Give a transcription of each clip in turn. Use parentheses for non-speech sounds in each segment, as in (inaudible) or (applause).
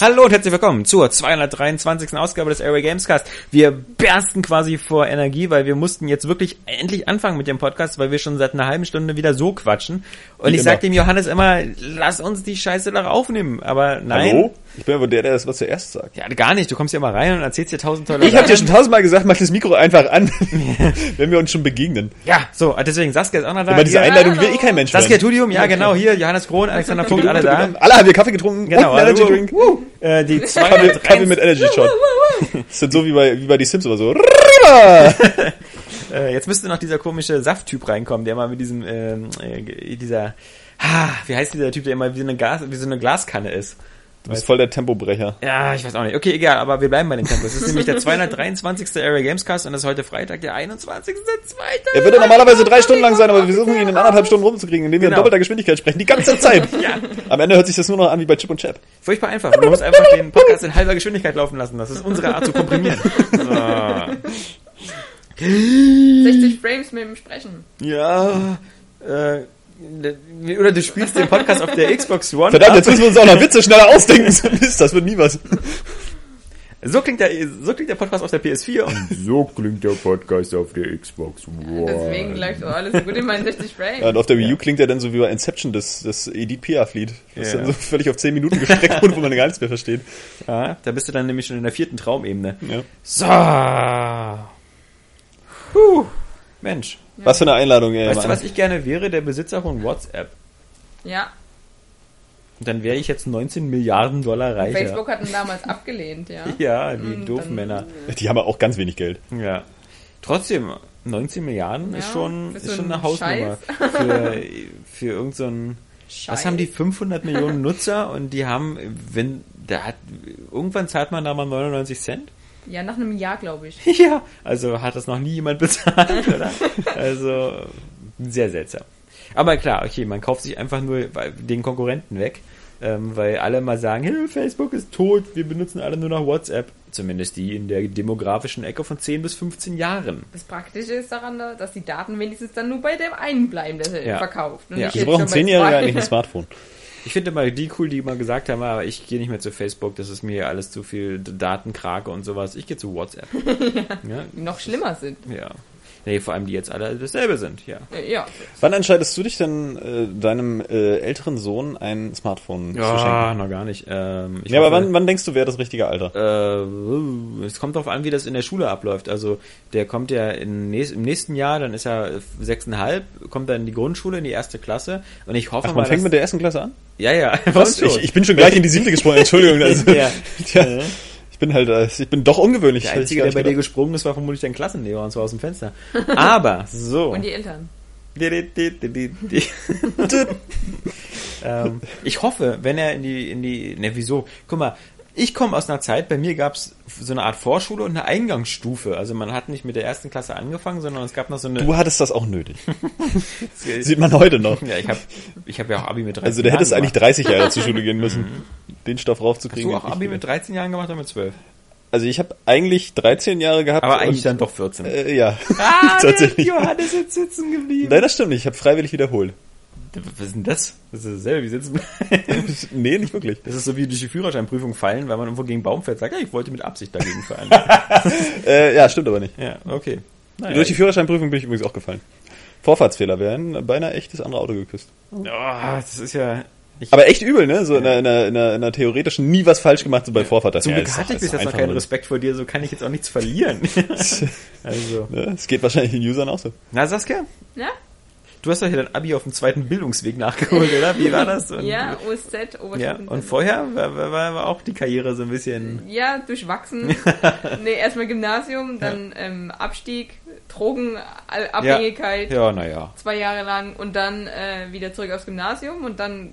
Hallo und herzlich willkommen zur 223. Ausgabe des Airway Gamescast. Wir bersten quasi vor Energie, weil wir mussten jetzt wirklich endlich anfangen mit dem Podcast, weil wir schon seit einer halben Stunde wieder so quatschen. Und Wie ich immer. sag dem Johannes immer, lass uns die Scheiße doch aufnehmen. Aber nein. Hallo? Ich bin aber der, der das was zuerst sagt. Ja, gar nicht. Du kommst ja mal rein und erzählst dir tausend tolle Ich habe dir schon tausendmal gesagt, mach das Mikro einfach an, (laughs) wenn wir uns schon begegnen. Ja, so, deswegen Saskia ist auch noch da. Aber diese Hier. Einladung will eh kein Mensch Saskia. Tudium, ja genau, hier, Johannes Krohn, Alexander Punkt, alle da. Alle haben wir Kaffee getrunken Genau, und Energy also, Drink. Äh, die Kaffee, 223 Kaffee mit Energy (laughs) Shot. Das ist so wie bei, wie bei die Sims oder so. Äh, jetzt müsste noch dieser komische Safttyp reinkommen, der mal mit diesem, ähm, äh, dieser, ah, wie heißt dieser Typ, der immer wie so eine, Gas, wie so eine Glaskanne ist? Du bist voll der Tempobrecher. Ja, ich weiß auch nicht. Okay, egal, aber wir bleiben bei den Tempos. Es ist nämlich der 223. Area Gamescast und es ist heute Freitag, der 21.2. Er würde normalerweise drei Stunden lang sein, aber wir versuchen ihn in anderthalb Stunden rumzukriegen, indem wir in Genau. doppelter Geschwindigkeit sprechen. Die ganze Zeit. (laughs) Ja. Am Ende hört sich das nur noch an wie bei Chip und Chap. Furchtbar einfach. Du musst einfach den Podcast in halber Geschwindigkeit laufen lassen. Das ist unsere Art zu komprimieren. So. (laughs) 60 Frames mit dem Sprechen. Ja, äh, oder du spielst den Podcast auf der Xbox One. Verdammt, ab. jetzt müssen wir uns auch noch (laughs) Witze schneller ausdenken. (laughs) Mist, das wird nie was. So klingt der, so klingt der Podcast auf der PS4. Und So klingt der Podcast auf der Xbox One. Deswegen läuft auch alles so gut in meinen 60 Frames. Ja, und auf der Wii U klingt ja dann so wie bei Inception, das, das Edith Piaf-Lied. Das Ja. dann so völlig auf 10 Minuten gestreckt wurde, wo man gar nichts mehr versteht. ja, da bist du dann nämlich schon in der vierten Traumebene. Ja. So. Puh. Mensch. Was für eine Einladung, ey. Weißt du, was ich gerne wäre? Der Besitzer von WhatsApp. Ja, Und dann wäre ich jetzt 19 Milliarden Dollar reicher. Facebook hat ihn damals abgelehnt, ja. (laughs) Ja, die Und doofen Männer. Die haben auch ganz wenig Geld. Ja. Trotzdem, 19 Milliarden ist Ja, schon, für ist so schon eine Hausnummer. Für, (laughs) für irgend so was haben die 500 Millionen Nutzer und die haben, wenn, da hat, irgendwann zahlt man da mal 99 Cent? Ja, nach einem Jahr, glaube ich. (laughs) Ja. Also hat das noch nie jemand bezahlt, (laughs) oder? Also, sehr seltsam. Aber klar, okay, man kauft sich einfach nur den Konkurrenten weg, ähm, weil alle mal sagen, hey, Facebook ist tot, wir benutzen alle nur noch WhatsApp. Zumindest die in der demografischen Ecke von 10 bis 15 Jahren. Das Praktische ist daran, dass die Daten wenigstens dann nur bei dem einen bleiben, der sie Ja. verkauft. Und Ja. jetzt brauchen schon bei Zehnjährige zwei. eigentlich ein Smartphone. (laughs) Ich finde mal die cool, die mal gesagt haben, aber ich gehe nicht mehr zu Facebook, das ist mir alles zu viel Datenkrake und sowas. Ich gehe zu WhatsApp. (laughs) ja. Die noch schlimmer sind. ja. Nee, vor allem die jetzt alle dasselbe sind, ja. Äh, Ja. Wann entscheidest du dich denn, äh, deinem äh, älteren Sohn ein Smartphone zu schenken? noch gar nicht. Ähm, ich Ja, aber hoffe- wann, wann denkst du, wäre das richtige Alter? Äh, es kommt darauf an, wie das in der Schule abläuft. Also der kommt ja in nächst, im nächsten Jahr, dann ist er sechseinhalb, kommt dann in die Grundschule, in die erste Klasse. Und ich hoffe Ach, mal, man fängt dass- mit der ersten Klasse an? ja, ja, (laughs) Was? schon. Ich, ich bin schon gleich in die siebte gesprungen, Entschuldigung. (laughs) Also, Ja. (laughs) ja. Ich bin halt, äh, ich bin doch ungewöhnlich. der Einzige, der bei dir gedacht. gesprungen ist, war vermutlich dein Klassenlehrer und zwar aus dem Fenster. (laughs) Aber so. Und die Eltern. (laughs) ähm, ich hoffe, wenn er in die, in die, ne, wieso? Guck mal, ich komme aus einer Zeit, bei mir gab's so eine Art Vorschule und eine Eingangsstufe. Also man hat nicht mit der ersten Klasse angefangen, sondern es gab noch so eine. Du hattest das auch nötig. (laughs) Sieht man heute noch. ja, ich habe ich hab ja auch Abi mit 13 Also der hättest Jahren eigentlich 30 Jahre zur Schule gehen (laughs) müssen, den Stoff raufzukriegen. Hast du auch Abi mit 13 Jahren gemacht oder mit 12? Also ich habe eigentlich 13 Jahre gehabt. Aber eigentlich und, dann doch 14. Äh, ja, ah, (laughs) tatsächlich. Johannes ist sitzen geblieben. Nein, das stimmt nicht. Ich habe freiwillig wiederholt. Was ist denn das? Das ist dasselbe wie sitzen. (laughs) nee, nicht wirklich. Das ist so wie durch die Führerscheinprüfung fallen, weil man irgendwo gegen Baum fällt, sagt, ja, ich wollte mit Absicht dagegen fallen. (laughs) Äh, ja, stimmt aber nicht. ja, okay. Naja, Durch die Führerscheinprüfung bin ich übrigens auch gefallen. Vorfahrtsfehler wären beinahe echt das andere Auto geküsst. oh, das ist ja... Ich, Aber echt übel, ne? So in einer, in einer, in einer, in einer theoretischen nie was falsch gemacht, so bei Vorfahrt. Zum ja, Glück hatte ich bis jetzt noch keinen Respekt vor dir, so kann ich jetzt auch nichts verlieren. (laughs) also. Ne? Es geht wahrscheinlich den Usern auch so. Na, Saskia, Ja? Du hast doch hier dein Abi auf dem zweiten Bildungsweg nachgeholt, oder? Wie war das? Und, Ja, OSZ, ja. Und vorher war, war, war auch die Karriere so ein bisschen... Ja, durchwachsen. (laughs) nee, erstmal Gymnasium, dann ähm, Abstieg, Drogenabhängigkeit, Ja, naja. zwei Jahre lang und dann äh, wieder zurück aufs Gymnasium und dann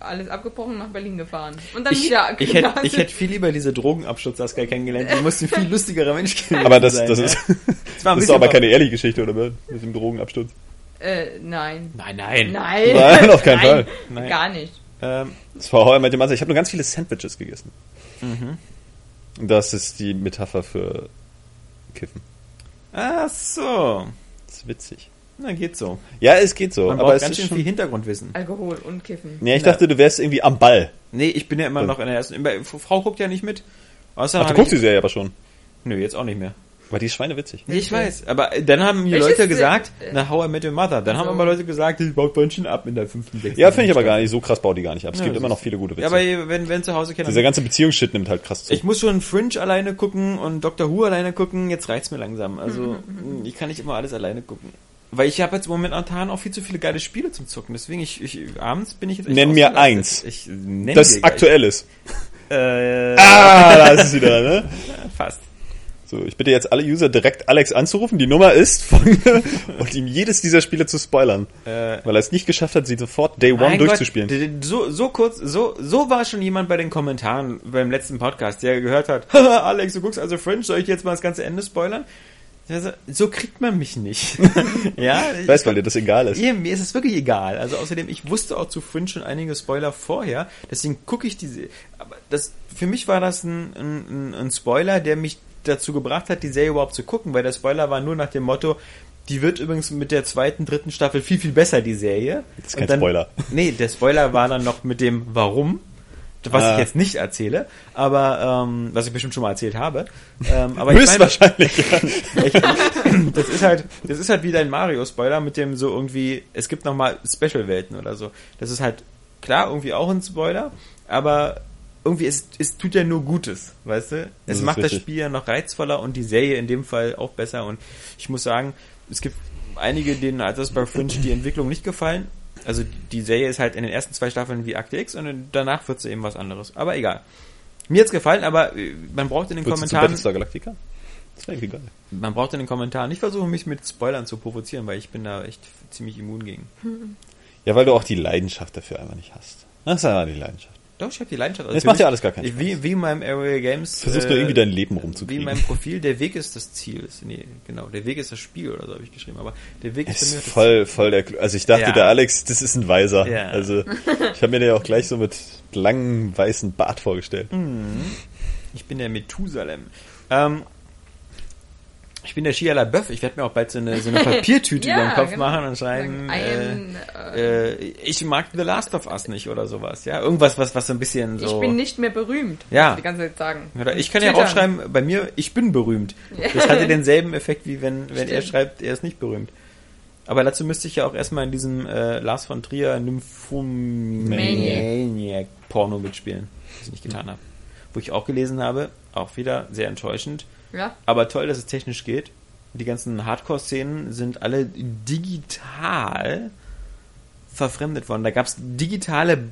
alles abgebrochen nach Berlin gefahren. Und dann Ich, wieder ich, hätte, ich hätte viel lieber diese Drogenabsturz Saskia kennengelernt. Du musst ein viel (laughs) lustigerer Mensch (laughs) gewesen Aber das, sein. das ja. ist, Das war ein das ist aber keine ehrliche Geschichte, oder? Mit dem Drogenabsturz. Äh, nein. Nein, nein. Nein. Nein, auf keinen Nein, Fall. Nein. Gar nicht. Ähm, Das war I Met Your Mother. Ich habe nur ganz viele Sandwiches gegessen. Mhm. Das ist die Metapher für Kiffen. ach so. Das ist witzig. Na, geht so. Ja, es geht so. Man aber es ganz ist schön schon, viel Hintergrundwissen. Alkohol und Kiffen. Ja, ich Ja. dachte, du wärst irgendwie am Ball. Nee, ich bin ja immer noch in der ersten. Frau guckt ja nicht mit. Außer Ach, du guckst die ich, Serie aber schon. Nö, jetzt auch nicht mehr. Aber die ist schweinewitzig. Ich weiß, aber dann haben mir Leute gesagt, na, How I Met Your Mother. Dann haben Also- aber Leute gesagt, die baut Bönnchen ab in der fünften, sechsten. Ja, finde ich aber gar nicht. So krass baut die gar nicht ab. Es Ja, gibt immer noch viele gute Witze. Ja, aber wenn, wenn zu Hause Kinder. Dieser ganze Beziehungsshit nimmt halt krass zu. Ich muss schon Fringe alleine gucken und Doctor Who alleine gucken. Jetzt reicht's mir langsam. Also, (laughs) ich kann nicht immer alles alleine gucken. Weil ich habe jetzt momentan auch viel zu viele geile Spiele zum Zocken. Deswegen, ich, ich abends bin ich jetzt Nenn mir eins. Ich nenn das aktuell ist. Äh, Ah, da ist es wieder, ne? (laughs) fast. So, ich bitte jetzt alle User direkt Alex anzurufen. Die Nummer ist von (laughs) und ihm jedes dieser Spiele zu spoilern. Äh, Weil er es nicht geschafft hat, sie sofort Day One durchzuspielen. Gott, so, so kurz, so, so war schon jemand bei den Kommentaren beim letzten Podcast, der gehört hat, "Haha, (laughs) Alex, du guckst also Fringe, soll ich jetzt mal das ganze Ende spoilern? Also, so kriegt man mich nicht. (laughs) ja, Ich weiß, weil dir das egal ist. Ihr, mir ist es wirklich egal. Also außerdem, ich wusste auch zu Fringe schon einige Spoiler vorher, deswegen gucke ich diese. Aber das für mich war das ein, ein, ein Spoiler, der mich dazu gebracht hat, die Serie überhaupt zu gucken, weil der Spoiler war nur nach dem Motto, die wird übrigens mit der zweiten, dritten Staffel viel, viel besser, die Serie. Das ist kein dann, Spoiler. (laughs) Nee, der Spoiler war dann noch mit dem Warum, was Ah. ich jetzt nicht erzähle, aber ähm, was ich bestimmt schon mal erzählt habe. Ähm, aber ich meine, Höchstwahrscheinlich, ja. (laughs) das ist halt, das ist halt wie dein Mario-Spoiler mit dem so irgendwie, es gibt nochmal Special-Welten oder so. Das ist halt klar irgendwie auch ein Spoiler, aber irgendwie es, es tut ja nur Gutes, weißt du? Das Es ist macht das. Spiel ja noch reizvoller und die Serie in dem Fall auch besser und ich muss sagen, es gibt einige, denen hat das bei Fringe die Entwicklung nicht gefallen. Also die Serie ist halt in den ersten zwei Staffeln wie Akte X und danach wird sie eben was anderes. Aber egal. Mir hat's gefallen, aber äh, man braucht in den Würdest du Kommentaren Battlestar Galactica? Das wäre geil. man braucht in den Kommentaren nicht versuchen, mich mit Spoilern zu provozieren, weil ich bin da echt ziemlich immun gegen. Ja, weil du auch die Leidenschaft dafür einfach nicht hast. Das ist einfach die Leidenschaft. Doch, ich habe die Leidenschaft. Das für macht ja alles gar keinen ich, wie, wie in meinem Area Games. Versuchst äh, nur irgendwie dein Leben Wie in rumzukriegen. meinem Profil, der Weg ist das Ziel. Ist, nee, genau, der Weg ist das Spiel oder so habe ich geschrieben, aber der Weg ist, ist mir das voll, voll der, also ich dachte, Ja. der Alex, das ist ein Weiser. Ja. Also, (laughs) ich habe mir den ja auch gleich so mit langem weißen Bart vorgestellt. Ziel. Ich bin der Methusalem. Ähm, ich bin der Shia LaBeouf. Ich werde mir auch bald so eine, so eine (laughs) Papiertüte Ja, über den Kopf genau. machen und schreiben. Äh, äh, äh, ich mag The Last of Us nicht oder sowas. Ja, irgendwas, was, was so ein bisschen so. ich bin nicht mehr berühmt. Ja. Die ganze Zeit sagen. Oder ich kann ja Twittern. aufschreiben, bei mir, ich bin berühmt. Das hatte denselben Effekt, wie wenn, wenn er schreibt, er ist nicht berühmt. Aber dazu müsste ich ja auch erstmal in diesem äh, Lars von Trier Nymphomaniac Porno mitspielen, was ich nicht getan habe. Wo ich auch gelesen habe, auch wieder sehr enttäuschend, Ja. aber toll, dass es technisch geht. Die ganzen Hardcore-Szenen sind alle digital verfremdet worden. Da gab es digitale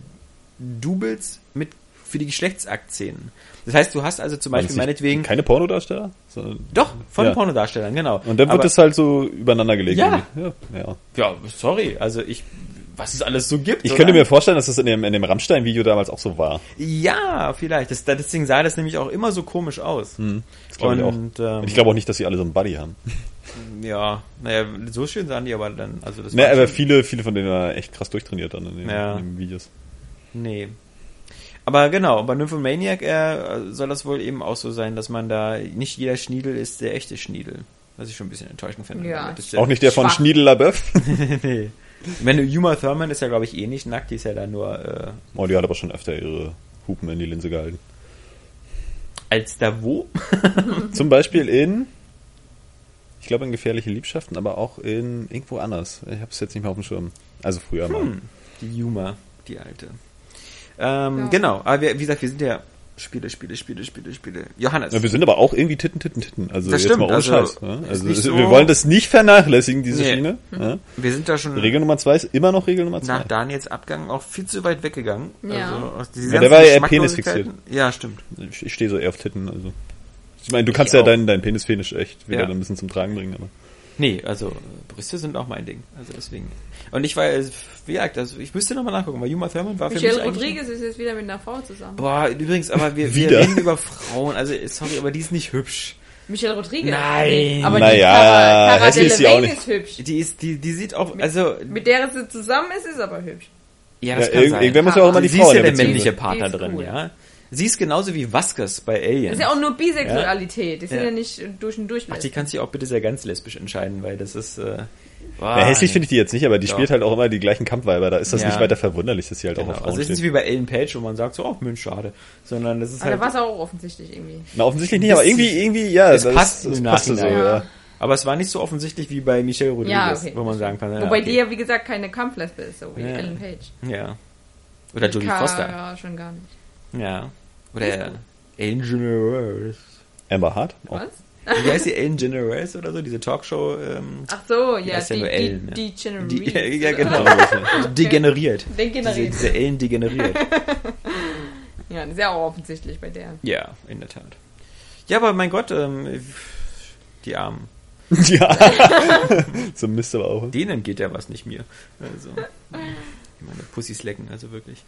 Doubles mit für die Geschlechtsaktszenen. Das heißt, du hast also zum das Beispiel nicht meinetwegen Keine Pornodarsteller? sondern- doch von Ja. Pornodarstellern, genau. Und dann wird Aber- es halt so übereinander gelegt. Ja. ja. ja. ja, sorry, also ich was es alles so gibt. Ich oder? könnte mir vorstellen, dass das in dem, in dem Rammstein-Video damals auch so war. ja, vielleicht. Das, deswegen sah das nämlich auch immer so komisch aus. Das glaube ich auch. Und, ähm, Und ich glaube auch nicht, dass sie alle so einen Buddy haben. (laughs) Ja, naja, so schön sahen die aber dann, also das Ne, war aber viele, viele von denen waren echt krass durchtrainiert dann in den, Ja. in den Videos. Nee. Aber genau, bei Nymphomaniac äh, soll das wohl eben auch so sein, dass man da nicht jeder Schniedel ist der echte Schniedel. Was ich schon ein bisschen enttäuschend finde. Ja. Das ist Auch nicht der von Schwach. Schniedel LaBeouf. (laughs) (laughs) nee. Meine, Uma Thurman ist ja, glaube ich, eh nicht nackt, die ist ja da nur äh, Oh, die hat aber schon öfter ihre Hupen in die Linse gehalten. als da wo? (laughs) (laughs) Zum Beispiel in, ich glaube in Gefährliche Liebschaften, aber auch in irgendwo anders. Ich habe es jetzt nicht mehr auf dem Schirm. Also früher mal. Hm, die Yuma, die alte. Ähm, Ja. Genau, aber wir, wie gesagt, wir sind ja Spiele, Spiele, Spiele, Spiele, Spiele. Johannes. Ja, wir sind aber auch irgendwie Titten, Titten, Titten. Also Das jetzt stimmt, mal ohne also, Scheiß. Ist Also so- wir wollen das nicht vernachlässigen, diese Nee. Schiene. Ja? wir sind da schon Regel Nummer zwei ist immer noch Regel Nummer zwei. nach Daniels Abgang auch viel zu weit weggegangen. Ja. Also Ja, der war ja eher Geschmacklosigkeiten- Ja, stimmt. Ich, ich stehe so eher auf Titten. Also ich meine, du kannst Ich ja auch. deinen dein Penisfetisch echt wieder Ja. ein bisschen zum Tragen bringen. Aber Nee, also Brüste sind auch mein Ding. Also deswegen. Und ich war, wie gesagt, also ich müsste nochmal nachgucken, weil Juma Thurman war für Michelle mich eigentlich- Rodriguez ist jetzt wieder mit einer Frau zusammen. Boah, übrigens, aber wir, wir reden über Frauen. Also sorry, aber die ist nicht hübsch. Michelle Rodriguez? Nein. Aber Naja, die Cara, Cara ist sie auch nicht. ist hübsch. Die ist, die, die sieht auch, also Mit der sie zusammen ist, ist aber hübsch. ja, Ja, irg- irgendwer muss ja auch immer die Sie Frau ist in ja der männliche sein. Partner Die ist drin, cool. ja. Sie ist genauso wie Vasquez bei Alien. Das ist ja auch nur Bisexualität. Die sind Ja. ja, nicht durch und durch. Ach, die kann sich auch bitte sehr ganz lesbisch entscheiden, weil das ist. Äh, Ja, hässlich finde ich die jetzt nicht, aber die Doch. spielt halt auch immer die gleichen Kampfweiber. Da ist das Ja. nicht weiter verwunderlich, dass sie halt Genau. auch auf Also Frauen es ist nicht wie bei Ellen Page, wo man sagt so, oh Mensch, schade. Sondern das ist Aber da halt. war es auch offensichtlich irgendwie. Na, offensichtlich nicht, Das- aber irgendwie, irgendwie, ja, es das, passt das im passte so, Nachhinein. ja. Aber es war nicht so offensichtlich wie bei Michelle Rodriguez, Ja, okay. wo man sagen kann. ja, Wobei okay. die ja, wie gesagt, keine Kampflesbe ist, so wie Ja. Ellen Page. Ja. Oder Jodie Foster. Ja, schon gar nicht. Ja. Oder Ellen DeGeneres. Amber Hart? Auch. Was? Wie heißt die Ellen DeGeneres oder so? Diese Talkshow. Ähm, Ach so, ja, heißt ja die, nur die, die die, (laughs) ja, genau. Degeneriert. Diese, Degeneriert. diese Ellen degeneriert. Ja, das ist ja auch offensichtlich bei der. Ja, in der Tat. Ja, aber mein Gott, ähm, die Armen. (laughs) Ja. (laughs) so Mist aber auch. Denen geht ja was, nicht mir. Also, ich meine, Pussys lecken, also wirklich.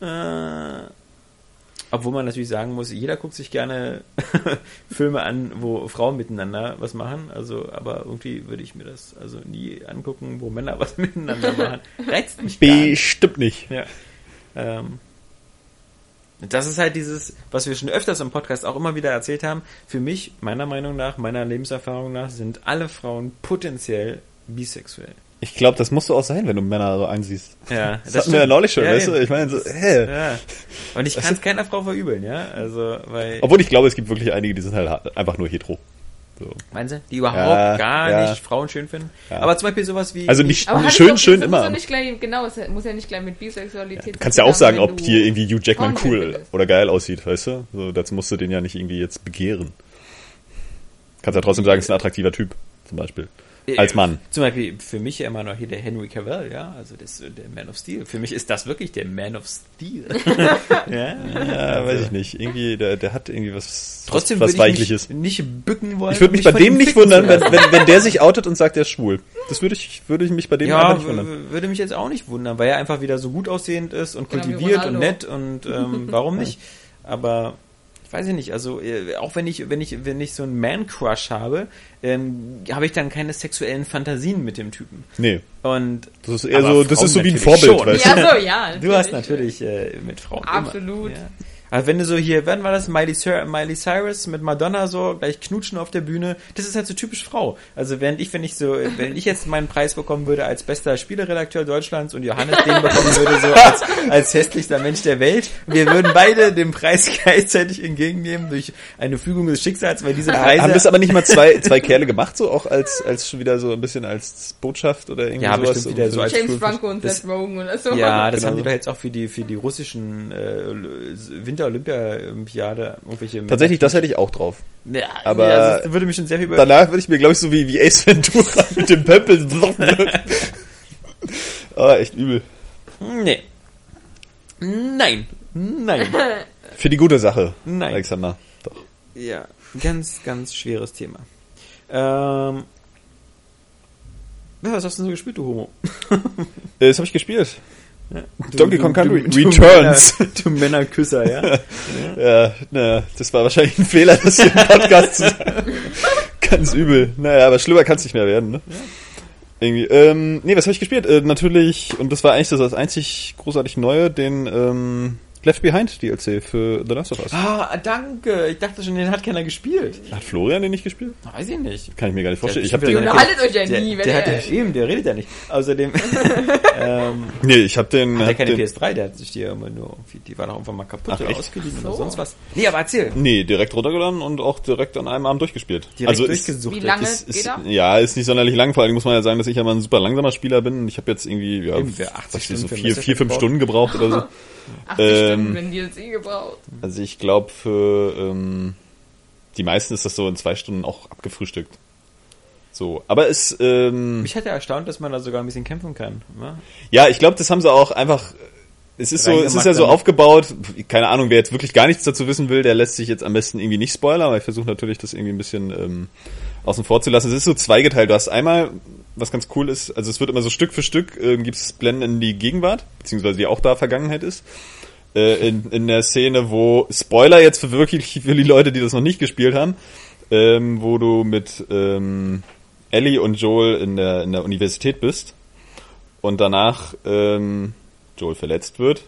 Äh, obwohl man natürlich sagen muss, jeder guckt sich gerne (laughs) Filme an, wo Frauen miteinander was machen. Also, aber irgendwie würde ich mir das also nie angucken, wo Männer was (laughs) miteinander machen. Reizt mich gar nicht. Bestimmt nicht. Ja. Ähm, das ist halt dieses, was wir schon öfters im Podcast auch immer wieder erzählt haben. Für mich, meiner Meinung nach, meiner Lebenserfahrung nach, sind alle Frauen potenziell bisexuell. Ich glaube, das musst du auch sein, wenn du Männer so einsiehst. Ja, Das, hatten wir ja neulich schon, Ja, weißt du? Ich meine, so, hä? Ja. Und ich kann es keiner Frau verübeln, ja. Also, weil. Obwohl ich glaube, es gibt wirklich einige, die sind halt ha- einfach nur hetero. So. Meinen Sie? Die überhaupt Ja, gar ja. nicht Frauen schön finden. Ja. Aber zum Beispiel sowas wie. Also nicht Aber schön, doch- schön das immer. Muss ja nicht gleich, genau, es muss ja nicht gleich mit Bisexualität Du kannst ja auch sagen, ob hier du- irgendwie Hugh Jackman Frauen cool findest. oder geil aussieht, weißt du? So, dazu musst du den ja nicht irgendwie jetzt begehren. Kannst ja trotzdem sagen, es ist ein attraktiver Typ, zum Beispiel. Als Mann. Zum Beispiel für mich ja immer noch hier der Henry Cavill, ja, also das, der Man of Steel. Für mich ist das wirklich der Man of Steel. (laughs) ja, Ja, weiß ich nicht. Irgendwie, der, der hat irgendwie was, Trotzdem was, was würde ich Weichliches. mich nicht bücken wollen. Ich würde um mich bei dem nicht wundern, wenn, wenn, wenn der sich outet und sagt, er ist schwul. Das würde ich, würde ich mich bei dem Ja, einfach nicht wundern. würde mich jetzt auch nicht wundern, weil er einfach wieder so gut aussehend ist und Genau kultiviert und nett und ähm, warum (laughs) nicht? Aber weiß ich nicht, also äh, auch wenn ich wenn ich wenn ich so einen Man Crush habe, ähm, habe ich dann keine sexuellen Fantasien mit dem Typen. Nee, Und das ist eher so, das Frauen ist so wie ein Vorbild, schon. weißt du? Ja, so, ja. du hast natürlich äh, mit Frauen Absolut. Immer, ja. Aber wenn du so hier, wann war das? Miley, Cir Miley Cyrus mit Madonna so gleich knutschen auf der Bühne, das ist halt so typisch Frau. Also während ich, wenn ich so, wenn ich jetzt meinen Preis bekommen würde als bester Spieleredakteur Deutschlands und Johannes den bekommen würde so als, als hässlichster Mensch der Welt, wir würden beide den Preis (laughs) gleichzeitig entgegennehmen durch eine Fügung des Schicksals, weil diese Preise Haben das aber nicht mal zwei, zwei Kerle gemacht, so auch als, als schon wieder so ein bisschen als Botschaft oder irgendwie Ja, sowas? wieder so als James Franco und das- Seth Rogen oder so. Ja, das Genau haben die doch jetzt auch für die für die russischen äh, Winter-Olympiade irgendwelche. Tatsächlich, das hätte ich auch drauf. ja, aber- ja, das würde mich schon sehr viel. Danach würde ich mir, glaube ich, so wie, wie Ace Ventura (laughs) mit dem Pöppel. (laughs) ah, echt übel. Nee. Nein. Nein. (laughs) Für die gute Sache, Nein. Alexander. Doch. ja, ganz, ganz schweres Thema. Ähm. Ja, was hast du denn so gespielt, du Homo? Äh, Das habe ich gespielt. Du- Donkey du- Kong du- Country du Returns. Männer, du Männerküsser, (laughs) ja. Ja, na, das war wahrscheinlich ein Fehler, das hier im Podcast zu sagen. Ganz übel. Naja, aber schlimmer kann es nicht mehr werden, ne? Irgendwie. Ähm, nee, was habe ich gespielt? Äh, natürlich, und das war eigentlich das, das einzig großartig Neue, den ähm, Left Behind DLC für The Last of Us. Ah, danke. Ich dachte schon, den hat keiner gespielt. Hat Florian den nicht gespielt? Weiß ich nicht. Kann ich mir gar nicht vorstellen. Ich Der- habe Ihr den, der- unterhaltet euch ja Der, nie, wenn der hat ihr... ja, eben, der redet ja nicht. Außerdem, (laughs) ähm, nee, ich habe den, Hat der hab keine den PS3, der hat sich die ja immer nur die war doch irgendwann mal kaputt Ach, oder echt? ausgeliehen So. oder sonst was. Nee, aber erzähl. Nee, direkt runtergeladen und auch direkt an einem Abend durchgespielt. Direkt also ist, durchgesucht. Wie lange ist, geht ist, er? ja, ist nicht sonderlich lang. Vor allem muss man ja sagen, dass ich ja mal ein super langsamer Spieler bin. Ich habe jetzt irgendwie ja, Eben, wer 80 was weiß ich, so vier, vier, fünf. Stunden gebraucht oder so. (laughs) 80 ähm, wenn die DLC gebraucht. Also ich glaube für ähm, die meisten ist das so in zwei Stunden auch abgefrühstückt. So, aber es ähm, Mich hat ja erstaunt, dass man da sogar ein bisschen kämpfen kann. Ne? ja, ich glaube, das haben sie auch einfach. Es ist so, es ist ja so aufgebaut. Keine Ahnung, wer jetzt wirklich gar nichts dazu wissen will, der lässt sich jetzt am besten irgendwie nicht spoilern. Aber ich versuche natürlich, das irgendwie ein bisschen ähm, außen vor zu lassen. Es ist so zweigeteilt. Du hast einmal, was ganz cool ist, also es wird immer so Stück für Stück ähm, gibt es Blenden in die Gegenwart, beziehungsweise die auch da Vergangenheit ist. Äh, in, in der Szene, wo Spoiler jetzt für wirklich für die Leute, die das noch nicht gespielt haben, ähm, wo du mit ähm, Ellie und Joel in der in der Universität bist und danach ähm, Joel verletzt wird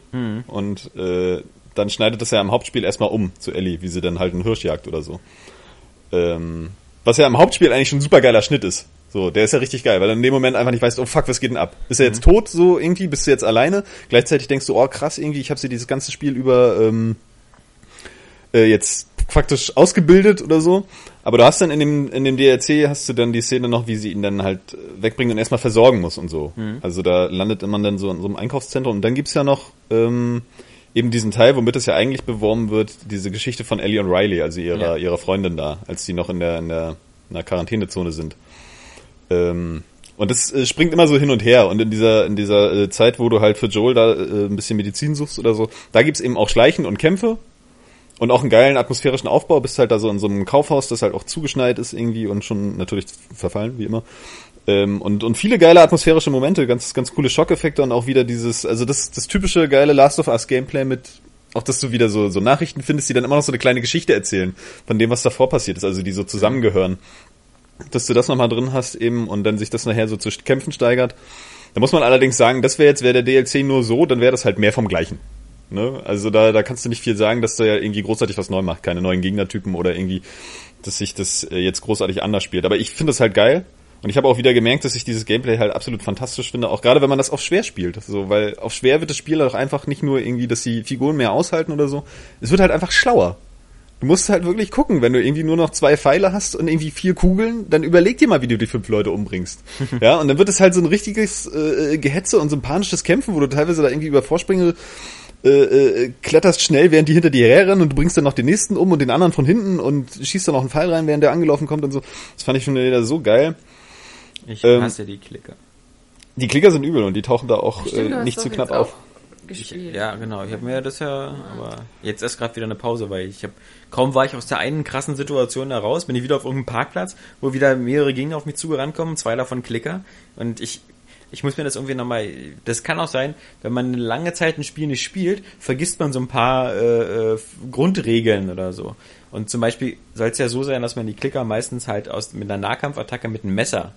und äh, dann schneidet das ja im Hauptspiel erstmal um zu Ellie, wie sie dann halt einen Hirsch jagt oder so. Ähm, was ja im Hauptspiel eigentlich schon ein super geiler Schnitt ist. So, der ist ja richtig geil, weil du in dem Moment einfach nicht weißt, oh fuck, was geht denn ab? Ist er jetzt tot so irgendwie? Bist du jetzt alleine? Gleichzeitig denkst du, oh krass, irgendwie, ich habe sie dieses ganze Spiel über ähm, äh, jetzt faktisch ausgebildet oder so. Aber du hast dann in dem, in dem DLC hast du dann die Szene noch, wie sie ihn dann halt äh, wegbringen und erstmal versorgen muss und so. Also da landet man dann so in so einem Einkaufszentrum und dann gibt's ja noch ähm, eben diesen Teil, womit es ja eigentlich beworben wird, diese Geschichte von Ellie und Riley, also ihrer, Ja. ihrer Freundin da, als die noch in der, in der, in der Quarantänezone sind. Ähm, und das äh, springt immer so hin und her. Und in dieser, in dieser äh, Zeit, wo du halt für Joel da äh, ein bisschen Medizin suchst oder so, da gibt's eben auch Schleichen und Kämpfe. Und auch einen geilen atmosphärischen Aufbau, bist halt da so in so einem Kaufhaus, das halt auch zugeschneit ist irgendwie und schon natürlich verfallen, wie immer. Ähm, und, und viele geile atmosphärische Momente, ganz, ganz coole Schockeffekte und auch wieder dieses, also das, das typische geile Last of Us Gameplay mit, auch dass du wieder so, so Nachrichten findest, die dann immer noch so eine kleine Geschichte erzählen von dem, was davor passiert ist, also die so zusammengehören. Dass du das nochmal drin hast eben und dann sich das nachher so zu Kämpfen steigert. Da muss man allerdings sagen, das wäre jetzt, wäre der DLC nur so, dann wäre das halt mehr vom Gleichen. Ne? Also da, da kannst du nicht viel sagen, dass da ja irgendwie großartig was neu macht, keine neuen Gegnertypen oder irgendwie, dass sich das äh, jetzt großartig anders spielt. Aber ich finde das halt geil. Und ich habe auch wieder gemerkt, dass ich dieses Gameplay halt absolut fantastisch finde, auch gerade wenn man das auf schwer spielt. So, weil auf schwer wird das Spiel auch einfach nicht nur irgendwie, dass die Figuren mehr aushalten oder so. Es wird halt einfach schlauer. Du musst halt wirklich gucken, wenn du irgendwie nur noch zwei Pfeile hast und irgendwie vier Kugeln, dann überleg dir mal, wie du die fünf Leute umbringst. (laughs) ja, und dann wird es halt so ein richtiges äh, Gehetze und so ein panisches Kämpfen, wo du teilweise da irgendwie über Vorsprünge äh, äh, kletterst schnell, während die hinter dir herrennen und du bringst dann noch den nächsten um und den anderen von hinten und schießt dann noch einen Pfeil rein, während der angelaufen kommt und so. Das fand ich schon wieder so geil. Ich Ähm, hasse die Klicker. Die Klicker sind übel und die tauchen da auch Stimmt, äh, nicht zu knapp auf. Ich, ja, genau. Ich habe mir das ja, aber jetzt erst gerade wieder eine Pause, weil ich habe kaum war ich aus der einen krassen Situation da raus, bin ich wieder auf irgendeinem Parkplatz, wo wieder mehrere Gegner auf mich zugerannt kommen, zwei davon Klicker und ich ich muss mir das irgendwie nochmal, das kann auch sein, wenn man eine lange Zeit ein Spiel nicht spielt, vergisst man so ein paar äh, äh, Grundregeln oder so. Und zum Beispiel soll es ja so sein, dass man die Klicker meistens halt aus mit einer Nahkampfattacke mit einem Messer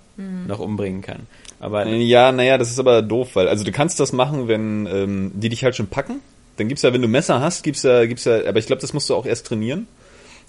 noch umbringen kann. Aber Ja, naja, das ist aber doof, weil, also du kannst das machen, wenn ähm, die dich halt schon packen. Dann gibt's ja, wenn du Messer hast, gibt's ja, gibt's ja, aber ich glaube, das musst du auch erst trainieren.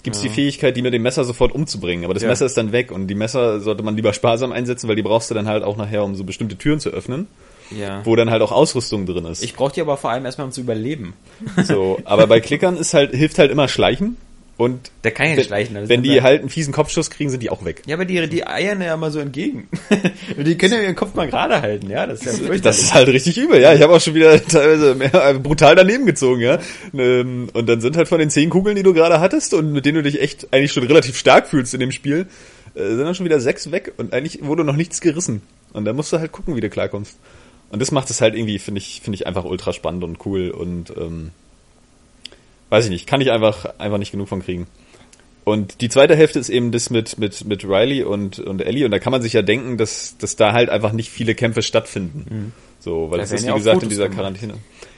Gibt's die Fähigkeit, die mit dem Messer sofort umzubringen. Aber das Ja. Messer ist dann weg und die Messer sollte man lieber sparsam einsetzen, weil die brauchst du dann halt auch nachher, um so bestimmte Türen zu öffnen, ja. wo dann halt auch Ausrüstung drin ist. Ich brauche die aber vor allem erstmal, um zu überleben. so, aber bei (laughs) Klickern ist halt, hilft halt immer Schleichen und Der kann ja wenn, nicht schleichen. wenn ist die ja- halt einen fiesen Kopfschuss kriegen, sind die auch weg. Ja, aber die, die eiern ja immer so entgegen. (laughs) Die können ja ihren Kopf mal gerade halten, ja. Das ist ja. Das ist halt richtig übel, ja. Ich habe auch schon wieder teilweise mehr, äh, brutal daneben gezogen, ja. Ähm, Und dann sind halt von den zehn Kugeln, die du gerade hattest und mit denen du dich echt eigentlich schon relativ stark fühlst in dem Spiel, äh, sind dann schon wieder sechs weg und eigentlich wurde noch nichts gerissen. Und da musst du halt gucken, wie du klarkommst. Und das macht es halt irgendwie, finde ich, finde ich einfach ultra spannend und cool und ähm, weiß ich nicht, kann ich einfach, einfach nicht genug von kriegen. Und die zweite Hälfte ist eben das mit, mit, mit Riley und, und Ellie. Und da kann man sich ja denken, dass, dass da halt einfach nicht viele Kämpfe stattfinden. So, weil Da es ist, ja wie gesagt, in Fotos dieser gemacht. Quarantäne.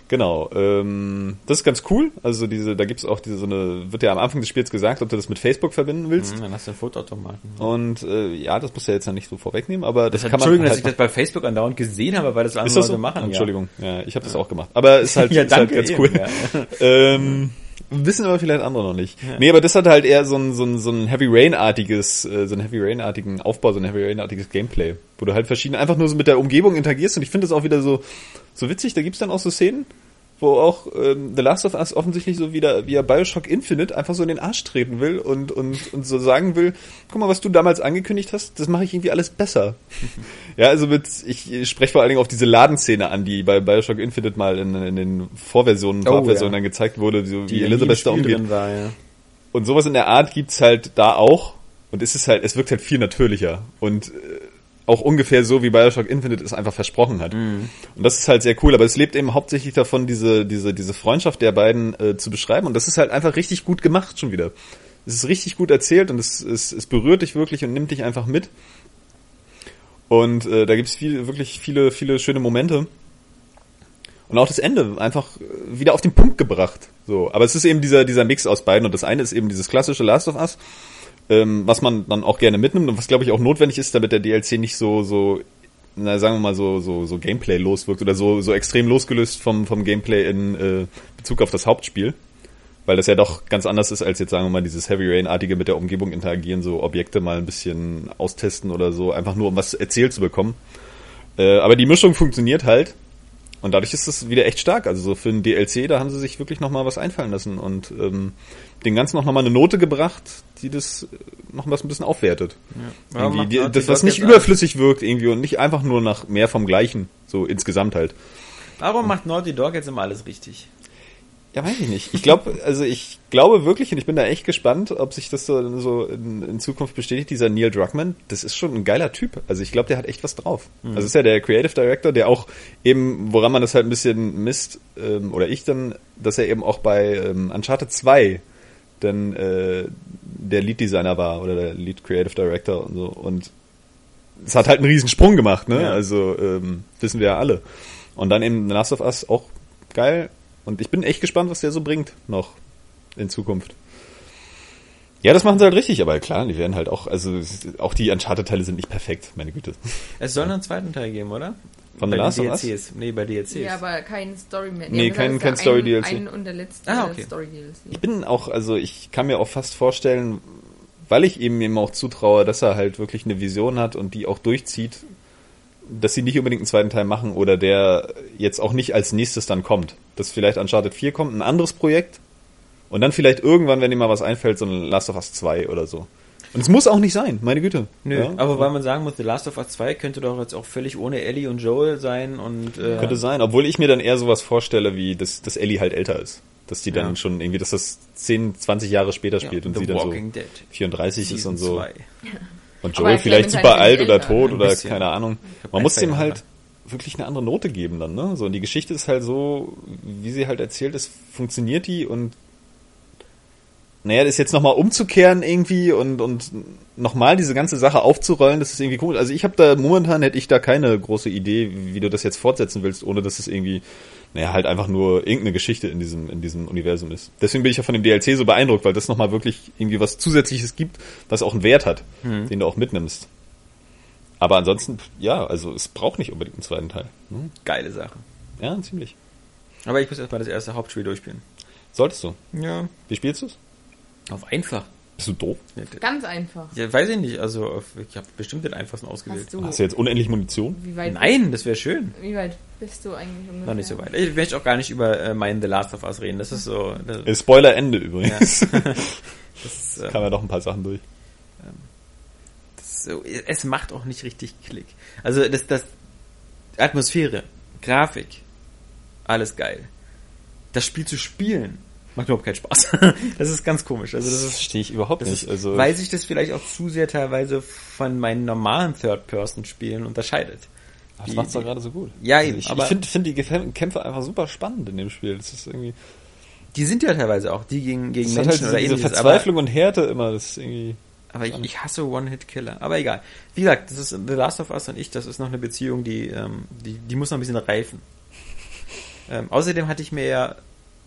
Genau. Ähm, das ist ganz cool. Also diese, da gibt's auch diese so eine, wird ja am Anfang des Spiels gesagt, ob du das mit Facebook verbinden willst. Hm, Dann hast du einen Fotoautomaten. Und äh, ja, das muss ja jetzt ja nicht so vorwegnehmen, aber das, kann man Entschuldigung, dass halt ich das bei Facebook andauernd gesehen habe, weil das andere das so? Machen. Entschuldigung, ja, ich habe das auch gemacht. Aber ist halt, (laughs) Ja, ist halt danke ganz eben, cool. ja. (laughs) ähm, wissen aber vielleicht andere noch nicht. Nee, aber das hat halt eher so ein, so ein, so ein Heavy Rain-artiges, äh, so ein Heavy Rain-artigen Aufbau, so ein Heavy Rain-artiges Gameplay, wo du halt verschiedene, einfach nur so mit der Umgebung interagierst und ich finde das auch wieder so, so witzig, da gibt's dann auch so Szenen, wo auch ähm, The Last of Us offensichtlich so wieder wie er Bioshock Infinite einfach so in den Arsch treten will und, und, und so sagen will, guck mal, was du damals angekündigt hast, das mache ich irgendwie alles besser. (laughs) ja, also mit, ich spreche vor allen Dingen auf diese Ladenszene an, die bei Bioshock Infinite mal in, in den Vorversionen, Oh, Vorabversionen ja. dann gezeigt wurde, so Die wie Elizabeth da umgeht. war, ja. Und sowas in der Art gibt's halt da auch. Und es ist halt, es wirkt halt viel natürlicher. Und äh, auch ungefähr so, wie Bioshock Infinite es einfach versprochen hat. Und das ist halt sehr cool. Aber es lebt eben hauptsächlich davon, diese, diese, diese Freundschaft der beiden äh, zu beschreiben. Und das ist halt einfach richtig gut gemacht schon wieder. Es ist richtig gut erzählt und es, es, es berührt dich wirklich und nimmt dich einfach mit. Und äh, da gibt's viel, wirklich viele, viele schöne Momente. Und auch das Ende einfach wieder auf den Punkt gebracht. So, aber es ist eben dieser dieser Mix aus beiden und das eine ist eben dieses klassische Last of Us, ähm, was man dann auch gerne mitnimmt und was glaube ich auch notwendig ist, damit der DLC nicht so so na, sagen wir mal so, so, so Gameplay loswirkt oder so, so extrem losgelöst vom, vom Gameplay in äh, Bezug auf das Hauptspiel. Weil das ja doch ganz anders ist, als jetzt sagen wir mal dieses Heavy Rain-artige mit der Umgebung interagieren, so Objekte mal ein bisschen austesten oder so, einfach nur um was erzählt zu bekommen. Äh, aber die Mischung funktioniert halt. Und dadurch ist es wieder echt stark. Also so für ein DLC, da haben sie sich wirklich nochmal was einfallen lassen und ähm, den Ganzen noch nochmal eine Note gebracht, die das noch was ein bisschen aufwertet. Macht die, Naughty das, was nicht überflüssig wirkt irgendwie und nicht einfach nur nach mehr vom Gleichen, so insgesamt halt. Warum macht Naughty Dog jetzt immer alles richtig? Ja, weiß ich nicht. Ich glaube, (laughs) also ich glaube wirklich, und ich bin da echt gespannt, ob sich das so, so in, in Zukunft bestätigt, dieser Neil Druckmann, das ist schon ein geiler Typ. Also ich glaube, der hat echt was drauf. Mhm. Also ist ja der Creative Director, der auch eben, woran man das halt ein bisschen misst, ähm, oder ich dann, dass er eben auch bei ähm, Uncharted 2 dann äh, der Lead Designer war oder der Lead Creative Director und so. Und es hat halt einen riesen Sprung gemacht, ne? Ja. Also ähm, wissen wir ja alle. Und dann eben The Last of Us auch geil. Und ich bin echt gespannt, was der so bringt noch in Zukunft. Ja, das machen sie halt richtig, aber klar, die werden halt auch, also auch die Uncharted-Teile sind nicht perfekt, meine Güte. Es soll noch einen zweiten Teil geben, oder? Von bei The Last of Us? Nee, bei DLCs. Ja, aber kein Story mehr. Nee, aber kein- kein ja Story-DLC. Ein, ein und der letzte Ah, okay. Story-DLC. Ich bin auch, also ich kann mir auch fast vorstellen, weil ich eben ihm auch zutraue, dass er halt wirklich eine Vision hat und die auch durchzieht, dass sie nicht unbedingt einen zweiten Teil machen oder der jetzt auch nicht als nächstes dann kommt. Dass vielleicht Uncharted 4 kommt, ein anderes Projekt und dann vielleicht irgendwann, wenn ihm mal was einfällt, so ein Last of Us 2 oder so. Und es muss auch nicht sein, meine Güte. Nö, Ja? aber weil man sagen muss, The Last of Us 2 könnte doch jetzt auch völlig ohne Ellie und Joel sein und äh, Könnte sein, obwohl ich mir dann eher sowas vorstelle, wie dass, dass Ellie halt älter ist. Dass die dann Ja. schon irgendwie, dass das 10, 20 Jahre später ja, spielt und The sie dann so Walking Dead 34 ist Season und so. 2. Und Joel vielleicht super alt oder Eltern. tot oder keine Ahnung. Man muss dem halt wirklich eine andere Note geben dann, ne? So, und die Geschichte ist halt so, wie sie halt erzählt ist, funktioniert die und naja, das jetzt nochmal umzukehren irgendwie und, und nochmal diese ganze Sache aufzurollen, das ist irgendwie cool. Also ich habe da, momentan hätte ich da keine große Idee, wie du das jetzt fortsetzen willst, ohne dass es irgendwie, naja, halt einfach nur irgendeine Geschichte in diesem, in diesem Universum ist. Deswegen bin ich ja von dem DLC so beeindruckt, weil das nochmal wirklich irgendwie was Zusätzliches gibt, was auch einen Wert hat, den du auch mitnimmst. Aber ansonsten, ja, also es braucht nicht unbedingt einen zweiten Teil. ne? Geile Sache. Ja, ziemlich. Aber ich muss erstmal das erste Hauptspiel durchspielen. Solltest du. Ja. Wie spielst du es? Auf einfach. Bist du doof? Ja, Ganz einfach. Ja, weiß ich nicht. Also auf, ich habe bestimmt den einfachsten ausgewählt. Hast du, Hast du jetzt unendlich Munition? wie weit, Nein, das wäre schön. wie weit bist du eigentlich ungefähr? Noch nicht so weit. Ich möchte auch gar nicht über äh, meinen The Last of Us reden. Das ist so. Das, Spoiler Ende übrigens. (laughs) das ist, äh, Kam ja doch ein paar Sachen durch. so, es macht auch nicht richtig Klick. Also das, das Atmosphäre, Grafik, alles geil. Das Spiel zu spielen macht überhaupt keinen Spaß. (laughs) das ist ganz komisch. Also das ist, verstehe ich überhaupt das nicht. ist Also weil sich das vielleicht auch zu sehr teilweise von meinen normalen Third-Person-Spielen unterscheidet. das Die- macht's doch gerade so gut. Ja, Also eben, ich, aber- ich finde find die Kämpfe einfach super spannend in dem Spiel. Das ist irgendwie Die sind ja teilweise auch die gegen, gegen das hat Menschen halt oder diese, diese ähnliches. Verzweiflung und Härte immer. Das ist irgendwie Aber ich, ich hasse One-Hit-Killer. Aber egal. Wie gesagt, das ist The Last of Us und ich, das ist noch eine Beziehung, die, ähm, die, die muss noch ein bisschen reifen. (laughs) Ähm, außerdem hatte ich mir ja.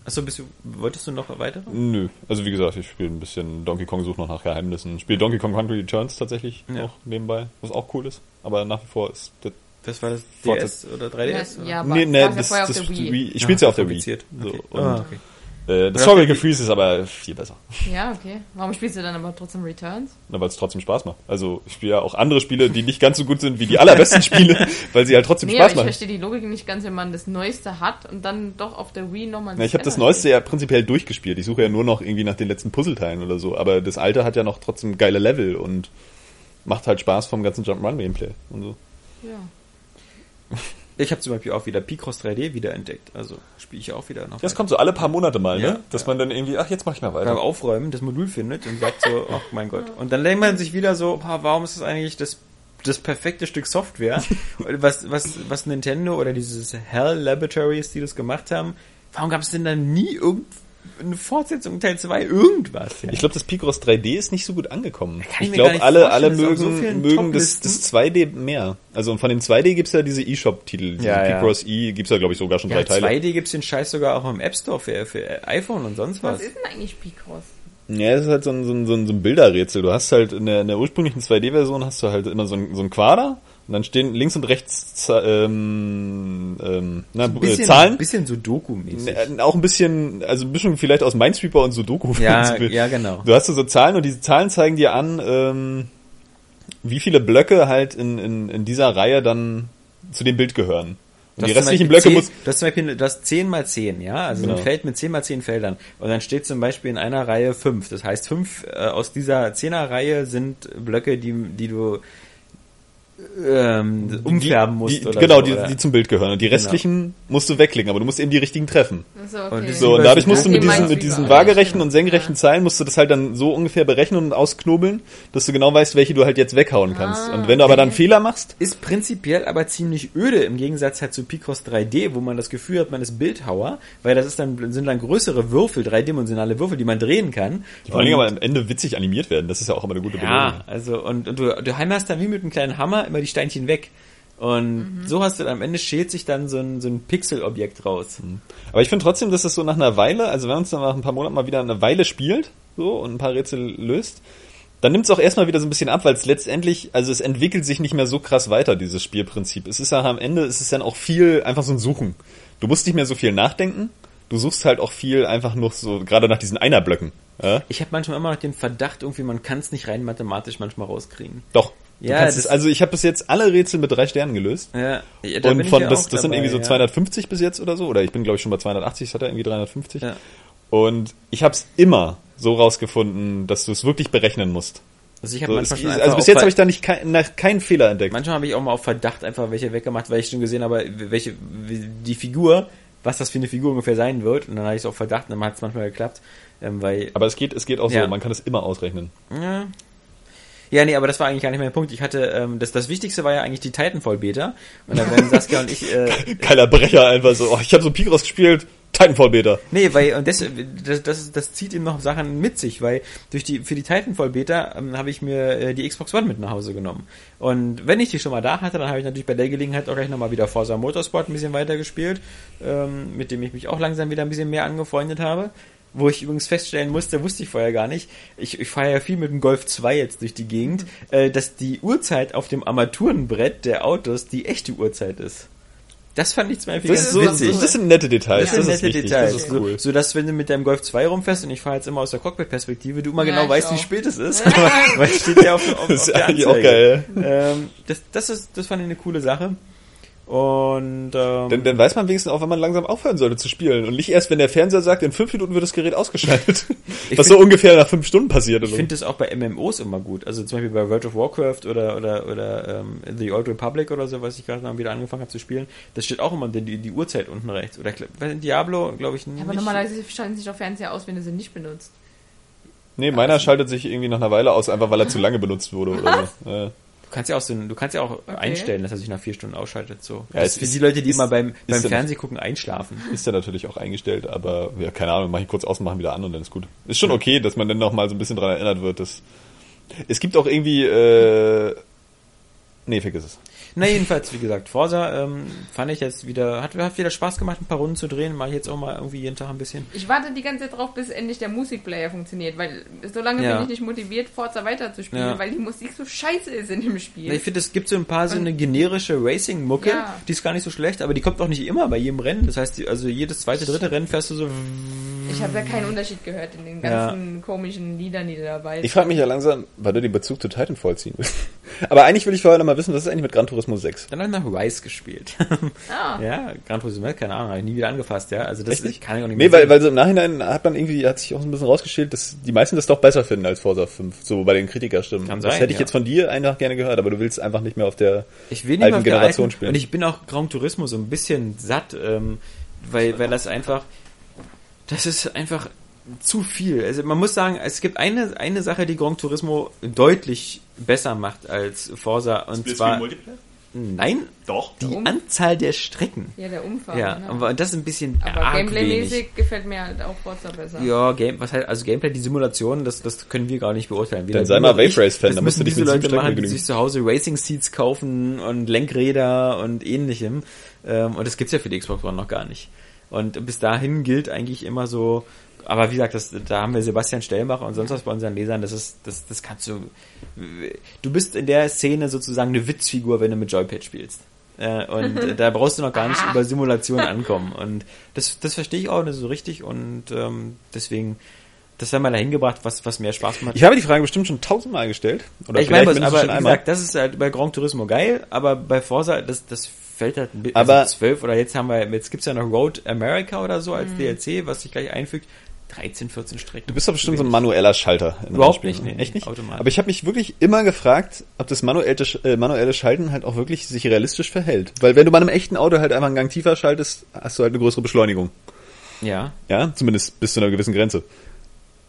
Achso, bist du, wolltest du noch weiter? Nö, also wie gesagt, ich spiele ein bisschen Donkey Kong Suche noch nach Geheimnissen. Spiele Donkey Kong Country Returns tatsächlich Ja. noch nebenbei, was auch cool ist. Aber nach wie vor ist das Das war das DS oder 3DS? Ja, oder? aber nee, nee, ja das, das, auf der das Wii. Wii. Ich spiele ja auf der Wii. So, Okay. und, Ah, okay. Äh, das Wii. Freeze ist aber viel besser. Ja, okay. Warum spielst du dann aber trotzdem Returns? Na, weil es trotzdem Spaß macht. Also ich spiele ja auch andere Spiele, die nicht ganz so gut sind wie die allerbesten (laughs) Spiele, weil sie halt trotzdem Nee, aber Spaß ich machen. verstehe die Logik nicht ganz, wenn man das Neueste hat und dann doch auf der Wii nochmal Na, ich habe das Neueste ja prinzipiell durchgespielt. Ich suche ja nur noch irgendwie nach den letzten Puzzleteilen oder so. Aber das alte hat ja noch trotzdem geile Level und macht halt Spaß vom ganzen Jump'n'Run-Gameplay und so. Ja. (laughs) Ich habe zum Beispiel auch wieder Picross 3D wiederentdeckt. Also spiele ich auch wieder noch. Das kommt so alle paar Monate mal, Ja. ne? Dass man dann irgendwie, ach, jetzt mach ich mal beim weiter. Aufräumen das Modul findet und sagt so, ach (laughs) mein Gott. Und dann denkt man sich wieder so, "Ah, warum ist das eigentlich das, das perfekte Stück Software, (laughs) was, was, was Nintendo oder dieses Hell Laboratories, die das gemacht haben, warum gab es denn da nie irgendeine Fortsetzung, Teil 2, irgendwas? Ja? Ich glaube, das Picross 3D ist nicht so gut angekommen. Kann ich Ich glaube, alle, alle mögen, so mögen das, das 2D mehr. Also und von dem 2D gibt's ja diese eShop-Titel. Diese Ja, ja. Picross E gibt's ja, glaube ich, sogar schon ja, drei Teile. 2D gibt's den Scheiß sogar auch im App Store für, für iPhone und sonst was. Was ist denn eigentlich Picross? Ja, es ist halt so ein, so ein, so ein, so ein Bilderrätsel. Du hast halt in der, in der ursprünglichen 2D-Version hast du halt immer so ein, so ein Quader Und dann stehen links und rechts ähm, ähm, na, Ein äh, bisschen, Zahlen. bisschen Sudoku-mäßig. Äh, Auch ein bisschen, also ein bisschen vielleicht aus Minesweeper und Sudoku. Ja, (laughs) so will. ja, genau. Du hast so, so Zahlen und diese Zahlen zeigen dir an, ähm, wie viele Blöcke halt in, in, in dieser Reihe dann zu dem Bild gehören. Und die restlichen Blöcke 10, muss, Du hast zum Beispiel das 10 mal 10, ja, also Genau. ein Feld mit 10 mal 10 Feldern. Und dann steht zum Beispiel in einer Reihe 5. Das heißt, 5 äh, aus dieser 10er Reihe sind Blöcke, die, die du ähm, umfärben musst. die, oder genau, so, die, oder? Genau. die zum Bild gehören. Und die restlichen musst du wegklicken, aber du musst eben die richtigen treffen. So, okay. Und So, und dadurch musst du mit diesen, mit diesen waagerechten und senkrechten Ja. Zeilen musst du das halt dann so ungefähr berechnen und ausknobeln, dass du genau weißt, welche du halt jetzt weghauen kannst. Ah, und wenn du aber dann okay. Fehler machst, ist prinzipiell aber ziemlich öde im Gegensatz halt zu Picross 3D, wo man das Gefühl hat, man ist Bildhauer, weil das ist dann sind dann größere Würfel, dreidimensionale Würfel, die man drehen kann. die vor allen Dingen Und- aber am Ende witzig animiert werden. Das ist ja auch immer eine gute Ja, also und, und du, du hammerst dann wie mit einem kleinen Hammer immer die Steinchen weg. Und so hast du dann am Ende schält sich dann so ein, so ein Pixelobjekt raus. Aber ich finde trotzdem, dass das so nach einer Weile, also wenn man es dann nach ein paar Monaten mal wieder eine Weile spielt, so, und ein paar Rätsel löst, dann nimmt es auch erstmal wieder so ein bisschen ab, weil es letztendlich, also es entwickelt sich nicht mehr so krass weiter, dieses Spielprinzip. Es ist ja am Ende, es ist dann auch viel einfach so ein Suchen. Du musst nicht mehr so viel nachdenken, du suchst halt auch viel einfach nur so, gerade nach diesen Einerblöcken. Ja? Ich habe manchmal immer noch den Verdacht, irgendwie man kann es nicht rein mathematisch manchmal rauskriegen. Doch. Ja, das- also ich habe bis jetzt alle Rätsel mit drei Sternen gelöst. Ja, ja, da Und von, ja das, das sind dabei, irgendwie so ja. 250 bis jetzt oder so, oder ich bin glaube ich schon bei 280, das hat er irgendwie 350. Ja. Und ich habe es immer so rausgefunden, dass du es wirklich berechnen musst. Also ich habe So, manchmal schon also bis jetzt habe ich da nicht kein, nach, keinen Fehler entdeckt. Manchmal habe ich auch mal auf Verdacht einfach welche weggemacht, weil ich schon gesehen habe, welche die Figur, was das für eine Figur ungefähr sein wird. Und dann habe ich es auf Verdacht, und dann hat es manchmal geklappt, ähm, weil Aber es geht, es geht auch Ja. so, man kann es immer ausrechnen. Ja. Ja, nee, aber das war eigentlich gar nicht mein Punkt. Ich hatte, ähm, das, das Wichtigste war ja eigentlich die Titanfall-Beta. Und dann werden Saskia und ich, äh, (laughs) Geiler Brecher einfach so, oh, ich habe so Picross gespielt, Titanfall Beta. nee, weil, und das, das, das, das zieht eben noch Sachen mit sich, weil durch die, für die Titanfall-Beta ähm, habe ich mir äh, die Xbox One mit nach Hause genommen. Und wenn ich die schon mal da hatte, dann habe ich natürlich bei der Gelegenheit auch gleich nochmal wieder Forza Motorsport ein bisschen weitergespielt, ähm, mit dem ich mich auch langsam wieder ein bisschen mehr angefreundet habe. Wo ich übrigens feststellen musste, wusste ich vorher gar nicht, ich, ich fahre ja viel mit dem Golf 2 jetzt durch die Gegend, äh, dass die Uhrzeit auf dem Armaturenbrett der Autos die echte Uhrzeit ist. Das fand ich zum Beispiel Das, ganz ist so, witzig. das, sind nette Details, Das das, sind ist nette wichtig, Details. das ist So, cool. so dass wenn du mit deinem Golf 2 rumfährst und ich fahre jetzt immer aus der Cockpit-Perspektive, du immer Ja, genau weißt, wie auch. spät es ist. (laughs) (laughs) weil es steht ja auf, auf, Das ist auf der eigentlich auch Anzeige. geil. Ähm, das, das, ist, das fand ich eine coole Sache. Und ähm, Dann, dann weiß man wenigstens auch, wenn man langsam aufhören sollte zu spielen. Und nicht erst, wenn der Fernseher sagt, in fünf Minuten wird das Gerät ausgeschaltet. Ich (laughs) Was find- so ungefähr nach fünf Stunden passiert. ich finde das auch bei MMOs immer gut. Also zum Beispiel bei World of Warcraft oder oder oder ähm, The Old Republic oder so, was ich gerade mal wieder angefangen habe zu spielen. Das steht auch immer die, die Uhrzeit unten rechts. Oder bei Diablo, glaube ich, nicht. Ja, aber normalerweise schalten sich doch Fernseher aus, wenn du sie nicht benutzt. nee, meiner schaltet sich irgendwie nach einer Weile aus, einfach weil er zu lange benutzt wurde. Oder (laughs) so. Ja. Du kannst ja auch so, du kannst ja auch einstellen, dass er sich nach vier Stunden ausschaltet. So. Ja, das es ist für ist- die Leute, die ist- immer beim, beim Fernsehen gucken einschlafen. Ist ja natürlich auch eingestellt, aber ja, keine Ahnung, mache ich kurz aus und machen wieder an und dann ist gut. Ist schon okay, dass man dann noch mal so ein bisschen dran erinnert wird, dass es gibt auch irgendwie äh, nee, vergiss es. Na jedenfalls, wie gesagt, Forza ähm, fand ich jetzt wieder, hat, hat wieder Spaß gemacht, ein paar Runden zu drehen. Mache ich jetzt auch mal irgendwie jeden Tag ein bisschen. Ich warte die ganze Zeit drauf, bis endlich der Musikplayer funktioniert, weil so lange Ja. bin ich nicht motiviert, Forza weiterzuspielen, Ja. weil die Musik so scheiße ist in dem Spiel. Ich finde, es gibt so ein paar so eine generische Racing-Mucke, Ja. die ist gar nicht so schlecht, aber die kommt auch nicht immer bei jedem Rennen. Das heißt, also jedes zweite, dritte Rennen fährst du so. Ich habe ja keinen Unterschied gehört in den Ja. ganzen komischen Liedern, die da dabei Ich frage mich ja langsam, weil du den Bezug zu Titanfall ziehen willst. (laughs) Aber eigentlich will ich vorher noch mal wissen, was ist eigentlich mit Gran Turismo 6? Dann habe ich noch Rise gespielt. (laughs) Ah, ja, Gran Turismo, keine Ahnung, habe ich nie wieder angefasst, ja. Also das Echt nicht? kann ich auch nicht Nee, mehr weil, sehen. weil so im Nachhinein hat man irgendwie, hat sich auch so ein bisschen rausgestellt, dass die meisten das doch besser finden als Forza 5, so bei den Kritikerstimmen. Kann das sein, hätte ich ja. jetzt von dir einfach gerne gehört, aber du willst einfach nicht mehr auf der Ich will nicht alten mehr auf der Generation alten, spielen. Und ich bin auch Gran Turismo so ein bisschen satt, ähm, weil, weil das einfach, das ist einfach zu viel. Also man muss sagen, es gibt eine, eine Sache, die Gran Turismo deutlich besser macht als Forza und zwar, nein, Doch. die Um- Anzahl der Strecken. ja, der Umfang. Ja, ne? aber das ist ein bisschen aber arg wenig. Gameplay-mäßig gefällt mir halt auch Forza besser. Ja, Game, was halt, also Gameplay, die Simulation, das, das können wir gar nicht beurteilen. Weder Dann sei mal. Wave Race Fan, dann musst müssen du dich diese mit Leute Strecken machen, die sich zu Hause Racing Seats kaufen und Lenkräder und ähnlichem. Ähm, und das gibt's ja für die Xbox One noch gar nicht. Und bis dahin gilt eigentlich immer so, aber wie gesagt, das, da haben wir Sebastian Stellmacher und sonst was bei unseren Lesern, das ist, das, das kannst du, du bist in der Szene sozusagen eine Witzfigur, wenn du mit Joypad spielst. Äh, und äh, (laughs) da brauchst du noch gar nicht über Simulation ankommen. Und das, das verstehe ich auch nicht so richtig und ähm, deswegen, das haben wir da hingebracht, was, was mehr Spaß macht. Ich habe die Frage bestimmt schon tausendmal gestellt. Oder ich meine, aber mindestens wie gesagt, das ist halt bei Gran Turismo geil, aber bei Forza, das, das fällt halt ein bisschen Aber- also 12 oder jetzt haben wir, jetzt gibt's ja noch Road America oder so Mhm. als DLC, was sich gleich einfügt. 13, 14 Strecken. Du bist doch bestimmt so ein manueller Schalter. in Überhaupt nicht, nee, nee, Echt nicht? Automat. Aber ich habe mich wirklich immer gefragt, ob das manuelle, äh, manuelle Schalten halt auch wirklich sich realistisch verhält. Weil wenn du bei einem echten Auto halt einfach einen Gang tiefer schaltest, hast du halt eine größere Beschleunigung. Ja, Ja, zumindest bis zu einer gewissen Grenze.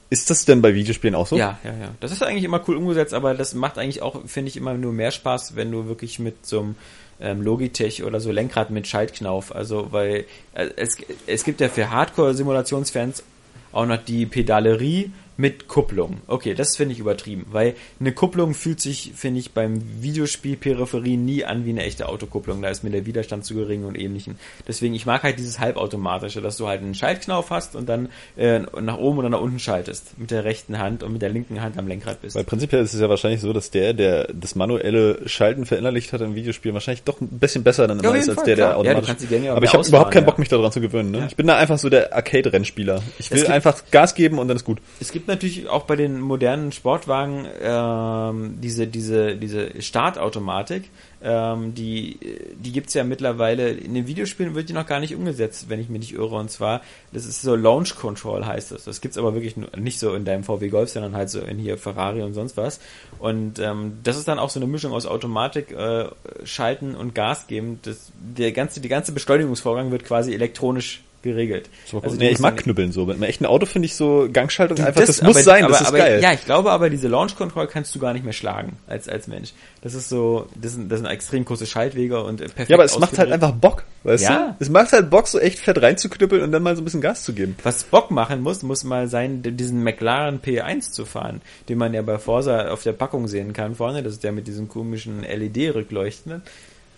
Ist das denn bei Videospielen auch so? ja, ja, ja. Das ist eigentlich immer cool umgesetzt, aber das macht eigentlich auch, finde ich, immer nur mehr Spaß, wenn du wirklich mit so einem ähm, Logitech oder so Lenkrad mit Schaltknauf, also weil äh, es, es gibt ja für Hardcore-Simulationsfans auch noch die Pedalerie mit Kupplung. Okay, das finde ich übertrieben, weil eine Kupplung fühlt sich, finde ich, beim Videospiel Peripherie nie an wie eine echte Autokupplung. Da ist mir der Widerstand zu gering und ähnlichen. Deswegen, ich mag halt dieses halbautomatische, dass du halt einen Schaltknauf hast und dann äh, nach oben oder nach unten schaltest. Mit der rechten Hand und mit der linken Hand am Lenkrad bist. Weil prinzipiell ist es ja wahrscheinlich so, dass der, der das manuelle Schalten verinnerlicht hat im Videospiel, wahrscheinlich doch ein bisschen besser dann Ja, ist als der, der klar. Ja, du automatisch. die Gänge auch Aber ich habe überhaupt keinen Bock, ja. mich daran zu gewöhnen. Ne? Ja. Ich bin da einfach so der Arcade-Rennspieler. Ich will gibt- einfach Gas geben und dann ist gut. Es gibt natürlich auch bei den modernen Sportwagen ähm, diese, diese, diese Startautomatik. Ähm, die die gibt's ja mittlerweile, in den Videospielen wird die noch gar nicht umgesetzt, wenn ich mich nicht irre. Und zwar, das ist so Launch Control heißt das. Das gibt's aber wirklich nicht so in deinem VW Golf, sondern halt so in hier Ferrari und sonst was. Und ähm, das ist dann auch so eine Mischung aus Automatik, äh, Schalten und Gas geben. Das, der ganze, die ganze Beschleunigungsvorgang wird quasi elektronisch geregelt. Also nee, ich mag knüppeln so. Mit einem echten Auto finde ich so Gangschaltung einfach, das, muss aber- sein, das aber, ist aber, geil. Ja, ich glaube aber, diese Launch Control kannst du gar nicht mehr schlagen als, als Mensch. Das ist so, das sind, das sind extrem große Schaltwege und äh, perfekt Ja, aber es macht halt einfach Bock, weißt Ja. du? Es macht halt Bock, so echt fett reinzuknüppeln und dann mal so ein bisschen Gas zu geben. Was Bock machen muss, muss mal sein, diesen McLaren P1 zu fahren, den man ja bei Forza auf der Packung sehen kann vorne. Das ist der mit diesen komischen LED-Rückleuchten.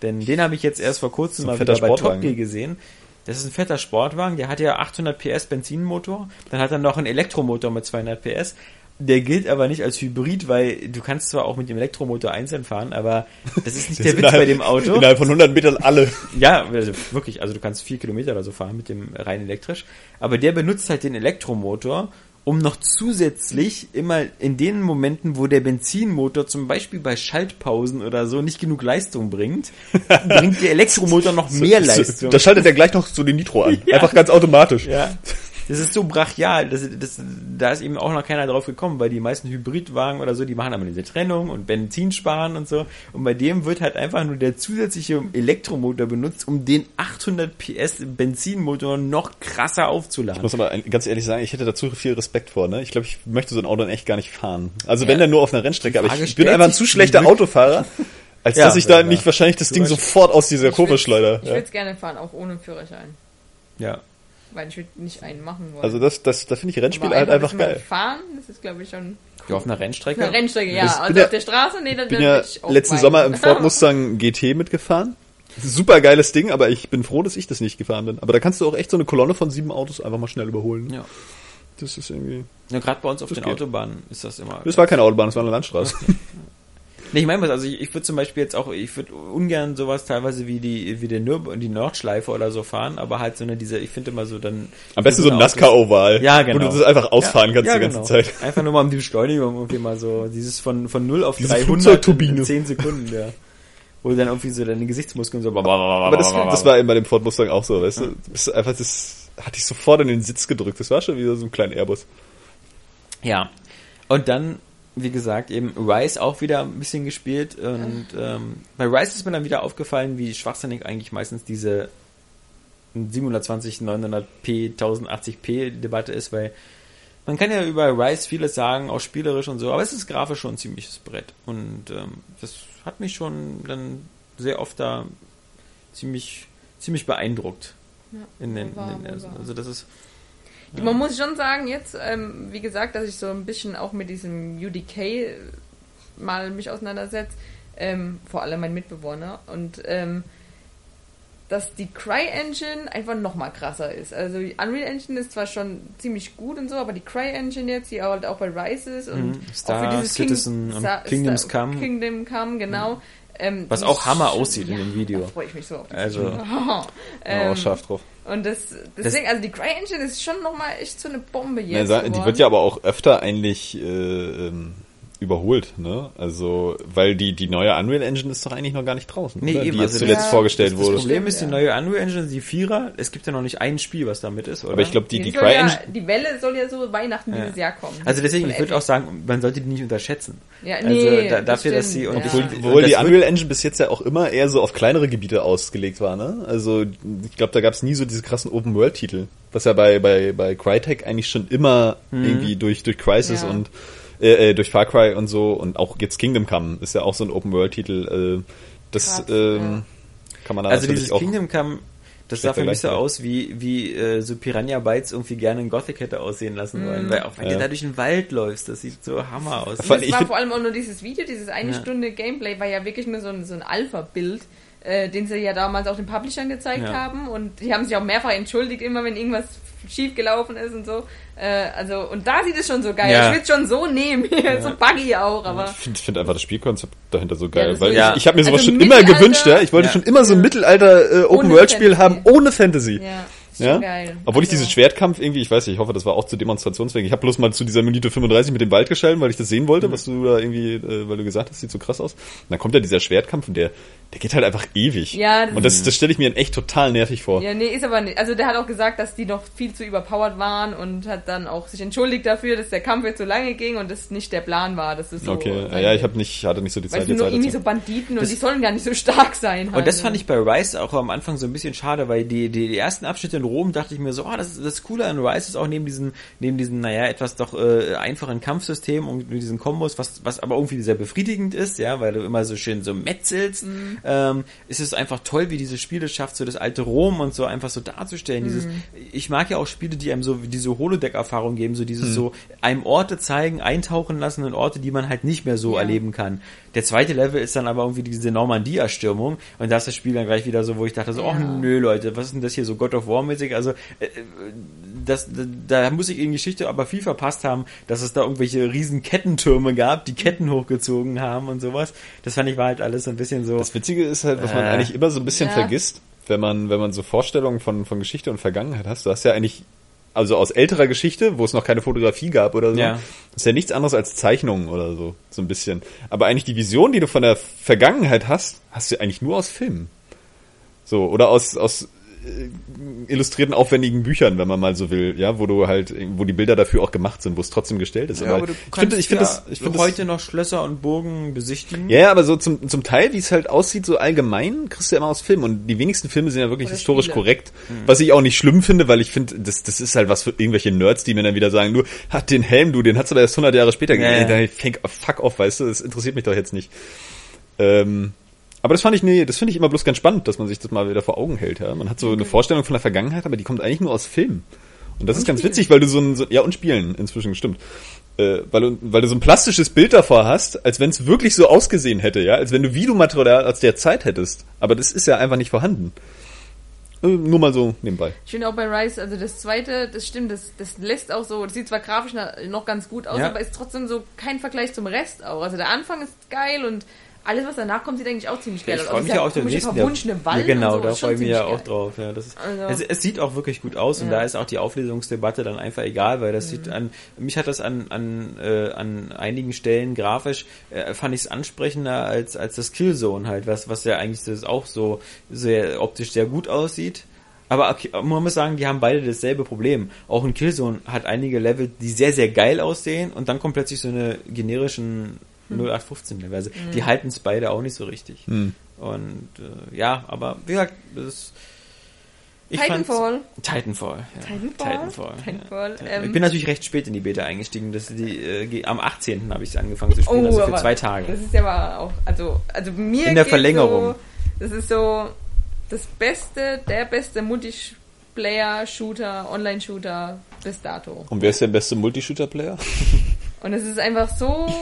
Denn den habe ich jetzt erst vor kurzem So mal wieder bei Top Gear gesehen. Das ist ein fetter Sportwagen, der hat ja 800 PS Benzinmotor, dann hat er noch einen Elektromotor mit 200 PS. Der gilt aber nicht als Hybrid, weil du kannst zwar auch mit dem Elektromotor einzeln fahren, aber das ist nicht (laughs) der Witz bei dem Auto. Innerhalb von 100 Metern alle. (laughs) Ja, also wirklich, also du kannst vier Kilometer oder so fahren mit dem rein elektrisch. Aber der benutzt halt den Elektromotor, um noch zusätzlich immer in den Momenten, wo der Benzinmotor zum Beispiel bei Schaltpausen oder so nicht genug Leistung bringt, (laughs) bringt der Elektromotor noch mehr Leistung. Da schaltet er gleich noch so den Nitro an. (laughs) Ja. Einfach ganz automatisch. Ja. Das ist so brachial, das, das, da ist eben auch noch keiner drauf gekommen, weil die meisten Hybridwagen oder so, die machen aber diese Trennung und Benzin sparen und so. Und bei dem wird halt einfach nur der zusätzliche Elektromotor benutzt, um den 800 PS Benzinmotor noch krasser Ich aufzuladen. muss aber ganz ehrlich sagen, ich hätte dazu viel Respekt vor. Ne? Ich glaube, ich möchte so ein Auto dann echt gar nicht fahren. Also wenn dann nur auf einer Rennstrecke. Aber ich bin einfach ein zu schlechter. Autofahrer, als Ja, dass ich da ja. nicht wahrscheinlich das Ding sofort aus dieser Kurve schleudere. Ich Ja. würde es gerne fahren, auch ohne Führerschein. Ja. Weil ich würde nicht einen machen wollen. Also das, das, da finde ich Rennspiele Aber halt einfach geil. Fahren, das ist glaube ich schon Ja, auf einer Rennstrecke. eine Rennstrecke, ja. Bin Also ja- auf der Straße, nee, dann Ich bin ja ich auch letzten weinen. Sommer im (laughs) Ford Mustang GT mitgefahren. Super geiles Ding, aber ich bin froh, dass ich das nicht gefahren bin. Aber da kannst du auch echt so eine Kolonne von sieben Autos einfach mal schnell überholen. Ja. Das ist irgendwie. ja Gerade bei uns auf den geht. Autobahnen ist das immer. Das war keine Autobahn, das war eine Landstraße. Nee, ich meine was, also ich, ich würde zum Beispiel jetzt auch, ich würde ungern sowas teilweise wie die, wie der Nürb die Nordschleife oder so fahren, aber halt so eine, diese, ich finde immer so dann. Am besten so ein NASCAR-Oval. Ja, genau. Wo du das einfach ausfahren ja, kannst ja, die ganze genau. Zeit. Einfach nur mal um die Beschleunigung irgendwie mal so, dieses von, von 0 auf Diese 300 Flugzeugturbine. in 10 Sekunden, ja. Wo du dann irgendwie so deine Gesichtsmuskeln so. Aber das, das war eben bei dem Ford Mustang auch so, weißt du? Du bist einfach, das hat dich sofort in den Sitz gedrückt. Das war schon wieder so ein kleiner Airbus. Ja. Und dann, wie gesagt, eben Rise auch wieder ein bisschen gespielt. Und ähm, bei Rise ist mir dann wieder aufgefallen, wie schwachsinnig eigentlich meistens diese 720, 900p, 1080p Debatte ist, weil man kann ja über Rise vieles sagen, auch spielerisch und so, aber es ist grafisch schon ein ziemliches Brett. Und ähm, das hat mich schon dann sehr oft da ziemlich, ziemlich beeindruckt. Ja, In den, in den, war. also das ist Man muss schon sagen, jetzt, ähm, wie gesagt, dass ich so ein bisschen auch mit diesem UDK mal mich auseinandersetze, ähm, vor allem mein Mitbewohner. Und ähm, dass die Cry-Engine einfach noch mal krasser ist. Also die Unreal Engine ist zwar schon ziemlich gut und so, aber die Cry-Engine jetzt, die halt auch bei Rise ist und Mhm. Star Citizen und Kingdoms Come. Kingdom Come, genau. Ähm, Was auch Hammer aussieht in dem Video. Da freue ich mich so auf die Also, Ja, (laughs) (laughs) ähm, scharf drauf. Und das, deswegen, also die Cry-Engine ist schon noch mal echt so eine Bombe Ja, jetzt sa- die wird ja aber auch öfter eigentlich äh, ähm, überholt, ne? Also, weil die, die neue Unreal Engine ist doch eigentlich noch gar nicht draußen, Nee, oder? eben, die jetzt also zuletzt das- vorgestellt das wurde. Problem ist, die ja. neue Unreal Engine, die Vierer, es gibt ja noch nicht ein Spiel, was damit ist, oder? aber ich glaube, die, die soll ja, CryEngine, die Welle soll ja so Weihnachten Ja. dieses Jahr kommen. Also deswegen, ich würde auch sagen, man sollte die nicht unterschätzen. Ja, also nee, da, das dafür, dass stimmt, sie und ja. das- obwohl, obwohl das die Unreal Engine bis jetzt ja auch immer eher so auf kleinere Gebiete ausgelegt war, ne? Also, ich glaube, da gab es nie so diese krassen Open-World-Titel, was ja bei, bei, bei Crytek eigentlich schon immer irgendwie durch, durch Crisis Ja. und äh, äh, durch Far Cry und so und auch jetzt Kingdom Come ist ja auch so ein Open-World-Titel. Äh, das Krass, ähm, kann man da Also natürlich dieses auch Kingdom Come, das sah für mich so aus, wie, wie äh, so Piranha Bytes irgendwie gerne in Gothic hätte aussehen lassen wollen. Weil auch wenn Ja. du da durch den Wald läufst, das sieht so Hammer aus. Vor- Das ich war vor allem auch nur dieses Video, dieses eine Ja. Stunde Gameplay war ja wirklich nur so ein, so ein Alpha-Bild, äh, den sie ja damals auch den Publishern gezeigt Ja. haben und die haben sich auch mehrfach entschuldigt, immer wenn irgendwas schief gelaufen ist und so. Äh, also, und da sieht es schon so geil. Ja. Ich will es schon so nehmen, (laughs) so buggy auch, aber. Ich finde find einfach das Spielkonzept dahinter so geil, das weil Ja. ich, ich habe mir sowas Also schon immer gewünscht, ja. Ich wollte Ja. schon immer so ein Mittelalter äh, Open World Spiel Fantasy. haben ohne Fantasy. Ja, ist Ja? schon geil. Obwohl ich Also- diesen Schwertkampf irgendwie, ich weiß nicht, ich hoffe, das war auch zu Demonstrationszwecken. Ich habe bloß mal zu dieser Minute 35 mit dem Wald geschalten, weil ich das sehen Mhm. wollte, was du da irgendwie, äh, weil du gesagt hast, sieht so krass aus. Und dann kommt ja dieser Schwertkampf und der, der geht halt einfach ewig. Ja, das und das, das stelle ich mir echt total nervig vor. Ja, nee, ist aber nicht. Also der hat auch gesagt, dass die noch viel zu überpowered waren und hat dann auch sich entschuldigt dafür, dass der Kampf jetzt so lange ging und das nicht der Plan war. Das ist so. Okay, ja, ja, ich habe nicht, hatte nicht so die Weil Zeit es sind nur irgendwie weiter so Banditen und die sollen gar nicht so stark sein. Und das halt. fand ich bei Rise auch am Anfang so ein bisschen schade, weil die, die, die ersten Abschnitte in Rom dachte ich mir so, oh, das, das Coole an Rise ist auch neben diesen, neben diesen, naja, etwas doch äh, einfachen Kampfsystem und mit diesen Kombos, was, was aber irgendwie sehr befriedigend ist, ja, weil du immer so schön so metzelst, ähm, ist es einfach toll, wie diese Spiele schafft, so das alte Rom und so einfach so darzustellen. Dieses, ich mag ja auch Spiele, die einem so diese Holodeck-Erfahrung geben, so dieses so einem Orte zeigen, eintauchen lassen in Orte, die man halt nicht mehr so Ja. erleben kann. Der zweite Level ist dann aber irgendwie diese Normandie-Erstürmung und da ist das Spiel dann gleich wieder so, wo ich dachte so, Ja. oh nö Leute, was ist denn das hier so God of War mäßig? Also äh, äh, das, da muss ich in Geschichte aber viel verpasst haben, dass es da irgendwelche riesen Kettentürme gab, die Ketten hochgezogen haben und sowas. Das fand ich war halt alles so ein bisschen so. Das Witzige ist halt, was man Äh. eigentlich immer so ein bisschen Ja. vergisst, wenn man, wenn man so Vorstellungen von, von Geschichte und Vergangenheit hast. Du hast ja eigentlich, also aus älterer Geschichte, wo es noch keine Fotografie gab oder so, Ja. ist ja nichts anderes als Zeichnungen oder so, so ein bisschen. Aber eigentlich die Vision, die du von der Vergangenheit hast, hast du eigentlich nur aus Filmen. So, oder aus, aus illustrierten, aufwendigen Büchern, wenn man mal so will, ja, wo du halt, wo die Bilder dafür auch gemacht sind, wo es trotzdem gestellt ist. Ja, aber du ich finde, ich finde ja das, ich finde heute das, noch Schlösser und Burgen besichtigen. ja, aber so zum, zum Teil, wie es halt aussieht, so allgemein, kriegst du ja immer aus Filmen. Und die wenigsten Filme sind ja wirklich Oder historisch Spiele. korrekt. Was ich auch nicht schlimm finde, weil ich finde, das, das ist halt was für irgendwelche Nerds, die mir dann wieder sagen, du, hat den Helm, du, den hast du aber erst 100 Jahre später Ja, gegeben. fuck off, weißt du, das interessiert mich doch jetzt nicht. Ähm, aber das fand ich, nee, das finde ich immer bloß ganz spannend, dass man sich das mal wieder vor Augen hält, ja. Man hat so eine Vorstellung von der Vergangenheit, aber die kommt eigentlich nur aus Filmen. Und das ist ganz Spielen. witzig, weil du so ein, so, ja, und Spielen inzwischen, stimmt. Äh, weil, du, weil du so ein plastisches Bild davor hast, als wenn es wirklich so ausgesehen hätte, ja, als wenn du Videomaterial aus der Zeit hättest. Aber das ist ja einfach nicht vorhanden. Äh, nur mal so nebenbei. Ich finde auch bei Rise, also das zweite, das stimmt, das, das lässt auch so, das sieht zwar grafisch noch ganz gut aus, Ja. aber ist trotzdem so kein Vergleich zum Rest auch. Also der Anfang ist geil und alles, was danach kommt, sieht eigentlich auch ziemlich geil Ich aus. freue Also mich ja auch den nächsten. verwunschene Wald ja, genau, und da freue ich mich ja auch geil. drauf. Ja, das ist, Also- es, es sieht auch wirklich gut aus und Ja. da ist auch die Auflösungsdebatte dann einfach egal, weil das Mhm. sieht an, mich hat das an, an, äh, an einigen Stellen grafisch, äh, fand ich es ansprechender als, als das Killzone halt, was, was ja eigentlich das auch so sehr optisch sehr gut aussieht. Aber okay, man muss sagen, die haben beide dasselbe Problem. Auch ein Killzone hat einige Level, die sehr, sehr geil aussehen und dann kommt plötzlich so eine generischen Hm. 0815 Level. Also Die halten es beide auch nicht so richtig. Hm. Und äh, ja, aber wie gesagt, das ist. Ich fand's- Titanfall. Titanfall. Ja. Titanfall? Titanfall. Titanfall, Ja. ähm. ich bin natürlich recht spät in die Beta eingestiegen. Das die, äh, am 18. habe ich angefangen zu spielen, also für Oh, aber zwei Tage. Das ist ja aber auch, also, also mir In der geht Verlängerung. So, das ist so das beste, der beste Multiplayer-Shooter, Online-Shooter bis dato. Und wer ist der beste Multishooter-Player? Und es ist einfach so. (laughs)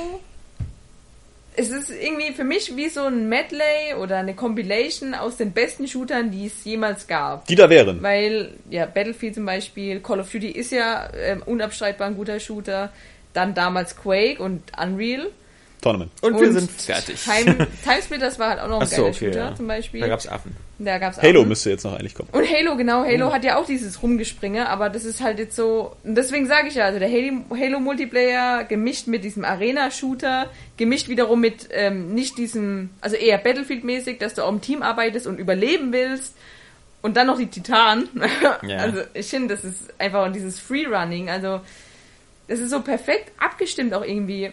es ist irgendwie für mich wie so ein Medley oder eine Compilation aus den besten Shootern, die es jemals gab. Die da wären. Weil, ja, Battlefield zum Beispiel, Call of Duty ist ja ähm, unabstreitbar ein guter Shooter. Dann damals Quake und Unreal. Tournament. Und, wir sind fertig. Time, (laughs) Timesplitters war halt auch noch ein Ach so, geiler okay, Shooter ja. zum Beispiel. Da gab's Affen. Da gab's Halo Affen. müsste jetzt noch eigentlich kommen. Und Halo, genau, Oh. Halo hat ja auch dieses Rumgespringe, aber das ist halt jetzt so, und deswegen sage ich ja, also der Halo, Halo Multiplayer gemischt mit diesem Arena-Shooter, gemischt wiederum mit ähm, nicht diesem, also eher Battlefield-mäßig, dass du auch im Team arbeitest und überleben willst. Und dann noch die Titanen. (laughs) Ja. Also ich finde, das ist einfach und dieses Freerunning, also das ist so perfekt abgestimmt auch irgendwie.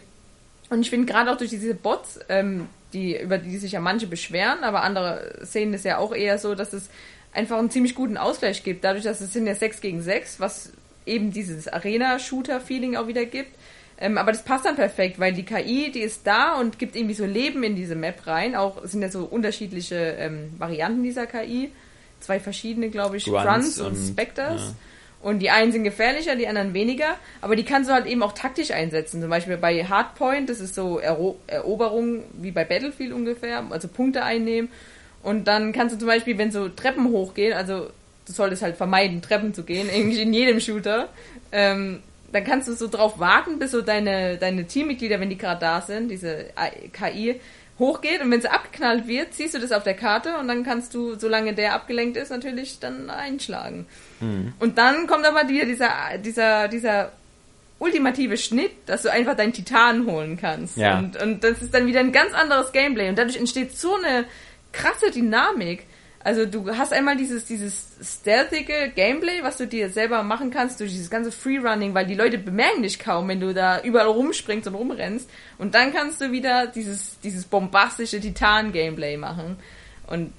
Und ich finde gerade auch durch diese Bots, ähm, die, über die sich ja manche beschweren, aber andere sehen es ja auch eher so, dass es einfach einen ziemlich guten Ausgleich gibt. Dadurch, dass es sind ja 6 gegen 6, was eben dieses Arena-Shooter-Feeling auch wieder gibt. Ähm, aber das passt dann perfekt, weil die KI, die ist da und gibt irgendwie so Leben in diese Map rein. Auch es sind ja so unterschiedliche ähm, Varianten dieser KI. Zwei verschiedene, glaube ich, Grunts Grunts und, und- Spectres. ja. Und die einen sind gefährlicher, die anderen weniger. Aber die kannst du halt eben auch taktisch einsetzen. Zum Beispiel bei Hardpoint, das ist so Ero Eroberung wie bei Battlefield ungefähr, also Punkte einnehmen. Und dann kannst du zum Beispiel, wenn so Treppen hochgehen, also du solltest halt vermeiden, Treppen zu gehen, (laughs) eigentlich in jedem Shooter, ähm, dann kannst du so drauf warten, bis so deine, deine Teammitglieder, wenn die gerade da sind, diese KI, hochgeht und wenn sie abgeknallt wird, siehst du das auf der Karte und dann kannst du, solange der abgelenkt ist, natürlich dann einschlagen. Und dann kommt aber wieder dieser, dieser, dieser ultimative Schnitt, dass du einfach deinen Titan holen kannst. Ja. Und, und das ist dann wieder ein ganz anderes Gameplay und dadurch entsteht so eine krasse Dynamik. Also du hast einmal dieses, dieses stealthige Gameplay, was du dir selber machen kannst durch dieses ganze Freerunning, weil die Leute bemerken dich kaum, wenn du da überall rumspringst und rumrennst. Und dann kannst du wieder dieses, dieses bombastische Titan-Gameplay machen. Und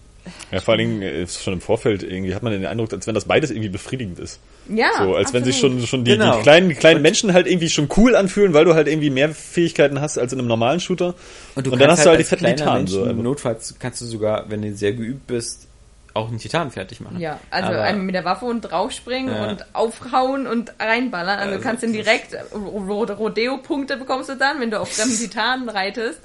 Ja, vor allen Dingen ist schon im Vorfeld irgendwie hat man den Eindruck, als wenn das beides irgendwie befriedigend ist. ja. So, als wenn sich absolut. schon, schon die, Genau. die kleinen, die kleinen Menschen halt irgendwie schon cool anfühlen, weil du halt irgendwie mehr Fähigkeiten hast als in einem normalen Shooter. Und, du dann hast du halt die als fetten Titanen. So. Notfalls kannst du sogar, wenn du sehr geübt bist, auch einen Titan fertig machen. Ja, also Aber- einmal mit der Waffe und draufspringen Ja. und aufhauen und reinballern. Also, Also du kannst dann direkt Ro- Rodeo-Punkte bekommst du dann, wenn du auf fremden (laughs) Titanen reitest.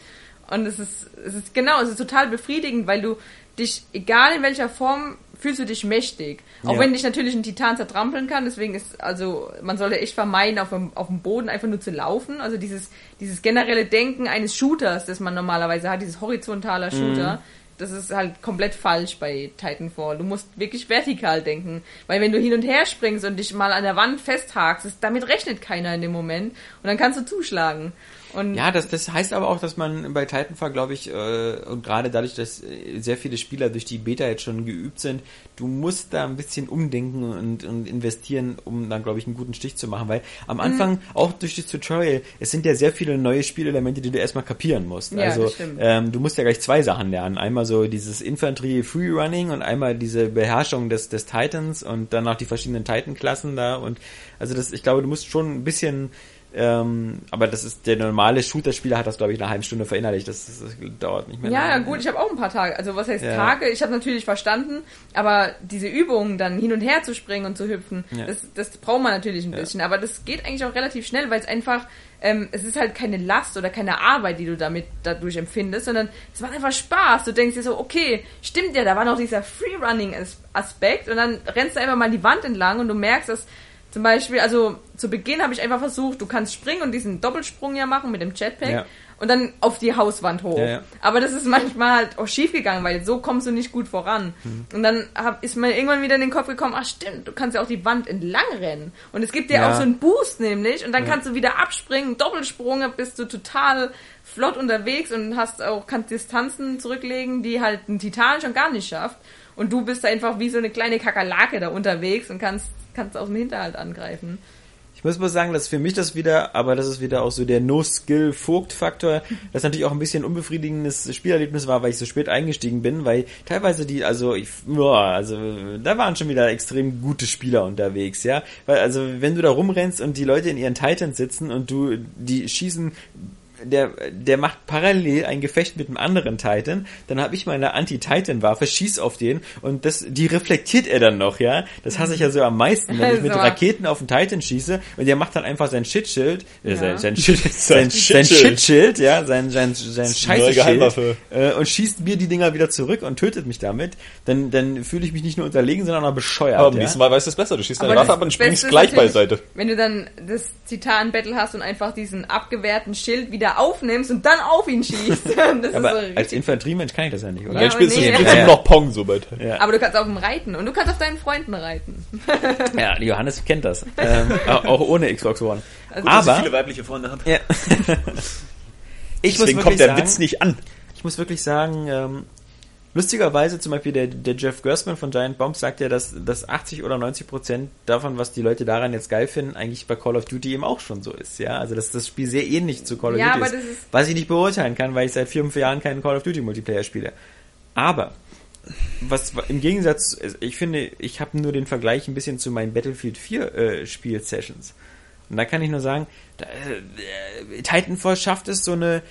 Und es ist, es ist genau, es ist total befriedigend, weil du dich, egal in welcher Form, fühlst du dich mächtig. Auch Ja. wenn dich natürlich ein Titan zertrampeln kann, deswegen ist, also, man sollte echt vermeiden, auf dem, auf dem Boden einfach nur zu laufen. Also dieses, dieses generelle Denken eines Shooters, das man normalerweise hat, dieses horizontaler Shooter, das ist halt komplett falsch bei Titanfall. Du musst wirklich vertikal denken. Weil wenn du hin und her springst und dich mal an der Wand festhakst, das, damit rechnet keiner in dem Moment. Und dann kannst du zuschlagen. Und Ja, das, das heißt aber auch, dass man bei Titanfall, glaube ich, äh, und gerade dadurch, dass äh, sehr viele Spieler durch die Beta jetzt schon geübt sind, du musst da ein bisschen umdenken und, und investieren, um dann, glaube ich, einen guten Stich zu machen. Weil am Mhm. Anfang, auch durch das Tutorial, es sind ja sehr viele neue Spielelemente, die du erstmal kapieren musst. Ja, also ähm, du musst ja gleich zwei Sachen lernen. Einmal so dieses Infanterie Freerunning und einmal diese Beherrschung des, des Titans und dann auch die verschiedenen Titan-Klassen da. Und also das, ich glaube, du musst schon ein bisschen ähm, aber das ist der normale Shooter-Spieler hat das glaube ich eine halbe Stunde verinnerlicht. Das, das, das dauert nicht mehr. Ja, ja lange. gut, ich habe auch ein paar Tage. Also was heißt Ja. Tage? Ich habe natürlich verstanden, aber diese Übungen dann hin und her zu springen und zu hüpfen, Ja. das, das braucht man natürlich ein Ja. bisschen. Aber das geht eigentlich auch relativ schnell, weil es einfach, ähm, es ist halt keine Last oder keine Arbeit, die du damit dadurch empfindest, sondern es macht einfach Spaß. Du denkst dir so, okay, stimmt ja, da war noch dieser Freerunning-Aspekt und dann rennst du einfach mal die Wand entlang und du merkst, dass zum Beispiel, also zu Beginn habe ich einfach versucht, du kannst springen und diesen Doppelsprung ja machen mit dem Jetpack Ja. und dann auf die Hauswand hoch. Ja, ja. Aber das ist manchmal halt auch schief gegangen, weil so kommst du nicht gut voran. Mhm. Und dann hab, ist mir irgendwann wieder in den Kopf gekommen, ach stimmt, du kannst ja auch die Wand entlang rennen. Und es gibt dir Ja. auch so einen Boost nämlich und dann kannst du wieder abspringen, Doppelsprung, bist du total flott unterwegs und hast auch, kannst Distanzen zurücklegen, die halt ein Titan schon gar nicht schafft. Und du bist einfach wie so eine kleine Kakerlake da unterwegs und kannst, kannst aus dem Hinterhalt angreifen. Ich muss mal sagen, dass für mich das wieder, aber das ist wieder auch so der No-Skill-Vogt-Faktor, (laughs) das natürlich auch ein bisschen unbefriedigendes Spielerlebnis war, weil ich so spät eingestiegen bin, weil teilweise die, also ich, boah, also da waren schon wieder extrem gute Spieler unterwegs, ja, weil also wenn du da rumrennst und die Leute in ihren Titans sitzen und du, die schießen der, der macht parallel ein Gefecht mit einem anderen Titan, dann habe ich meine Anti-Titan-Waffe, schieß auf den und das, die reflektiert er dann noch, ja. Das hasse ich ja so am meisten, wenn ich mit. (laughs) Raketen auf den Titan schieße und der macht dann einfach sein Shitschild, äh, Ja. sein, sein, (laughs) Shit, sein, sein Shitschild. Ja, sein, sein, sein Scheißschild äh, und schießt mir die Dinger wieder zurück und tötet mich damit, dann, dann fühle ich mich nicht nur unterlegen, sondern auch bescheuert. Aber beim ja? nächsten Mal weißt du es besser. Du schießt deine Aber Waffe ab und springst gleich beiseite. Wenn du dann das Titan-Battle hast und einfach diesen abgewehrten Schild wieder aufnimmst und dann auf ihn schießt. (laughs) Das Aber ist so als. Infanteriemensch kann ich das ja nicht, oder? Ja, Nein, spielst du nee. spielst Ja, du ja. noch Pong so Teil. Ja. Aber du kannst auf ihm reiten und du kannst auf deinen Freunden reiten. Ja, Johannes kennt das. (laughs) Ähm, auch ohne Xbox One. Also Aber weibliche Freunde habe. ja. (laughs) ich muss Deswegen wirklich kommt der sagen, Witz nicht an. ich muss wirklich sagen, ähm, lustigerweise zum Beispiel der, der Jeff Gersman von Giant Bomb sagt ja, dass, dass 80 oder 90 Prozent davon, was die Leute daran jetzt geil finden, eigentlich bei Call of Duty eben auch schon so ist. Ja, also dass das Spiel sehr ähnlich zu Call of Ja, Duty aber ist, das ist- was ich nicht beurteilen kann, weil ich seit vier, fünf Jahren keinen Call of Duty Multiplayer spiele. Aber was im Gegensatz, ich finde, ich habe nur den Vergleich ein bisschen zu meinen Battlefield 4 äh, Spiel-Sessions. Und da kann ich nur sagen, da, äh, Titanfall schafft es so eine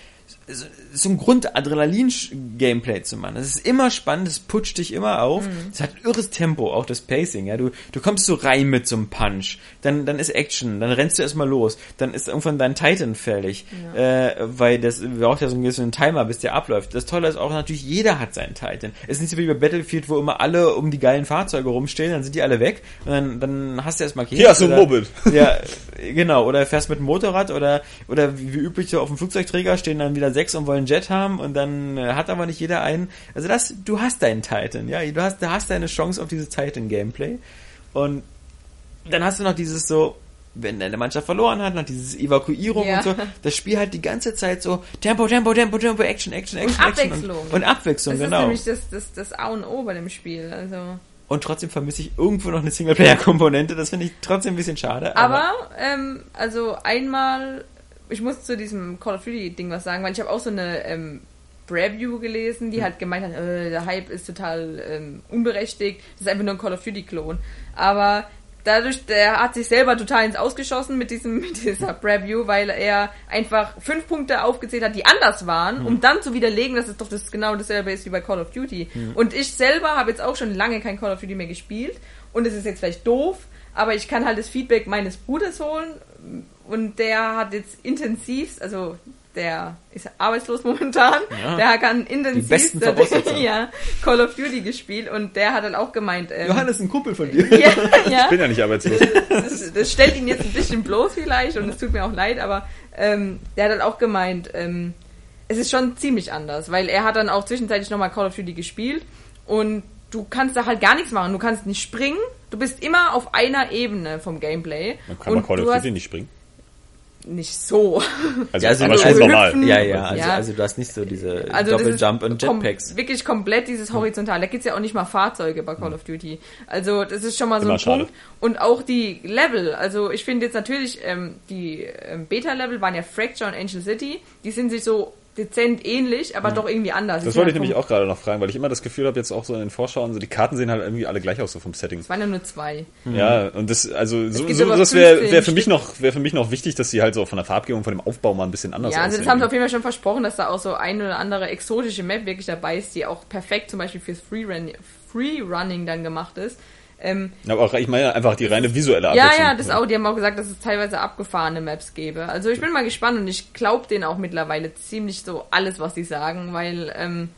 so, so ein Grund-Adrenalin-Gameplay zu machen. Es ist immer spannend, es putscht dich immer auf. Es hat irres Tempo, auch das Pacing. Ja, du, du kommst so rein mit so einem Punch, dann, dann ist Action, dann rennst du erstmal los, dann ist irgendwann dein Titan fällig, äh, weil das braucht ja so einen gewissen Timer, bis der abläuft. Das Tolle ist auch natürlich, jeder hat seinen Titan. Es ist nicht so wie bei Battlefield, wo immer alle um die geilen Fahrzeuge rumstehen, dann sind die alle weg und dann, dann hast du erstmal Käse. Hier hast du ein Moped. ja, genau. Oder fährst mit dem Motorrad oder, oder wie, wie üblich so auf dem Flugzeugträger stehen dann wieder sechs und wollen Jet haben und dann äh, hat aber nicht jeder einen. Also das, du hast deinen Titan, ja. Du hast, du hast deine Chance auf dieses Titan-Gameplay. Und dann hast du noch dieses so, wenn deine Mannschaft verloren hat, noch dieses Evakuierung Ja. und so. Das Spiel hat die ganze Zeit so Tempo, Tempo, Tempo, Tempo, Action, Action, Action, Action. Abwechslung. Und, und Abwechslung, Das ist genau. nämlich das, das, das A und O bei dem Spiel. Also. Und trotzdem vermisse ich irgendwo noch eine Singleplayer-Komponente. Das finde ich trotzdem ein bisschen schade. Aber, ähm, also einmal, ich muss zu diesem Call of Duty Ding was sagen, weil ich habe auch so eine ähm, Review gelesen, die halt gemeint hat, äh, der Hype ist total ähm, unberechtigt, das ist einfach nur ein Call of Duty Klon. Aber dadurch, der hat sich selber total ins Ausgeschossen mit diesem (laughs) mit dieser Preview, weil er einfach fünf Punkte aufgezählt hat, die anders waren, um dann zu widerlegen, dass es doch das genau dasselbe ist wie bei Call of Duty. Und ich selber habe jetzt auch schon lange kein Call of Duty mehr gespielt und es ist jetzt vielleicht doof, aber ich kann halt das Feedback meines Bruders holen und der hat jetzt intensivst, also der ist arbeitslos (laughs) momentan, Ja. der kann Voraussetzungen. (laughs) ja, Call of Duty gespielt und der hat dann auch gemeint, ähm, Johannes, ein Kumpel von dir. ja, (laughs) ja, Ich bin ja nicht arbeitslos. das, das stellt ihn jetzt ein bisschen bloß vielleicht und es tut mir auch leid, aber ähm, der hat dann auch gemeint, ähm, es ist schon ziemlich anders, weil er hat dann auch zwischenzeitlich nochmal Call of Duty gespielt und du kannst da halt gar nichts machen. Du kannst nicht springen, du bist immer auf einer Ebene vom Gameplay. Man kann und man Call of Duty nicht springen. Nicht so. Also, Ja, also aber schon also normal. Ja, ja, also, Ja. also du hast nicht so diese Also Doppeljump und kom- Jetpacks. Wirklich komplett dieses Horizontal. Da gibt's ja auch nicht mal Fahrzeuge bei Call of Duty. Also das ist schon mal so Immer ein schade. Punkt. Und auch die Level. Also ich finde jetzt natürlich, ähm, die ähm, Beta-Level waren ja Fracture und Angel City. Die sind sich so dezent ähnlich, aber doch irgendwie anders. Mhm. Das Die wollte ich nämlich auch gerade noch fragen, weil ich immer das Gefühl habe, jetzt auch so in den Vorschauen, so die Karten sehen halt irgendwie alle gleich aus, so vom Setting. Es waren ja nur zwei. Ja, und das, also, so, so, das wäre 15 wär für mich noch, wäre für mich noch wichtig, dass sie halt so von der Farbgebung, von dem Aufbau mal ein bisschen anders Ja, also das aussehen. haben sie auf jeden Fall schon versprochen, dass da auch so ein oder andere exotische Map wirklich dabei ist, die auch perfekt zum Beispiel fürs Freerun- Freerunning dann gemacht ist. Ähm, Aber auch, ich meine einfach die reine visuelle Ja, Abwechslung. ja, das auch. Die haben auch gesagt, dass es teilweise abgefahrene Maps gäbe. Also ich bin mal gespannt und ich glaube denen auch mittlerweile ziemlich so alles, was sie sagen, weil ähm,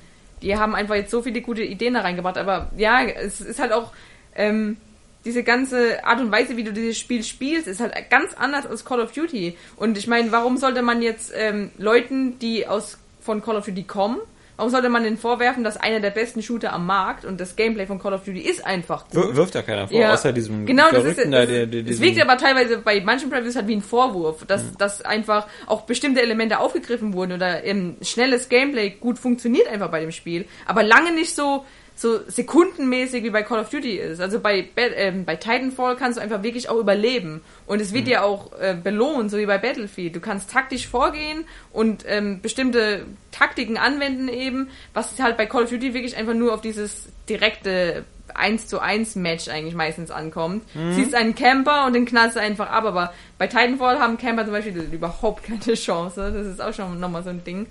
die haben einfach jetzt so viele gute Ideen da reingebracht. Aber ja, es ist halt auch ähm, diese ganze Art und Weise, wie du dieses Spiel spielst, ist halt ganz anders als Call of Duty. Und ich meine, warum sollte man jetzt ähm, Leuten, die aus von Call of Duty kommen, warum sollte man denen vorwerfen, dass einer der besten Shooter am Markt und das Gameplay von Call of Duty ist einfach gut. Wir- Wirft ja keiner vor, Ja. außer diesem genau, das ist, das, da, der, der, es wirkt aber teilweise bei manchen Previews halt wie ein Vorwurf, dass, dass einfach auch bestimmte Elemente aufgegriffen wurden oder ähm, schnelles Gameplay gut funktioniert einfach bei dem Spiel, aber lange nicht so so sekundenmäßig wie bei Call of Duty ist. Also bei ähm, bei Titanfall kannst du einfach wirklich auch überleben und es wird Mhm. dir auch äh, belohnt, so wie bei Battlefield. Du kannst taktisch vorgehen und ähm, bestimmte Taktiken anwenden eben, was halt bei Call of Duty wirklich einfach nur auf dieses direkte 1 zu 1 Match eigentlich meistens ankommt. Mhm. Siehst einen Camper und den knallst du einfach ab, aber bei Titanfall haben Camper zum Beispiel überhaupt keine Chance. Das ist auch schon nochmal so ein Ding.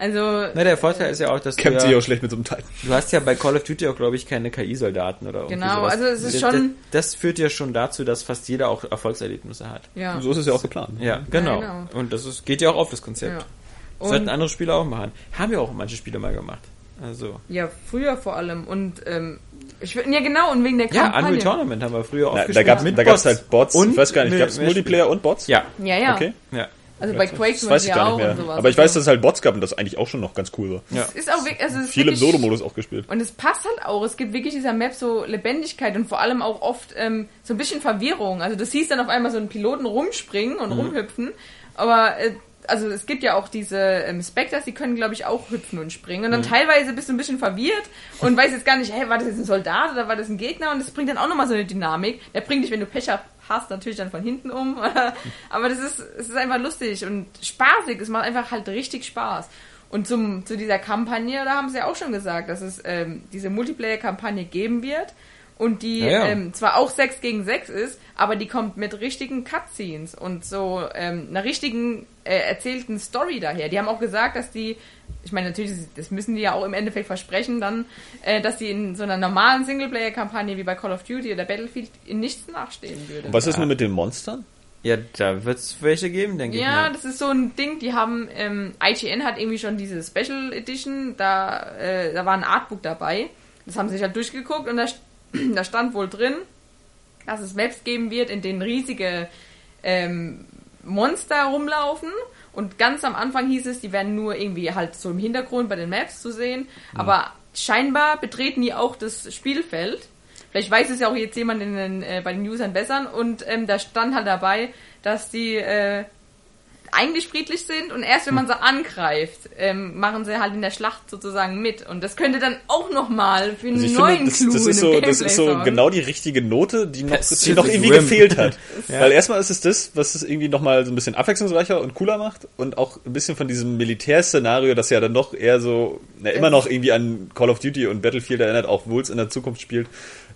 Also, Na, der Vorteil ist ja auch, dass du, Kämpft sich ja, auch schlecht mit so einem Titan. du hast ja bei Call of Duty auch, glaube ich, keine KI-Soldaten oder Genau, sowas. also es ist das, schon- Das, das führt ja schon dazu, dass fast jeder auch Erfolgserlebnisse hat. ja. So ist es ja auch geplant. Ja, genau. genau. Und das ist, geht ja auch auf das Konzept. ja. Das sollten Und, andere Spieler auch machen. Haben ja auch manche Spiele mal gemacht. Also. ja, früher vor allem. Und, ähm, ich ja genau, und wegen der Ja, Kampagne. Unreal Tournament haben wir früher auch gespielt. da gab's Bots. halt Bots. Und ich weiß gar nicht, gab's mehr Multiplayer und Bots? Ja, Ja, ja. Okay. ja. Also bei Quake Das weiß ich gar auch nicht mehr. und sowas. Aber ich weiß, Also, dass es halt Bots gab und das eigentlich auch schon noch ganz cool war. Ja. es ist auch wirklich, also es ist Viel im Solo-Modus auch gespielt. Und es passt halt auch. Es gibt wirklich dieser Map so Lebendigkeit und vor allem auch oft ähm, so ein bisschen Verwirrung. Also du siehst dann auf einmal so einen Piloten rumspringen und rumhüpfen. Aber äh, also es gibt ja auch diese ähm, Spectres, die können glaube ich auch hüpfen und springen. Und dann teilweise bist du ein bisschen verwirrt und weißt jetzt gar nicht, hey, war das jetzt ein Soldat oder war das ein Gegner? Und das bringt dann auch nochmal so eine Dynamik. Der bringt dich, wenn du Pech hast, natürlich dann von hinten um. (laughs) Aber das ist, es ist einfach lustig und spaßig. Es macht einfach halt richtig Spaß. Und zum, zu dieser Kampagne, da haben sie ja auch schon gesagt, dass es ähm, diese Multiplayer-Kampagne geben wird und die Ja, ja. Ähm, zwar auch 6 gegen 6 ist, aber die kommt mit richtigen Cutscenes und so ähm, einer richtigen äh, erzählten Story daher. Die haben auch gesagt, dass die, ich meine natürlich, das müssen die ja auch im Endeffekt versprechen dann, äh, dass die in so einer normalen Singleplayer-Kampagne wie bei Call of Duty oder Battlefield in nichts nachstehen würde. Und was ist nun mit den Monstern? Ja, da wird's welche geben, denke ich Ja, das ist so ein Ding, die haben, ähm, IGN hat irgendwie schon diese Special Edition, da, äh, da war ein Artbook dabei. Das haben sie sich halt durchgeguckt und da, (clears throat) da stand wohl drin, dass es Maps geben wird, in denen riesige ähm, Monster rumlaufen. Und ganz am Anfang hieß es, die werden nur irgendwie halt so im Hintergrund bei den Maps zu sehen. Aber scheinbar betreten die auch das Spielfeld. Vielleicht weiß es ja auch jetzt jemand in den, äh, bei den Usern besser. Und ähm, da stand halt dabei, dass die äh, eigentlich friedlich sind und erst wenn man sie angreift, ähm, machen sie halt in der Schlacht sozusagen mit. Und das könnte dann auch nochmal für einen Also neuen finde, das, Clou das ist so, das ist so genau die richtige Note, die noch, die noch irgendwie Rim. gefehlt hat. (laughs) Ja. Weil erstmal ist es das, was es irgendwie nochmal so ein bisschen abwechslungsreicher und cooler macht und auch ein bisschen von diesem Militärszenario, das ja dann doch eher so, na, immer noch irgendwie an Call of Duty und Battlefield erinnert, auch obwohl es in der Zukunft spielt,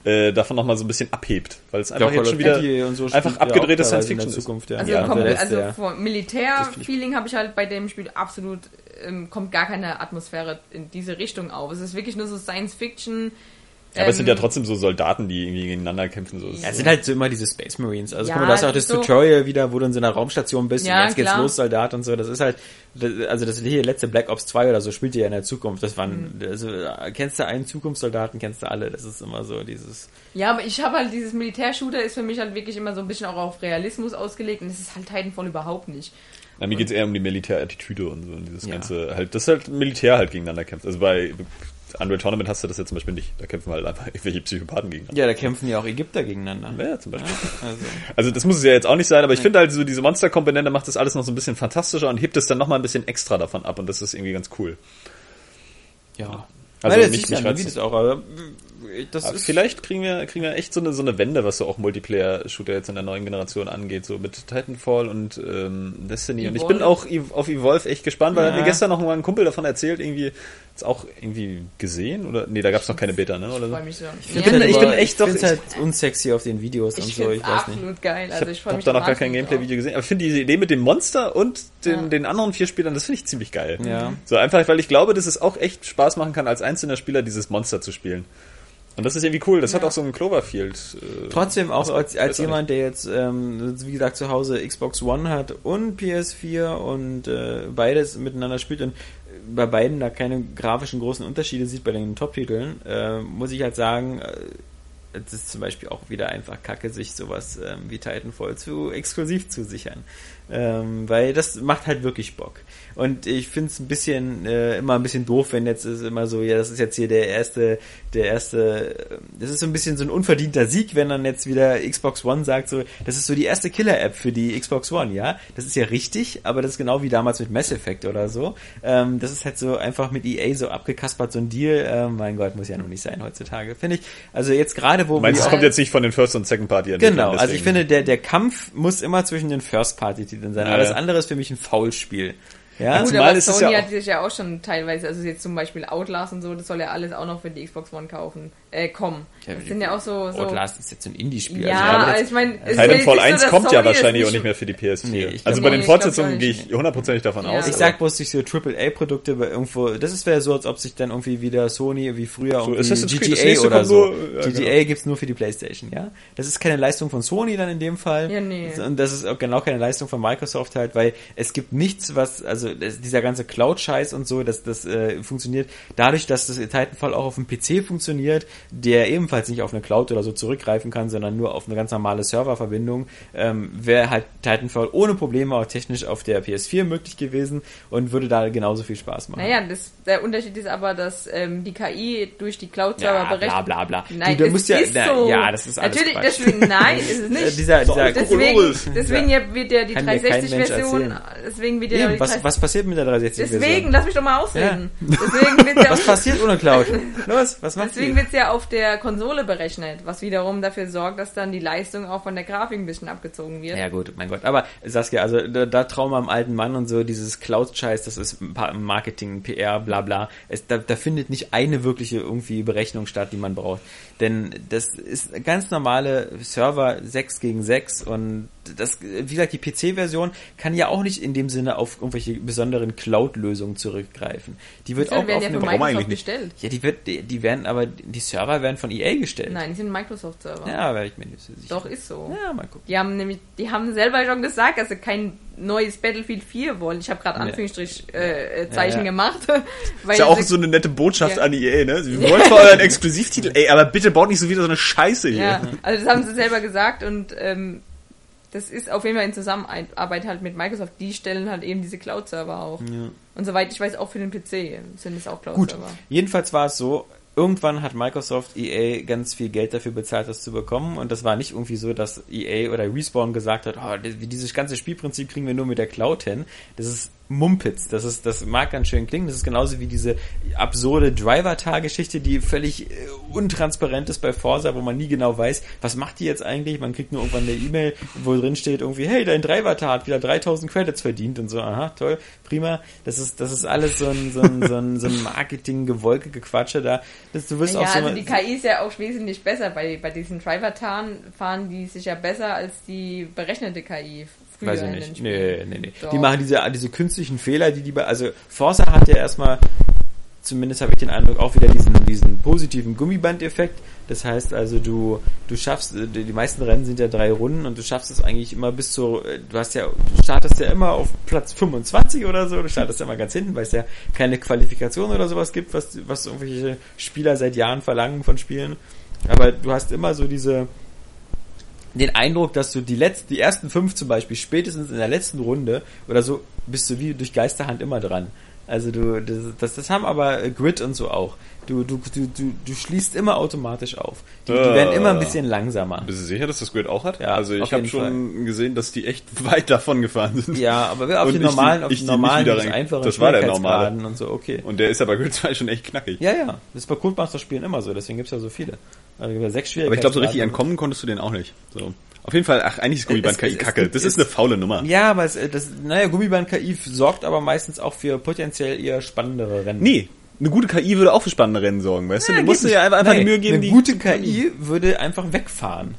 äh, davon nochmal so ein bisschen abhebt. Weil es einfach jetzt schon wieder so einfach ja abgedrehte Science teilweise in der Fiction ist. Zukunft, ja. Also, Ja, letzte, also vom Militär-Feeling habe ich halt bei dem Spiel absolut, ähm, kommt gar keine Atmosphäre in diese Richtung auf. Es ist wirklich nur so Science-Fiction. Ja, aber es sind ja ähm, trotzdem so Soldaten, die irgendwie gegeneinander kämpfen. So. Ja, es sind halt so immer diese Space Marines. Also Ja, guck mal, du hast auch das so- Tutorial wieder, wo du in so einer Raumstation bist Ja, und jetzt geht's klar. los, Soldat und so. Das ist halt, also das hier letzte Black Ops 2 oder so spielt ihr ja in der Zukunft. Das waren, Mhm. also kennst du einen Zukunftssoldaten, kennst du alle. Das ist immer so dieses. Ja, aber ich habe halt dieses Militärshooter ist für mich halt wirklich immer so ein bisschen auch auf Realismus ausgelegt und das ist halt Titanfall überhaupt nicht. Na, mir geht's eher um die Militärattitüde und so und dieses Ja. ganze halt, das halt Militär halt gegeneinander kämpft. Also bei Unreal Tournament hast du das ja zum Beispiel nicht. Da kämpfen halt einfach (laughs) irgendwelche Psychopathen gegeneinander. Ja, da kämpfen ja auch Ägypter gegeneinander. Ja, zum Beispiel. Also, Also das muss es ja jetzt auch nicht sein, aber ich finde halt so diese Monsterkomponente macht das alles noch so ein bisschen fantastischer und hebt es dann nochmal ein bisschen extra davon ab und das ist irgendwie ganz cool. ja. Also Weil das sieht mich ja, wie das. auch, aber das Aber ist vielleicht kriegen wir, kriegen wir echt so eine, so eine Wende, was so auch Multiplayer-Shooter jetzt in der neuen Generation angeht, so mit Titanfall und ähm, Destiny. Und ich bin Evolve. auch Ev- auf Evolve echt gespannt, weil Ja. hat mir gestern noch mal ein Kumpel davon erzählt, irgendwie jetzt auch irgendwie gesehen oder nee, da gab's noch keine Beta, ne? Oder Ich so. freue mich so. Ich bin- ich bin echt doch- Ich find's halt unsexy auf den Videos und ich so, ich weiß nicht. absolut geil. Also ich Ich freue habe da noch gar kein Gameplay-Video gesehen, aber ich finde diese Idee mit dem Monster und den, Ja. den anderen vier Spielern, das finde ich ziemlich geil. Ja. So einfach, weil ich glaube, dass es auch echt Spaß machen kann, als einzelner Spieler dieses Monster zu spielen. Und das ist irgendwie cool. Das hat Ja. auch so ein Cloverfield. Äh, Trotzdem auch als, als jemand, der jetzt, ähm, wie gesagt, zu Hause Xbox One hat und PS4 und äh, beides miteinander spielt und bei beiden da keine grafischen großen Unterschiede sieht bei den Top-Titeln, äh, muss ich halt sagen, äh, es ist zum Beispiel auch wieder einfach kacke, sich sowas ähm, wie Titanfall zu exklusiv zu sichern. Ähm, weil das macht halt wirklich Bock. Und ich finde es ein bisschen, äh, immer ein bisschen doof, wenn jetzt ist immer so, ja, das ist jetzt hier der erste, der erste, äh, das ist so ein bisschen so ein unverdienter Sieg, wenn dann jetzt wieder Xbox One sagt, so, das ist so die erste Killer-App für die Xbox One, ja. Das ist ja richtig, aber das ist genau wie damals mit Mass Effect oder so. Ähm, das ist halt so einfach mit EA so abgekaspert, so ein Deal. Ähm, mein Gott, muss ja noch nicht sein heutzutage, finde ich. Also jetzt gerade, wo Du meinst, es kommt jetzt nicht von den First- und Second-Party Genau, also ich finde, der, der Kampf muss immer zwischen den First-Party-Titeln sein. Ja, Alles andere ist für mich ein Foulspiel. Ja, Gut, aber ist Sony ja hat sich ja auch schon teilweise, also jetzt zum Beispiel Outlast und so, das soll ja alles auch noch für die Xbox One kaufen, äh, kommen. Ja, Das sind ja auch so, so Outlast ist jetzt so ein Indie-Spiel. ja, also, also ich meine, es ist Titanfall jetzt 1 nicht so, kommt ja Sony das wahrscheinlich auch nicht mehr für die PS4. Nee, ich also bei den. Fortsetzungen gehe ich hundertprozentig davon Ja. aus. Ich sag bloß durch so AAA-Produkte bei irgendwo, das ist wäre so, als ob sich dann irgendwie wieder Sony wie früher irgendwie Creed, das GTA oder so. nur- ja, GTA genau. gibt's nur für die Playstation, ja. Das ist keine Leistung von Sony dann in dem Fall. Ja, nee. Und das ist auch genau keine Leistung von Microsoft halt, weil es gibt nichts, was, also das, dieser ganze Cloud-Scheiß und so, das, das äh, funktioniert dadurch, dass das Titanfall auch auf dem PC funktioniert, der ebenfalls nicht auf eine Cloud oder so zurückgreifen kann, sondern nur auf eine ganz normale Serververbindung, ähm, wäre halt Titanfall ohne Probleme auch technisch auf der PS4 möglich gewesen und würde da genauso viel Spaß machen. Naja, das, der Unterschied ist aber, dass ähm, die KI durch die Cloud-Server Ja, berechnet. bla bla bla. Nein, du, du das musst ja, ist na, so. ja, das ist alles Natürlich, Quatsch. deswegen, nein, ist es (laughs) nicht. dieser, dieser, deswegen, deswegen ja, wird ja die Kann dir kein Mensch 360-Version, erzählen. deswegen wird ja die was, 360 was passiert mit der 360 Deswegen, lass mich doch mal ausreden. (laughs) Deswegen wird ja Was passiert ohne Cloud? (laughs) Los, was macht deswegen sie? wird's ja auf der Konsole berechnet, was wiederum dafür sorgt, dass dann die Leistung auch von der Grafik ein bisschen abgezogen wird. Ja gut, mein Gott. Aber Saskia, also da, da trauen wir am alten Mann und so, dieses Cloud-Scheiß, das ist Marketing, PR, bla bla. Es, da, da findet nicht eine wirkliche irgendwie Berechnung statt, die man braucht. Denn das ist ganz normale Server 6 gegen 6 und das, wie gesagt, die PC-Version kann ja auch nicht in dem Sinne auf irgendwelche besonderen Cloud-Lösungen zurückgreifen. Die wird auch auf ja eine, eigentlich nicht? ja, die wird, die, die werden aber, die Server werden von EA gestellt. Nein, die sind Microsoft-Server. Ja, wäre ich mir nicht so sicher. Doch, ist so. Ja, mal gucken. Die haben nämlich, die haben selber schon gesagt, dass sie kein neues Battlefield 4 wollen. Ich habe gerade Ja. Anführungsstrich äh, äh, Zeichen Ja, ja. gemacht. (laughs) Weil Ist ja auch so eine nette Botschaft Ja. an EA, ne? Wir wollen zwar euren (laughs) Exklusivtitel, ey, aber bitte baut nicht so wieder so eine Scheiße hier. Ja, also das haben sie selber gesagt und ähm, das ist auf jeden Fall in Zusammenarbeit halt mit Microsoft. Die stellen halt eben diese Cloud-Server auch. Und soweit ich weiß, auch für den PC sind es auch Gut, Cloud-Server. jedenfalls war es so, irgendwann hat Microsoft EA ganz viel Geld dafür bezahlt, das zu bekommen. Und das war nicht irgendwie so, dass EA oder Respawn gesagt hat, oh, dieses ganze Spielprinzip kriegen wir nur mit der Cloud hin. Das ist Mumpitz. Das ist, das mag ganz schön klingen. Das ist genauso wie diese absurde Driver-Tar-Geschichte, die völlig äh, untransparent ist bei Forza, wo man nie genau weiß, was macht die jetzt eigentlich? Man kriegt nur irgendwann eine E-Mail, wo drin steht irgendwie, hey, dein Driver-Tar hat wieder 3000 Credits verdient und so. Aha, toll, prima. Das ist, das ist alles so ein, so ein, so ein, so ein (laughs) Marketing-Gewolke-Gequatsche da. Das, du wirst Ja, auch so also die KI ist ja auch wesentlich besser. Bei, bei diesen Driver-Tarn fahren die sich ja besser als die berechnete KI früher Weiß ich nicht. Nee, nee, nee. Doch. Die machen diese, diese künstlichen Fehler, die die bei, also Forza hat ja erstmal, zumindest habe ich den Eindruck, auch wieder diesen, diesen positiven Gummibandeffekt. Das heißt also, du, du schaffst, äh, die meisten Rennen sind ja drei Runden und du schaffst es eigentlich immer bis zu, äh, du hast ja, du startest ja immer auf Platz 25 oder so, du startest ja immer ganz hinten, weil es ja keine Qualifikation oder sowas gibt, was, was irgendwelche Spieler seit Jahren verlangen von Spielen. Aber du hast immer so diese, den Eindruck, dass du die letzten, die ersten fünf zum Beispiel, spätestens in der letzten Runde oder so, bist du wie durch Geisterhand immer dran. Also du, das, das, das haben aber Grid und so auch. Du, du, du, du, du schließt immer automatisch auf. Die, die Äh. werden immer ein bisschen langsamer. Bist du sicher, dass das Grid auch hat? Ja, also ich habe schon gesehen, dass die echt (laughs) weit davon gefahren sind. Ja, aber auf Und den die- normalen, auf den die normalen, rein- einfachen das war der normale. Und so, okay. Und der ist aber Grid 2 schon echt knackig. Ja, ja. Das ist bei Codemaster-Spielen immer so, deswegen gibt's ja so viele. Also sechs Aber ich glaube, so richtig entkommen konntest du den auch nicht. So. Auf jeden Fall, ach, eigentlich ist Gummiband Es- KI es- kacke. Das ist eine faule Nummer. Ja, aber es, äh, das, naja, Gummiband-KI sorgt aber meistens auch für potenziell eher spannendere Rennen. Nee, eine gute KI würde auch für spannende Rennen sorgen, weißt du? Ja, Du musst geht dir ja einfach, einfach Nein, die Mühe geben, Eine die gute KI würde einfach wegfahren.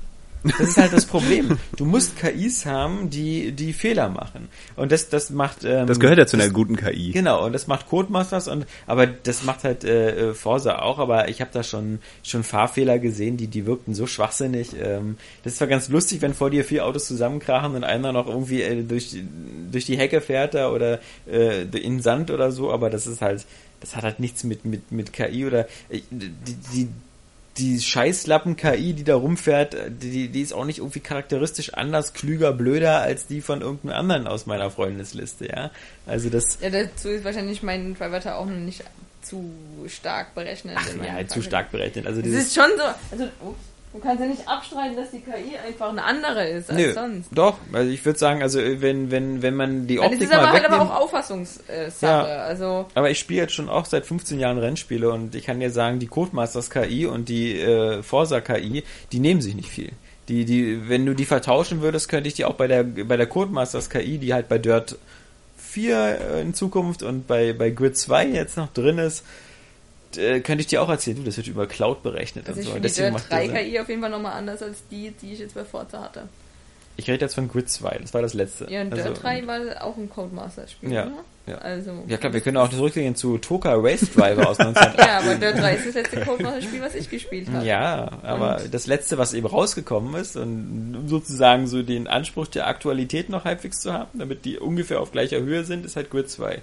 Das ist halt das Problem. Du musst KIs haben, die, die Fehler machen. Und das, das macht, ähm, Das gehört ja zu einer guten KI. Genau, und das macht Codemasters und aber das macht halt äh, Forza auch, aber ich habe da schon schon Fahrfehler gesehen, die die wirkten so schwachsinnig. Ähm, das ist zwar ganz lustig, wenn vor dir vier Autos zusammenkrachen und einer noch irgendwie äh, durch die- durch die Hecke fährt da oder äh, in Sand oder so, aber das ist halt das hat halt nichts mit mit mit KI oder äh, die die die Scheißlappen-KI, die da rumfährt, die, die ist auch nicht irgendwie charakteristisch anders, klüger, blöder als die von irgendeinem anderen aus meiner Freundesliste, ja. Also das, Ja, dazu ist wahrscheinlich mein Driver auch noch nicht zu stark berechnet. ach ja, halt zu Fall. stark berechnet. Also dieses, ist schon so, also ups, du kannst ja nicht abstreiten, dass die KI einfach eine andere ist als nö, sonst. doch, also ich würde sagen, also wenn, wenn, wenn man die Optik ist aber mal halt aber auch Auffassungssache. Ja. Also Aber ich spiele jetzt schon auch seit 15 Jahren Rennspiele und ich kann dir sagen, die Codemasters KI und die äh, Forza KI, die nehmen sich nicht viel. Die, die, wenn du die vertauschen würdest, könnte ich die auch bei der, bei der Codemasters KI, die halt bei Dirt 4 äh, in Zukunft und bei, bei Grid 2 jetzt noch drin ist, äh, könnte ich dir auch erzählen, du, das wird über Cloud berechnet Also und ich so. die Deswegen Dirt macht 3 das Sinn. KI auf jeden Fall nochmal anders als die, die ich jetzt bei Forza hatte. Ich rede jetzt von Grid 2, das war das letzte. Ja, und Also, Dirt 3 war auch ein Codemaster-Spiel, Ja, ne? ja. Also, Ja klar, wir können auch zurückgehen zu Toka Race Driver aus (laughs) 19... Ja, aber Dirt 3 ist das letzte Codemaster-Spiel, was ich gespielt habe. Ja, aber das letzte, was eben rausgekommen ist und um sozusagen so den Anspruch der Aktualität noch halbwegs zu haben, damit die ungefähr auf gleicher Höhe sind, ist halt Grid 2.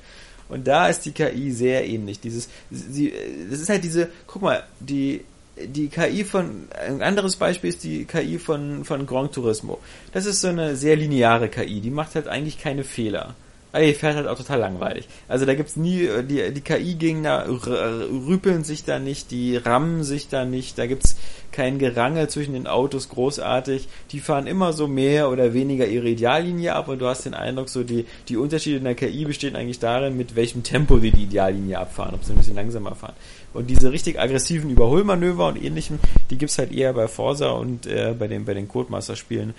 Und da ist die KI sehr ähnlich. Dieses, sie, das ist halt diese, guck mal, die, die KI von, ein anderes Beispiel ist die KI von, von Gran Turismo. Das ist so eine sehr lineare KI, die macht halt eigentlich keine Fehler. Aber die fährt halt auch total langweilig. Also da gibt's nie, äh, die, die KI-Gegner rüpeln sich da nicht, die rammen sich da nicht, da gibt's kein Gerangel zwischen den Autos großartig. Die fahren immer so mehr oder weniger ihre Ideallinie ab und du hast den Eindruck, so die, die Unterschiede in der KI bestehen eigentlich darin, mit welchem Tempo die die Ideallinie abfahren, ob sie ein bisschen langsamer fahren. Und diese richtig aggressiven Überholmanöver und ähnlichem, die gibt's halt eher bei Forza und äh, bei den, bei den Codemaster-Spielen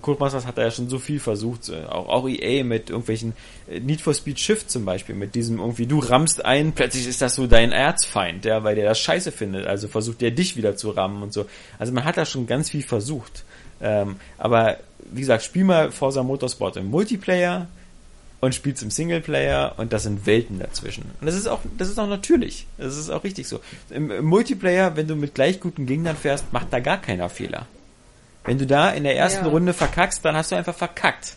Codemasters hat da ja schon so viel versucht, auch, auch EA mit irgendwelchen äh, Need for Speed Shift zum Beispiel, mit diesem irgendwie, du rammst ein, plötzlich ist das so dein Erzfeind, ja, weil der das scheiße findet, also versucht der dich wieder zu rammen und so. Also man hat da schon ganz viel versucht. Ähm, aber wie gesagt, spiel mal Forza Motorsport im Multiplayer und spielst im Singleplayer und das sind Welten dazwischen. Und das ist auch, das ist auch natürlich. Das ist auch richtig so. Im, im Multiplayer, wenn du mit gleich guten Gegnern fährst, macht da gar keiner Fehler. Wenn du da in der ersten Ja. Runde verkackst, dann hast du einfach verkackt.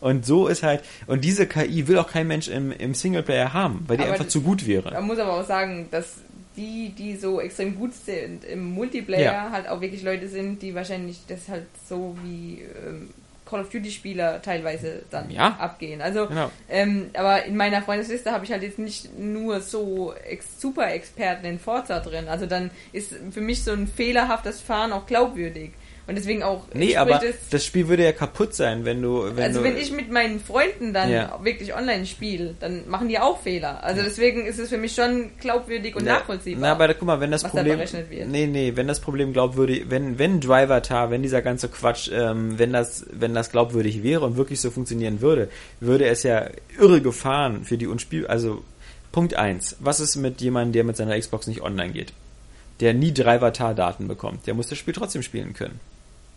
Und so ist halt, und diese KI will auch kein Mensch im, im Singleplayer haben, weil die Aber einfach zu gut wäre. Man muss aber auch sagen, dass die, die so extrem gut sind im Multiplayer, Ja. halt auch wirklich Leute sind, die wahrscheinlich das halt so wie ähm, Call of Duty Spieler teilweise dann Ja. abgehen. Also, Genau. ähm, aber in meiner Freundesliste habe ich halt jetzt nicht nur so ex super Experten in Forza drin. Also dann ist für mich so ein fehlerhaftes Fahren auch glaubwürdig. Und deswegen auch Nee, aber es- das Spiel würde ja kaputt sein, wenn du, wenn also du, wenn ich mit meinen Freunden dann Ja. wirklich online spiele, dann machen die auch Fehler. Also deswegen ist es für mich schon glaubwürdig und Na- nachvollziehbar. Na, aber da, guck mal, wenn das da Problem. wird. Nee, nee, wenn das Problem glaubwürdig, wenn, wenn Driver-Tar, wenn dieser ganze Quatsch, ähm, wenn das, wenn das glaubwürdig wäre und wirklich so funktionieren würde, würde es ja irre Gefahren für die Unspiel, also, Punkt eins Was ist mit jemandem, der mit seiner Xbox nicht online geht? Der nie Driver-Tar-Daten bekommt. Der muss das Spiel trotzdem spielen können.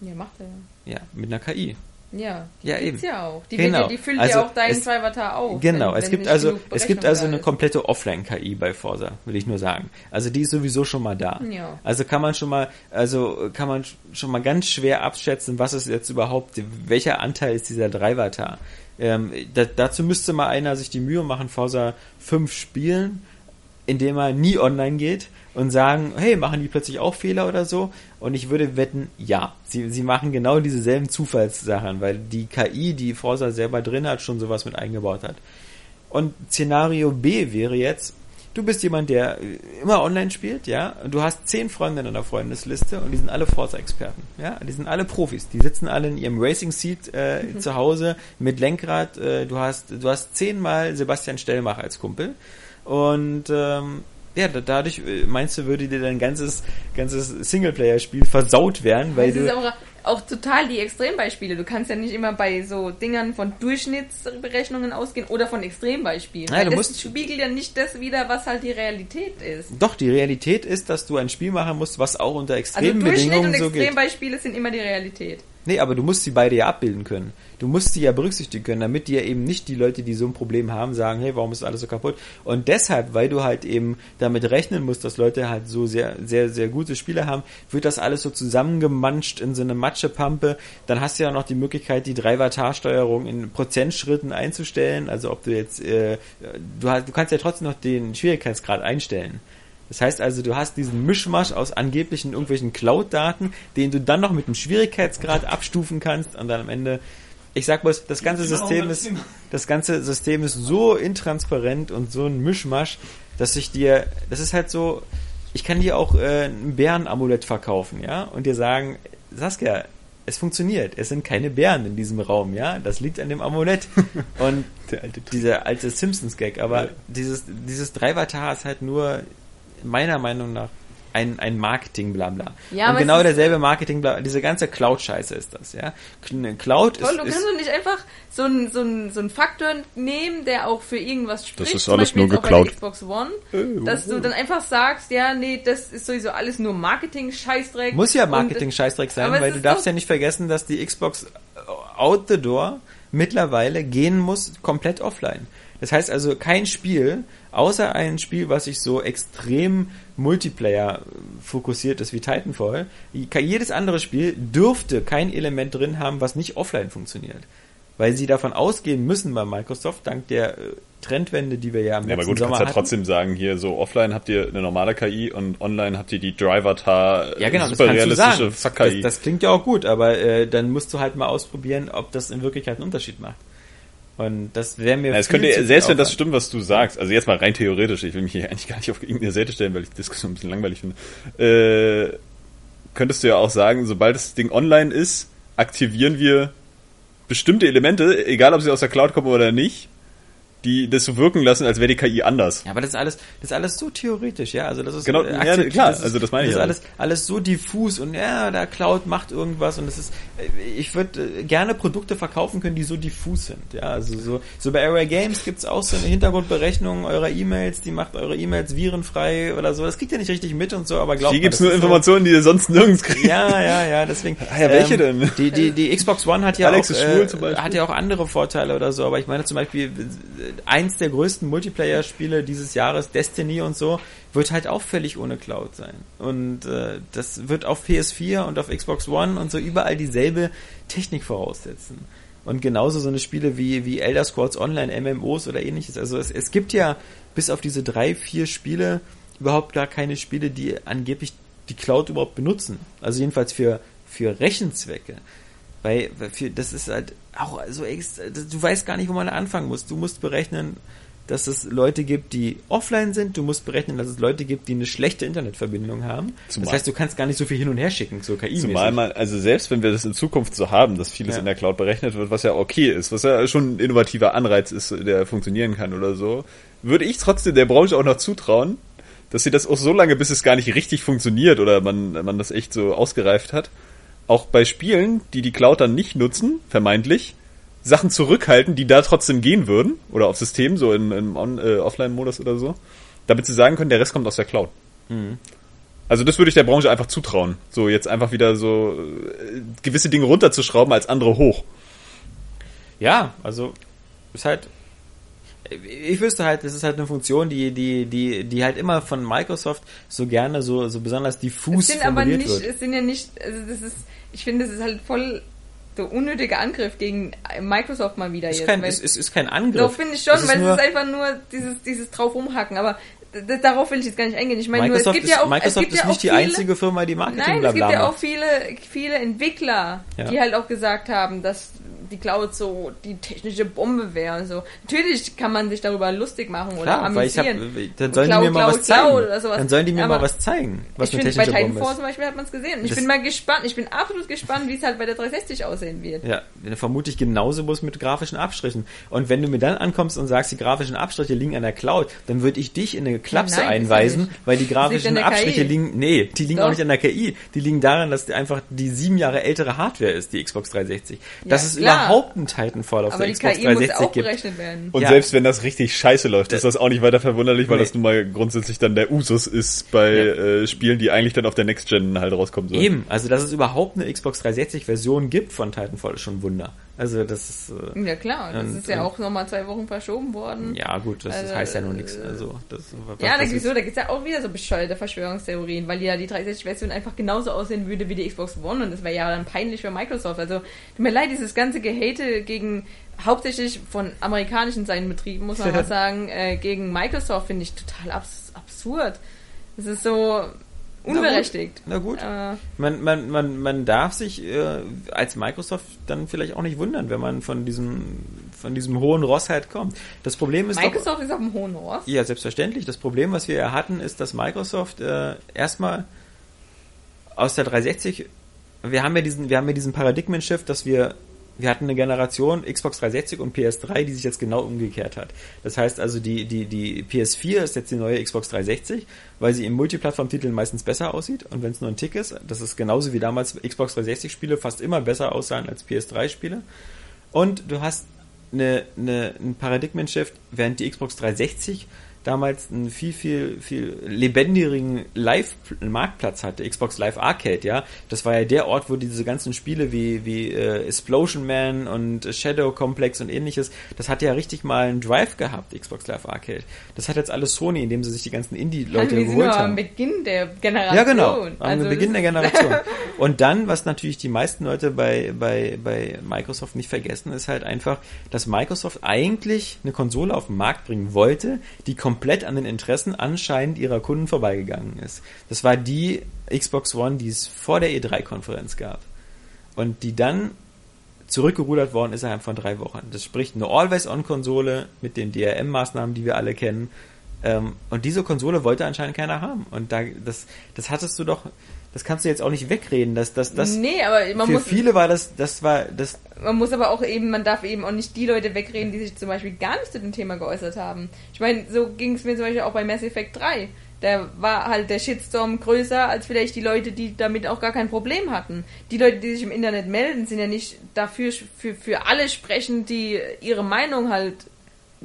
Ja, macht er ja. Ja, mit einer KI. Ja, Ja, die gibt's eben. ja auch. Die, Genau. ja- die füllt Also ja auch deinen es- Driver-Tar auf. Genau, wenn- es wenn gibt nicht also es gibt also eine komplette Offline-KI bei Forza, will ich nur sagen. Also die ist sowieso schon mal da. Ja. Also kann man schon mal, also kann man schon mal ganz schwer abschätzen, was ist jetzt überhaupt, welcher Anteil ist dieser Driver-Tar. Ähm, da, dazu müsste mal einer sich die Mühe machen, Forza 5 spielen, indem er nie online geht und sagen, hey, machen die plötzlich auch Fehler oder so? Und ich würde wetten, ja. Sie, sie machen genau dieselben Zufallssachen, weil die KI, die Forza selber drin hat, schon sowas mit eingebaut hat. Und Szenario B wäre jetzt, du bist jemand, der äh, immer online spielt, ja, und du hast zehn Freunde in deiner Freundesliste und die sind alle Forza-Experten, ja, die sind alle Profis, die sitzen alle in ihrem Racing-Seat äh, zu Hause mit Lenkrad, äh, du hast, du hast zehnmal Sebastian Stellmach als Kumpel und ähm, ja, da- dadurch äh, meinst du, würde dir dein ganzes, ganzes Singleplayer-Spiel versaut werden, weil Das ist du, auch, auch total die Extrembeispiele. Du kannst ja nicht immer bei so Dingern von Durchschnittsberechnungen ausgehen oder von Extrembeispielen. Nein, Weil du das musst- spiegelt ja nicht das wieder, was halt die Realität ist. doch, die Realität ist, dass du ein Spiel machen musst, was auch unter Also extremen Durchschnitt Bedingungen und so geht. Extrembeispiele sind immer die Realität. Nee, aber du musst sie beide ja abbilden können. Du musst sie ja berücksichtigen können, damit dir eben nicht die Leute, die so ein Problem haben, sagen, hey, warum ist alles so kaputt? Und deshalb, weil du halt eben damit rechnen musst, dass Leute halt so sehr, sehr, sehr gute Spiele haben, wird das alles so zusammengemanscht in so eine Matschepampe. Dann hast du ja noch die Möglichkeit, die Driver-Tar-Steuerung in Prozentschritten einzustellen. Also ob du jetzt, äh, du, hast, du kannst ja trotzdem noch den Schwierigkeitsgrad einstellen. Das heißt also, du hast diesen Mischmasch aus angeblichen irgendwelchen Cloud-Daten, den du dann noch mit einem Schwierigkeitsgrad abstufen kannst und dann am Ende, ich sag bloß, das ganze System ist, das ganze System ist so intransparent und so ein Mischmasch, dass ich dir, das ist halt so, ich kann dir auch äh, ein Bärenamulett verkaufen, ja, und dir sagen, Saskia, es funktioniert, es sind keine Bären in diesem Raum, ja, das liegt an dem Amulett. (laughs) Und alte dieser alte Simpsons-Gag, aber Ja. dieses, dieses Driver-Tar ist halt nur meiner Meinung nach ein, ein Marketing blabla. Ja, und genau ist- derselbe Marketing blabla, diese ganze Cloud-Scheiße ist das, ja. K- Cloud Toll, ist, du ist kannst doch nicht einfach so einen so einen- so einen Faktor nehmen, der auch für irgendwas spricht. ist zum alles Beispiel nur geklaut. Xbox One, dass du dann einfach sagst, ja, nee, das ist sowieso alles nur Marketing-Scheißdreck. Muss ja Marketing-Scheißdreck sein, weil du ist darfst ja nicht vergessen, dass die Xbox out the door mittlerweile gehen muss komplett offline. Das heißt also kein Spiel, außer ein Spiel, was sich so extrem Multiplayer fokussiert ist wie Titanfall, jedes andere Spiel dürfte kein Element drin haben, was nicht offline funktioniert. Weil sie davon ausgehen müssen bei Microsoft, dank der äh, Trendwende, die wir ja im Ja, aber letzten gut, du Sommer kannst ja hatten. trotzdem sagen, hier so offline habt ihr eine normale KI und online habt ihr die Driver-Tar Ja, genau, das super kannst du realistische sagen. Das, Fuck-KI. das klingt ja auch gut, aber äh, dann musst du halt mal ausprobieren, ob das in Wirklichkeit einen Unterschied macht. Und das wäre mir Ja, es könnte, selbst wenn das stimmt, was du sagst, also jetzt mal rein theoretisch, ich will mich hier (laughs) eigentlich gar nicht auf irgendeine Seite stellen, weil ich die Diskussion ein bisschen langweilig finde, äh, könntest du ja auch sagen, sobald das Ding online ist, aktivieren wir bestimmte Elemente, egal ob sie aus der Cloud kommen oder nicht, die das so wirken lassen, als wäre die KI anders. Ja, aber das ist alles, das ist alles so theoretisch, ja. Also das ist Genau, äh, ja, klar, ist, also das meine ich Das ist alles, alles so diffus und ja, der Cloud macht irgendwas und das ist, äh, ich würde äh, gerne Produkte verkaufen können, die so diffus sind, ja. Also so, so bei Array Games gibt's auch so eine Hintergrundberechnung eurer E-Mails, die macht eure E-Mails virenfrei oder so. Das kriegt ihr nicht richtig mit und so, aber glaubt Hier gibt's das nur ist so- Informationen, die ihr sonst nirgends kriegt. Ja, ja, ja, deswegen. Ah ja, welche denn? Die, die, die Xbox One hat ja Alex auch, äh, hat ja auch andere Vorteile oder so, aber ich meine zum Beispiel, eins der größten Multiplayer-Spiele dieses Jahres, Destiny und so, wird halt auch völlig ohne Cloud sein. Und äh, das wird auf PS4 und auf Xbox One und so überall dieselbe Technik voraussetzen. Und genauso so eine Spiele wie, wie Elder Scrolls Online, MMOs oder ähnliches. Also es, es gibt ja bis auf diese drei, vier Spiele überhaupt gar keine Spiele, die angeblich die Cloud überhaupt benutzen. Also jedenfalls für, für Rechenzwecke. Weil für, das ist halt auch so du weißt gar nicht, wo man anfangen muss. Du musst berechnen, dass es Leute gibt, die offline sind. Du musst berechnen, dass es Leute gibt, die eine schlechte Internetverbindung haben. Zumal- das heißt, du kannst gar nicht so viel hin und her schicken, so KI-mäßig. Zumal man, also selbst wenn wir das in Zukunft so haben, dass vieles Ja. in der Cloud berechnet wird, was ja okay ist, was ja schon ein innovativer Anreiz ist, der funktionieren kann oder so, würde ich trotzdem der Branche auch noch zutrauen, dass sie das auch so lange, bis es gar nicht richtig funktioniert oder man, man das echt so ausgereift hat, auch bei Spielen, die die Cloud dann nicht nutzen, vermeintlich, Sachen zurückhalten, die da trotzdem gehen würden, oder auf System, so in, im On- äh, Offline-Modus oder so, damit sie sagen können, der Rest kommt aus der Cloud. Also das würde ich der Branche einfach zutrauen. So jetzt einfach wieder so äh, gewisse Dinge runterzuschrauben als andere hoch. Ja, also ist halt. Ich wüsste halt, das ist halt eine Funktion, die, die, die, die halt immer von Microsoft so gerne so, so besonders diffus Es sind aber formuliert nicht, wird. es sind ja nicht, also das ist, ich finde, das ist halt voll der unnötige Angriff gegen Microsoft mal wieder Es ist jetzt. kein, es, es ist kein Angriff. Doch, finde ich schon, Es weil es ist einfach nur dieses, dieses drauf rumhacken, aber d- darauf will ich jetzt gar nicht eingehen. Ich meine, nur, es Microsoft gibt ist, ja auch, es Microsoft ist ja nicht die viele, einzige Firma, die Marketing Nein, es gibt ja auch viele, viele Entwickler, Ja. die halt auch gesagt haben, dass die Cloud so die technische Bombe wäre. und So. Natürlich kann man sich darüber lustig machen oder Klar, weil ich hab, amüsieren. dann sollen die Cloud, mir mal Cloud, was zeigen. Cloud oder sowas. Dann sollen die mir Aber mal was zeigen, was ich eine finde, bei technische Bombe Titanfall ist. zum Beispiel hat man es gesehen. Ich Das- bin mal gespannt, ich bin absolut gespannt, wie es halt bei der 360 aussehen wird. Ja, vermutlich genauso muss mit grafischen Abstrichen. Und wenn du mir dann ankommst und sagst, die grafischen Abstriche liegen an der Cloud, dann würde ich dich in eine Klapse nein, ist einweisen, weil die grafischen Abstriche KI. liegen, nee, die liegen Doch. auch nicht an der KI. Die liegen daran, dass die einfach die sieben Jahre ältere Hardware ist, die Xbox 360. Dass Ja, es klar. Überhaupt Titanfall auf Aber der die Xbox KI muss 360 auch gibt. berechnet werden. Und Ja. selbst wenn das richtig scheiße läuft, ist das auch nicht weiter verwunderlich, weil Nee. das nun mal grundsätzlich dann der Usus ist bei Ja. äh, Spielen, die eigentlich dann auf der Next Gen halt rauskommen sollen. Eben, also dass es überhaupt eine Xbox 360 Version gibt von Titanfall ist schon ein Wunder. Also das ist, äh, Ja klar, das Und, ist ja und- auch nochmal zwei Wochen verschoben worden. ja gut, das Also, heißt ja nur nichts. Also das, was Ja, da das gibt's ist- so, da gibt's ja auch wieder so bescheuerte Verschwörungstheorien, weil ja die 360-Version einfach genauso aussehen würde wie die Xbox One und das wäre ja dann peinlich für Microsoft. Also tut mir leid, dieses ganze Gehate gegen hauptsächlich von amerikanischen Seiten betrieben, muss man (laughs) mal sagen, äh, gegen Microsoft finde ich total abs absurd. Das ist so unberechtigt. Na gut. Äh, Man, man, man, man darf sich äh, als Microsoft dann vielleicht auch nicht wundern, wenn man von diesem, von diesem hohen Ross halt kommt. Das Problem ist doch, Microsoft ist auf dem hohen Ross. ja selbstverständlich. Das Problem, was wir ja hatten, ist, dass Microsoft äh, erstmal aus der 360, wir haben ja diesen, wir haben ja diesen Paradigmen-Shift, dass wir wir hatten eine Generation Xbox 360 und PS3, die sich jetzt genau umgekehrt hat. Das heißt also, die, die, die PS4 ist jetzt die neue Xbox 360, weil sie im Multiplattform-Titeln meistens besser aussieht und wenn es nur ein Tick ist, das ist genauso wie damals Xbox 360-Spiele fast immer besser aussahen als PS3-Spiele. Und du hast eine, eine, einen Paradigmen-Shift, während die Xbox 360 damals einen viel, viel, viel lebendigeren Live-Marktplatz hatte, Xbox Live Arcade, ja. Das war ja der Ort, wo diese ganzen Spiele wie, wie äh, Explosion Man und Shadow Complex und ähnliches, das hat ja richtig mal einen Drive gehabt, Xbox Live Arcade. Das hat jetzt alles Sony, indem sie sich die ganzen Indie-Leute sind geholt haben. am Beginn der Generation. Ja, genau. Am Also Beginn der (laughs) Generation. Und dann, was natürlich die meisten Leute bei, bei, bei Microsoft nicht vergessen, ist halt einfach, dass Microsoft eigentlich eine Konsole auf den Markt bringen wollte, die komplett an den Interessen anscheinend ihrer Kunden vorbeigegangen ist. Das war die Xbox One, die es vor der E3-Konferenz gab. Und die dann zurückgerudert worden ist innerhalb von drei Wochen. Das spricht eine Always-On-Konsole mit den DRM-Maßnahmen, die wir alle kennen. Ähm, und diese Konsole wollte anscheinend keiner haben. Und da, das, das hattest du doch, das kannst du jetzt auch nicht wegreden, dass das, das nee, aber man für muss, viele war das, das war, das, man muss aber auch eben, man darf eben auch nicht die Leute wegreden, die sich zum Beispiel gar nicht zu dem Thema geäußert haben. Ich meine, so ging es mir zum Beispiel auch bei Mass Effect 3. Da war halt der Shitstorm größer als vielleicht die Leute, die damit auch gar kein Problem hatten. Die Leute, die sich im Internet melden, sind ja nicht dafür für, für alle sprechen, die ihre Meinung halt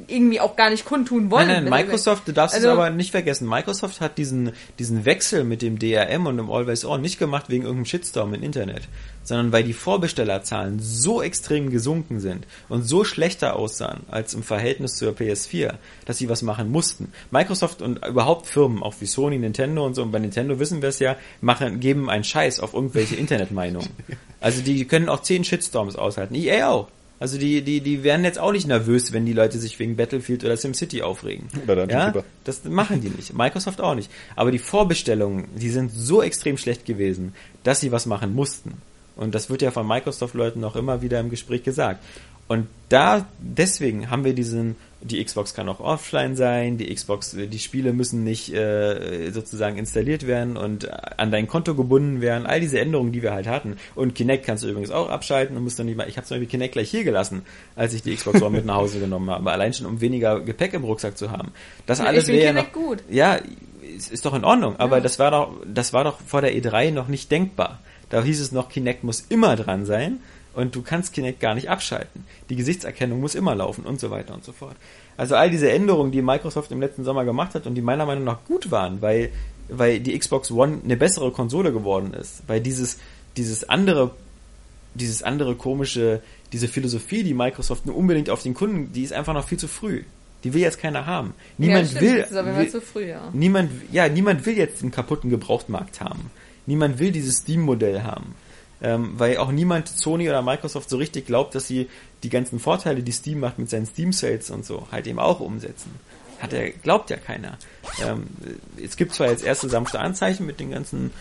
irgendwie auch gar nicht kundtun wollen. Nein, nein, Microsoft, du darfst also- es aber nicht vergessen. Microsoft hat diesen, diesen Wechsel mit dem DRM und dem Always On nicht gemacht wegen irgendeinem Shitstorm im Internet, sondern weil die Vorbestellerzahlen so extrem gesunken sind und so schlechter aussahen als im Verhältnis zur PS4, dass sie was machen mussten. Microsoft und überhaupt Firmen, auch wie Sony, Nintendo und so, und bei Nintendo wissen wir es ja, machen, geben einen Scheiß auf irgendwelche Internetmeinungen. (laughs) Also die können auch zehn Shitstorms aushalten. EA auch. Also die, die, die werden jetzt auch nicht nervös, wenn die Leute sich wegen Battlefield oder SimCity aufregen. Ja, das machen die nicht. Microsoft auch nicht. Aber die Vorbestellungen, die sind so extrem schlecht gewesen, dass sie was machen mussten. Und das wird ja von Microsoft-Leuten auch immer wieder im Gespräch gesagt. Und da, deswegen haben wir diesen, die Xbox kann auch offline sein, die Xbox, die Spiele müssen nicht äh, sozusagen installiert werden und an dein Konto gebunden werden, all diese Änderungen, die wir halt hatten. Und Kinect kannst du übrigens auch abschalten und musst dann nicht mal, ich habe zum Beispiel Kinect gleich hier gelassen, als ich die Xbox One mit nach Hause genommen habe, allein schon um weniger Gepäck im Rucksack zu haben. Das Ja, alles wäre ja noch, gut. ja, ist, ist doch in Ordnung, aber Ja. das war doch, das war doch vor der E3 noch nicht denkbar. Da hieß es noch, Kinect muss immer dran sein und du kannst Kinect gar nicht abschalten. Die Gesichtserkennung muss immer laufen und so weiter und so fort. Also all diese Änderungen, die Microsoft im letzten Sommer gemacht hat und die meiner Meinung nach gut waren, weil, weil die Xbox One eine bessere Konsole geworden ist, weil dieses, dieses andere, dieses andere komische, diese Philosophie, die Microsoft nur unbedingt auf den Kunden, die ist einfach noch viel zu früh. Die will jetzt keiner haben. Niemand ja, stimmt, will, will zu früh, ja. niemand, ja, niemand will jetzt einen kaputten Gebrauchtmarkt haben. Niemand will dieses Steam-Modell haben. Ähm, weil auch niemand, Sony oder Microsoft, so richtig glaubt, dass sie die ganzen Vorteile, die Steam macht mit seinen Steam-Sales und so, halt eben auch umsetzen. Hat er, glaubt ja keiner. Ähm, es gibt zwar jetzt erste sanfte Anzeichen mit den ganzen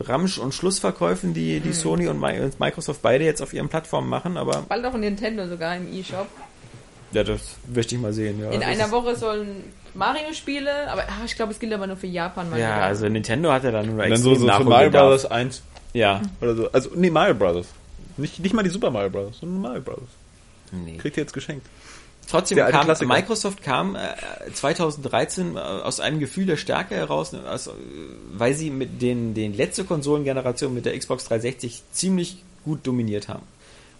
Ramsch- und Schlussverkäufen, die, die Sony und Mi- und Microsoft beide jetzt auf ihren Plattformen machen, aber Bald auch Nintendo sogar im E-Shop. ja, das möchte ich mal sehen. Ja, In Das einer Woche sollen Mario-Spiele, aber ah, ich glaube, es gilt aber nur für Japan. Ja, also Nintendo hat ja dann nur Und dann so, so für Mario. Brothers 1 Ja. oder so. Also, nee, Mario Brothers. Nicht, nicht mal die Super Mario Brothers, sondern Mario Brothers. Nee. Kriegt ihr jetzt geschenkt. Trotzdem Der kam Klassiker. Microsoft kam äh, 2013 äh, aus einem Gefühl der Stärke heraus, ne, aus, äh, weil sie mit den den letzte Konsolengeneration mit der Xbox 360 ziemlich gut dominiert haben.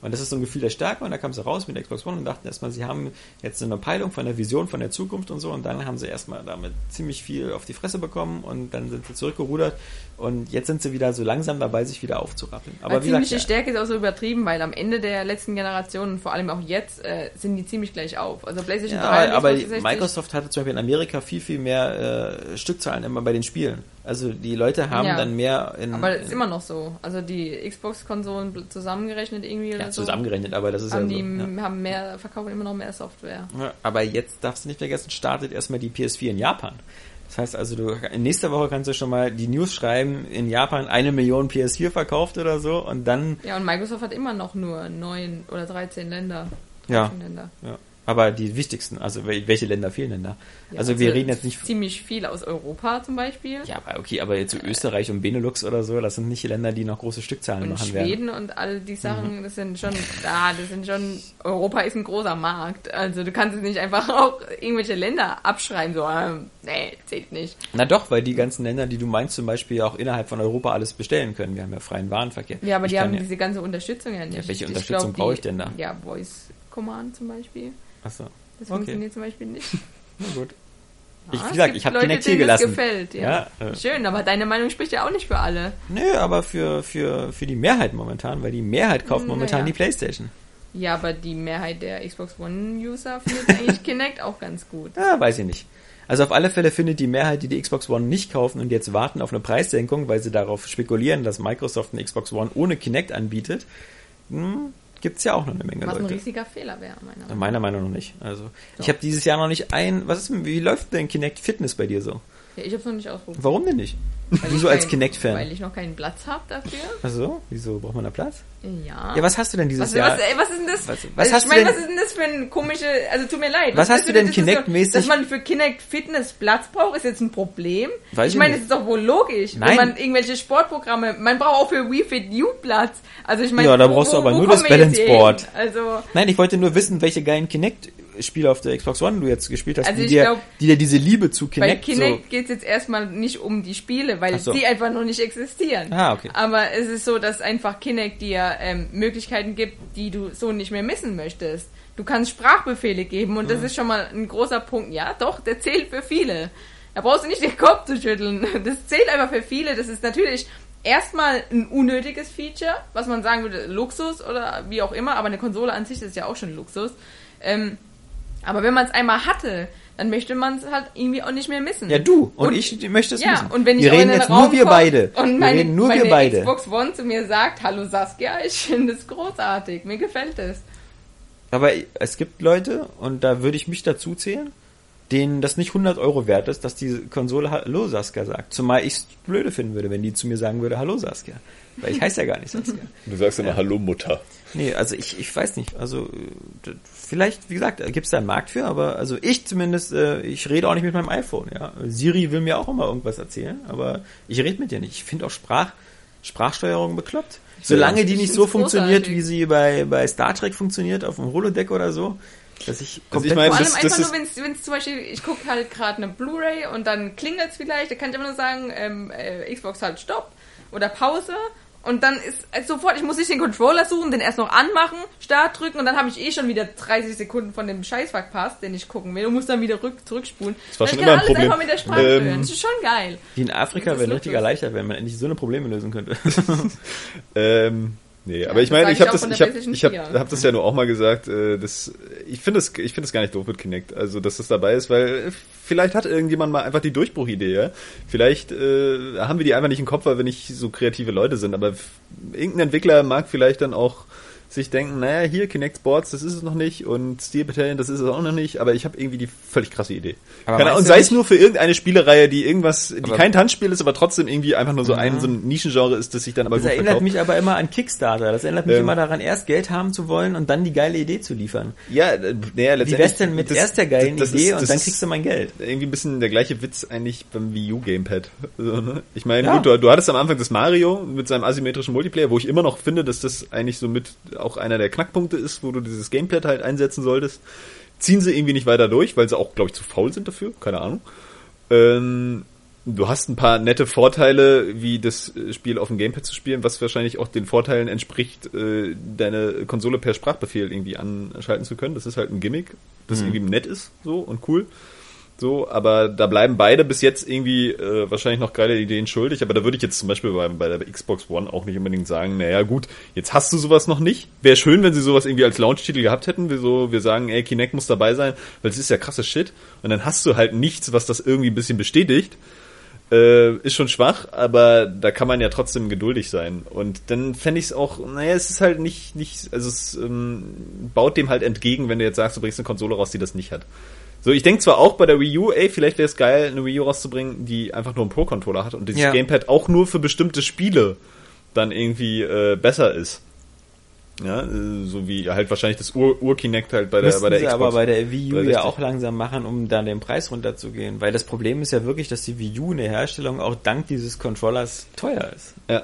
Und das ist so ein Gefühl der Stärke und da kam sie raus mit der Xbox One und dachten erstmal, sie haben jetzt eine Peilung von der Vision von der Zukunft und so und dann haben sie erstmal damit ziemlich viel auf die Fresse bekommen und dann sind sie zurückgerudert und jetzt sind sie wieder so langsam dabei, sich wieder aufzurappeln. Aber Aber wie ziemliche gesagt, Stärke ist auch so übertrieben, weil am Ende der letzten Generation und vor allem auch jetzt äh, sind die ziemlich gleich auf. Also PlayStation 3 Ja, und aber Xbox 360 Microsoft hatte zum Beispiel in Amerika viel, viel mehr äh, Stückzahlen immer bei den Spielen. Also die Leute haben Ja. dann mehr in, Aber es ist immer noch so. Also die Xbox-Konsolen zusammengerechnet irgendwie ja, so. zusammengerechnet, aber das ist haben ja, die so, ja. haben mehr, verkaufen immer noch mehr Software. Aber jetzt darfst du nicht vergessen, startet erstmal die PS4 in Japan. Das heißt also, du in nächster Woche kannst du schon mal die News schreiben, in Japan eine Million PS4 verkauft oder so und dann Ja, und Microsoft hat immer noch nur neun oder 13 Länder. Ja. Länder. Ja. Aber die wichtigsten, also wel- welche Länder fehlen denn da? Ja, also wir reden jetzt nicht. Ziemlich viel aus Europa zum Beispiel. Ja, aber okay, aber jetzt so Österreich und Benelux oder so, das sind nicht Länder, die noch große Stückzahlen Und machen werden. Schweden und all die Mhm. Sachen, das sind schon, ah, das sind schon, Europa ist ein großer Markt. Also du kannst es nicht einfach auch irgendwelche Länder abschreiben, so, ähm, nee, zählt nicht. Na doch, weil die ganzen Länder, die du meinst, zum Beispiel auch innerhalb von Europa alles bestellen können. Wir haben ja freien Warenverkehr. Ja, aber Ich die haben ja, diese ganze Unterstützung ja nicht. Ja, welche Ich Unterstützung brauche ich denn da? Ja, Voice Command zum Beispiel. Achso, Das Okay. funktioniert zum Beispiel nicht. (laughs) na gut. Ich, Ah, wie es gesagt, ich habe Kinect hier gelassen. gefällt, ja. Ja, äh. Schön, aber deine Meinung spricht ja auch nicht für alle. Nö, aber für, für, für die Mehrheit momentan, weil die Mehrheit kauft momentan Naja. die Playstation. Ja, aber die Mehrheit der Xbox One-User findet (laughs) eigentlich Kinect auch ganz gut. Ja, weiß ich nicht. Also auf alle Fälle findet die Mehrheit, die die Xbox One nicht kaufen und jetzt warten auf eine Preissenkung, weil sie darauf spekulieren, dass Microsoft eine Xbox One ohne Kinect anbietet, hm, gibt's ja auch noch eine Menge Was ein Leute. riesiger Fehler wäre, meiner Meinung nach. Meiner Meinung nach nicht. Also ich habe dieses Jahr noch nicht ein. Was ist? Wie läuft denn Kinect Fitness bei dir so? Ja, ich hab's noch nicht ausprobiert. Warum denn nicht? Weil ich Wieso als Kinect-Fan? Weil ich noch keinen Platz habe dafür. Achso, wieso braucht man da Platz? Ja. Ja, was hast du denn dieses was, Jahr? was, ey, was ist denn das? Was- was also hast ich meine, was ist denn das für ein komische, also tut mir leid. Was hast weißt du denn das Kinect-mäßig- Dass man für Kinect Fitness Platz braucht, ist jetzt ein Problem. Weiß ich ich meine, es ist doch wohl logisch. Nein. Wenn man irgendwelche Sportprogramme, man braucht auch für Wii Fit U Platz. Also ich meine, Ja, da brauchst du aber nur das Balance-Board. hin? Also, Nein, ich wollte nur wissen, welche geilen Kinect-Spiele auf der Xbox One du jetzt gespielt hast, Also die, dir, glaub, die dir diese Liebe zu bei Kinect, Kinect geht es jetzt erstmal nicht um die Spiele, weil so. die einfach noch nicht existieren. Ah, okay. Aber es ist so, dass einfach Kinect dir ähm, Möglichkeiten gibt, die du so nicht mehr missen möchtest. Du kannst Sprachbefehle geben und das ist schon mal ein großer Punkt. Ja, doch, der zählt für viele. Da brauchst du nicht den Kopf zu schütteln. (laughs) Das zählt einfach für viele. Das ist natürlich erstmal ein unnötiges Feature, was man sagen würde, Luxus oder wie auch immer, aber eine Konsole an sich ist ja auch schon Luxus. Ähm, aber wenn man es einmal hatte, dann möchte man es halt irgendwie auch nicht mehr missen. Ja, du und, ich möchte es Ja, wissen. und wenn ich wir reden jetzt Raum nur wir beide. und wir meine, reden nur meine wir beide. Xbox One zu mir sagt, hallo Saskia, (laughs) ich finde es großartig, mir gefällt es. Aber es gibt Leute, und da würde ich mich dazu zählen, denen das nicht 100 Euro wert ist, dass die Konsole Hallo Saskia sagt. Zumal ich es blöde finden würde, wenn die zu mir sagen würde Hallo Saskia. Weil ich heiße ja gar nicht Saskia. Du sagst immer Hallo Mutter. Nee, also ich, ich weiß nicht. Also äh, vielleicht, wie gesagt, gibt es da einen Markt für, aber also ich zumindest, äh, ich rede auch nicht mit meinem iPhone. Ja, Siri will mir auch immer irgendwas erzählen, aber ich rede mit dir nicht. Ich finde auch Sprach, Sprachsteuerung bekloppt. Solange die Ich nicht so funktioniert, wie sie bei, bei Star Trek funktioniert, auf dem Holodeck oder so, dass ich Also ich komplett... meine, Vor allem das- einfach das nur, wenn es zum Beispiel, ich gucke halt gerade eine Blu-ray und dann klingelt es vielleicht, da kann ich einfach nur sagen, ähm, äh, Xbox halt Stopp oder Pause und dann ist äh, sofort, ich muss nicht den Controller suchen, den erst noch anmachen, Start drücken und dann habe ich eh schon wieder 30 Sekunden von dem Scheiß verpasst, den ich gucken will und muss dann wieder rück, zurückspulen. Das war Weil schon ich immer kann ein alles Problem. einfach mit der Sprache Ähm. Das ist schon geil. die in Afrika wären richtig erleichtert, wenn man endlich so eine Probleme lösen könnte. (laughs) Ähm, nee, aber ich meine, ich habe das, ich habe, PlayStation ich habe, 4. hab das ja nur auch mal gesagt. Äh, das, ich finde es, ich finde es gar nicht doof mit Kinect, also dass das dabei ist, weil äh, vielleicht hat irgendjemand mal einfach die Durchbruchidee. Ja? Vielleicht äh, haben wir die einfach nicht im Kopf, weil wir nicht so kreative Leute sind. Aber irgendein Entwickler mag vielleicht dann auch sich denken, naja, hier Kinect Sports, das ist es noch nicht und Steel Battalion, das ist es auch noch nicht, aber ich habe irgendwie die völlig krasse Idee. Keine und sei nicht- es nur für irgendeine Spielereihe, die irgendwas, die Aber- kein Tanzspiel ist, aber trotzdem irgendwie einfach nur so ein, so ein Nischengenre ist, das sich dann aber Das gut erinnert verkauft. mich aber immer an Kickstarter. Das erinnert mich Ähm. immer daran, erst Geld haben zu wollen und dann die geile Idee zu liefern. Ja, äh, naja, Wie letztendlich. wär's denn mit das- erst der geilen das Idee ist- und das dann kriegst du mein Geld? Irgendwie ein bisschen der gleiche Witz eigentlich beim Wii U Gamepad. So, ne? Ich meine, Ja. gut, du, du hattest am Anfang das Mario mit seinem asymmetrischen Multiplayer, wo ich immer noch finde, dass das eigentlich so mit auch einer der Knackpunkte ist, wo du dieses Gamepad halt einsetzen solltest. Ziehen sie irgendwie nicht weiter durch, weil sie auch, glaube ich, zu faul sind dafür. Keine Ahnung. Ähm, du hast ein paar nette Vorteile, wie das Spiel auf dem Gamepad zu spielen, was wahrscheinlich auch den Vorteilen entspricht, äh, deine Konsole per Sprachbefehl irgendwie anschalten zu können. Das ist halt ein Gimmick, das irgendwie nett ist, so und cool. So, aber da bleiben beide bis jetzt irgendwie äh, wahrscheinlich noch geile Ideen schuldig. Aber da würde ich jetzt zum Beispiel bei, bei der Xbox One auch nicht unbedingt sagen, naja gut, jetzt hast du sowas noch nicht. Wäre schön, wenn sie sowas irgendwie als Launch-Titel gehabt hätten. Wir, so, wir sagen, ey, Kinect muss dabei sein, weil es ist ja krasses Shit. Und dann hast du halt nichts, was das irgendwie ein bisschen bestätigt. Äh, ist schon schwach, aber da kann man ja trotzdem geduldig sein. Und dann fände ich es auch, naja, es ist halt nicht, nicht also es ähm, baut dem halt entgegen, wenn du jetzt sagst, du bringst eine Konsole raus, die das nicht hat. So, ich denke zwar auch bei der Wii U, ey, vielleicht wäre es geil, eine Wii U rauszubringen, die einfach nur einen Pro-Controller hat und dieses Ja. Gamepad auch nur für bestimmte Spiele dann irgendwie äh, besser ist. Ja, äh, so wie halt wahrscheinlich das Ur- Ur-Kinect halt bei der, Müssten bei der sie Xbox. aber bei der Wii U ja 60. auch langsam machen, um dann den Preis runterzugehen. Weil das Problem ist ja wirklich, dass die Wii U in der Herstellung auch dank dieses Controllers teuer ist. Ja.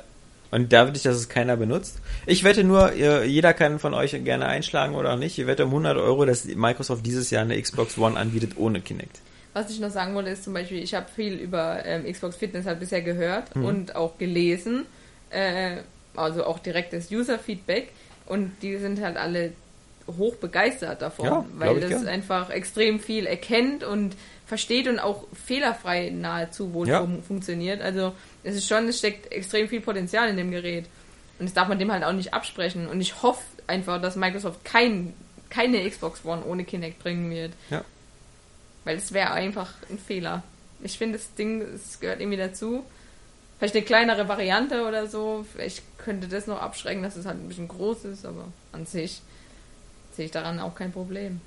Und da will ich, dass es keiner benutzt. Ich wette nur, ihr, jeder kann von euch gerne einschlagen oder nicht. Ich wette um 100 Euro, dass Microsoft dieses Jahr eine Xbox One anbietet ohne Kinect. Was ich noch sagen wollte, ist zum Beispiel, ich habe viel über ähm, Xbox Fitness halt bisher gehört Mhm. und auch gelesen, äh, also auch direktes User-Feedback und die sind halt alle hoch begeistert davon, Ja, weil das gern. einfach extrem viel erkennt und versteht und auch fehlerfrei nahezu wohl Ja. fun funktioniert. Also es ist schon, es steckt extrem viel Potenzial in dem Gerät und das darf man dem halt auch nicht absprechen und ich hoffe einfach, dass Microsoft kein, keine Xbox One ohne Kinect bringen wird. Ja. Weil es wäre einfach ein Fehler. Ich finde, das Ding, es gehört irgendwie dazu. Vielleicht eine kleinere Variante oder so. Vielleicht könnte das noch abschrecken, dass es halt ein bisschen groß ist, aber an sich sehe ich daran auch kein Problem.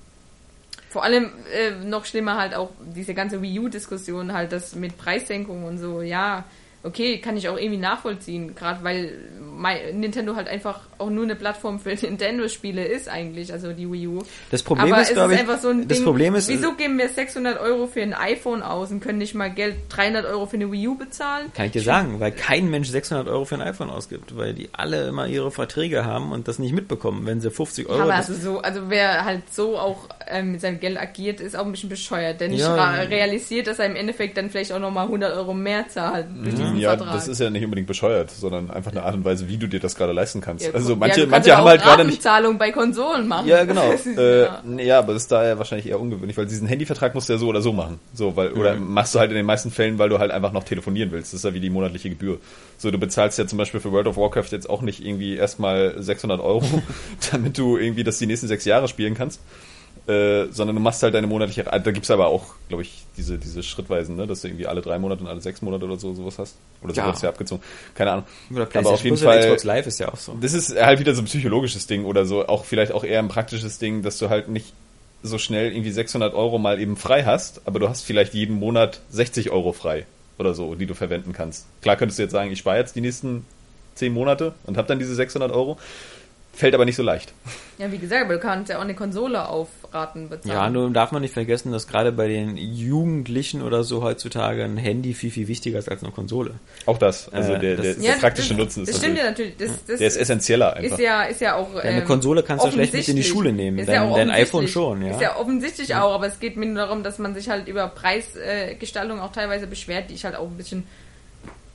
Vor allem äh, noch schlimmer halt auch diese ganze Wii U-Diskussion halt, das mit Preissenkung und so, ja, okay, kann ich auch irgendwie nachvollziehen, gerade weil Nintendo halt einfach auch nur eine Plattform für (laughs) Nintendo-Spiele ist eigentlich, also die Wii U. Das Problem Aber ist, glaube ich, einfach so ein das Ding, Problem ist, wieso geben wir 600 Euro für ein iPhone aus und können nicht mal Geld 300 Euro für eine Wii U bezahlen? Kann ich dir sagen, weil kein Mensch 600 Euro für ein iPhone ausgibt, weil die alle immer ihre Verträge haben und das nicht mitbekommen, wenn sie 50 Euro. Aber also so, also wer halt so auch ähm, mit seinem Geld agiert, ist auch ein bisschen bescheuert, nicht Ja. realisiert, dass er im Endeffekt dann vielleicht auch nochmal 100 Euro mehr zahlt durch Ja, das ist ja nicht unbedingt bescheuert, sondern einfach eine Art und Weise, wie du dir das gerade leisten kannst. Ja, also manche, ja, manche haben halt gerade nicht. Ratenzahlung bei Konsolen machen. Ja, genau. (laughs) Äh, ja. aber das ist da ja wahrscheinlich eher ungewöhnlich, weil diesen Handyvertrag musst du ja so oder so machen. So, weil, oder machst du halt in den meisten Fällen, weil du halt einfach noch telefonieren willst. Das ist ja wie die monatliche Gebühr. So, du bezahlst ja zum Beispiel für World of Warcraft jetzt auch nicht irgendwie erstmal 600 Euro, (laughs) damit du irgendwie das die nächsten sechs Jahre spielen kannst. Äh, sondern du machst halt deine monatliche, da gibt's aber auch, glaube ich, diese, diese Schrittweisen, ne, dass du irgendwie alle drei Monate und alle sechs Monate oder so sowas hast. Oder so Ja. wird es ja abgezogen. Keine Ahnung. oder aber auf jeden Plus oder Fall, Xbox Live ist ja auch so. das ist halt wieder so ein psychologisches Ding oder so, auch vielleicht auch eher ein praktisches Ding, dass du halt nicht so schnell irgendwie 600 Euro mal eben frei hast, aber du hast vielleicht jeden Monat 60 Euro frei oder so, die du verwenden kannst. Klar könntest du jetzt sagen, ich spare jetzt die nächsten 10 Monate und habe dann diese 600 Euro, fällt aber nicht so leicht. ja, wie gesagt, aber du kannst ja auch eine Konsole auf Raten bezahlen. Ja, nur darf man nicht vergessen, dass gerade bei den Jugendlichen oder so heutzutage ein Handy viel, viel wichtiger ist als eine Konsole. Auch das, also Äh, der, das der, der praktische das, Nutzen ist Das stimmt ja natürlich. Das, das der ist essentieller einfach. ist ja, ist ja auch. eine ähm, Konsole kannst du schlecht mit in die. Schule nehmen, Ist dein- ja dein iPhone schon, ja. Ist ja offensichtlich auch, aber es geht mir nur darum, dass man sich halt über Preisgestaltung auch teilweise beschwert, die ich halt auch ein bisschen.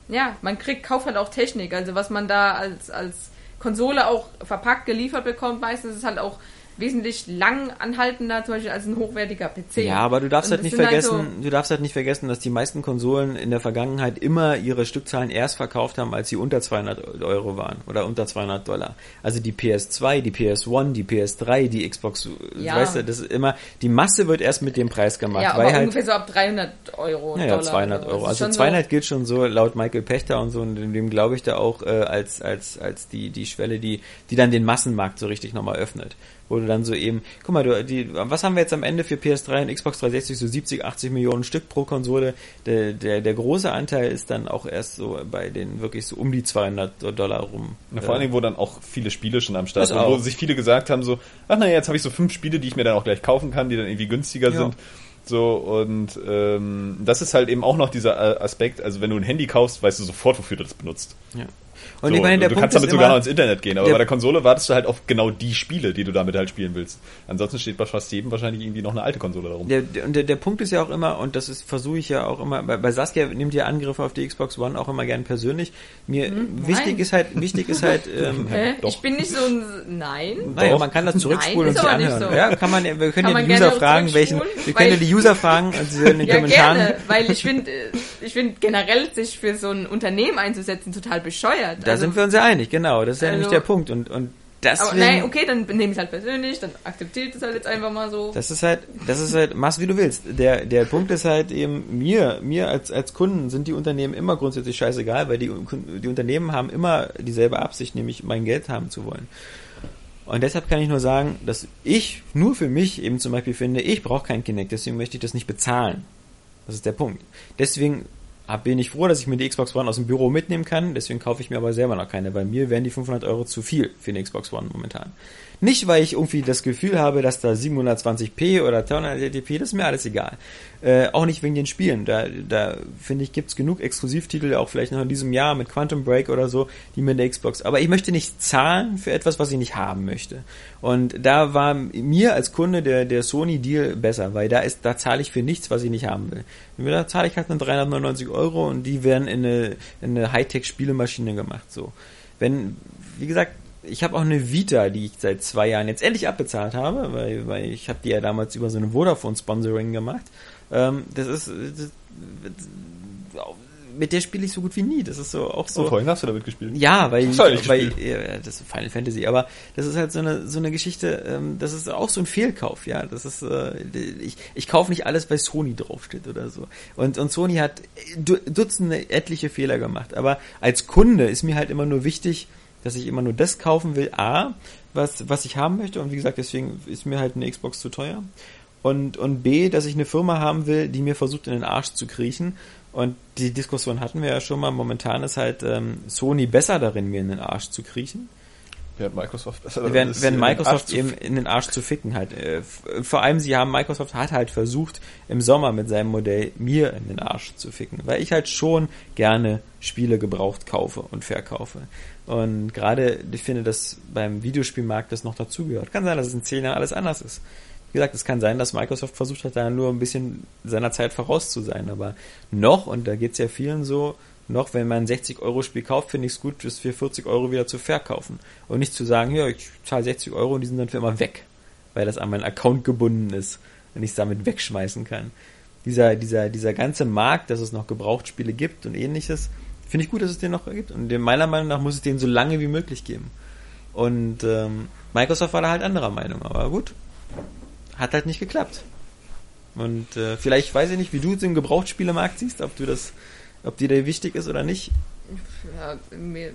Ja, man kriegt, kauft halt auch Technik. Also was man da als, als Konsole auch verpackt geliefert bekommt, meistens ist halt auch wesentlich lang anhaltender, zum Beispiel als ein hochwertiger PC. Ja, aber du darfst Und halt nicht sind vergessen, du darfst halt nicht vergessen, dass die meisten Konsolen in der Vergangenheit immer ihre Stückzahlen erst verkauft haben, als sie unter 200 Euro waren oder unter 200 Dollar. Also die PS2, die PS1, die PS3, die Xbox, Ja. weißt du, das ist immer, die Masse wird erst mit dem Preis gemacht, ja, weil aber halt ungefähr so ab 300 Euro. Dollar 200 oder so. Euro. Also schon 200 gilt schon so laut Michael Pechter und so, und dem glaube ich da auch äh, als als als die die Schwelle, die die dann den Massenmarkt so richtig nochmal öffnet, wo du dann so eben, guck mal, du die was haben wir jetzt am Ende für PS3 und Xbox 360 so 70, 80 Millionen Stück pro Konsole. Der der der große Anteil ist dann auch erst so bei den wirklich so um die 200 Dollar rum. Ja, vor allen Dingen, wo dann auch viele Spiele schon am Start sind, wo sich viele gesagt haben, so, ach naja, jetzt habe ich so fünf Spiele, die ich mir dann auch gleich kaufen kann, die dann irgendwie günstiger Ja. sind. So, und ähm, das ist halt eben auch noch dieser Aspekt, also wenn du ein Handy kaufst, weißt du sofort, wofür du das benutzt. Ja. Und so, ich meine, der du Punkt kannst damit ist sogar immer, noch ins Internet gehen, aber der- bei der Konsole wartest du halt auf genau die Spiele, die du damit halt spielen willst. Ansonsten steht bei fast jedem wahrscheinlich irgendwie noch eine alte Konsole darum. Der, der, und der, der Punkt ist ja auch immer, und das ist versuche ich ja auch immer, bei, bei Saskia nimmt ihr Angriffe auf die Xbox One auch immer gern persönlich. Mir wichtig nein. ist halt, wichtig ist halt, (laughs) ähm, Hä? Doch. Ich bin nicht so ein. Nein. naja, man kann das zurückspulen Nein, und sich anhören. so. Ja, kann man, wir können Kann ja die User fragen, welchen, wir können ja die User fragen und sie sollen in den (laughs) Ja, Kommentaren. gerne, weil ich finde, ich finde generell sich für so ein Unternehmen einzusetzen total bescheuert. Da Also, sind wir uns ja einig, genau. Das ist ja Also- nämlich der Punkt. Und, und Aber deswegen, nein, okay, dann nehme ich es halt persönlich, dann akzeptiere ich das halt jetzt einfach mal so. Das ist halt, das ist halt, mach's wie du willst. Der, der Punkt ist halt eben, mir, mir als, als Kunden sind die Unternehmen immer grundsätzlich scheißegal, weil die, die Unternehmen haben immer dieselbe Absicht, nämlich mein Geld haben zu wollen. Und deshalb kann ich nur sagen, dass ich nur für mich eben zum Beispiel finde, ich brauche kein Kinect, deswegen möchte ich das nicht bezahlen. Das ist der Punkt. Deswegen hab- bin ich froh, dass ich mir die Xbox One aus dem Büro mitnehmen kann. Deswegen kaufe ich mir aber selber noch keine. Bei mir wären die 500 Euro zu viel für eine Xbox One momentan. Nicht, weil ich irgendwie das Gefühl habe, dass da 720p oder 380p, das ist mir alles egal. Äh, auch nicht wegen den Spielen. Da, da finde ich, gibt's genug Exklusivtitel, auch vielleicht noch in diesem Jahr mit Quantum Break oder so, die mir in der Xbox. Aber ich möchte nicht zahlen für etwas, was ich nicht haben möchte. Und da war mir als Kunde der, der Sony-Deal besser, weil da ist, da zahle ich für nichts, was ich nicht haben will. Da zahle ich halt nur 399 Euro und die werden in eine, in eine Hightech-Spielemaschine gemacht. So. Wenn, wie gesagt, ich habe auch eine Vita, die ich seit zwei Jahren jetzt endlich abbezahlt habe, weil, weil ich habe die ja damals über so eine Vodafone-Sponsoring gemacht. Ähm, das ist das, mit der spiele ich so gut wie nie. Das ist so auch so. So, vorhin hast du damit gespielt. Ja, weil, du eigentlich weil ja, das ist Final Fantasy, aber das ist halt so eine so eine Geschichte, ähm, das ist auch so ein Fehlkauf, ja. Das ist äh, ich, ich kaufe nicht alles, weil Sony draufsteht oder so. Und und Sony hat du- Dutzende etliche Fehler gemacht, aber als Kunde ist mir halt immer nur wichtig, dass ich immer nur das kaufen will, A, was was ich haben möchte und wie gesagt, deswegen ist mir halt eine Xbox zu teuer. Und, und B, dass ich eine Firma haben will, die mir versucht, in den Arsch zu kriechen. Und die Diskussion hatten wir ja schon mal. Momentan ist halt ähm, Sony besser darin, mir in den Arsch zu kriechen. Während Microsoft besser darin Wenn, ist, Arsch Microsoft eben in den Arsch zu ficken halt. Äh, vor allem sie haben, Microsoft hat halt versucht, im Sommer mit seinem Modell mir in den Arsch zu ficken. Weil ich halt schon gerne Spiele gebraucht kaufe und verkaufe. Und gerade, ich finde, dass beim Videospielmarkt das noch dazugehört. Kann sein, dass es in zehn Jahren alles anders ist. Wie gesagt, es kann sein, dass Microsoft versucht hat, da nur ein bisschen seiner Zeit voraus zu sein. Aber noch, und da geht's ja vielen so, noch, wenn man ein 60-Euro-Spiel kauft, finde ich es gut, das für 40 Euro wieder zu verkaufen. Und nicht zu sagen, ja, ich zahle 60 Euro und die sind dann für immer weg, weil das an meinen Account gebunden ist und ich es damit wegschmeißen kann. Dieser, dieser, dieser ganze Markt, dass es noch Gebrauchtspiele gibt und ähnliches, finde ich gut, dass es den noch gibt. Und meiner Meinung nach muss es den so lange wie möglich geben. Und ähm, Microsoft war da halt anderer Meinung, aber gut. Hat halt nicht geklappt. Und äh, vielleicht weiß ich nicht, wie du den Gebrauchtspielemarkt siehst, ob du das, ob dir der wichtig ist oder nicht. Ja, mir,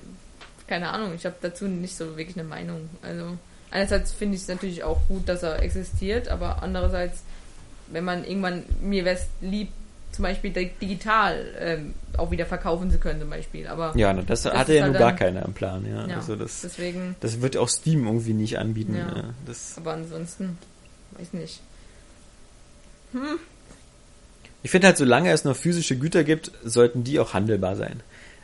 keine Ahnung, ich habe dazu nicht so wirklich eine Meinung. Also einerseits finde ich es natürlich auch gut, dass er existiert, aber andererseits, wenn man irgendwann, mir wäre es zum Beispiel di- digital ähm, auch wieder verkaufen zu können, zum Beispiel. Aber Ja, das, Das hatte ja halt nur gar keiner im Plan, ja. ja, Also das, deswegen, das wird auch Steam irgendwie nicht anbieten. Ja. Ja. Das, aber ansonsten, weiß nicht. ich finde halt, solange es noch physische Güter gibt, sollten die auch handelbar sein.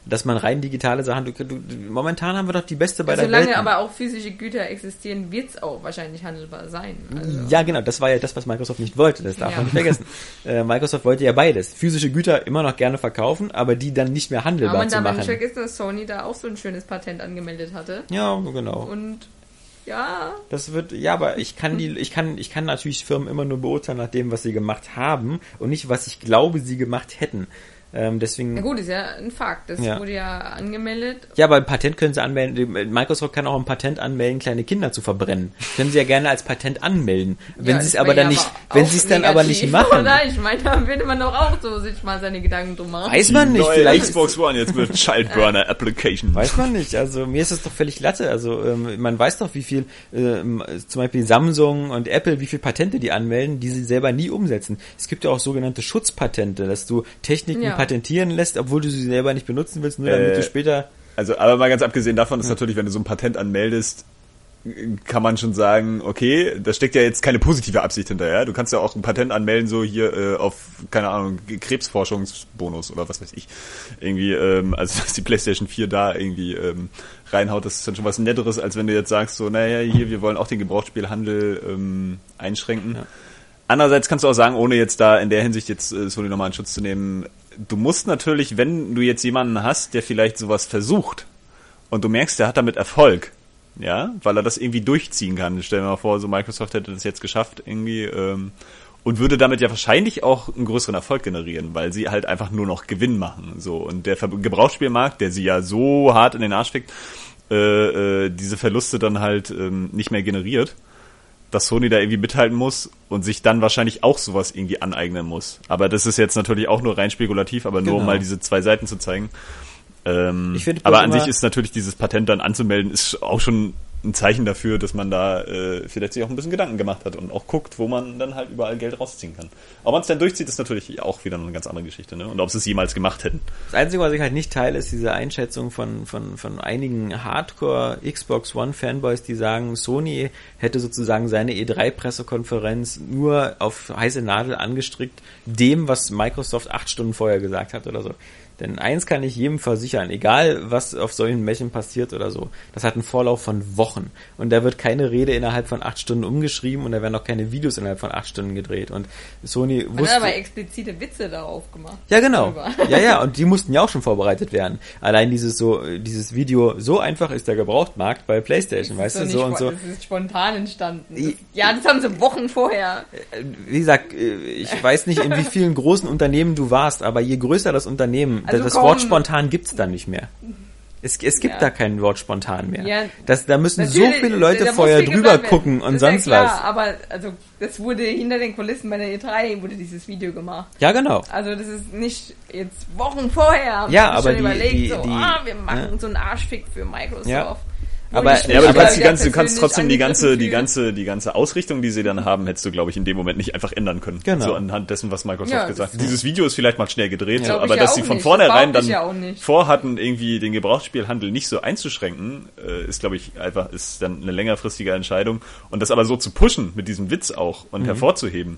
Dass man rein digitale Sachen, du, du, momentan haben wir doch die beste bei der Solange Welt. aber auch physische Güter existieren, wird es auch wahrscheinlich handelbar sein. Also, Ja, genau, das war ja das, was Microsoft nicht wollte, das darf Ja. man nicht vergessen. Äh, Microsoft wollte ja beides. Physische Güter immer noch gerne verkaufen, aber die dann nicht mehr aber handelbar man zu darf machen. nicht vergessen, dass Sony da auch so ein schönes Patent angemeldet hatte. Ja, genau. Und ja, Das wird, ja, aber ich kann die, ich kann, ich kann natürlich Firmen immer nur beurteilen nach dem, was sie gemacht haben und nicht, was ich glaube, sie gemacht hätten. Ähm, deswegen. na gut, ist ja ein Fakt. Das Ja. wurde ja angemeldet. Ja, aber ein Patent können sie anmelden. Microsoft kann auch ein Patent anmelden, kleine Kinder zu verbrennen. Können sie ja gerne als Patent anmelden. Wenn Ja, sie es das aber dann ja nicht, aber wenn sie es dann aber nicht machen. Oder? Ich meine, da würde man doch auch so sich mal seine Gedanken drum machen. Weiß man nicht, Neue vielleicht. Xbox One jetzt mit Childburner Application. Weiß man nicht. Also mir ist es doch völlig latte. Also ähm, man weiß doch, wie viel ähm, zum Beispiel Samsung und Apple, wie viel Patente die anmelden, die sie selber nie umsetzen. Es gibt ja auch sogenannte Schutzpatente, dass du Techniken Ja. Patentieren lässt, obwohl du sie selber nicht benutzen willst, nur damit Äh, du später. Also, aber mal ganz abgesehen davon ist natürlich, wenn du so ein Patent anmeldest, kann man schon sagen, okay, da steckt ja jetzt keine positive Absicht hinterher. Du kannst ja auch ein Patent anmelden, so hier äh, auf, keine Ahnung, Krebsforschungsbonus oder was weiß ich. Irgendwie, ähm, also (laughs) dass die PlayStation 4 da irgendwie ähm, reinhaut, das ist dann schon was Netteres, als wenn du jetzt sagst, so, naja, hier, wir wollen auch den Gebrauchsspielhandel ähm, einschränken. Ja. Andererseits kannst du auch sagen, ohne jetzt da in der Hinsicht jetzt äh, Sony nochmal in Schutz zu nehmen, du musst natürlich, wenn du jetzt jemanden hast, der vielleicht sowas versucht und du merkst, der hat damit Erfolg, ja, weil er das irgendwie durchziehen kann. Stell dir mal vor, so Microsoft hätte das jetzt geschafft irgendwie ähm, und würde damit ja wahrscheinlich auch einen größeren Erfolg generieren, weil sie halt einfach nur noch Gewinn machen. So und der Gebrauchsspielmarkt, der sie ja so hart in den Arsch fickt, äh, äh, diese Verluste dann halt ähm, nicht mehr generiert dass Sony da irgendwie mithalten muss und sich dann wahrscheinlich auch sowas irgendwie aneignen muss. Aber das ist jetzt natürlich auch nur rein spekulativ, aber nur um Genau. mal diese zwei Seiten zu zeigen. Ähm, Ich finde aber an sich ist natürlich dieses Patent dann anzumelden, ist auch schon ein Zeichen dafür, dass man da äh, vielleicht sich auch ein bisschen Gedanken gemacht hat und auch guckt, wo man dann halt überall Geld rausziehen kann. Ob man es dann durchzieht, ist natürlich auch wieder eine ganz andere Geschichte, ne? Und ob sie es jemals gemacht hätten. Das Einzige, was ich halt nicht teile, ist diese Einschätzung von, von, von einigen Hardcore Xbox One Fanboys, die sagen, Sony hätte sozusagen seine E3-Pressekonferenz nur auf heiße Nadel angestrickt, dem, was Microsoft acht Stunden vorher gesagt hat oder so. Denn eins kann ich jedem versichern, egal was auf solchen Mechen passiert oder so, das hat einen Vorlauf von Wochen. Und da wird keine Rede innerhalb von acht Stunden umgeschrieben und da werden auch keine Videos innerhalb von acht Stunden gedreht. Und Sony Man wusste... hat aber explizite Witze darauf gemacht. Ja, genau. Ja, ja, (laughs) und die mussten ja auch schon vorbereitet werden. Allein dieses so, dieses Video, so einfach ist der Gebrauchtmarkt bei PlayStation, weißt du, Das so und so. Das ist spontan entstanden. Das, ja, das haben sie Wochen vorher. Wie gesagt, äh, ich weiß nicht, in wie vielen großen Unternehmen du warst, aber je größer das Unternehmen, Also das komm. Wort spontan gibt's da nicht mehr. Es, es gibt Ja. da kein Wort spontan mehr. Ja, das, da müssen so viele Leute vorher drüber gucken und sonst ja klar, was. Aber also das wurde hinter den Kulissen bei der E3 wurde dieses Video gemacht. Ja, genau. Also das ist nicht jetzt Wochen vorher. Ja, aber schon die- überlegt, die- so, die- ah, wir machen ne? so einen Arschfick für Microsoft. Ja. Aber- Ja, Ja, aber du kannst die ganze, du kannst trotzdem die ganze, die ganze, die ganze Ausrichtung, die sie dann haben, hättest du, glaube ich, in dem Moment nicht einfach ändern können. Genau. So anhand dessen, was Microsoft Ja, gesagt hat. Dieses Video ist vielleicht mal schnell gedreht, so, Glaub ich aber ja dass sie von nicht. vornherein dann ja auch nicht. vorhatten, irgendwie den Gebrauchsspielhandel nicht so einzuschränken, äh, ist, glaube ich, einfach, ist dann eine längerfristige Entscheidung. Und das aber so zu pushen, mit diesem Witz auch und hervorzuheben.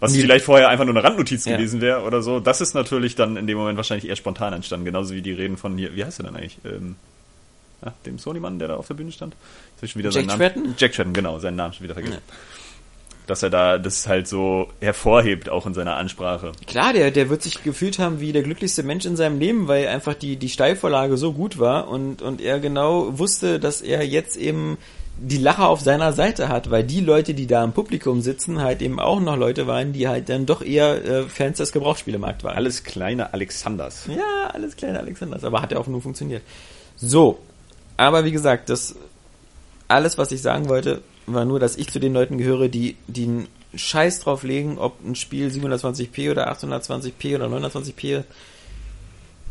Was vielleicht vorher einfach nur eine Randnotiz Ja. gewesen wäre oder so, das ist natürlich dann in dem Moment wahrscheinlich eher spontan entstanden. Genauso wie die Reden von hier, wie heißt er denn eigentlich? Ähm, ja, dem Sony-Mann, der da auf der Bühne stand. Jetzt hab ich schon wieder Jack seinen Tretton? Jack Tretton, genau, seinen Namen schon wieder vergessen. Dass er da das halt so hervorhebt, auch in seiner Ansprache. Klar, der, der wird sich gefühlt haben wie der glücklichste Mensch in seinem Leben, weil einfach die, die Steilvorlage so gut war und, und er genau wusste, dass er jetzt eben die Lacher auf seiner Seite hat, weil die Leute, die da im Publikum sitzen, halt eben auch noch Leute waren, die halt dann doch eher äh, Fans des Gebrauchsspielemarkt waren. Alles kleine Alexanders. Ja, alles kleine Alexanders, aber hat ja auch nur funktioniert. So, aber wie gesagt, das alles, was ich sagen wollte, war nur, dass ich zu den Leuten gehöre, die, die einen Scheiß drauf legen, ob ein Spiel 720p oder 820p oder 920p.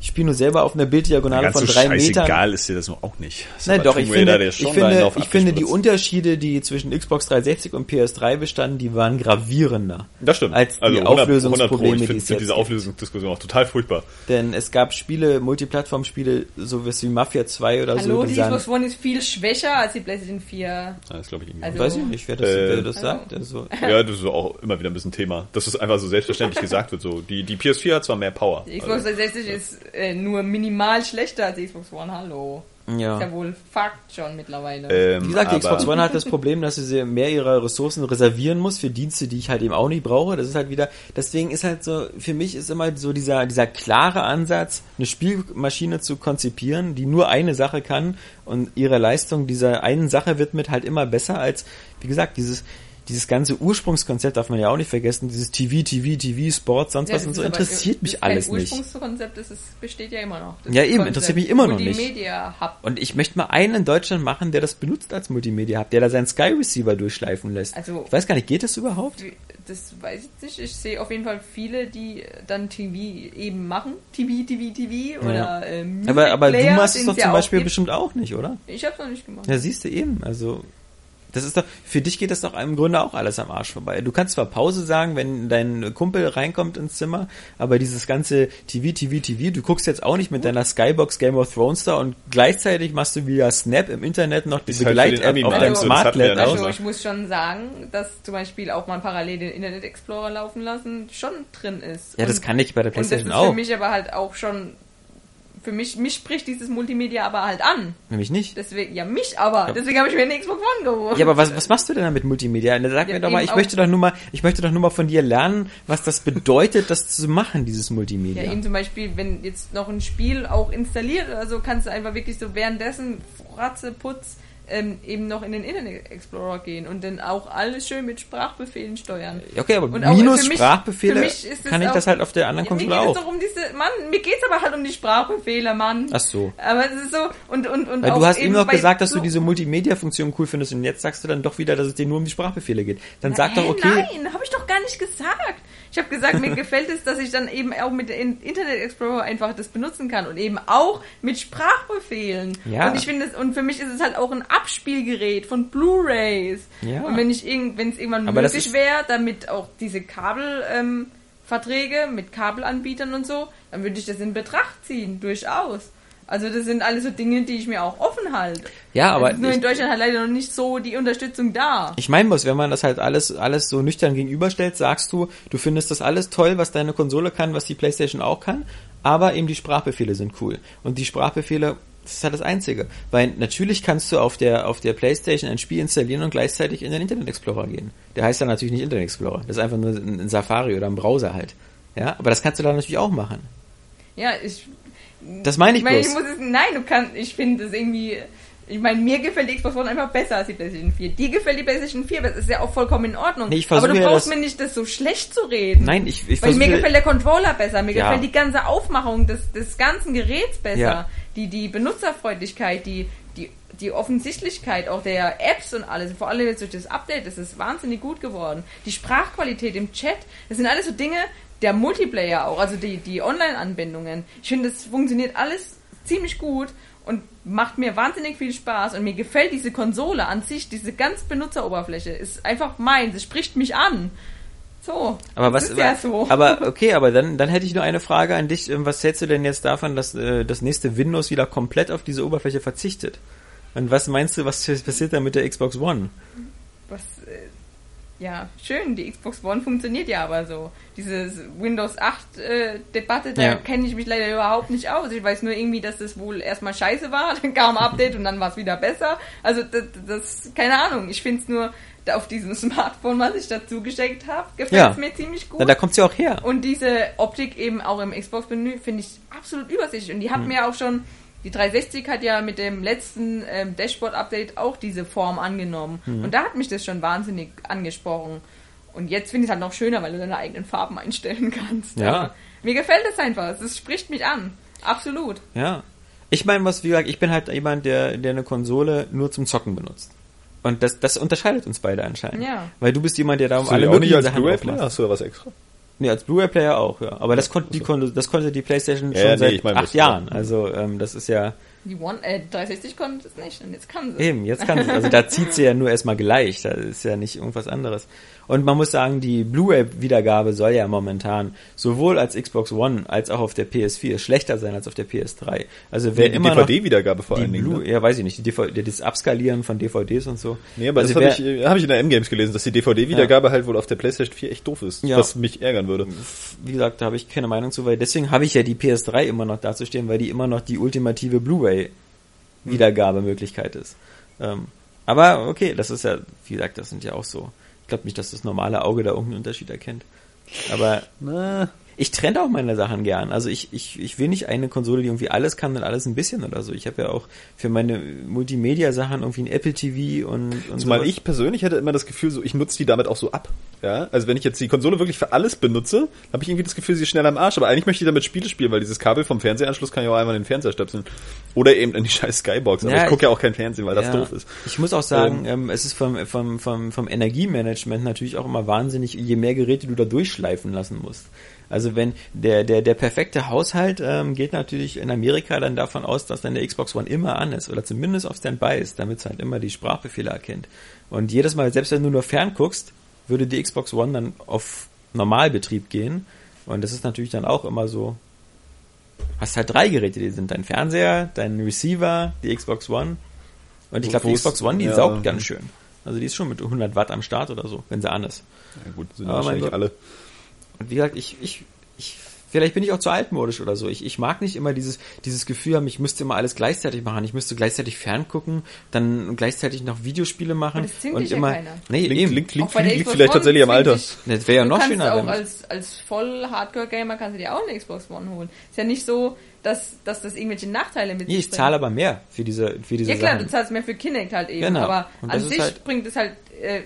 Ich spiele nur selber auf einer Bilddiagonale Ganz von so drei Metern. scheißegal ist dir das nur auch nicht. Das Nein, doch, Tomb ich Raider, finde, ich finde, ich finde die. Unterschiede, die zwischen Xbox 360 und PS3 bestanden, die waren gravierender. Das stimmt. Als die 100 100 Auflösungsprobleme, Ich die finde es find diese. Auflösungsdiskussion auch total furchtbar. Denn es gab Spiele, Multiplattform-Spiele, so wie Mafia 2 oder Hallo, so, die die Xbox One ist viel schwächer als die PlayStation 4. Ja, das glaube ich irgendwie. Also- weiß ich nicht, wer das, Äh, wer das also- sagt. Also, (laughs) ja, das ist auch immer wieder ein bisschen Thema. Dass es einfach so selbstverständlich gesagt wird. So, die, die PS4 hat zwar mehr Power. Die Xbox 360 ist äh, nur minimal schlechter als die Xbox One. Hallo. Ist ja ja. wohl Fakt schon mittlerweile. Ähm, Wie gesagt, die Xbox One hat das Problem, dass sie sehr mehr ihrer Ressourcen reservieren muss für Dienste, die ich halt eben auch nicht brauche. Das ist halt wieder, deswegen ist halt so, für mich ist immer so dieser, dieser klare Ansatz, eine Spielmaschine zu konzipieren, die nur eine Sache kann und ihre Leistung dieser einen Sache widmet, halt immer besser als, wie gesagt, dieses, dieses ganze Ursprungskonzept darf man ja auch nicht vergessen, dieses TV, TV, TV, Sport, sonst Ja, was das und so interessiert das mich alles nicht. Ursprungskonzept, das ist, besteht ja immer noch. Das Ja, eben, Konzept interessiert mich immer noch nicht. Multimedia Hub. Und ich möchte mal einen in Deutschland machen, der das benutzt als Multimedia Hub, der da seinen Sky Receiver durchschleifen lässt. Also- ich weiß gar nicht, geht das überhaupt? Das weiß ich nicht. Ich sehe auf jeden Fall viele, die dann TV eben machen. TV, TV, TV oder Ja. äh, Music Aber, aber du machst es doch zum Beispiel gibt. bestimmt auch nicht, oder? Ich hab's noch nicht gemacht. Ja, siehst du eben. Also, das ist doch, für dich geht das doch im Grunde auch alles am Arsch vorbei. Du kannst zwar Pause sagen, wenn dein Kumpel reinkommt ins Zimmer, aber dieses ganze TV, TV, TV, du guckst jetzt auch nicht mit deiner Skybox Game of Thrones da und gleichzeitig machst du via Snap im Internet noch die Ist halt den Begleit-App auf deinem so, das Smart hatten wir ja aus. Also ich muss schon sagen, dass zum Beispiel auch mal parallel den Internet Explorer laufen lassen schon drin ist. Ja, das Und- kann ich bei der Und das ist Playstation für auch. mich aber halt auch schon, für mich, mich spricht dieses Multimedia aber halt an. Nämlich nicht. Deswegen, ja mich aber. Deswegen habe ich mir eine Xbox One geholt. Ja, aber was, was machst du denn da mit Multimedia? Sag Ja, mir doch mal, ich möchte doch nur mal, ich möchte doch nur mal von dir lernen, was das bedeutet, das zu machen, dieses Ja, Multimedia. eben zum Beispiel, wenn jetzt noch ein Spiel auch installiert oder so, kannst du einfach wirklich so währenddessen Ratze, Putz, ähm, eben noch in den Internet Explorer gehen und dann auch alles schön mit Sprachbefehlen steuern. Okay, aber Und minus mich- Sprachbefehle es kann ich auch- das halt auf der anderen Ja, mir Konsole geht auch. es doch um diese, Mann, mir geht's aber halt um die Sprachbefehle, Mann. Ach so. Aber es ist so, und, und, und Weil auch du hast eben noch gesagt, dass so- du diese Multimedia-Funktion cool findest und jetzt sagst du dann doch wieder, dass es dir nur um die Sprachbefehle geht. Dann sag Hä, doch, okay, Nein, habe ich doch gar nicht gesagt. Ich habe gesagt, mir (laughs) gefällt es, dass ich dann eben auch mit dem Internet Explorer einfach das benutzen kann und eben auch mit Sprachbefehlen. Ja. Und ich finde es, und für mich ist es halt auch ein Abspielgerät von Blu-rays. Ja. Und wenn ich irgend, wenn es irgendwann Aber möglich wäre, damit auch diese Kabel, ähm, Verträge mit Kabelanbietern und so, dann würde ich das in Betracht ziehen, durchaus. Also das sind alles so Dinge, die ich mir auch offen halte. Ja, aber Es ist nur ich- in Deutschland halt leider noch nicht so die Unterstützung da. Ich meine bloß, wenn man das halt alles, alles so nüchtern gegenüberstellt, sagst du, du findest das alles toll, was deine Konsole kann, was die Playstation auch kann, aber eben die Sprachbefehle sind cool. Und die Sprachbefehle, das ist halt das Einzige. Weil natürlich kannst du auf der, auf der Playstation ein Spiel installieren und gleichzeitig in den Internet Explorer gehen. Der heißt dann natürlich nicht Internet Explorer. Das ist einfach nur ein Safari oder ein Browser halt. Ja, aber das kannst du dann natürlich auch machen. Ja, ich. Das meine ich ich meine, ich bloß. muss es. Nein, du kannst. Ich finde es irgendwie. Ich meine, mir gefällt die Xbox One einfach besser als die PlayStation 4. Die gefällt die PlayStation 4, das ist ja auch vollkommen in Ordnung. Nee, ich Aber du brauchst das- mir nicht das so schlecht zu reden. Nein, ich, ich Weil mir gefällt der Controller besser, mir Ja. gefällt die ganze Aufmachung des, des ganzen Geräts besser, Ja. die, die Benutzerfreundlichkeit, die, die, die Offensichtlichkeit auch der Apps und alles, vor allem jetzt durch das Update, das ist wahnsinnig gut geworden. Die Sprachqualität im Chat, das sind alles so Dinge, der Multiplayer auch, also die, die Online-Anbindungen. Ich finde, das funktioniert alles ziemlich gut und macht mir wahnsinnig viel Spaß und mir gefällt diese Konsole an sich, diese ganz Benutzeroberfläche, ist einfach meins, es spricht mich an. So. Aber was, ist ja so. aber okay, aber dann, dann hätte ich nur eine Frage an dich. Ähm, Was hältst du denn jetzt davon, dass äh, das nächste Windows wieder komplett auf diese Oberfläche verzichtet? Und was meinst du, was passiert da mit der Xbox One? Was, äh, ja, schön, die Xbox One funktioniert ja aber so. Diese Windows 8 äh, Debatte, da Ja. kenne ich mich leider überhaupt nicht aus. Ich weiß nur irgendwie, dass das wohl erstmal scheiße war, (laughs) dann kam ein Update und dann war es wieder besser. Also das, das keine Ahnung. Ich finde es nur auf diesem (laughs) Smartphone, was ich dazu geschenkt habe, gefällt Ja. es mir ziemlich gut. Na, da kommt's ja auch her. Und diese Optik eben auch im Xbox-Menü finde ich absolut übersichtlich. Und die hat mir auch schon, die 360 hat ja mit dem letzten ähm, Dashboard-Update auch diese Form angenommen. Und da hat mich das schon wahnsinnig angesprochen. Und jetzt finde ich es halt noch schöner, weil du deine eigenen Farben einstellen (laughs) kannst. Ja. Aber mir gefällt es einfach. Es spricht mich an. Absolut. Ja. Ich meine, was, wie gesagt, ich bin halt jemand, der, der eine Konsole nur zum Zocken benutzt. Und das, das unterscheidet uns beide anscheinend. Ja. Weil du bist jemand, der da um alle möglichen als Sachen. Hast du da was extra? Nee, als Blu-ray-Player auch, ja. Aber das konnte, die konnte, das konnte die Playstation Ja, schon ja, nee, seit ich meine, acht Jahren. Also, ähm, das ist ja, Die One, äh, 360 konnte es nicht und jetzt kann sie. Eben, jetzt kann sie, also da zieht sie ja nur erstmal gleich, da ist ja nicht irgendwas anderes. Und man muss sagen, die Blu-ray-Wiedergabe soll ja momentan sowohl als Xbox One als auch auf der PS4 schlechter sein als auf der PS3. Also wer Die immer noch DVD-Wiedergabe vor die allen Dingen. Ne? ja weiß ich nicht, die DVD, das Abskalieren von DVDs und so. Nee, aber also das habe ich, äh, hab ich in der M-Games gelesen, dass die DVD-Wiedergabe halt wohl auf der PlayStation 4 echt doof ist, Ja. was mich ärgern würde. wie gesagt, da habe ich keine Meinung zu, weil deswegen habe ich ja die PS3 immer noch dazustehen, weil die immer noch die ultimative Blu-ray-Wiedergabemöglichkeit ist. Ähm, aber okay, das ist ja, wie gesagt, das sind ja auch so. Ich glaube nicht, dass das normale Auge da irgendeinen Unterschied erkennt. Aber Na, ich trenne auch meine Sachen gern. Also ich, ich, ich will nicht eine Konsole, die irgendwie alles kann und alles ein bisschen oder so. Ich habe ja auch für meine Multimedia-Sachen irgendwie ein Apple TV und, und zumal sowas. ich persönlich hätte immer das Gefühl, so ich nutze die damit auch so ab. Ja, also wenn ich jetzt die Konsole wirklich für alles benutze, habe ich irgendwie das Gefühl, sie ist schnell am Arsch. Aber eigentlich möchte ich damit Spiele spielen, weil dieses Kabel vom Fernsehanschluss kann ich auch einmal in den Fernseher stöpseln. Oder eben in die scheiß Skybox. Aber Ja, ich gucke ja auch kein Fernsehen, weil das Ja. doof ist. Ich muss auch sagen, ähm, es ist vom, vom, vom, vom Energiemanagement natürlich auch immer wahnsinnig, je mehr Geräte du da durchschleifen lassen musst. Also wenn der, der, der perfekte Haushalt ähm, geht natürlich in Amerika dann davon aus, dass deine Xbox One immer an ist oder zumindest auf Standby ist, damit es halt immer die Sprachbefehle erkennt. Und jedes Mal, selbst wenn du nur fern guckst, würde die Xbox One dann auf Normalbetrieb gehen. Und das ist natürlich dann auch immer so, hast halt drei Geräte, die sind dein Fernseher, dein Receiver, die Xbox One. Und ich glaube, die Xbox One, die ja. saugt ganz schön. Also die ist schon mit 100 Watt am Start oder so, wenn sie an ist. Ja gut, sind Aber wahrscheinlich alle. Und wie gesagt, ich, ich, ich, vielleicht bin ich auch zu altmodisch oder so. Ich, ich mag nicht immer dieses, dieses Gefühl haben, ich müsste immer alles gleichzeitig machen. Ich müsste gleichzeitig ferngucken, dann gleichzeitig noch Videospiele machen. Aber das und dich ja immer, keiner. nee, Klingt, eben. klingt, bei der liegt vielleicht One tatsächlich am Alter. dich- Das wäre ja noch kannst schöner, auch als, als voll Hardcore-Gamer kannst du dir auch eine Xbox One holen. Ist ja nicht so, dass, dass das irgendwelche Nachteile mit Nee, sich ich zahle aber mehr für diese, für diese Ja klar, Sachen. du zahlst mehr für Kinect halt eben, Genau. aber Und an sich halt- bringt es halt äh,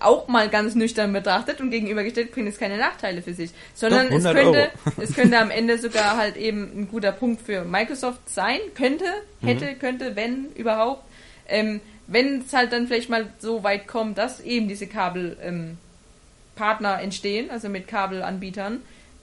auch mal ganz nüchtern betrachtet und gegenübergestellt bringt es keine Nachteile für sich, sondern Doch, es 100 könnte Euro. (laughs) es könnte am Ende sogar halt eben ein guter Punkt für Microsoft sein, könnte, hätte, Mhm. könnte, wenn überhaupt, ähm, wenn es halt dann vielleicht mal so weit kommt, dass eben diese Kabel ähm, entstehen, also mit Kabelanbietern,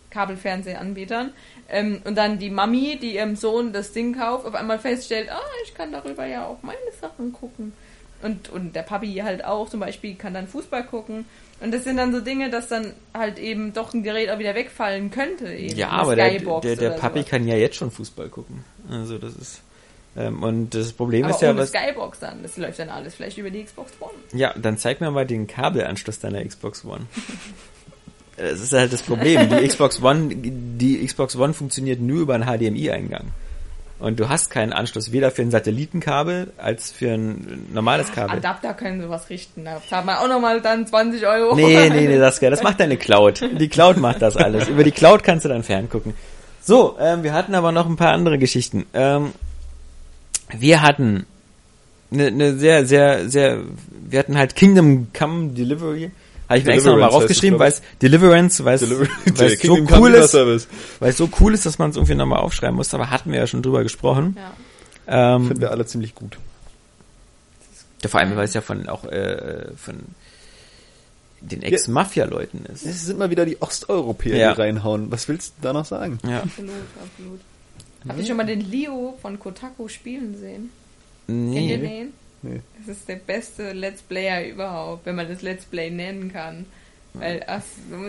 Kabelfernsehanbietern. Ähm, und dann die Mami, die ihrem Sohn das Ding kauft, auf einmal feststellt, ah, ich kann darüber ja auch meine Sachen gucken. Und, und der Papi halt auch zum Beispiel kann dann Fußball gucken. Und das sind dann so Dinge, dass dann halt eben doch ein Gerät auch wieder wegfallen könnte. Eben. Ja, aber der, der, der Papi sowas. kann ja jetzt schon Fußball gucken. Also das ist. Ähm, und das Problem aber ist ja, ohne was. Skybox dann. Das läuft dann alles vielleicht über die Xbox One. Ja, dann zeig mir mal den Kabelanschluss deiner Xbox One. (laughs) Das ist halt das Problem. Die (laughs) Xbox One, die Xbox One funktioniert nur über einen HDMI-Eingang. Und du hast keinen Anschluss weder für ein Satellitenkabel als für ein normales Kabel. Adapter können sowas richten. Da zahlt man auch nochmal dann 20 Euro. Nee, nee, nee, (laughs) Saskia, das macht deine Cloud. Die Cloud macht das alles. Über die Cloud kannst du dann ferngucken. So, ähm, wir hatten aber noch ein paar andere Geschichten. Ähm, wir hatten eine ne sehr, sehr, sehr, wir hatten halt Kingdom Come Delivery. Habe ich mir extra nochmal rausgeschrieben, weil es Deliverance, weil es (laughs) so cool ist, weil es so cool ist, dass man es irgendwie nochmal aufschreiben muss, aber hatten wir ja schon drüber gesprochen. Ja. Ähm, Finden wir alle ziemlich gut. ja, vor allem, weil es ja von auch äh, von den Ex-Mafia-Leuten ist. Es sind mal wieder die Osteuropäer, Ja. die reinhauen. Was willst du da noch sagen? Ja. Absolut, absolut. Habt ihr schon mal den Leo von Kotaku spielen sehen? Nee. Kennt ihr den? Nee. Das ist der beste Let's Player überhaupt, wenn man das Let's Play nennen kann. Weil, ach,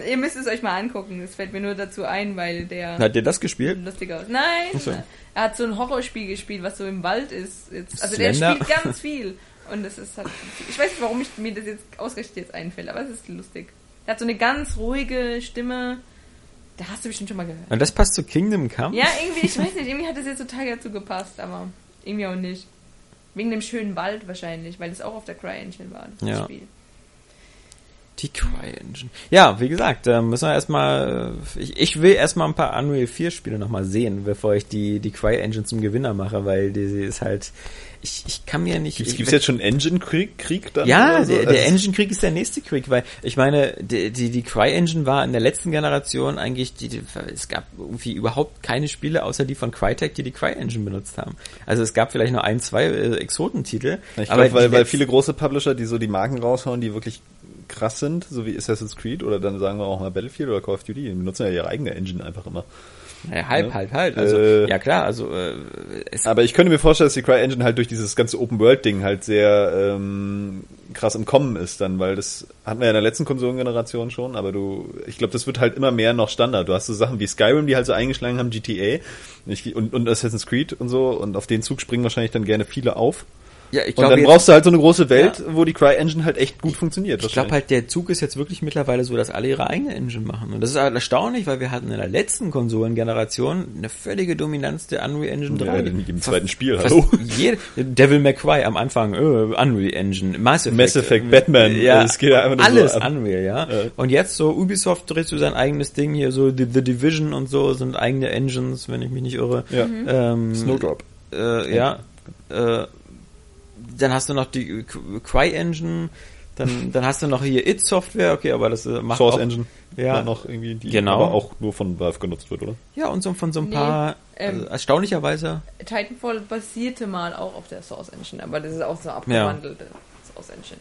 ihr müsst es euch mal angucken. Es fällt mir nur dazu ein, weil der Hat ihr das gespielt? lustig aus. Nein, so. er hat so ein Horrorspiel gespielt, was so im Wald ist. Jetzt, also der Slender? spielt ganz (laughs) viel. Und es ist halt, ich weiß nicht, warum ich, mir das jetzt ausgerechnet jetzt einfällt, aber es ist lustig. Er hat so eine ganz ruhige Stimme. Da hast du bestimmt schon mal gehört. Und das passt zu Kingdom Come? Ja, irgendwie, (laughs) ich weiß nicht, irgendwie hat das jetzt total dazu gepasst, aber irgendwie auch nicht. Wegen dem schönen Wald wahrscheinlich, weil es auch auf der CryEngine war, das Ja. Spiel. Die CryEngine. Ja, wie gesagt, äh, müssen wir erstmal, ich, ich will erstmal ein paar Unreal 4 Spiele nochmal sehen, bevor ich die, die CryEngine zum Gewinner mache, weil die, die ist halt, ich, ich kann mir nicht... Ich, gibt's jetzt schon Engine-Krieg Krieg dann? Ja, so? der, der Also- Engine-Krieg ist der nächste Krieg, weil ich meine, die, die, die CryEngine war in der letzten Generation eigentlich, die, die, es gab irgendwie überhaupt keine Spiele, außer die von Crytek, die die CryEngine benutzt haben. Also es gab vielleicht nur ein, zwei äh, Exotentitel. Ich glaube, weil, weil viele große Publisher, die so die Marken raushauen, die wirklich krass sind, so wie Assassin's Creed oder dann sagen wir auch mal Battlefield oder Call of Duty, die benutzen ja ihre eigene Engine einfach immer. Ja, halb, Ja. halb, halb. Also, Äh, ja klar, also äh, es, Aber ich könnte mir vorstellen, dass die CryEngine halt durch dieses ganze Open-World-Ding halt sehr ähm, krass im Kommen ist dann, weil das hatten wir ja in der letzten Konsolengeneration schon, aber du, ich glaube, das wird halt immer mehr noch Standard. Du hast so Sachen wie Skyrim, die halt so eingeschlagen haben, GTA ich, und, und Assassin's Creed und so und auf den Zug springen wahrscheinlich dann gerne viele auf. Ja, ich Und glaube dann jetzt- brauchst du halt so eine große Welt, wo die CryEngine halt echt gut funktioniert. Ich glaube halt, der Zug ist jetzt wirklich mittlerweile so, dass alle ihre eigene Engine machen. Und das ist halt erstaunlich, weil wir hatten in der letzten Konsolengeneration eine völlige Dominanz der Unreal Engine 3. Ja, in jedem zweiten Spiel, hallo. Jede, Devil May Cry am Anfang, äh, Unreal Engine, Mass Effect, Mass Effect, Batman, ja, es geht ja einfach nur alles so. Unreal, ja. Ja. Und jetzt so Ubisoft dreht so sein eigenes Ding hier, so The, The Division und so sind eigene Engines, wenn ich mich nicht irre. Ja. Ähm, Snowdrop. äh, ja. Äh, dann hast du noch die CryEngine, dann, (laughs) dann hast du noch hier It Software, okay, aber das äh, macht Source auch, Engine. Ja. noch irgendwie, die Genau. aber auch nur von Valve genutzt wird, oder? Ja, und so von so ein Nee, paar, ähm, also erstaunlicherweise, Titanfall basierte mal auch auf der Source Engine, aber das ist auch so abgewandelte Source Engine.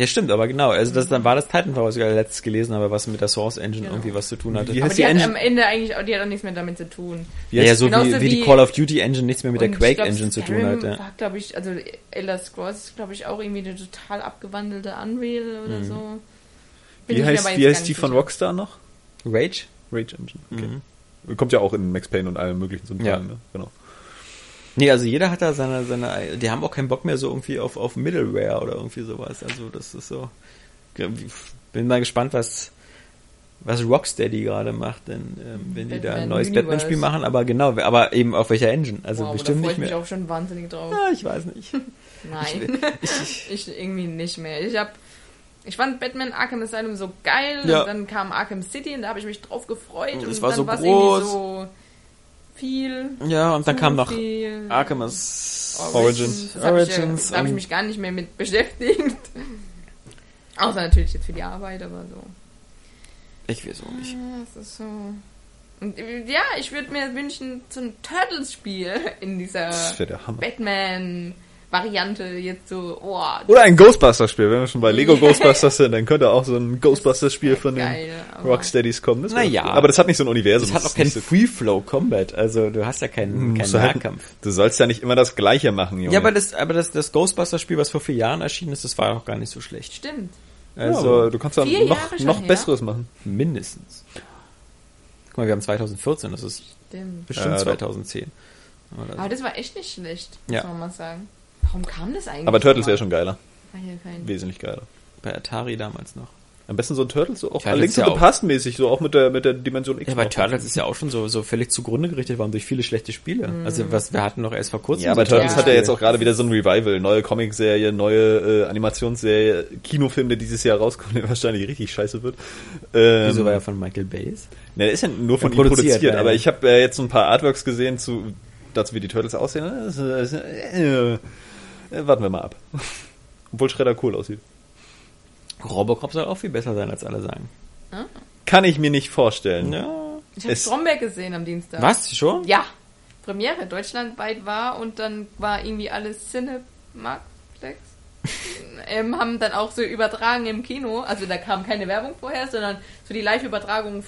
Ja stimmt, aber genau, also das dann war das Titanfall, was ich gerade letztes gelesen habe, was mit der Source Engine Genau. irgendwie was zu tun hatte. Wie Aber die, die hat am Ende eigentlich auch, die hat auch nichts mehr damit zu tun. ja, ja, so wie, Genauso wie die wie- Call of Duty Engine nichts mehr mit der Quake glaub, Engine zu tun hat. Ja. war, glaube ich, also Elder Scrolls ist, glaube ich, auch irgendwie eine total abgewandelte Unreal oder so. Bin Wie heißt, wie heißt die von. Rockstar noch? Rage? Rage Engine. Okay. Mhm. Kommt ja auch in Max Payne und allem möglichen so Ja. ne? Genau. Nee, also jeder hat da seine, seine, die haben auch keinen Bock mehr so irgendwie auf, auf Middleware oder irgendwie sowas. Also das ist so, bin mal gespannt, was, was Rocksteady gerade macht, denn ähm, wenn die da ein Batman neues. Batman-Spiel machen, aber genau, aber eben auf welcher Engine? Also Wow, bestimmt da freue nicht ich mich mehr. auch schon wahnsinnig drauf. Ja, ich weiß nicht. (laughs) Nein, Ich, (laughs) ich irgendwie nicht mehr. Ich hab, ich fand Batman Arkham Asylum so geil Ja. und dann kam Arkham City und da habe ich mich drauf gefreut Und und, es war dann so war's groß. irgendwie so viel. ja, und dann kam noch viel. Arkham As- Origins. Habe Origins da hab ich mich gar nicht mehr mit beschäftigt. (laughs) Außer natürlich jetzt für die Arbeit, aber so. Ich weiß auch nicht. Ja, so. Und äh, ja, ich würde mir wünschen, so ein Turtles-Spiel in dieser. Batman, Variante jetzt so, oh, Oder ein Ghostbusters-Spiel. Wenn wir schon bei Lego (laughs) Ghostbusters sind, dann könnte auch so ein Ghostbusters-Spiel von den geil, aber- Rocksteadies kommen. Naja. Aber das hat nicht so ein Universum. Das hat auch ist kein nicht so- Free-Flow-Combat, also du hast ja keinen, musst keinen du, halt, Nahkampf. du sollst ja nicht immer das Gleiche machen, Junge. Ja, aber das, aber das, das Ghostbusters-Spiel, was vor vier Jahren erschienen ist, das war auch gar nicht so schlecht. stimmt. Also, du kannst dann noch, noch her? Besseres machen. mindestens. Guck mal, wir haben 2014, das ist Stimmt. bestimmt Ja, doch. 2010. Oder so. Aber das war echt nicht schlecht, muss Ja. man mal sagen. Warum kam das eigentlich? Aber Turtles wäre schon geiler. Kein- Wesentlich geiler. Bei Atari damals noch. Am besten so ein Turtles, so auch Turtles links ja und auch. passt mäßig, so auch mit der, mit der Dimension X. Ja, bei. Turtles ist ja auch schon so, so völlig zugrunde gerichtet worden durch viele schlechte Spiele. Also was wir hatten noch erst vor kurzem. Ja, aber so Turtles Ja. hat ja jetzt auch gerade wieder so ein Revival. Neue Comicserie, neue äh, Animationsserie, Kinofilm, der dieses Jahr rauskommt, der wahrscheinlich richtig scheiße wird. Ähm, Wieso war ja von Michael Bayes? Ne, der ist ja nur von Ja, ihm produziert, produziert, aber ich habe äh, jetzt so ein paar Artworks gesehen zu dazu, wie die Turtles aussehen. Äh, äh, warten wir mal ab. (laughs) Obwohl Shredder cool aussieht. Robocop soll auch viel besser sein, als alle sagen. Kann ich mir nicht vorstellen. Ja. Ich habe Stromberg gesehen am Dienstag. Was? Schon? Ja. Premiere deutschlandweit war und dann war irgendwie alles Cinemaplex. (laughs) ähm, haben dann auch so übertragen im Kino. Also da kam keine Werbung vorher, sondern so die Live-Übertragung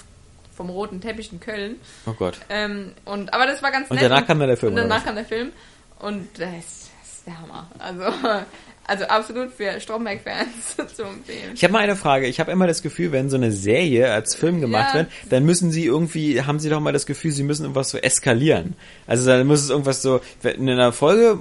vom roten Teppich in Köln. Oh Gott. Ähm, und, aber das war ganz Und nett. danach kam dann der Film, Und danach kam der Film. Und das, das ist der Hammer. Also, (laughs) also absolut für Stromberg-Fans (laughs) zu empfehlen. Ich habe mal eine Frage. Ich habe immer das Gefühl, wenn so eine Serie als Film gemacht Ja. wird, dann müssen sie irgendwie, haben sie doch mal das Gefühl, sie müssen irgendwas so eskalieren. Also dann muss es irgendwas so, in einer Folge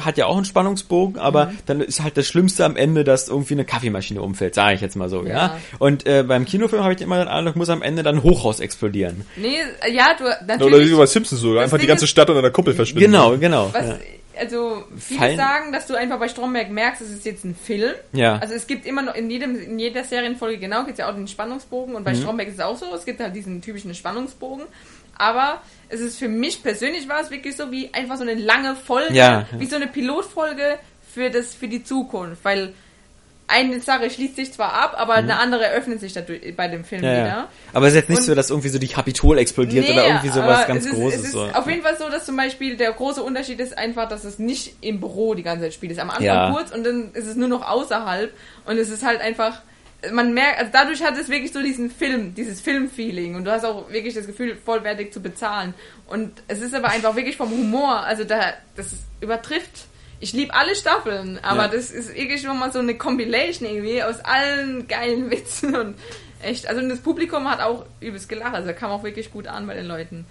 hat ja auch einen Spannungsbogen, aber Mhm. dann ist halt das Schlimmste am Ende, dass irgendwie eine Kaffeemaschine umfällt, sage ich jetzt mal so, ja. Ja. Und äh, beim Kinofilm habe ich immer den Eindruck, muss am Ende dann ein Hochhaus explodieren. Nee, äh, ja, du, Oder natürlich. wie bei Simpsons sogar. Einfach die ganze Stadt unter der Kuppel verschwindet. Genau, genau. Was, ja. Also, viele Fallen- sagen, dass du einfach bei Stromberg merkst, es ist jetzt ein Film. Ja. Also es gibt immer noch in jedem, in jeder Serienfolge genau, gibt es ja auch den Spannungsbogen und bei Mhm. Stromberg ist es auch so, es gibt halt diesen typischen Spannungsbogen. Aber es ist für mich persönlich war es wirklich so wie einfach so eine lange Folge, Ja, wie so eine Pilotfolge für das, für die Zukunft, weil eine Sache schließt sich zwar ab, aber eine andere öffnet sich dadurch bei dem Film Mhm. Ja, wieder. ja. Aber es ist jetzt nicht Und- so, dass irgendwie so die Kapitol explodiert Nee, oder irgendwie sowas ganz ist, Großes. Es ist so. auf jeden Fall so, dass zum Beispiel der große Unterschied ist einfach, dass es nicht im Büro die ganze Zeit spielt. Es ist am Anfang Ja. kurz und dann ist es nur noch außerhalb und es ist halt einfach, man merkt, also dadurch hat es wirklich so diesen Film, dieses Filmfeeling und du hast auch wirklich das Gefühl, vollwertig zu bezahlen. Und es ist aber einfach wirklich vom Humor, also da, das übertrifft. Ich liebe alle Staffeln, aber Ja. das ist wirklich schon mal so eine Compilation irgendwie aus allen geilen (laughs) Witzen und echt. Also das Publikum hat auch übelst gelacht, also kam auch wirklich gut an bei den Leuten.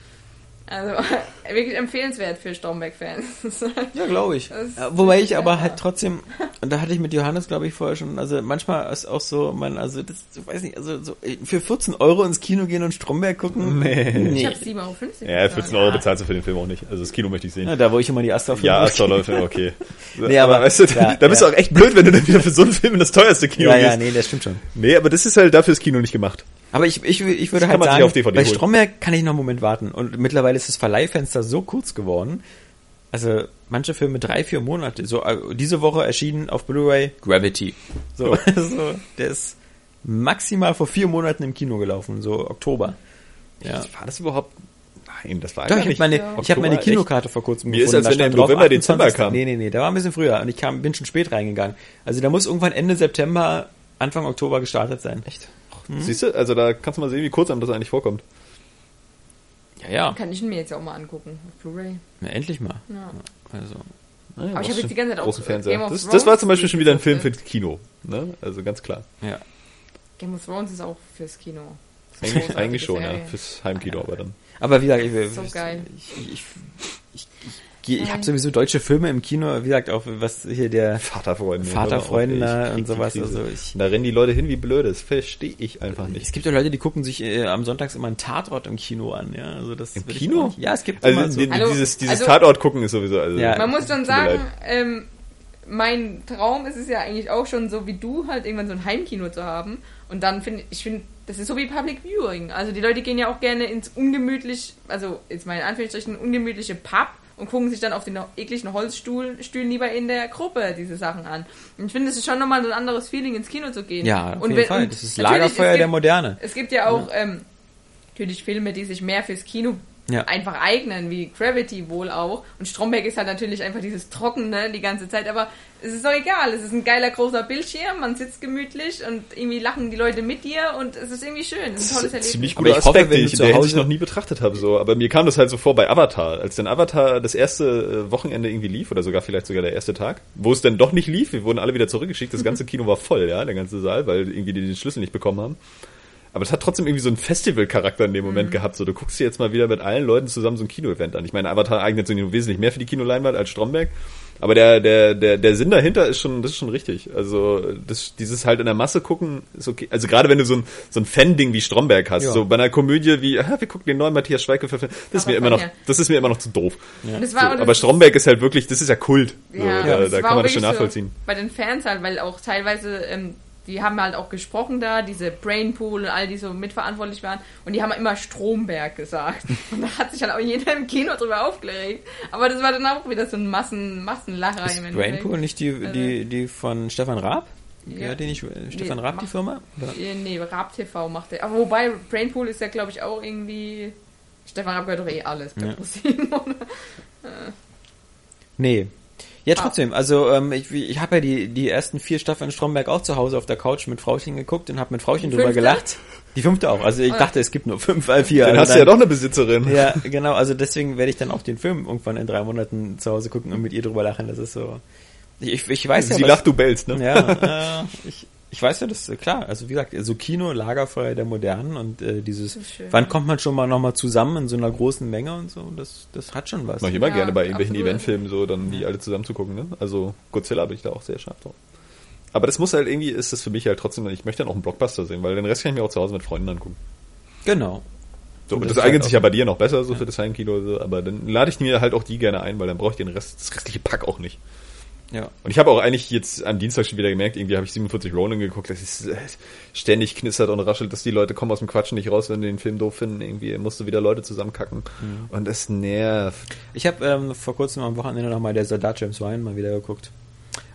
Also (laughs) wirklich empfehlenswert für Stromberg-Fans. (laughs) Ja, glaube ich. Das- Ja, Wobei ich ja. aber halt trotzdem, und da hatte ich mit Johannes, glaube ich, vorher schon, also manchmal ist auch so, man, also das, ich weiß nicht, also so für 14 Euro ins Kino gehen und Stromberg gucken? Nee. Ich habe 7,50 Euro. Ja, 14 Euro bezahlst du für den Film auch nicht. Also das Kino möchte ich sehen. Ja, da wo ich immer die Asta Ja, Astorläufe, okay. (laughs) Nee, aber- weißt du, ja, da bist ja. du auch echt blöd, wenn du dann wieder für so einen Film in das teuerste Kino Ja, ja, gehst. nee, das stimmt schon. Nee, aber das ist halt dafür das Kino nicht gemacht. Aber ich, ich, ich würde Das halt sagen, auf DVD bei holen. Stromberg kann ich noch einen Moment warten. Und mittlerweile ist das Verleihfenster so kurz geworden. Also manche Filme drei, vier Monate. So äh, diese Woche erschienen auf Blu-ray Gravity. So, (laughs) so, der ist maximal vor vier Monaten im Kino gelaufen, so Oktober. Ja. War das überhaupt? Nein, das war Doch, gar ich habe nicht. meine, Ja. ich hab meine Oktober, Kinokarte vor kurzem Mir ist, als Da wenn der im November, Dezember 28.. kam. Nee, nee, nee, der war ein bisschen früher und ich kam, bin schon spät reingegangen. Also da muss irgendwann Ende September, Anfang Oktober gestartet sein. Echt? echt? Siehst du, also da kannst du mal sehen, wie kurz einem das eigentlich vorkommt. Ja, ja. Kann ich ihn mir jetzt ja auch mal angucken. Auf Blu-ray. Na, endlich mal. Ja. Also. Aber ich habe jetzt die ganze Zeit auch großen Game Fernseher. of Das, Thrones das war zum Beispiel schon wieder ein Film geguckt. für Kino. Ne? Also ganz klar. Ja. Game of Thrones ist auch fürs Kino. Eigentlich, schon, ja. Serie. Fürs Heimkino aber dann. Aber wie gesagt, ich, So ich, geil. ich, ich, ich, habe sowieso deutsche Filme im Kino, wie gesagt, auch was hier der Vaterfreunde. Vaterfreunde auf, ey, ich und sowas. Also ich, Da rennen die Leute hin wie blöde. Das verstehe ich einfach es nicht. gibt ja Leute, die gucken sich äh, am Sonntags immer einen Tatort im Kino an, ja. Also das Im Kino? Ja, es gibt Also immer so. Hallo? dieses, dieses Also- Tatort gucken ist sowieso. Also, Ja. Man muss schon sagen, ähm, mein Traum ist es ja eigentlich auch schon so wie du, halt irgendwann so ein Heimkino zu haben. Und dann finde ich, finde, das ist so wie Public Viewing. Also die Leute gehen ja auch gerne ins ungemütlich, also jetzt mal in Anführungsstrichen ungemütliche Pub und gucken sich dann auf den ekligen Holzstühlen Stühlen lieber in der Gruppe diese Sachen an. Und ich finde, es ist schon nochmal so ein anderes Feeling, ins Kino zu gehen. Ja, auf und jeden wenn- Fall. Das ist Lagerfeuer gibt- der Moderne. Es gibt ja auch ähm, natürlich Filme, die sich mehr fürs Kino Ja. einfach eignen, wie Gravity wohl auch. Und Stromberg ist halt natürlich einfach dieses Trockene die ganze Zeit, aber es ist doch egal. Es ist ein geiler großer Bildschirm, man sitzt gemütlich und irgendwie lachen die Leute mit dir und es ist irgendwie schön. Es ist ein tolles Erlebnis. ziemlich guter ich hoffe, Aspekt, wenn den ich in zu der Hinsicht noch nie betrachtet habe. So, aber mir kam das halt so vor bei Avatar, als dann Avatar das erste äh, Wochenende irgendwie lief oder sogar vielleicht sogar der erste Tag, wo es dann doch nicht lief. Wir wurden alle wieder zurückgeschickt. Das ganze (laughs) Kino war voll, ja, der ganze Saal, weil irgendwie die den Schlüssel nicht bekommen haben. Aber es hat trotzdem irgendwie so einen Festival-Charakter in dem Moment gehabt. So, du guckst dir jetzt mal wieder mit allen Leuten zusammen so ein Kino-Event an. Ich meine, Avatar eignet sich wesentlich mehr für die Kinoleinwand als Stromberg. Aber der, der, der, der Sinn dahinter ist schon, das ist schon richtig. Also, das, dieses halt in der Masse gucken ist okay. Also, gerade wenn du so ein, so ein Fan-Ding wie Stromberg hast, Ja. so bei einer Komödie wie, ah, wir gucken den neuen Matthias Schweighöfer Film, das ist mir immer noch, ja. das ist mir immer noch zu doof. Es So, aber Stromberg ist halt wirklich, das ist ja Kult. So, Ja, da, das da war kann man das schon wirklich so nachvollziehen. Bei den Fans halt, weil auch teilweise, ähm, die haben halt auch gesprochen da, diese Brainpool und all die so mitverantwortlich waren und die haben immer Stromberg gesagt. (laughs) Und da hat sich halt auch jeder im Kino drüber aufgeregt. Aber das war dann auch wieder so ein Massen, Massenlacher Ist. Brainpool nicht die, Also- die, die von Stefan Raab? Ja, die nicht, äh, Stefan Nee, Raab, die mach- Firma? Oder? Nee, Raab TV macht der. Aber wobei, Brainpool ist ja, glaube ich, auch irgendwie. Stefan Raab gehört doch eh alles bei Ja. ProSieben, (laughs) oder? Nee. Ja, Ah. trotzdem. Also ähm, ich, ich habe ja die, die ersten vier Staffeln Stromberg auch zu Hause auf der Couch mit Frauchen geguckt und habe mit Frauchen Die drüber fünfte? gelacht. Die fünfte auch. Also ich Ah. dachte, es gibt nur fünf, äh, vier. Dann Also hast du ja doch eine Besitzerin. Ja, (laughs) genau. Also deswegen werde ich dann auch den Film irgendwann in drei Monaten zu Hause gucken und mit ihr drüber lachen. Das ist so. Ich, ich weiß ja, Sie was- lacht, du bellst, ne? Ja, (laughs) äh, ich, ich weiß ja, das ist klar. Also wie gesagt, so Kino, Lagerfeuer der Modernen und äh, dieses, wann kommt man schon mal nochmal zusammen in so einer großen Menge und so, das, das hat schon was. Mach ich immer Ja, gerne bei irgendwelchen absolut. Eventfilmen so, dann die alle zusammen zu gucken, ne? Also Godzilla bin ich da auch sehr scharf drauf. Aber das muss halt irgendwie, ist das für mich halt trotzdem, ich möchte dann auch einen Blockbuster sehen, weil den Rest kann ich mir auch zu Hause mit Freunden angucken. Genau. So, Und das das, eignet halt sich ja bei dir noch besser, so für das Heimkino, so, aber dann lade ich mir halt auch die gerne ein, weil dann brauche ich den Rest, das restliche Pack auch nicht. Ja. Und ich habe auch eigentlich jetzt am Dienstag schon wieder gemerkt, irgendwie habe ich 47 Ronin geguckt, das ist äh, ständig knistert und raschelt, dass die Leute kommen aus dem Quatschen nicht raus, wenn die den Film doof finden, irgendwie musst du wieder Leute zusammenkacken. Und das nervt. Ich habe ähm, vor kurzem am Wochenende nochmal der Soldat James Ryan mal wieder geguckt,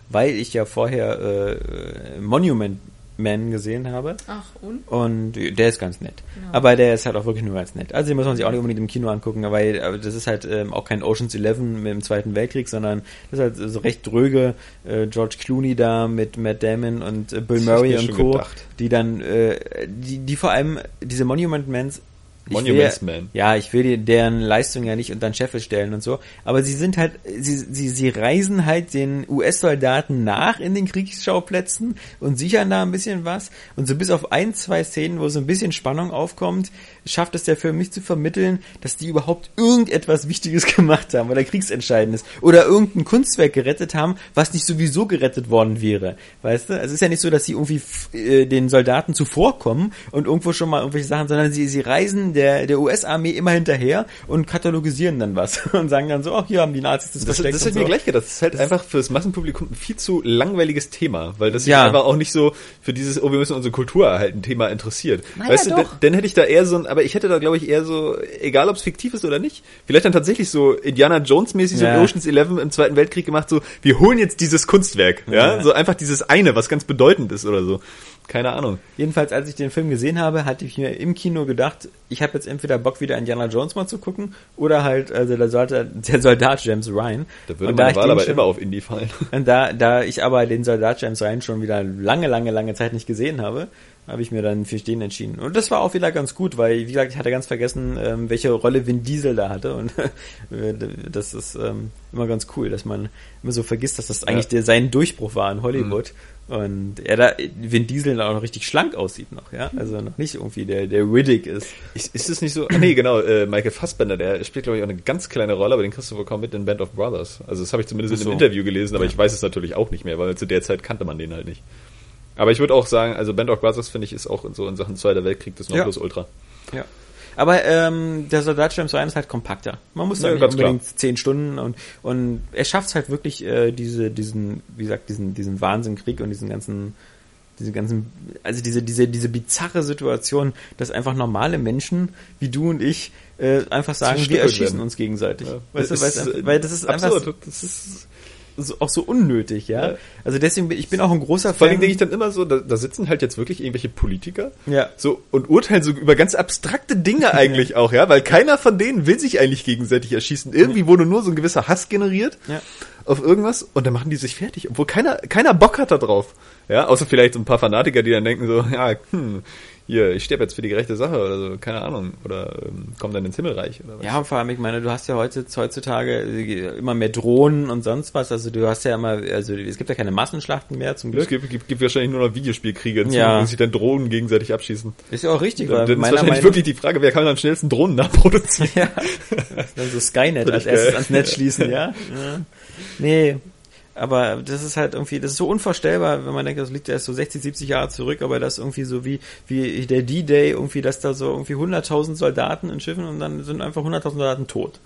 weil ich ja vorher äh, äh, Monument Man gesehen habe. Ach, und? Und der ist ganz nett. Ja. Aber der ist halt auch wirklich nur ganz nett. Also den muss man sich auch nicht unbedingt im Kino angucken, weil aber das ist halt ähm, auch kein Ocean's Eleven mit dem Zweiten Weltkrieg, sondern das ist halt so recht dröge äh, George Clooney da mit Matt Damon und äh, Bill Murray und Co., gedacht. die dann, äh, die, die vor allem, diese Monument Mans Monuments will, Man. Ja, ich will deren Leistung ja nicht unter den Scheffel stellen und so. Aber sie sind halt, sie, sie, sie reisen halt den US-Soldaten nach in den Kriegsschauplätzen und sichern da ein bisschen was. Und so bis auf ein, zwei Szenen, wo so ein bisschen Spannung aufkommt, schafft es der Film nicht zu vermitteln, dass die überhaupt irgendetwas Wichtiges (laughs) gemacht haben oder kriegsentscheidendes oder irgendein Kunstwerk gerettet haben, was nicht sowieso gerettet worden wäre. Weißt du? Also es ist ja nicht so, dass sie irgendwie äh, den Soldaten zuvorkommen und irgendwo schon mal irgendwelche Sachen, sondern sie, sie reisen der, der US-Armee immer hinterher und katalogisieren dann was (laughs) und sagen dann so, ach, hier haben die Nazis das, Das, versteckt. das hab ich mir so. gleich gedacht. Das ist halt einfach fürs Massenpublikum ein viel zu langweiliges Thema, weil das sich Ja. einfach auch nicht so für dieses, oh, wir müssen unsere Kultur erhalten, Thema interessiert. Na weißt ja, du, doch. dann, dann hätte ich da eher so ein, aber ich hätte da glaube ich eher so, egal ob es fiktiv ist oder nicht, vielleicht dann tatsächlich so Indiana Jones mäßig so Ja. wie Ocean's Eleven im Zweiten Weltkrieg gemacht, so, wir holen jetzt dieses Kunstwerk, ja, Ja. so einfach dieses eine, was ganz bedeutend ist oder so. Keine Ahnung. Jedenfalls, als ich den Film gesehen habe, hatte ich mir im Kino gedacht, ich habe jetzt entweder Bock, wieder Indiana Jones mal zu gucken, oder halt also der, Soldat, der Soldat James Ryan. Da würde Und meine ich Wahl aber schon- immer auf Indie fallen. Und da, da ich aber den Soldat James Ryan schon wieder lange, lange, lange Zeit nicht gesehen habe, habe ich mir dann für den entschieden. Und das war auch wieder ganz gut, weil, wie gesagt, ich hatte ganz vergessen, ähm, welche Rolle Vin Diesel da hatte. Und (laughs) das ist ähm, immer ganz cool, dass man immer so vergisst, dass das eigentlich der, sein Durchbruch war in Hollywood. Und er da, Vin Diesel auch noch richtig schlank aussieht noch, ja. Also noch nicht irgendwie der, der Riddick ist. Ist, ist es nicht so? Ah, nee, genau, äh, Michael Fassbender, der spielt, glaube ich, auch eine ganz kleine Rolle, aber den kriegst du vollkommen mit in Band of Brothers. Also das habe ich zumindest Ach in so. einem Interview gelesen, aber Ja. ich weiß es natürlich auch nicht mehr, weil zu der Zeit kannte man den halt nicht. Aber ich würde auch sagen, also Band of Brothers, finde ich, ist auch in so in Sachen Zweiter Weltkrieg das Ja. Nonplusultra. Ja. Aber ähm, der Soldat James Ryan ist halt kompakter. Man muss Ja, ja, nicht ganz unbedingt zehn Stunden und und er schafft es halt wirklich äh, diese diesen wie gesagt diesen diesen Wahnsinnkrieg und diesen ganzen diese ganzen also diese diese diese bizarre Situation, dass einfach normale Menschen wie du und ich äh, einfach sagen, wir erschießen werden. uns gegenseitig. Ja. Weißt du, weil, einfach, äh, weil das ist einfach absurd. Das ist, so, auch so unnötig, ja. Ja. Also deswegen bin ich bin auch ein großer Vor allem Fan. denke ich dann immer so, da, da sitzen halt jetzt wirklich irgendwelche Politiker Ja. so und urteilen so über ganz abstrakte Dinge (laughs) eigentlich auch, ja, weil keiner von denen will sich eigentlich gegenseitig erschießen. Irgendwie wurde nur so ein gewisser Hass generiert Ja. auf irgendwas und dann machen die sich fertig, obwohl keiner keiner Bock hat da drauf. Ja, außer vielleicht so ein paar Fanatiker, die dann denken so, ja, hm, hier, ich sterbe jetzt für die gerechte Sache oder so, keine Ahnung, oder ähm, komm dann ins Himmelreich oder was. Ja, vor allem, ich meine, du hast ja heute, heutzutage äh, immer mehr Drohnen und sonst was. Also du hast ja immer, also es gibt ja keine Massenschlachten mehr zum Es Glück. gibt, gibt, gibt wahrscheinlich nur noch Videospielkriege, in Ja. Sich dann Drohnen gegenseitig abschießen. Ist ja auch richtig, weil dann ist wahrscheinlich Meinung wirklich die Frage, wer kann am schnellsten Drohnen (laughs) nachproduzieren? ja, dann so Skynet als erstes ans Netz schließen, ja? ja. Nee, aber das ist halt irgendwie, das ist so unvorstellbar, wenn man denkt, das liegt ja erst so 60, 70 Jahre zurück, aber das irgendwie so wie, wie der D-Day, irgendwie, dass da so irgendwie 100.000 Soldaten in Schiffen und dann sind einfach 100.000 Soldaten tot.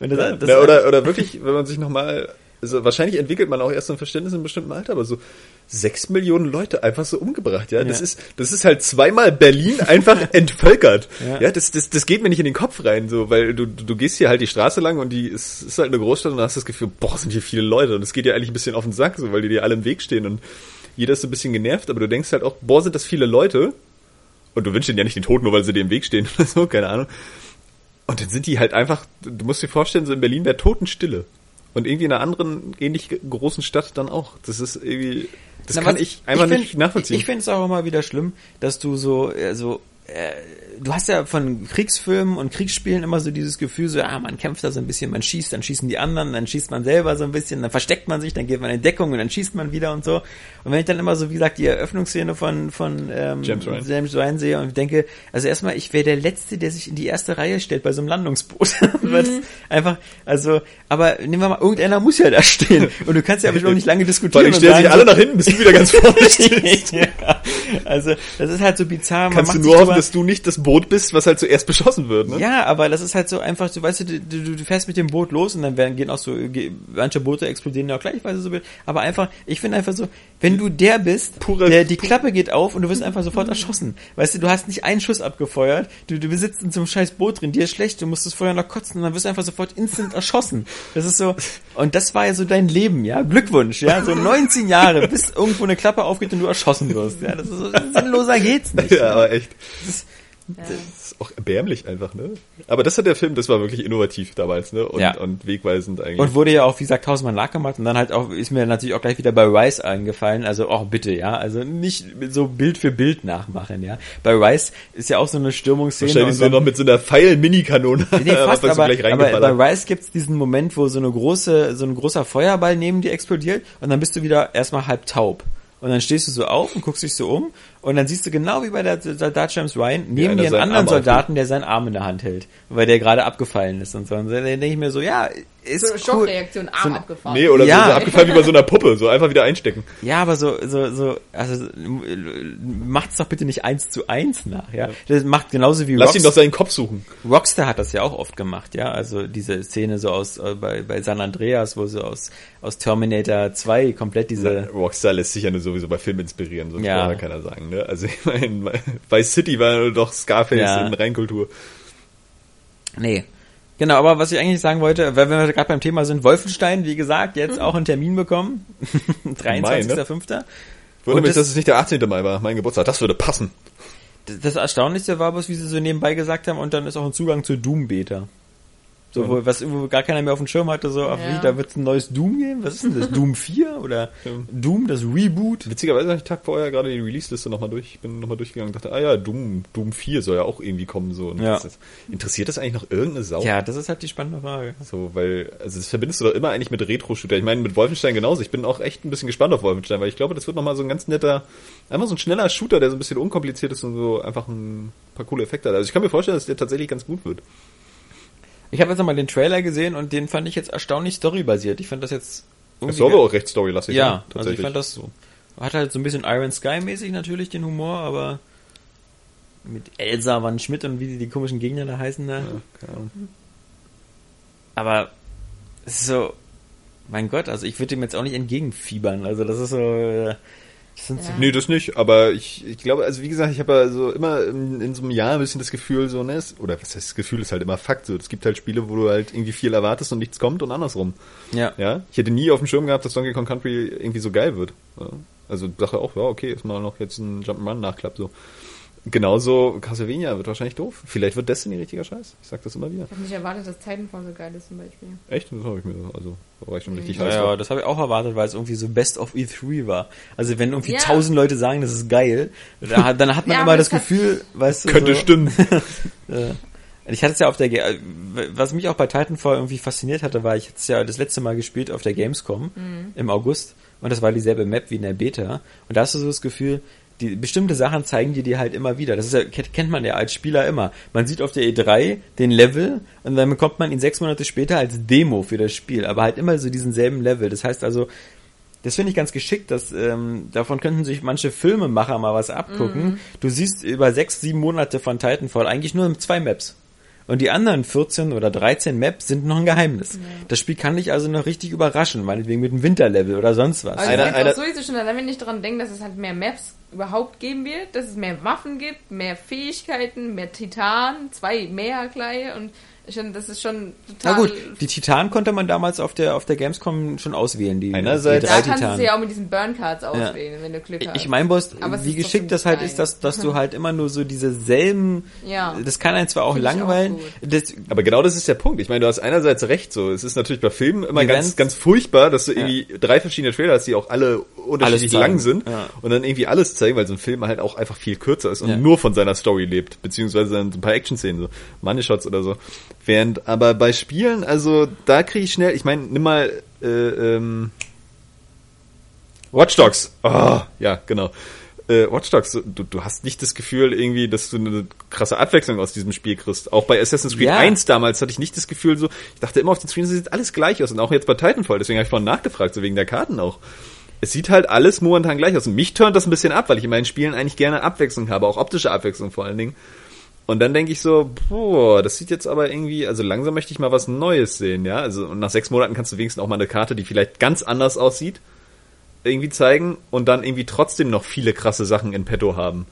Du Ja, das, na, oder, oder wirklich, wenn man sich nochmal, also wahrscheinlich entwickelt man auch erst so ein Verständnis in einem bestimmten Alter, aber so sechs Millionen Leute einfach so umgebracht, ja. Das Ja. ist, das ist halt zweimal Berlin einfach (laughs) entvölkert. Ja. Ja, das, das, das geht mir nicht in den Kopf rein, so, weil du, du, gehst hier halt die Straße lang und die ist, ist halt eine Großstadt und hast das Gefühl, boah, sind hier viele Leute und es geht dir eigentlich ein bisschen auf den Sack, so, weil die dir alle im Weg stehen und jeder ist so ein bisschen genervt, aber du denkst halt auch, boah, sind das viele Leute und du wünschst denen ja nicht den Tod, nur weil sie dir im Weg stehen (laughs) oder so, keine Ahnung. Und dann sind die halt einfach, du musst dir vorstellen, so in Berlin wäre Totenstille. Und irgendwie in einer anderen, ähnlich großen Stadt dann auch. Das ist irgendwie, das Na, kann ich einfach find- nicht nachvollziehen. Ich, ich finde es auch immer wieder schlimm, dass du so, so, äh, du hast ja von Kriegsfilmen und Kriegsspielen immer so dieses Gefühl, so, ah, man kämpft da so ein bisschen, man schießt, dann schießen die anderen, dann schießt man selber so ein bisschen, dann versteckt man sich, dann geht man in Deckung und dann schießt man wieder und so. Und wenn ich dann immer so, wie gesagt, die Eröffnungsszene von, von ähm, James Ryan. James Ryan sehe und denke, also erstmal, ich wäre der Letzte, der sich in die erste Reihe stellt bei so einem Landungsboot. (laughs) Weil das einfach, also, aber nehmen wir mal, irgendeiner muss ja da stehen. (laughs) Und du kannst ja bestimmt auch nicht lange diskutieren. allem und stellen sich alle so, nach hinten, bis du wieder ganz (laughs) vorne stehst. ja, also das ist halt so bizarr. Man Kannst du macht nur dass du nicht das Boot bist, was halt zuerst (laughs) beschossen wird, ne? ja, aber das ist halt so einfach, du weißt, du, du, du fährst mit dem Boot los und dann werden, gehen auch so, manche Boote explodieren ja auch gleichweise so, aber einfach, ich finde einfach so, wenn du der bist, Pure- der, die Klappe geht auf und du wirst einfach sofort erschossen. Weißt du, du hast nicht einen Schuss abgefeuert, du, du besitzt in so einem scheiß Boot drin, dir ist schlecht, du musst es vorher noch kotzen und dann wirst du einfach sofort instant (laughs) erschossen. Das ist so, und das war ja so dein Leben, ja, Glückwunsch, ja, so 19 Jahre, bis irgendwo eine Klappe aufgeht und du erschossen wirst, ja, das ist so, sinnloser geht's nicht. (laughs) Ja, aber echt. Ist- Das ist auch erbärmlich einfach, ne? Aber das hat der Film, das war wirklich innovativ damals, ne? Und, Ja. und wegweisend eigentlich. Und wurde ja auch, wie gesagt, tausendmal nachgemacht und dann halt auch, ist mir natürlich auch gleich wieder bei Rice eingefallen, also auch bitte, ja, also nicht so Bild für Bild nachmachen, ja. Bei Rice ist ja auch so eine Stürmungsszene. Wahrscheinlich und so noch mit so einer Pfeil-Mini-Kanone. Nee, (laughs) fast, aber, gleich aber bei Rice gibt's diesen Moment, wo so eine große, so ein großer Feuerball neben dir explodiert und dann bist du wieder erstmal halb taub. Und dann stehst du so auf und guckst dich so um und dann siehst du genau wie bei der Soldat James Ryan neben dir einen anderen Arm Soldaten, der seinen Arm in der Hand hält, weil der gerade abgefallen ist und so. Und dann denke ich mir so, ja, ist So eine cool. Schockreaktion, Arm So ein- abgefahren. Nee, oder Ja. so, so abgefallen wie bei so einer Puppe, so einfach wieder einstecken. Ja, aber so, so, so, also macht's doch bitte nicht eins zu eins nach, ja. Das macht genauso wie Lass ihn Rockst- doch seinen Kopf suchen. Rockstar hat das ja auch oft gemacht, ja. Also diese Szene so aus äh, bei, bei San Andreas, wo so aus, aus Terminator 2 komplett diese. Rockstar lässt sich ja nur sowieso bei Filmen inspirieren, so Ja. ja. kann er sagen, ne? Also (laughs) ich meine, bei City war doch Scarface Ja. in Reinkultur. Nee. Genau, aber was ich eigentlich sagen wollte, weil wir gerade beim Thema sind, Wolfenstein, wie gesagt, jetzt auch einen Termin bekommen. (laughs) 23.05. Wundert mich, das- dass es nicht der 18. Mai war, mein Geburtstag. Das würde passen. Das- Das Erstaunlichste war bloß, wie sie so nebenbei gesagt haben, und dann ist auch ein Zugang zur Doom-Beta. So, wo, was wo gar keiner mehr auf dem Schirm hatte, so, ach Ja. wie, da wird es ein neues Doom geben? Was ist denn das? Doom 4? Oder (laughs) Doom, das Reboot? Witzigerweise habe ich Tag vorher gerade die Release-Liste nochmal durch, ich bin nochmal durchgegangen und dachte, ah ja, Doom, Doom 4 soll ja auch irgendwie kommen, so. Und Ja. das ist, interessiert das eigentlich noch irgendeine Sau? Ja, das ist halt die spannende Frage. So, weil, also das verbindest du doch immer eigentlich mit Retro-Shooter. Ich meine, mit Wolfenstein genauso. Ich bin auch echt ein bisschen gespannt auf Wolfenstein, weil ich glaube, das wird nochmal so ein ganz netter, einfach so ein schneller Shooter, der so ein bisschen unkompliziert ist und so einfach ein paar coole Effekte hat. Also ich kann mir vorstellen, dass der tatsächlich ganz gut wird. Ich habe jetzt nochmal den Trailer gesehen und den fand ich jetzt erstaunlich storybasiert. Ich fand das jetzt Das irgendwie soll ge- aber auch recht storylastig Ja, sein, also ich fand das so. hat halt so ein bisschen Iron Sky mäßig natürlich den Humor, aber mit Elsa Van Schmidt und wie die, die komischen Gegner da heißen da. Ja, keine Ahnung. Aber so, mein Gott, also ich würde dem jetzt auch nicht entgegenfiebern. Also das ist so, äh, Das sind Ja. Nee, das nicht, aber ich, ich glaube, also wie gesagt, ich habe ja so immer in, in so einem Jahr ein bisschen das Gefühl, so, ne, oder was heißt das Gefühl, ist halt immer Fakt, so, es gibt halt Spiele, wo du halt irgendwie viel erwartest und nichts kommt und andersrum. Ja. Ja, ich hätte nie auf dem Schirm gehabt, dass Donkey Kong Country irgendwie so geil wird. Ja. Also dachte auch, ja, okay, ist mal noch jetzt ein Jump'n'Run-Nachklapp, so. Genauso Castlevania wird wahrscheinlich doof. Vielleicht wird Destiny richtiger Scheiß. Ich sag das immer wieder. Ich habe nicht erwartet, dass Titanfall so geil ist zum Beispiel. Echt? Das habe ich mir, also, da war ich schon richtig Ja, heiß ja, das habe ich auch erwartet, weil es irgendwie so Best of E3 war. Also wenn irgendwie Ja. tausend Leute sagen, das ist geil, da, dann hat man Ja, immer das das Gefühl, weißt du, Könnte so, stimmen. (laughs) Ich hatte es ja auf der, Ga- was mich auch bei Titanfall irgendwie fasziniert hatte, war, ich hatte es ja das letzte Mal gespielt auf der Gamescom im August und das war dieselbe Map wie in der Beta und da hast du so das Gefühl, die bestimmte Sachen zeigen dir die halt immer wieder. Das ist ja, kennt man ja als Spieler immer. Man sieht auf der E3 den Level und dann bekommt man ihn sechs Monate später als Demo für das Spiel, aber halt immer so diesen selben Level. Das heißt also, das finde ich ganz geschickt, dass ähm, davon könnten sich manche Filmemacher mal was abgucken. Du siehst über sechs, sieben Monate von Titanfall eigentlich nur zwei Maps. Und die anderen 14 oder 13 Maps sind noch ein Geheimnis. Das Spiel kann dich also noch richtig überraschen, meinetwegen mit einem Winterlevel oder sonst was. Also Einer- ich einer- auch sowieso schon allein, wenn ich daran denke, dass es halt mehr Maps überhaupt geben wird, dass es mehr Waffen gibt, mehr Fähigkeiten, mehr Titan, zwei mehr gleich und ich finde, das ist schon Na total... gut, die Titan konnte man damals auf der auf der Gamescom schon auswählen. Die, Einerseits- die da drei kannst du Titanen. sie ja auch mit diesen Burn-Cards auswählen, wenn du Glück hast. Ich meine es wie geschickt das halt ist, dass, dass du (laughs) halt immer nur so diese selben, Ja. das kann einen zwar auch Find auch langweilen, gut. das, Aber genau das ist der Punkt. Ich meine, du hast einerseits recht so. Es ist natürlich bei Filmen immer ganz, ganz furchtbar, dass du irgendwie drei verschiedene Trailer hast, die auch alle unterschiedlich lang sind Ja. und dann irgendwie alles zeigen, weil so ein Film halt auch einfach viel kürzer ist und Ja. nur von seiner Story lebt, beziehungsweise dann so ein paar Action-Szenen, so Money-Shots oder so. Während aber bei Spielen, also da kriege ich schnell, ich meine, nimm mal äh, ähm, Watch Dogs. Oh, ja, genau. Äh, Watch Dogs, du, du hast nicht das Gefühl irgendwie, dass du eine krasse Abwechslung aus diesem Spiel kriegst. Auch bei Assassin's Creed Ja. 1 damals hatte ich nicht das Gefühl so, ich dachte immer auf den Screens sieht alles gleich aus und auch jetzt bei Titanfall, deswegen habe ich vorhin nachgefragt, so wegen der Karten auch. Es sieht halt alles momentan gleich aus und mich turnt das ein bisschen ab, weil ich in meinen Spielen eigentlich gerne Abwechslung habe, auch optische Abwechslung vor allen Dingen. Und dann denke ich so, boah, das sieht jetzt aber irgendwie, also langsam möchte ich mal was Neues sehen, ja. Also und nach sechs Monaten kannst du wenigstens auch mal eine Karte, die vielleicht ganz anders aussieht, irgendwie zeigen und dann irgendwie trotzdem noch viele krasse Sachen in petto haben.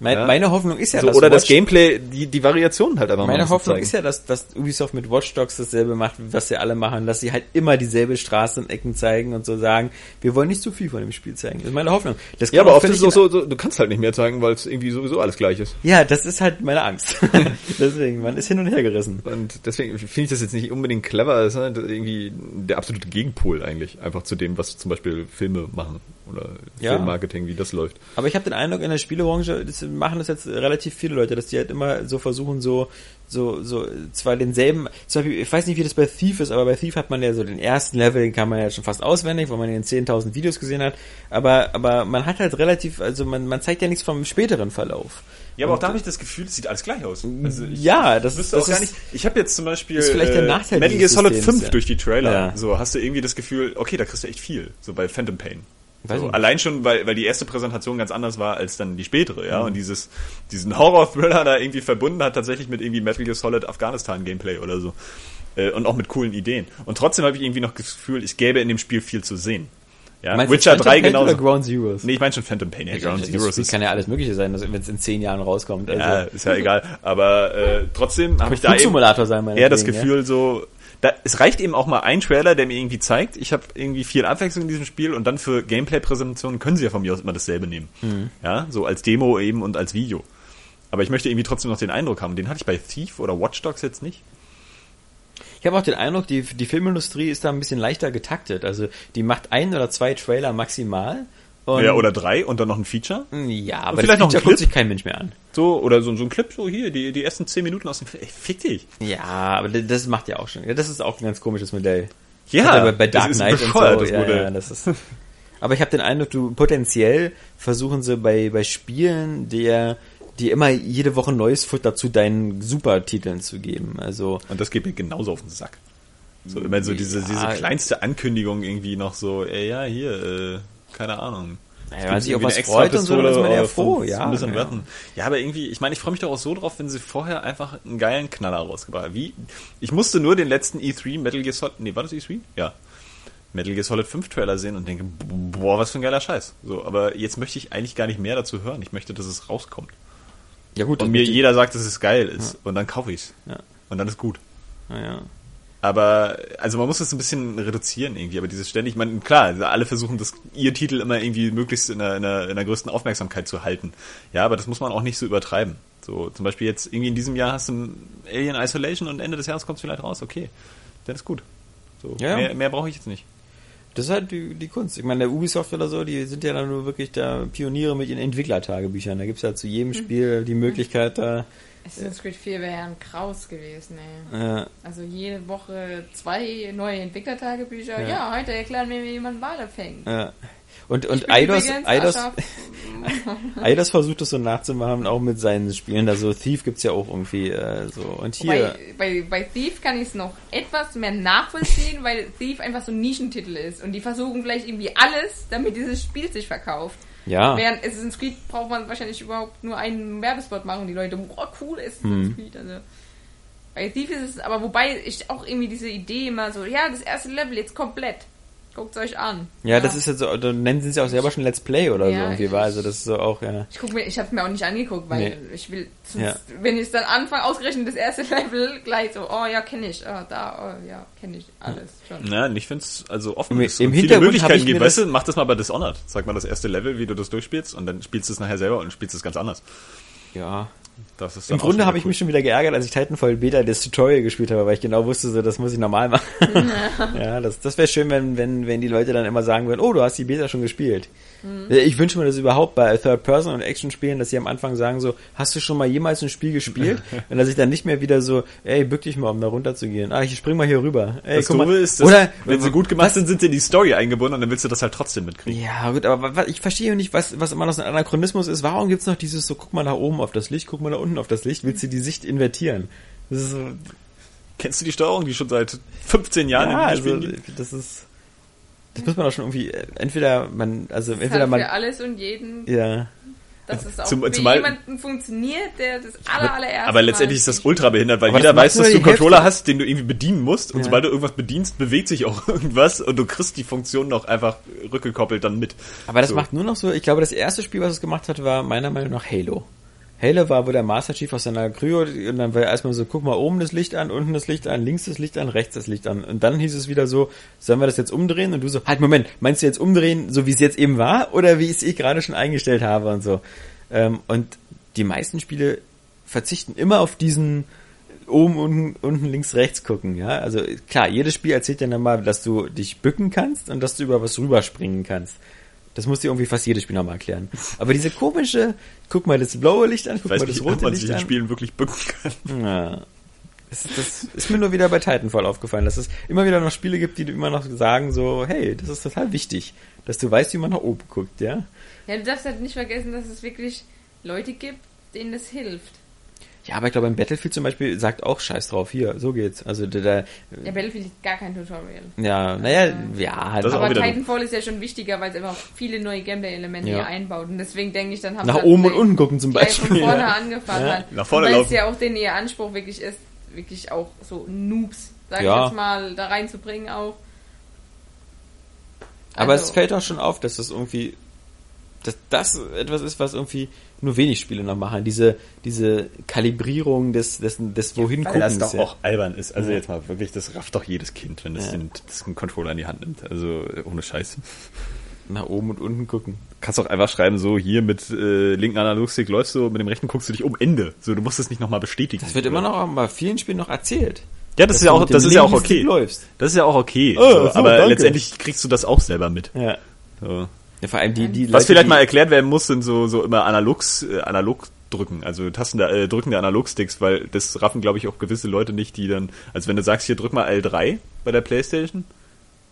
Mein, Ja. meine Hoffnung ist ja, so, dass oder das Watch- Gameplay, die, die Variationen halt einfach Meine Hoffnung zeigen. ist ja, dass, dass Ubisoft mit Watch Dogs dasselbe macht, was sie alle machen, dass sie halt immer dieselbe Straße und Ecken zeigen und so sagen, wir wollen nicht zu viel von dem Spiel zeigen. Das ist meine Hoffnung. Das ja, aber oft ist es auch so, so, du kannst halt nicht mehr zeigen, weil es irgendwie sowieso alles gleich ist. Ja, das ist halt meine Angst. (laughs) (laughs) Deswegen, man ist hin und her gerissen. Und deswegen finde ich das jetzt nicht unbedingt clever, das ist halt irgendwie der absolute Gegenpol eigentlich, einfach zu dem, was zum Beispiel Filme machen oder Ja. Filmmarketing, wie das läuft. Aber ich habe den Eindruck, in der Spielebranche das machen das jetzt relativ viele Leute, dass die halt immer so versuchen, so, so, so, zwar denselben, zum Beispiel, ich weiß nicht, wie das bei Thief ist, aber bei Thief hat man ja so den ersten Level, den kann man ja schon fast auswendig, weil man in 10.000 Videos gesehen hat, aber, aber man hat halt relativ, also man, man zeigt ja nichts vom späteren Verlauf. Ja, aber auch da habe ich das Gefühl, es sieht alles gleich aus. Also ich Ja, das das gar ist- nicht. Ich habe jetzt zum Beispiel ist vielleicht der äh, Nachteil Metal Gear Solid Systems, 5 ja. durch die Trailer. Ja. So hast du irgendwie das Gefühl, okay, da kriegst du echt viel. So bei Phantom Pain. So, allein schon, weil, weil die erste Präsentation ganz anders war als dann die spätere, Mhm. ja. Und dieses, diesen Horror-Thriller da irgendwie verbunden hat tatsächlich mit irgendwie Metal Gear Solid Afghanistan-Gameplay oder so. Äh, und auch mit coolen Ideen. Und trotzdem habe ich irgendwie noch das Gefühl, es gäbe in dem Spiel viel zu sehen. Ja, Meinst Witcher Phantom 3 Pain genauso. Oder Ground Zeroes? Nee, ich meine schon Phantom Pain. Ja, Ground das Zeroes ist kann ja alles Mögliche sein, wenn es in zehn Jahren rauskommt. Also, ja, ist ja egal. Aber äh, trotzdem (laughs) habe ich da eben sein, eher das ja. Gefühl so, da, es reicht eben auch mal ein Trailer, der mir irgendwie zeigt, ich habe irgendwie viel Abwechslung in diesem Spiel und dann für Gameplay-Präsentationen können sie ja von mir aus immer dasselbe nehmen. Mhm. Ja, so als Demo eben und als Video. Aber ich möchte irgendwie trotzdem noch den Eindruck haben. Den hatte ich bei Thief oder Watch Dogs jetzt nicht. Ich habe auch den Eindruck, die, die Filmindustrie ist da ein bisschen leichter getaktet. Also die macht ein oder zwei Trailer maximal. Und ja, oder drei und dann noch ein Feature. Ja, aber vielleicht das noch ein Clip? guckt sich kein Mensch mehr an. So, oder so, so ein Clip, so hier, die, die ersten zehn Minuten aus dem Film. Ey, fick dich. Ja, aber das macht ja auch schon. Ja, das ist auch ein ganz komisches Modell. Ja, Hat er bei, Dark Knight und so. das Modell. Ja, ja, das ist. Aber ich habe den Eindruck, du potenziell versuchen sie bei bei Spielen, der die immer jede Woche neues Futter zu deinen Supertiteln zu geben. Also Und das geht mir genauso auf den Sack. So immer so diese, Ja. diese kleinste Ankündigung irgendwie noch so, ey, ja, hier, äh, keine Ahnung. Naja, gibt sich auf was freut und so, dann ist man eher froh, ja, Ein bisschen ja. Wetten. Ja, aber irgendwie, ich meine, ich freue mich doch auch so drauf, wenn sie vorher einfach einen geilen Knaller rausgebracht haben. Wie, ich musste nur den letzten E3 Metal Gear Solid, nee, war das E3? Ja. Metal Gear Solid 5 Trailer sehen und denke, boah, was für ein geiler Scheiß. So, aber jetzt möchte ich eigentlich gar nicht mehr dazu hören. Ich möchte, dass es rauskommt. Ja gut, Und mir jeder sagt, dass es geil ist. Und dann kaufe ich's. Ja. Und dann ist gut. ja. Aber, also man muss das ein bisschen reduzieren irgendwie, aber dieses ständig, man, klar, also alle versuchen das, ihr Titel immer irgendwie möglichst in der, in, der, in der größten Aufmerksamkeit zu halten. Ja, aber das muss man auch nicht so übertreiben. So, zum Beispiel jetzt irgendwie in diesem Jahr hast du Alien Isolation und Ende des Jahres kommt es vielleicht raus, okay. Dann ist gut. So, Ja. mehr, mehr brauche ich jetzt nicht. Das ist halt die, die Kunst. Ich meine, der Ubisoft oder so, die sind ja dann nur wirklich da Pioniere mit ihren Entwicklertagebüchern. Da gibt's ja zu jedem Spiel die Möglichkeit, da Assassin's Creed 4 wäre ja ein Kraus gewesen, ey. äh, Also jede Woche zwei neue Entwicklertagebücher. Ja. Ja, heute erklären wir, wie man Wale fängt. äh, und, und Eidos, Eidos. (laughs) Eidos versucht das so nachzumachen, auch mit seinen Spielen. Da so Thief gibt's ja auch irgendwie äh, so. Und hier, Bei, bei, bei Thief kann ich es noch etwas mehr nachvollziehen, weil Thief einfach so ein Nischentitel ist. Und die versuchen vielleicht irgendwie alles, damit dieses Spiel sich verkauft. Ja, Während Assassin's Creed braucht man wahrscheinlich überhaupt nur einen Werbespot machen und die Leute, boah, cool Assassin's Mhm. Creed. Also, bei Thief ist es, aber wobei ich auch irgendwie diese Idee immer so, ja, das erste Level jetzt komplett. Guckt's euch an. ja, das ist jetzt so, da nennen sie es ja auch selber schon Let's Play oder so Ja, irgendwie ich- war. Also das ist so auch, ja. Ich guck mir, ich habe mir auch nicht angeguckt, weil Nee. ich will, sonst, Ja. wenn ich dann anfange, ausgerechnet das erste (laughs) Level, gleich so, oh ja, kenne ich, oh, da, oh ja, kenne ich alles schon. Na, und ich finde es also offen Im- ist im viele Möglichkeiten gibt. das- Weißt du, mach das mal bei Dishonored. Sag mal das erste Level, wie du das durchspielst und dann spielst du es nachher selber und spielst es ganz anders. Ja, Das ist Im Grunde habe ich cool. mich schon wieder geärgert, als ich Titanfall Beta das Tutorial gespielt habe, weil ich genau wusste, so, das muss ich normal machen. (laughs) ja, das, das wäre schön, wenn, wenn, wenn die Leute dann immer sagen würden, oh, du hast die Beta schon gespielt. Äh, Ich wünsche mir das überhaupt bei Third-Person- und Action-Spielen, dass sie am Anfang sagen so, hast du schon mal jemals ein Spiel gespielt? (laughs) und dass ich dann nicht mehr wieder so, ey, bück dich mal, um da runter zu gehen. Ah, ich spring mal hier rüber. Ey, Das guck mal. Ist, dass, Oder, wenn sie gut gemacht sind, sind sie in die Story eingebunden und dann willst du das halt trotzdem mitkriegen. Ja, gut, aber wa- ich verstehe nicht, was, was immer noch so ein Anachronismus ist. Warum gibt's noch dieses so, guck mal nach oben auf das Licht, guck mal da unten auf das Licht, willst du die Sicht invertieren? Das ist so, Kennst du die Steuerung, die schon seit 15 Jahren ja, in den also, Spielen gibt? das ist, das muss man doch schon irgendwie, äh, entweder man, also Das entweder hat man, für alles und jeden, ja, dass es auch Zum- für zumal- jemanden funktioniert, der das aller, allererste Aber letztendlich ist das ultra behindert, weil Aber jeder weiß, dass du einen Hälfte. Controller hast, den du irgendwie bedienen musst und Ja. sobald du irgendwas bedienst, bewegt sich auch (laughs) irgendwas und du kriegst die Funktion noch einfach rückgekoppelt dann mit. aber das So. macht nur noch so, ich glaube, das erste Spiel, was es gemacht hat, war meiner Meinung nach Halo. Halo war, wo der Master Chief aus seiner Kryo, und dann war erstmal so, guck mal oben das Licht an, unten das Licht an, links das Licht an, rechts das Licht an. Und dann hieß es wieder so, sollen wir das jetzt umdrehen? Und du so, halt, Moment, meinst du jetzt umdrehen, so wie es jetzt eben war, oder wie ich es eh gerade schon eingestellt habe und so. Ähm, und die meisten Spiele verzichten immer auf diesen oben, unten, unten, links, rechts gucken, ja. Also klar, jedes Spiel erzählt dir dann mal, dass du dich bücken kannst und dass du über was rüberspringen kannst. Das muss dir irgendwie fast jedes Spiel nochmal erklären. Aber diese komische, guck mal das blaue Licht an, Ich guck weiß mal das rote man sich Licht in an. Spielen wirklich bücken kann. Ja. Das, das ist mir nur wieder bei Titanfall aufgefallen, dass es immer wieder noch Spiele gibt, die immer noch sagen so, hey, das ist total wichtig, dass du weißt, wie man nach oben guckt, ja. Ja, du darfst halt nicht vergessen, dass es wirklich Leute gibt, denen das hilft. Ja, aber ich glaube, im Battlefield zum Beispiel sagt auch Scheiß drauf, hier, so geht's. Also der, der Ja, Battlefield ist gar kein Tutorial. ja, naja, ja, halt Aber Titanfall ist ja schon wichtiger, weil es einfach viele neue Gameplay-Elemente Ja. hier einbaut. Und deswegen denke ich, dann haben nach oben und unten gucken zum gleich von Beispiel. vorne Ja. angefangen Ja. hat. Nach vorne und weil es laufen. ja auch den ihr Anspruch wirklich ist, wirklich auch so Noobs, sag Ja. ich jetzt mal, da reinzubringen auch. Aber Also- es fällt auch schon auf, dass das irgendwie, dass das etwas ist, was irgendwie nur wenig Spiele noch machen. Diese, diese Kalibrierung des, des, des wohin Weil das doch ja. auch albern ist. Also Ja. jetzt mal wirklich, das rafft doch jedes Kind, wenn es Ja. den, das einen Controller in die Hand nimmt. Also äh, ohne Scheiß. nach oben und unten gucken. kannst auch einfach schreiben, so hier mit äh, linken Analogstick läufst du, mit dem rechten guckst du dich um Ende. So, du musst es nicht nochmal bestätigen. Das wird immer noch bei vielen Spielen noch erzählt. Ja, das ist ja auch, das ist ja auch okay. läufst. Das ist ja auch okay. Oh, so, so, aber danke. letztendlich kriegst du das auch selber mit. Ja. So. Ja vor allem die, die Was Leute, vielleicht mal erklärt werden muss, sind so, so immer Analogs, äh, analog drücken, also Tasten der, äh, drücken der Analogsticks, weil das raffen, glaube ich, auch gewisse Leute nicht, die dann, also wenn du sagst, hier drück mal L3 bei der Playstation,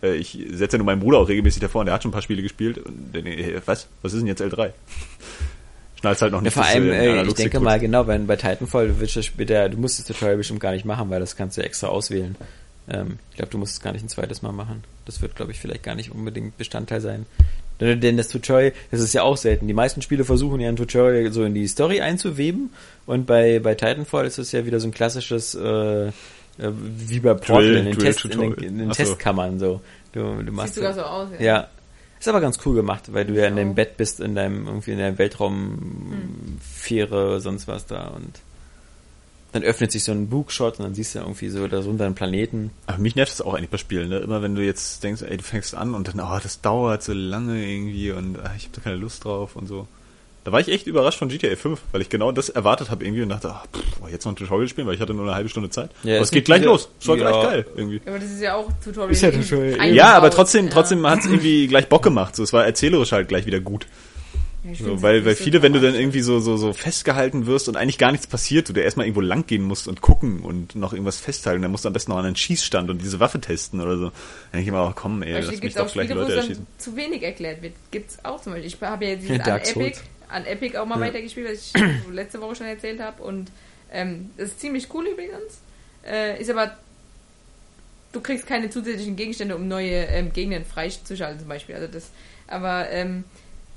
äh, ich setze ja nur meinen Bruder auch regelmäßig davor und der hat schon ein paar Spiele gespielt und der, äh, was? Was ist denn jetzt L3? (laughs) Schnallst halt noch Ja, nicht. vor dass du allem, den äh, ich denke mal, genau, wenn bei Titanfall wird das später, du musst das Tutorial bestimmt gar nicht machen, weil das kannst du extra auswählen. Ähm, ich glaube, du musst es gar nicht ein zweites Mal machen. Das wird, glaube ich, vielleicht gar nicht unbedingt Bestandteil sein. Denn das Tutorial, das ist ja auch selten. Die meisten Spiele versuchen ja ein Tutorial so in die Story einzuweben und bei, bei Titanfall ist es ja wieder so ein klassisches, äh, Äh, wie bei Portal Drill- in den, Test, in den, in den. Testkammern so. Du, du machst Sieht sogar so aus. Ja. Ja. Ist aber ganz cool gemacht, weil du ja in deinem Auch. Bett bist, in deinem, irgendwie in der Weltraumfähre, sonst was da und dann öffnet sich so ein Bookshot und dann siehst du irgendwie so da runter einen Planeten. Aber mich nervt das auch eigentlich bei Spielen, ne? Immer wenn du jetzt denkst, ey, du fängst an und dann, oh, das dauert so lange irgendwie und ah, ich habe da keine Lust drauf und so. Da war ich echt überrascht von GTA 5, weil ich genau das erwartet habe irgendwie und dachte, ach, pff, boah, jetzt noch ein Tutorial spielen, weil ich hatte nur eine halbe Stunde Zeit. Ja, aber es geht gleich los. Es war ja. gleich geil irgendwie. Aber das ist ja auch Tutorial. Ist ja Tutorial. Ja, aber trotzdem, ja. trotzdem hat es irgendwie gleich Bock gemacht. So, es war erzählerisch halt gleich wieder gut. Ja, So, weil, nicht weil viele, wenn du dann irgendwie so, so, so festgehalten wirst und eigentlich gar nichts passiert, du da erstmal irgendwo lang gehen musst und gucken und noch irgendwas festhalten, dann musst du am besten noch an einen Schießstand und diese Waffe testen oder so. Dann denke ich immer, oh, komm, ey, Beispiel lass mich gibt's doch auch gleich Spiele, Leute erschießen. zu wenig erklärt wird. Gibt's auch zum Beispiel. Ich habe ja dieses Ja, an Epic, an Epic auch mal weitergespielt, was ich (clears throat) letzte Woche schon erzählt habe. Und ähm, das ist ziemlich cool übrigens. Äh, ist aber du kriegst keine zusätzlichen Gegenstände, um neue ähm, Gegner freizuschalten zum Beispiel. Also das, aber ähm,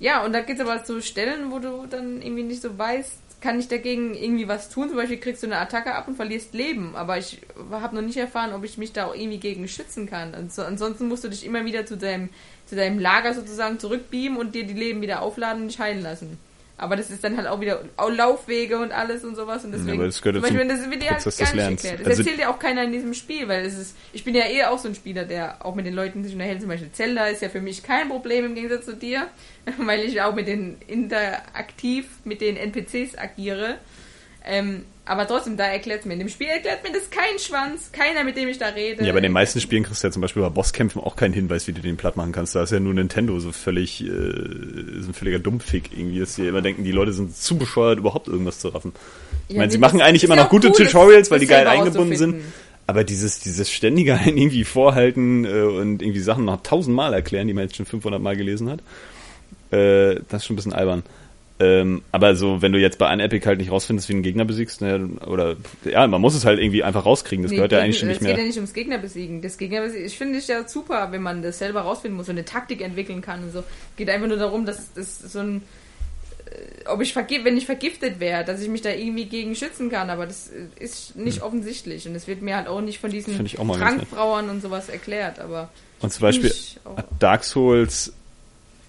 ja, und da gibt es aber so Stellen, wo du dann irgendwie nicht so weißt, kann ich dagegen irgendwie was tun? Zum Beispiel kriegst du eine Attacke ab und verlierst Leben, aber ich habe noch nicht erfahren, ob ich mich da auch irgendwie gegen schützen kann. Ansonsten musst du dich immer wieder zu deinem, zu deinem Lager sozusagen zurückbeamen und dir die Leben wieder aufladen und dich heilen lassen. Aber das ist dann halt auch wieder auch Laufwege und alles und sowas. Und deswegen, aber das gehört zum Beispiel, das wird halt Prozess gar nicht erklärt. Das Also- erzählt dir auch keiner in diesem Spiel, weil es ist, ich bin ja eh auch so ein Spieler, der auch mit den Leuten sich unterhält. Zum Beispiel Zelda ist ja für mich kein Problem im Gegensatz zu dir, (laughs) weil ich auch mit den interaktiv mit den NPCs agiere. Ähm, aber trotzdem, da erklärt mir. In dem Spiel erklärt mir das kein Schwanz, keiner, mit dem ich da rede. Ja, bei den meisten Spielen kriegst du ja zum Beispiel bei Bosskämpfen auch keinen Hinweis, wie du den platt machen kannst. Da ist ja nur Nintendo so völlig, äh, so ein völliger Dummfick irgendwie, dass sie immer denken, die Leute sind zu bescheuert, überhaupt irgendwas zu raffen. Ich Ja, meine, sie machen eigentlich immer noch gute cool, Tutorials, weil die geil eingebunden sind. Aber dieses, dieses ständige (laughs) irgendwie vorhalten äh, und irgendwie Sachen noch tausendmal erklären, die man jetzt schon 500 Mal gelesen hat, äh, das ist schon ein bisschen albern. Ähm, aber so, wenn du jetzt bei Unepic halt nicht rausfindest, wie du einen Gegner besiegst, ne, oder, ja, man muss es halt irgendwie einfach rauskriegen, das Nee, gehört ja eigentlich schon nicht Es mehr. geht ja nicht ums Gegner besiegen. Das Gegner besiegen, ich finde es ja super, wenn man das selber rausfinden muss und eine Taktik entwickeln kann und so. Geht einfach nur darum, dass das so ein äh, ob ich vergif wenn ich vergiftet wäre, dass ich mich da irgendwie gegen schützen kann, aber das äh, ist nicht offensichtlich und es wird mir halt auch nicht von diesen Hm. Trankbrauern und sowas erklärt, aber Und zum Beispiel Dark Souls,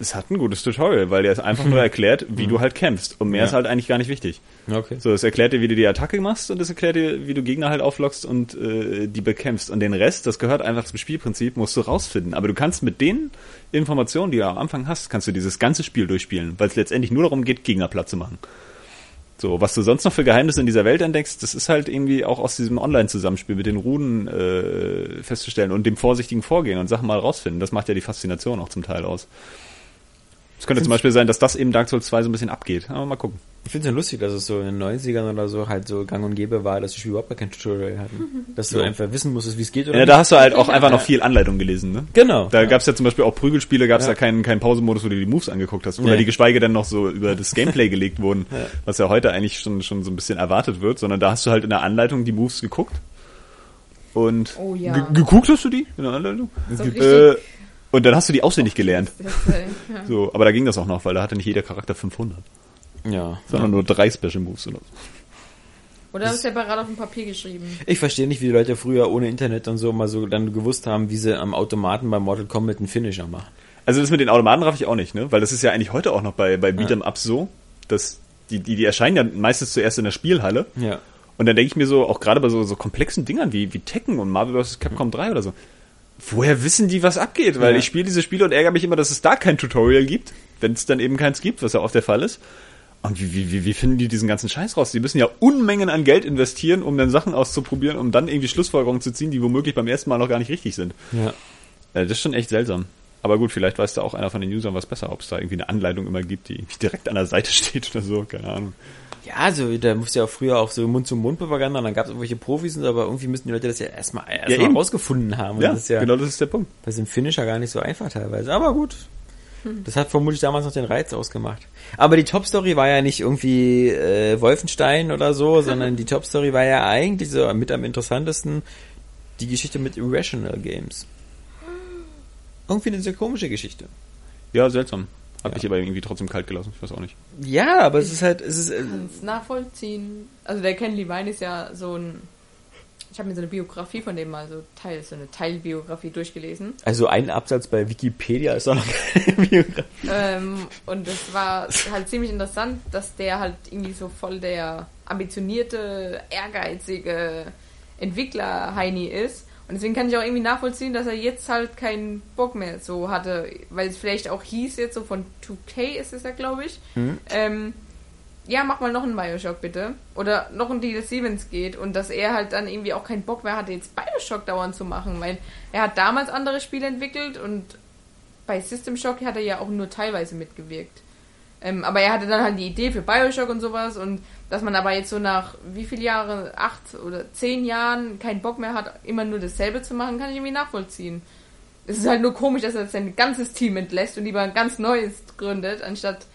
es hat ein gutes Tutorial, weil der es einfach nur (laughs) erklärt, wie du halt kämpfst. Und mehr Ja. ist halt eigentlich gar nicht wichtig. Okay. So, es erklärt dir, wie du die Attacke machst und es erklärt dir, wie du Gegner halt auflockst und äh, die bekämpfst. Und den Rest, das gehört einfach zum Spielprinzip, musst du rausfinden. Aber du kannst mit den Informationen, die du am Anfang hast, kannst du dieses ganze Spiel durchspielen, weil es letztendlich nur darum geht, Gegner platt zu machen. So, was du sonst noch für Geheimnisse in dieser Welt entdeckst, das ist halt irgendwie auch aus diesem Online-Zusammenspiel mit den Runen äh, festzustellen und dem vorsichtigen Vorgehen und Sachen mal rausfinden. Das macht ja die Faszination auch zum Teil aus. Es könnte zum Beispiel sein, dass das eben Dark Souls 2 so ein bisschen abgeht. Aber mal gucken. Ich finde es ja lustig, dass es so in den 90ern oder so halt so gang und gäbe war, dass die Spiele überhaupt gar kein Tutorial hatten. (laughs) Dass du Ja. einfach wissen musstest, wie es geht oder Ja, nicht. da hast du halt auch einfach noch viel Anleitung gelesen, ne? Genau. Da ja. gab's ja zum Beispiel auch Prügelspiele, gab's ja, Ja. keinen, keinen Pausemodus, wo du die Moves angeguckt hast. Oder Nee. die geschweige denn noch so über das Gameplay gelegt wurden, (laughs) Ja. was ja heute eigentlich schon, schon so ein bisschen erwartet wird, sondern da hast du halt in der Anleitung die Moves geguckt. Und Oh ja. ge geguckt hast du die in der Anleitung? So Äh, richtig- und dann hast du die auswendig gelernt. das, ja. So, aber da ging das auch noch, weil da hatte nicht jeder Charakter 500, ja. sondern nur drei Special Moves oder so. Oder hast du separat auf dem Papier geschrieben. Ich verstehe nicht, wie die Leute früher ohne Internet und so mal so dann gewusst haben, wie sie am Automaten bei Mortal Kombat einen Finisher machen. Also das mit den Automaten raff ich auch nicht, ne? Weil das ist ja eigentlich heute auch noch bei, bei Beat'em Ups so, dass die, die, die erscheinen ja meistens zuerst in der Spielhalle. Ja. Und dann denke ich mir so, auch gerade bei so, so komplexen Dingern wie, wie Tekken und Marvel vs. Capcom 3 oder so, woher wissen die, was abgeht? Weil Ja. ich spiele diese Spiele und ärgere mich immer, dass es da kein Tutorial gibt, wenn es dann eben keins gibt, was ja oft der Fall ist. Und wie, wie, wie, finden die diesen ganzen Scheiß raus? Die müssen ja Unmengen an Geld investieren, um dann Sachen auszuprobieren, um dann irgendwie Schlussfolgerungen zu ziehen, die womöglich beim ersten Mal noch gar nicht richtig sind. Ja. Äh, das ist schon echt seltsam. Aber gut, vielleicht weiß da auch einer von den Usern was besser, ob es da irgendwie eine Anleitung immer gibt, die irgendwie direkt an der Seite (laughs) steht oder so, keine Ahnung. Ja, also da musste ja auch früher auch so Mund-zu-Mund-Propaganda, und dann gab es irgendwelche Profis, und so, aber irgendwie müssen die Leute das ja erstmal erst Ja, rausgefunden haben. Ja, das ist ja genau das ist der Punkt. bei dem Finisher gar nicht so einfach teilweise. Aber gut. Das hat vermutlich damals noch den Reiz ausgemacht. Aber die Top-Story war ja nicht irgendwie äh, Wolfenstein oder so, (laughs) sondern die Top-Story war ja eigentlich so mit am interessantesten die Geschichte mit Irrational Games. Irgendwie eine sehr komische Geschichte. Ja, seltsam. Hat Ja. mich aber irgendwie trotzdem kalt gelassen, ich weiß auch nicht. Ja, aber es ist halt, es ist, äh, kann's nachvollziehen. Also der Ken Levine ist ja so ein ich habe mir so eine Biografie von dem mal so Teil, so eine Teilbiografie durchgelesen. Also ein Absatz bei Wikipedia ist doch noch keine (laughs) Biografie. Ähm, und es war halt ziemlich interessant, dass der halt irgendwie so voll der ambitionierte, ehrgeizige Entwickler Heini ist. Und deswegen kann ich auch irgendwie nachvollziehen, dass er jetzt halt keinen Bock mehr so hatte, weil es vielleicht auch hieß jetzt so von 2K ist es ja, glaube ich. Ähm, ja, mach mal noch einen Bioshock bitte. Oder noch ein DLC, wenn es geht. Und dass er halt dann irgendwie auch keinen Bock mehr hatte, jetzt Bioshock dauernd zu machen. Weil er hat damals andere Spiele entwickelt und bei System Shock hat er ja auch nur teilweise mitgewirkt. Ähm, aber er hatte dann halt die Idee für Bioshock und sowas und dass man aber jetzt so nach wie viele Jahre, acht oder zehn Jahren keinen Bock mehr hat, immer nur dasselbe zu machen, kann ich irgendwie nachvollziehen. Es ist halt nur komisch, dass er sein ganzes Team entlässt und lieber ein ganz neues gründet, anstatt,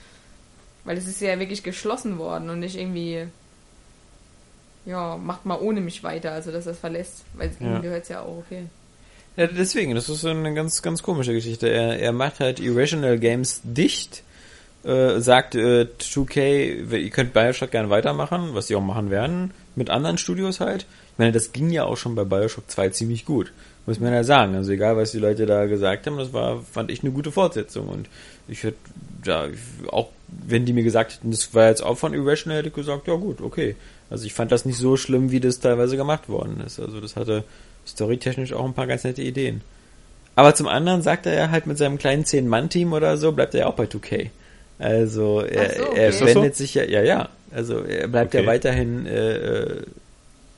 weil es ist ja wirklich geschlossen worden und nicht irgendwie, ja, macht mal ohne mich weiter, also dass er es verlässt, weil Ja. ihm gehört es ja auch, okay. Ja, deswegen, das ist so eine ganz, ganz komische Geschichte. Er, er macht halt Irrational Games dicht, äh, sagt äh, 2K, ihr könnt Bioshock gerne weitermachen, was sie auch machen werden, mit anderen Studios halt. Ich meine, das ging ja auch schon bei Bioshock 2 ziemlich gut, muss man ja sagen. Also egal, was die Leute da gesagt haben, das war, fand ich eine gute Fortsetzung. Und ich hätte, ja, auch wenn die mir gesagt hätten, das war jetzt auch von Irrational, hätte ich gesagt, ja gut, okay. Also ich fand das nicht so schlimm, wie das teilweise gemacht worden ist. Also das hatte storytechnisch auch ein paar ganz nette Ideen. Aber zum anderen sagt er ja halt mit seinem kleinen 10-Mann-Team oder so, bleibt er ja auch bei 2K. Also er, so, okay. er das so? wendet sich ja, ja, ja. Also er bleibt ja Okay. weiterhin äh, äh,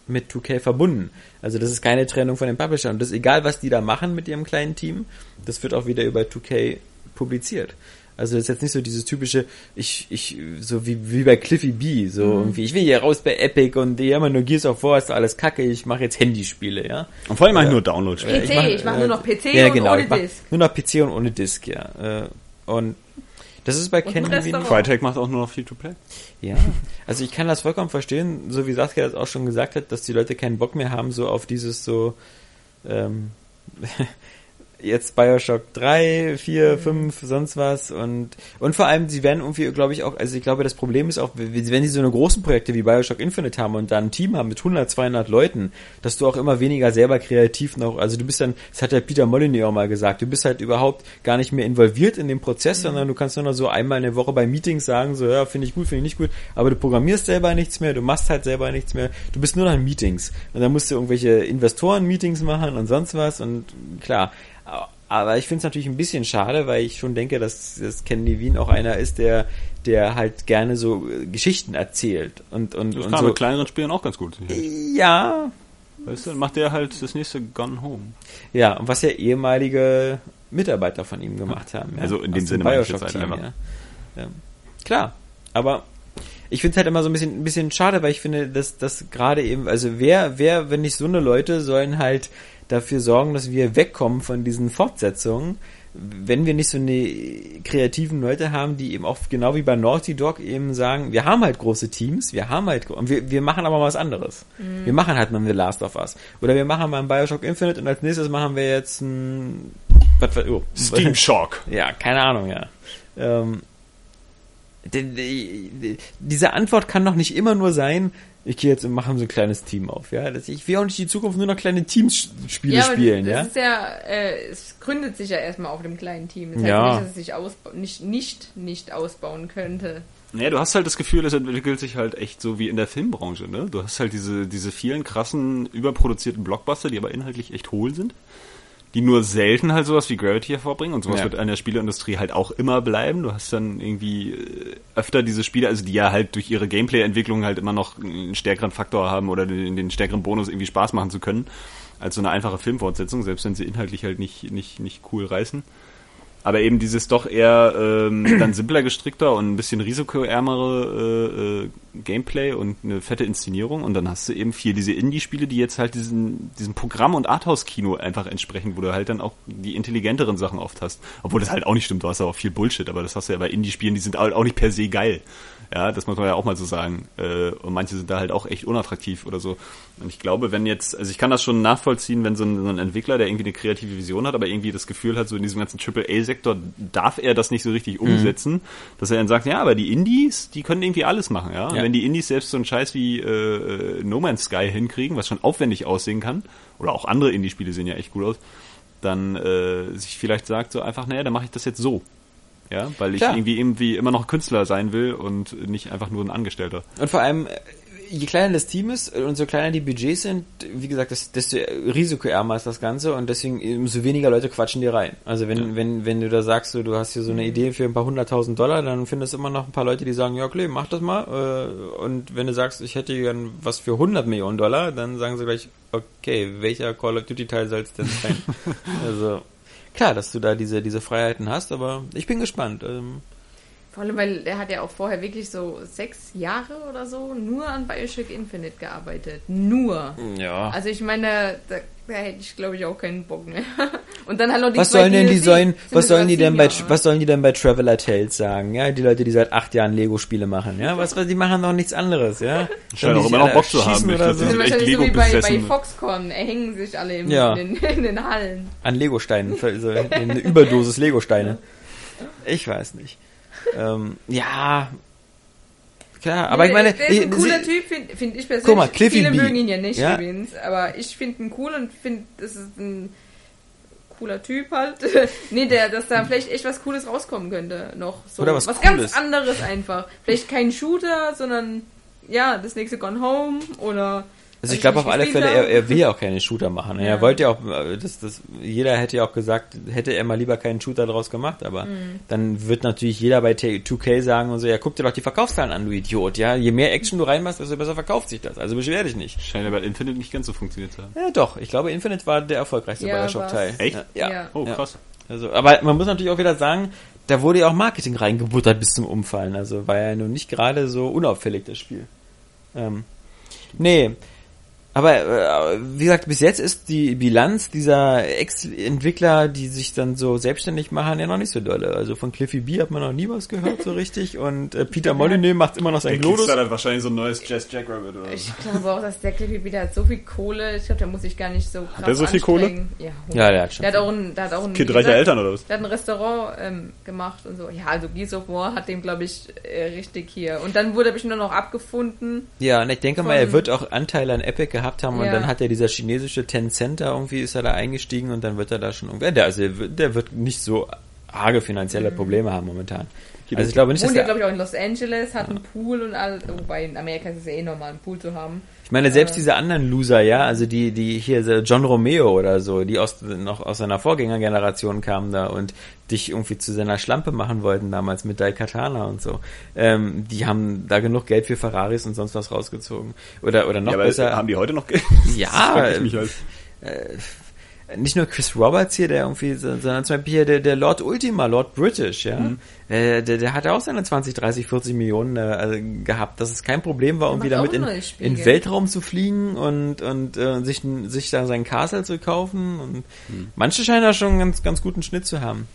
mit 2K verbunden. Also das ist keine Trennung von den Publishern. Und das ist egal, was die da machen mit ihrem kleinen Team, das wird auch wieder über 2K publiziert. Also das ist jetzt nicht so dieses typische, ich, ich, so wie, wie bei Cliffy B, so Mhm. irgendwie, ich will hier raus bei Epic und die immer nur Gears of War, ist alles kacke, ich mache jetzt Handyspiele, ja. Und vor allem mache ich nur Download-Spiele. PC, ich mach nur noch PC ja, und genau, ohne Disk. Nur noch PC und ohne Disk, ja. Äh, Und das ist bei Ken. Crytek macht auch nur noch Free-to-Play. ja, also ich kann das vollkommen verstehen, so wie Saskia das auch schon gesagt hat, dass die Leute keinen Bock mehr haben, so auf dieses so, ähm, jetzt Bioshock 3, 4, 5, sonst was und, und vor allem, sie werden irgendwie, glaube ich, auch, also ich glaube, das Problem ist auch, wenn sie so eine großen Projekte wie Bioshock Infinite haben und da ein Team haben mit 100, 200 Leuten, dass du auch immer weniger selber kreativ noch, also du bist dann, das hat der Peter Molyneux auch mal gesagt, du bist halt überhaupt gar nicht mehr involviert in den Prozess, sondern du kannst nur noch so einmal in der Woche bei Meetings sagen, so, ja, finde ich gut, finde ich nicht gut, aber du programmierst selber nichts mehr, du machst halt selber nichts mehr, du bist nur noch in Meetings. Und dann musst du irgendwelche Investoren-Meetings machen und sonst was und klar, aber ich finde es natürlich ein bisschen schade, weil ich schon denke, dass, dass Ken Levine auch einer ist, der, der halt gerne so äh, Geschichten erzählt und und, Das und kann so. mit kleineren Spielen auch ganz gut. Ja, Weißt du, dann macht der halt das nächste Gone Home. ja, und was ja ehemalige Mitarbeiter von ihm gemacht haben. Ja, Also in dem Sinne meine ich jetzt halt einfach. ja. ja. Klar, aber ich finde es halt immer so ein bisschen, ein bisschen schade, weil ich finde, dass das gerade eben, also wer, wer, wenn nicht so eine Leute, sollen halt dafür sorgen, dass wir wegkommen von diesen Fortsetzungen, wenn wir nicht so eine kreativen Leute haben, die eben auch genau wie bei Naughty Dog eben sagen, wir haben halt große Teams, wir haben halt, und wir, wir machen aber was anderes. Wir machen halt mal The Last of Us. Oder wir machen mal ein Bioshock Infinite und als nächstes machen wir jetzt ein, was, was, oh, Steam Shock. (laughs) ja, keine Ahnung, ja. Ähm, diese Antwort kann doch nicht immer nur sein, ich gehe jetzt und mache so ein kleines Team auf, ja. Das, ich will auch nicht die Zukunft nur noch kleine Teamspiele aber spielen, das ja. ist ja, äh, es gründet sich ja erstmal auf dem kleinen Team. Das heißt Ja. nicht, dass es sich nicht, nicht, nicht ausbauen könnte. Naja, du hast halt das Gefühl, es entwickelt sich halt echt so wie in der Filmbranche, ne? Du hast halt diese, diese vielen krassen, überproduzierten Blockbuster, die aber inhaltlich echt hohl sind. Die nur selten halt sowas wie Gravity hervorbringen und sowas Ja. wird an der Spieleindustrie halt auch immer bleiben. Du hast dann irgendwie äh, öfter diese Spiele, also die ja halt durch ihre Gameplay-Entwicklung halt immer noch einen stärkeren Faktor haben oder den, den stärkeren Bonus irgendwie Spaß machen zu können, als so eine einfache Filmfortsetzung, selbst wenn sie inhaltlich halt nicht, nicht, nicht cool reißen. Aber eben dieses doch eher ähm, (clears throat) dann simpler gestrickter und ein bisschen risikoärmere äh, äh, Gameplay und eine fette Inszenierung und dann hast du eben viel diese Indie-Spiele, die jetzt halt diesen, diesem Programm- und Arthouse-Kino einfach entsprechen, wo du halt dann auch die intelligenteren Sachen oft hast. Obwohl das halt auch nicht stimmt, du hast ja auch viel Bullshit, aber das hast du ja bei Indie-Spielen, die sind halt auch nicht per se geil. Ja, das muss man ja auch mal so sagen. Äh, und manche sind da halt auch echt unattraktiv oder so. Und ich glaube, wenn jetzt, also ich kann das schon nachvollziehen, wenn so ein, so ein Entwickler, der irgendwie eine kreative Vision hat, aber irgendwie das Gefühl hat, so in diesem ganzen AAA-Sektor darf er das nicht so richtig umsetzen, dass er dann sagt, ja, aber die Indies, die können irgendwie alles machen, ja. Und Ja. wenn die Indies selbst so einen Scheiß wie äh, No Man's Sky hinkriegen, was schon aufwendig aussehen kann, oder auch andere Indie-Spiele sehen ja echt gut aus, dann äh, sich vielleicht sagt so einfach, naja, dann mache ich das jetzt so. Ja, weil ich Klar. irgendwie irgendwie immer noch Künstler sein will und nicht einfach nur ein Angestellter. Und vor allem, je kleiner das Team ist und so kleiner die Budgets sind, wie gesagt, das, desto risikoärmer ist das Ganze und deswegen umso weniger Leute quatschen dir rein. Also wenn, wenn, wenn du da sagst, so, du hast hier so eine Idee für ein paar hunderttausend Dollar, dann findest du immer noch ein paar Leute, die sagen, ja, okay, mach das mal. Äh, Und wenn du sagst, ich hätte gern was für 100 Millionen Dollar, dann sagen sie gleich, okay, welcher Call of Duty Teil soll es denn sein? (laughs) also, klar, dass du da diese, diese Freiheiten hast, aber ich bin gespannt. Ähm, Vor allem, weil er hat ja auch vorher wirklich so sechs Jahre oder so nur an Bioshock Infinite gearbeitet. Nur. ja. Also ich meine, da, da hätte ich glaube ich auch keinen Bock mehr. (laughs) Und dann halt noch die Was sollen denn die sollen, was sollen die denn bei, Jahre. was sollen die denn bei Traveler Tales sagen? Ja, die Leute, die seit acht Jahren Lego-Spiele machen. Ja, was, was, die machen doch nichts anderes, ja? Scheinen auch immer noch Bock zu haben. Ich Oder glaub, so. sind ist echt wahrscheinlich so wie bei, bei. Foxconn. Er sich alle im, Ja. in, den, (laughs) in den Hallen. An Legosteinen, für- so eine Überdosis Legosteine. Ich weiß nicht. Ähm, ja, klar, aber ich meine, der ist ein cooler sie- Typ, finde find ich persönlich. Guck mal, Cliffy Viele B. mögen ihn ja nicht Ja. übrigens, aber ich finde ihn cool und finde, das ist ein cooler Typ halt. (laughs) nee, der, dass da vielleicht echt was Cooles rauskommen könnte noch. So, Oder was ganz Cooles. anderes einfach. Vielleicht kein Shooter, sondern ja, das nächste Gone Home oder Also ich was glaube auf alle Fälle, er, er will ja auch keine Shooter machen. Er Ja. wollte ja auch, äh, das, das, jeder hätte ja auch gesagt, hätte er mal lieber keinen Shooter draus gemacht, aber Mhm. dann wird natürlich jeder bei T- 2K sagen und so, ja, guck dir doch die Verkaufszahlen an, du Idiot, ja. Je mehr Action du reinmachst, desto besser verkauft sich das. Also beschwer dich nicht. Scheint aber Infinite nicht ganz so funktioniert zu haben. Ja, doch. Ich glaube, Infinite war der erfolgreichste Ja, Bioshock-Teil. Echt? Ja. Ja. Oh, Ja. krass. Also, aber man muss natürlich auch wieder sagen, da wurde ja auch Marketing reingebuttert bis zum Umfallen. Also war ja nun nicht gerade so unauffällig, das Spiel. Ähm, nee. Aber äh, wie gesagt, bis jetzt ist die Bilanz dieser Ex-Entwickler, die sich dann so selbstständig machen, ja noch nicht so dolle. Also von Cliffy B hat man noch nie was gehört so richtig und äh, Peter Molyneux macht immer noch sein Glodus. hat wahrscheinlich so ein neues Jazz Jackrabbit oder Ich glaube auch, dass der Clippy wieder hat so viel Kohle. Ich glaube, der muss sich gar nicht so krass der so viel Kohle? Ja, Ja, der hat schon. Der hat auch ein, der hat auch ein Kind reicher gesagt, Eltern oder was? Der hat ein Restaurant ähm, gemacht und so. Ja, also Gears of War hat dem, glaube ich, äh, richtig hier. Und dann wurde er bestimmt nur noch abgefunden. Ja, und ich denke mal, er wird auch Anteile an Epic gehabt haben und Ja. dann hat er dieser chinesische Tencent da irgendwie, ist er da eingestiegen und dann wird er da schon irgendwie, der, also der wird- der wird nicht so arge finanzielle Probleme haben momentan. Also ich glaube nicht, dass Wohnt ja, der, glaube ich, auch in Los Angeles, hat einen Pool und all. Wobei in Amerika ist es ja eh normal, einen Pool zu haben. ich meine selbst diese anderen Loser, ja, also die, die hier, John Romeo oder so, die aus, noch aus seiner Vorgängergeneration kamen da und dich irgendwie zu seiner Schlampe machen wollten damals mit Daikatana und so, ähm, die haben da genug Geld für Ferraris und sonst was rausgezogen. Oder, oder noch Ja, aber besser. haben die heute noch Geld? Ja, Das (laughs) frag ich mich halt. Nicht nur Chris Roberts hier, der irgendwie, so- sondern zum Beispiel hier der, der Lord Ultima, Lord British, ja. Mhm. Äh, der, der hat auch seine 20, 30, 40 Millionen äh, also gehabt, dass es kein Problem war, irgendwie damit in, in? Weltraum zu fliegen und, und äh, sich, sich da sein Castle zu kaufen. Und Mhm. manche scheinen da schon einen ganz, ganz guten Schnitt zu haben.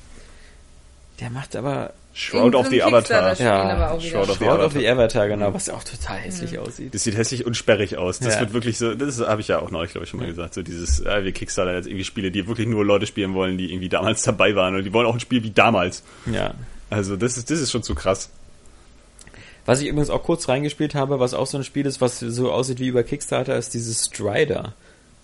Der macht aber Shroud of the Avatar. Ja. Shroud of the Shroud of the Avatar. Avatar, genau, was ja auch total hässlich aussieht. Das sieht hässlich und sperrig aus. Das Ja. wird wirklich so, das habe ich ja auch neulich, glaube ich, schon mal gesagt. So dieses, äh, wir Kickstarter jetzt irgendwie Spiele, die wirklich nur Leute spielen wollen, die irgendwie damals (laughs) dabei waren. Und die wollen auch ein Spiel wie damals. Ja. Also das ist, das ist schon zu krass. Was ich übrigens auch kurz reingespielt habe, was auch so ein Spiel ist, was so aussieht wie über Kickstarter, ist dieses Strider.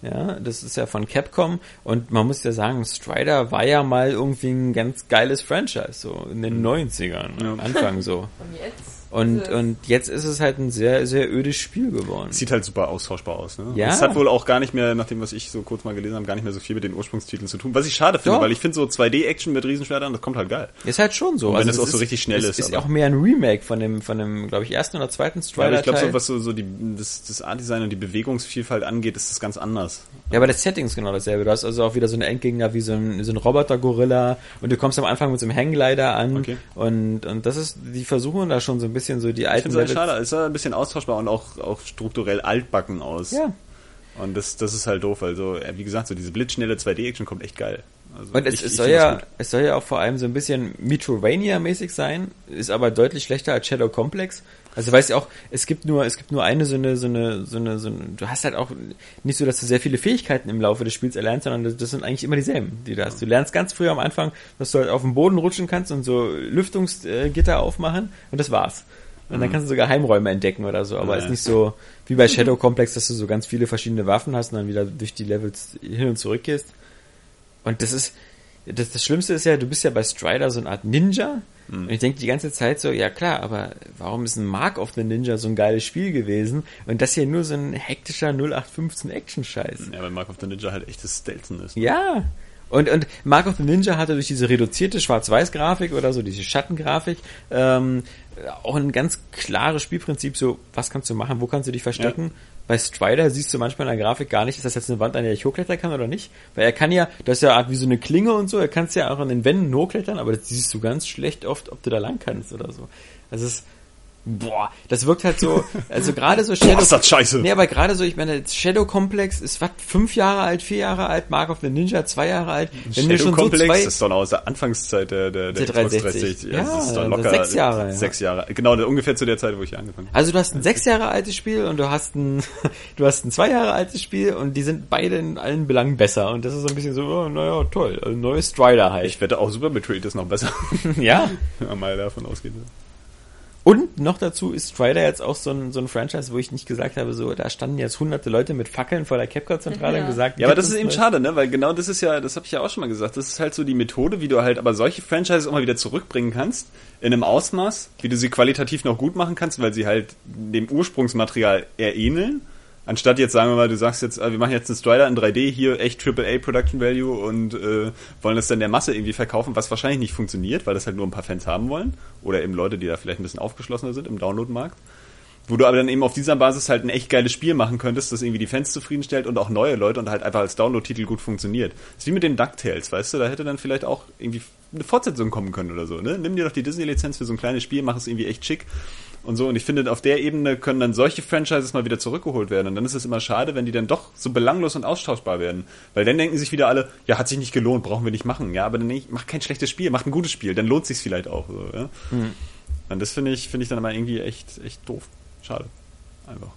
Ja, das ist ja von Capcom und man muss ja sagen, Strider war ja mal irgendwie ein ganz geiles Franchise, so in den 90ern, Ja. am Anfang so. Und jetzt? Und, ist und jetzt ist es halt ein sehr, sehr ödes Spiel geworden. Sieht halt super austauschbar aus. Ne? Ja. Es hat wohl auch gar nicht mehr, nach dem, was ich so kurz mal gelesen habe, gar nicht mehr so viel mit den Ursprungstiteln zu tun. Was ich schade finde, Doch. weil ich finde so 2D-Action mit Riesenschwertern, das kommt halt geil. Ist halt schon so. Und wenn es auch es so richtig schnell es ist, ist aber- auch mehr ein Remake von dem, von dem, glaube ich, ersten oder zweiten Ja, Strider. aber ich glaube, so, was so, so die, das, das Art-Design und die Bewegungsvielfalt angeht, ist das ganz anders. Ja, aber das Setting ist genau dasselbe. Du hast also auch wieder so einen Endgegner wie so ein, so ein Roboter-Gorilla und du kommst am Anfang mit so einem Hangglider an Okay. und, und das ist, die versuchen da schon so ein bisschen so die Ich alten finde es halt schade, es sah ein bisschen austauschbar und auch, auch strukturell altbacken aus. Ja. Und das, das ist halt doof. Also, wie gesagt, so diese blitzschnelle 2D-Action kommt echt geil. Also Und es, ich- es, ich soll ja, es soll ja auch vor allem so ein bisschen Metrovania-mäßig sein, ist aber deutlich schlechter als Shadow Complex. Also weißt du auch, es gibt nur, es gibt nur eine so eine, so eine, so eine, so eine, du hast halt auch nicht so, dass du sehr viele Fähigkeiten im Laufe des Spiels erlernst, sondern das, sind eigentlich immer dieselben, die du hast. Du lernst ganz früh am Anfang, dass du halt auf dem Boden rutschen kannst und so Lüftungsgitter aufmachen und das war's. Und dann kannst du so Geheimräume entdecken oder so, aber Ja. es ist nicht so wie bei Shadow Complex, dass du so ganz viele verschiedene Waffen hast und dann wieder durch die Levels hin und zurück gehst. Und das ist, das, das Schlimmste ist ja, du bist ja bei Strider so eine Art Ninja. Mhm. Und ich denke die ganze Zeit so, ja klar, aber warum ist ein Mark of the Ninja so ein geiles Spiel gewesen? Und das hier nur so ein hektischer 0815 Action-Scheiß. Ja, weil Mark of the Ninja halt echtes Stelzen ist. Ja. Und, und Mark of the Ninja hatte durch diese reduzierte Schwarz-Weiß-Grafik oder so, diese Schattengrafik, ähm, auch ein ganz klares Spielprinzip, so, was kannst du machen, wo kannst du dich verstecken? Bei Strider siehst du manchmal in der Grafik gar nicht, ist das jetzt eine Wand, an der ich hochklettern kann oder nicht? Weil er kann ja, das ist ja Art wie so eine Klinge und so, er kannst ja auch an den Wänden hochklettern, aber das siehst du ganz schlecht oft, ob du da lang kannst oder so. Also es ist, boah, das wirkt halt so, (laughs) also gerade so Shadow, ist das scheiße. Nee, aber gerade so, ich meine, Shadow Complex ist was, fünf Jahre alt, vier Jahre alt, Mark of the Ninja zwei Jahre alt. Wenn Shadow schon Complex, so zwei, das ist doch aus der Anfangszeit der, der, der, Der Xbox 360. Ja, das ist doch also locker sechs Jahre, ja. Sechs Jahre. Genau, ungefähr zu der Zeit, wo ich angefangen habe. also du hast ein sechs Jahre altes Spiel und du hast ein, (laughs) du hast ein zwei Jahre altes Spiel und die sind beide in allen Belangen besser und das ist so ein bisschen so, oh, naja, toll, also neues Strider halt. Ich wette auch Super Metroid ist noch besser. (laughs) ja. Man mal davon ausgeht. Und noch dazu ist Strider jetzt auch so ein, so ein Franchise, wo ich nicht gesagt habe, so, da standen jetzt hunderte Leute mit Fackeln vor der Capcom-Zentrale Ja. und gesagt, Ja, aber das ist eben neues- schade, ne? Weil genau das ist ja, das habe ich ja auch schon mal gesagt, das ist halt so die Methode, wie du halt aber solche Franchises auch mal wieder zurückbringen kannst, in einem Ausmaß, wie du sie qualitativ noch gut machen kannst, weil sie halt dem Ursprungsmaterial eher ähneln. Anstatt jetzt, sagen wir mal, du sagst jetzt, äh, wir machen jetzt einen Strider in 3D, hier echt AAA Production Value und äh, wollen das dann der Masse irgendwie verkaufen, was wahrscheinlich nicht funktioniert, weil das halt nur ein paar Fans haben wollen. Oder eben Leute, die da vielleicht ein bisschen aufgeschlossener sind im Download-Markt. Wo du aber dann eben auf dieser Basis halt ein echt geiles Spiel machen könntest, das irgendwie die Fans zufriedenstellt und auch neue Leute und halt einfach als Download-Titel gut funktioniert. Das ist wie mit den DuckTales, weißt du? Da hätte dann vielleicht auch irgendwie eine Fortsetzung kommen können oder so, ne? Nimm dir doch die Disney-Lizenz für so ein kleines Spiel, mach es irgendwie echt schick und so. Und ich finde, auf der Ebene können dann solche Franchises mal wieder zurückgeholt werden. Und dann ist es immer schade, wenn die dann doch so belanglos und austauschbar werden. Weil dann denken sich wieder alle, ja, hat sich nicht gelohnt, brauchen wir nicht machen. Ja, aber dann nicht, mach kein schlechtes Spiel, mach ein gutes Spiel, dann lohnt sich's vielleicht auch. So, ja? Und das finde ich, finde ich dann immer irgendwie echt, echt doof. Schade. Einfach.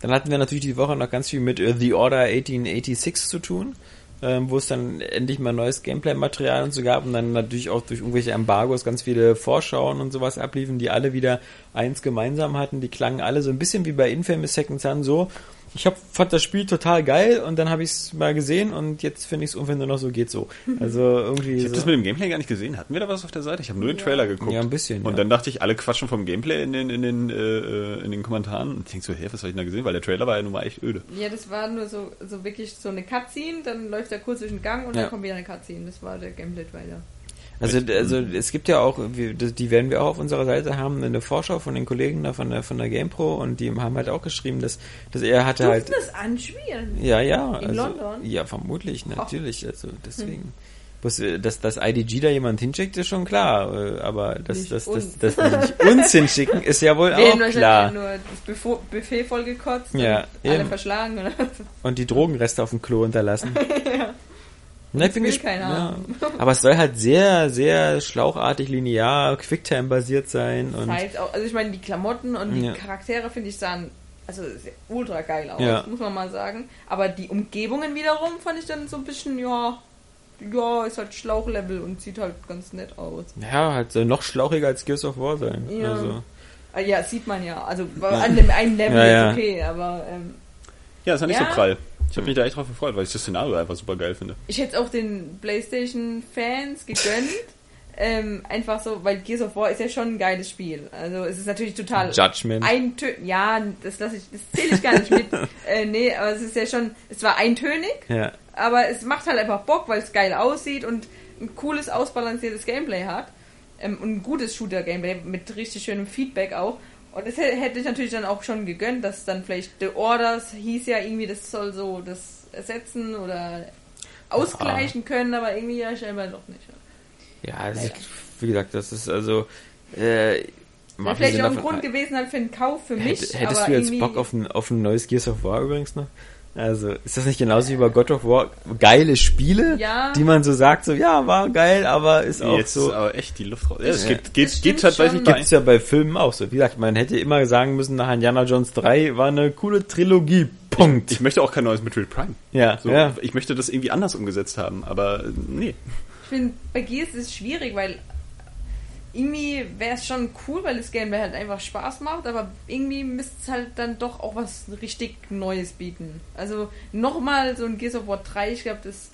Dann hatten wir natürlich die Woche noch ganz viel mit äh, The Order 1886 zu tun, ähm, wo es dann endlich mal neues Gameplay-Material und so gab und dann natürlich auch durch irgendwelche Embargos ganz viele Vorschauen und sowas abliefen, die alle wieder eins gemeinsam hatten. Die klangen alle so ein bisschen wie bei Infamous Second Son so. Ich hab, fand das Spiel total geil und dann habe ich es mal gesehen und jetzt finde ich es ungefähr nur noch so geht so. (laughs) Also irgendwie Ich habe so. das mit dem Gameplay gar nicht gesehen. Hatten wir da was auf der Seite? Ich habe nur den Trailer geguckt. Ja, ein bisschen, Und ja. dann dachte ich, alle quatschen vom Gameplay in den, in den, äh, äh, in den Kommentaren. Und ich denk so, hä, was habe ich denn da gesehen? Weil der Trailer war ja nun mal echt öde. Ja, das war nur so, so wirklich so eine Cutscene, dann läuft er kurz durch den Gang und Ja. dann kommt wieder eine Cutscene. Das war der Gameplay-Trailer. Also, also es gibt ja auch, die werden wir auch auf unserer Seite haben, eine Vorschau von den Kollegen da von der von der GamePro und die haben halt auch geschrieben, dass, dass er hatte halt. Durften das anspielen? Ja, ja. In also, London? Ja, vermutlich, natürlich. Also deswegen. Bloß, äh, dass das IDG da jemand hinschickt, ist schon klar. äh, Aber dass Nicht das, das, uns. das, die nicht uns hinschicken, ist ja wohl (laughs) Wir auch klar. nur das Buffet, Buffet vollgekotzt Ja, und alle verschlagen oder so. Und die Drogenreste auf dem Klo hinterlassen. Na, (laughs) ich bin keiner ja. (laughs) Aber es soll halt sehr, sehr schlauchartig, linear, Quicktime-basiert sein. Und Halt auch, also ich meine, die Klamotten und die Ja. Charaktere finde ich sahen also ultra geil aus, Ja. muss man mal sagen. Aber die Umgebungen wiederum fand ich dann so ein bisschen, ja, ja, ist halt Schlauchlevel und sieht halt ganz nett aus. ja, halt soll noch schlauchiger als Gears of War sein. Ja. Also. Ah, Ja, sieht man ja. Also an dem einen Level Ja, ja. ist okay, aber ähm, Ja, das war nicht Ja. so prall. Ich habe mich da echt drauf gefreut, weil ich das Szenario einfach super geil finde. ich hätte es auch den PlayStation-Fans gegönnt. ähm, einfach so, weil Gears of War ist ja schon ein geiles Spiel. Also es ist natürlich total Judgment. eintö ja, das lasse ich, das zähle ich gar nicht mit. (laughs) äh, nee, aber es ist ja schon, es war eintönig, Ja. aber es macht halt einfach Bock, weil es geil aussieht und ein cooles, ausbalanciertes Gameplay hat. Ähm, und ein gutes Shooter-Gameplay mit richtig schönem Feedback auch. Und das hä- hätte ich natürlich dann auch schon gegönnt, dass dann vielleicht The Orders hieß ja irgendwie, das soll so das ersetzen oder ausgleichen können, aber irgendwie ja scheinbar doch nicht. Ja, also, Naja. wie gesagt, das ist also. Äh, vielleicht auch ein Grund gewesen halt für einen Kauf für mich. Hätt, hättest aber du jetzt Bock auf ein, auf ein neues Gears of War übrigens noch? Also, ist das nicht genauso wie bei God of War? Geile Spiele, Ja. die man so sagt, so, ja, war geil, aber ist auch Jetzt so. ist aber echt die Luft raus. Ja, es Ja. geht, geht, geht tatsächlich bei Gibt's ja bei Filmen auch so. Wie gesagt, man hätte immer sagen müssen, nach Indiana Jones 3 war eine coole Trilogie. Punkt. Ich möchte auch kein neues Metroid Prime. ja, So, ja. Ich möchte das irgendwie anders umgesetzt haben, aber nee. Ich finde, bei Gears ist es schwierig, weil irgendwie wäre es schon cool, weil das Game halt einfach Spaß macht, aber irgendwie müsste es halt dann doch auch was richtig Neues bieten. Also nochmal so ein Gears of War 3, ich glaube, das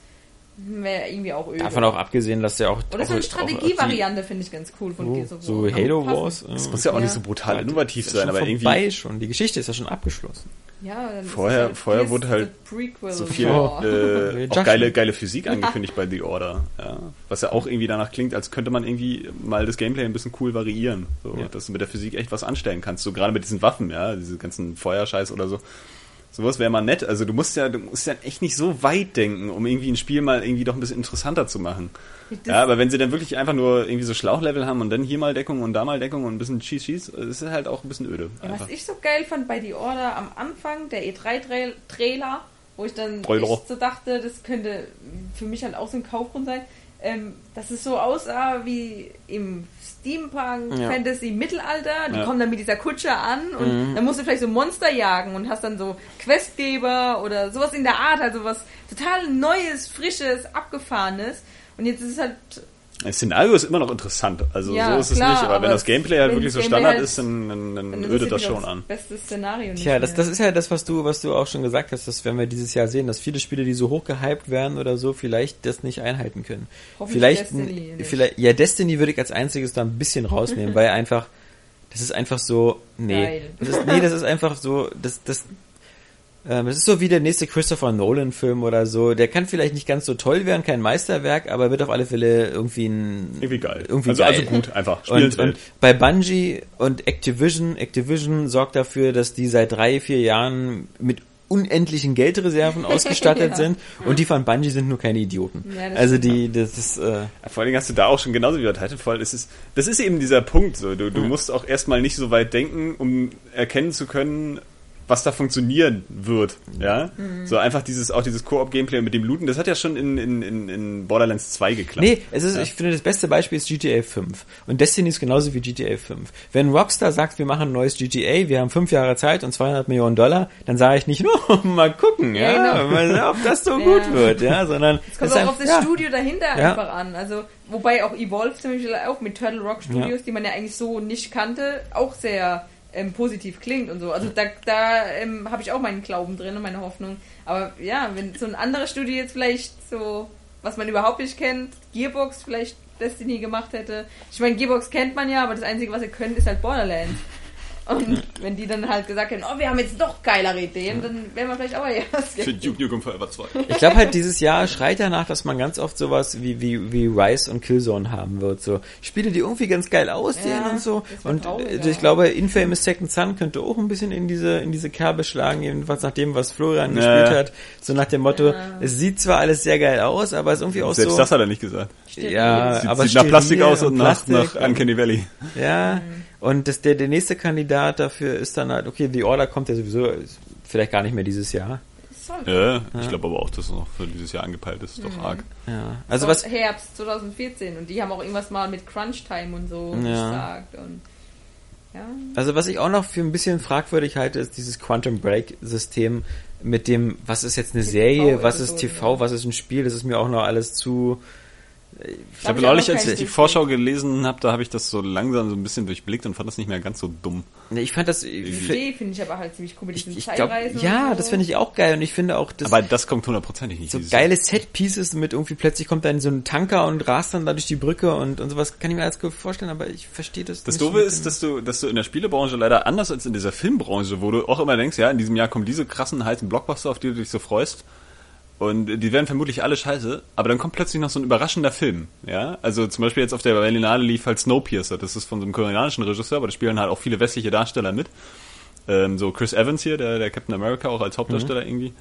wäre irgendwie auch öde. Davon auch abgesehen, dass ja auch. Oder so eine Strategievariante finde ich ganz cool von Oh, Gears of War. so Halo. Wars. Das muss ja auch Ja. nicht so brutal innovativ ist sein, schon aber irgendwie vorbei schon. Die Geschichte ist ja schon abgeschlossen. Ja, Vorher- halt vorher wurde halt so viel äh, (laughs) auch geile, geile Physik angekündigt bei The Order. Ja. Was ja auch irgendwie danach klingt, als könnte man irgendwie mal das Gameplay ein bisschen cool variieren. So, Ja. Dass du mit der Physik echt was anstellen kannst. So gerade mit diesen Waffen, ja, diese ganzen Feuerscheiß oder so. Sowas wäre mal nett. Also du musst ja, du musst ja echt nicht so weit denken, um irgendwie ein Spiel mal irgendwie doch ein bisschen interessanter zu machen. Das- Ja, aber wenn sie dann wirklich einfach nur irgendwie so Schlauchlevel haben und dann hier mal Deckung und da mal Deckung und ein bisschen Schieß, Schieß, ist es halt auch ein bisschen öde. Ja, was ich so geil fand bei The Order am Anfang, der E3-Trailer, wo ich dann Trailer. echt so dachte, das könnte für mich halt auch so ein Kaufgrund sein, ähm, dass es so aussah wie im Steampunk, Ja. Fantasy, Mittelalter. Die Ja. kommen dann mit dieser Kutsche an und Mhm. dann musst du vielleicht so Monster jagen und hast dann so Questgeber oder sowas in der Art, also was total Neues, Frisches, Abgefahrenes. Und jetzt ist es halt Das Szenario ist immer noch interessant, also Ja, so ist es klar, nicht, aber, aber wenn das Gameplay halt wirklich so das Gameplay Standard halt- ist, dann, dann, dann dann ödet das ja schon an. Beste Szenario. nicht Tja, das, das ist ja das, was du, was du auch schon gesagt hast, dass wenn wir dieses Jahr sehen, dass viele Spiele, die so hoch gehypt werden oder so, vielleicht das nicht einhalten können. Hoffentlich vielleicht, Destiny nicht. vielleicht, ja, Destiny würde ich als einziges da ein bisschen rausnehmen, (laughs) weil einfach, das ist einfach so, nee. Geil. Das ist, nee, das ist einfach so, das, das, ähm, das ist so wie der nächste Christopher Nolan Film oder so. Der kann vielleicht nicht ganz so toll werden, kein Meisterwerk, aber wird auf alle Fälle irgendwie ein, Irgendwie geil. Irgendwie also, geil. also gut, einfach. und, und bei Bungie und Activision, Activision sorgt dafür, dass die seit drei, vier Jahren mit unendlichen Geldreserven (laughs) ausgestattet Ja. sind und die von Bungie sind nur keine Idioten. Ja, das also die, das ist, äh, Vor allen Dingen hast du da auch schon genauso wie bei Titanfall, das ist, das ist eben dieser Punkt, so. Du, du musst auch erstmal nicht so weit denken, um erkennen zu können, was da funktionieren wird, ja. Mhm. So einfach dieses, auch dieses Koop-Gameplay mit dem Looten, das hat ja schon in, in, in, in Borderlands 2 geklappt. Nee, es ist, Ja. ich finde, das beste Beispiel ist GTA 5. Und Destiny ist genauso wie GTA 5. Wenn Rockstar sagt, wir machen ein neues GTA, wir haben fünf Jahre Zeit und 200 Millionen Dollar, dann sage ich nicht, (laughs) oh, mal gucken, ja, Ja, genau. mal, ob das so Ja. gut wird, ja, sondern Es kommt auch auf das ja, Studio dahinter Ja. einfach an. Also, wobei auch Evolve zum Beispiel auch mit Turtle Rock Studios, die man ja eigentlich so nicht kannte, auch sehr ähm, positiv klingt und so. Also da, da ähm, habe ich auch meinen Glauben drin und meine Hoffnung. Aber ja, wenn so ein anderes Studio jetzt vielleicht so, was man überhaupt nicht kennt, Gearbox vielleicht Destiny gemacht hätte. Ich meine, Gearbox kennt man ja, aber das Einzige, was sie können, ist halt Borderlands. Und wenn die dann halt gesagt hätten, oh, wir haben jetzt noch geilere Ideen, dann wären wir vielleicht auch eher Für Duke Nukem Forever 2. Ich glaube halt, dieses Jahr schreit danach, dass man ganz oft sowas wie, wie, wie Rise und Killzone haben wird. So Spiele, die irgendwie ganz geil aussehen Ja, und so. Und traurig, äh, ja. ich glaube, Infamous Second Son könnte auch ein bisschen in diese, in diese Kerbe schlagen, jedenfalls nach dem, was Florian Ja, gespielt ja. hat. So nach dem Motto, es sieht zwar alles sehr geil aus, aber es ist irgendwie auch Selbst so. das hat er nicht gesagt. ja, Sieht, aber sieht nach Plastik aus und nach, Plastik nach Uncanny Valley. Ja, und das, der, der nächste Kandidat dafür ist dann halt, okay, The Order kommt ja sowieso ist vielleicht gar nicht mehr dieses Jahr. Ja, ich glaube aber auch, dass es noch für dieses Jahr angepeilt ist. Doch arg. Ja, also was, Herbst 2014 und die haben auch irgendwas mal mit Crunch Time und so Ja. gesagt und ja. Also was ich auch noch für ein bisschen fragwürdig halte, ist dieses Quantum Break System mit dem, was ist jetzt eine Serie, was ist TV, was ist ein Spiel, das ist mir auch noch alles zu... Ich habe ich neulich, als ich die Vorschau gelesen habe, da habe ich das so langsam so ein bisschen durchblickt und fand das nicht mehr ganz so dumm. Nee, Ich fand das... Die Ich, Idee finde ich aber halt ziemlich cool mit ich, diesen ich glaube, Zeitreisen. ja, so. das finde ich auch geil und ich finde auch, das Aber das kommt hundertprozentig nicht. so geile Set-Pieces mit irgendwie plötzlich kommt dann so ein Tanker und rast dann da durch die Brücke und, und sowas kann ich mir alles gut vorstellen, aber ich verstehe das Das nicht Doofe ist, dass du, dass du in der Spielebranche leider anders als in dieser Filmbranche, wo du auch immer denkst, ja, in diesem Jahr kommen diese krassen heißen Blockbuster, auf die du dich so freust. Und die werden vermutlich alle scheiße, aber dann kommt plötzlich noch so ein überraschender Film, ja. Also zum Beispiel jetzt auf der Berlinale lief halt Snowpiercer, das ist von so einem koreanischen Regisseur, aber da spielen halt auch viele westliche Darsteller mit. Ähm, so Chris Evans hier, der, der Captain America auch als Hauptdarsteller irgendwie.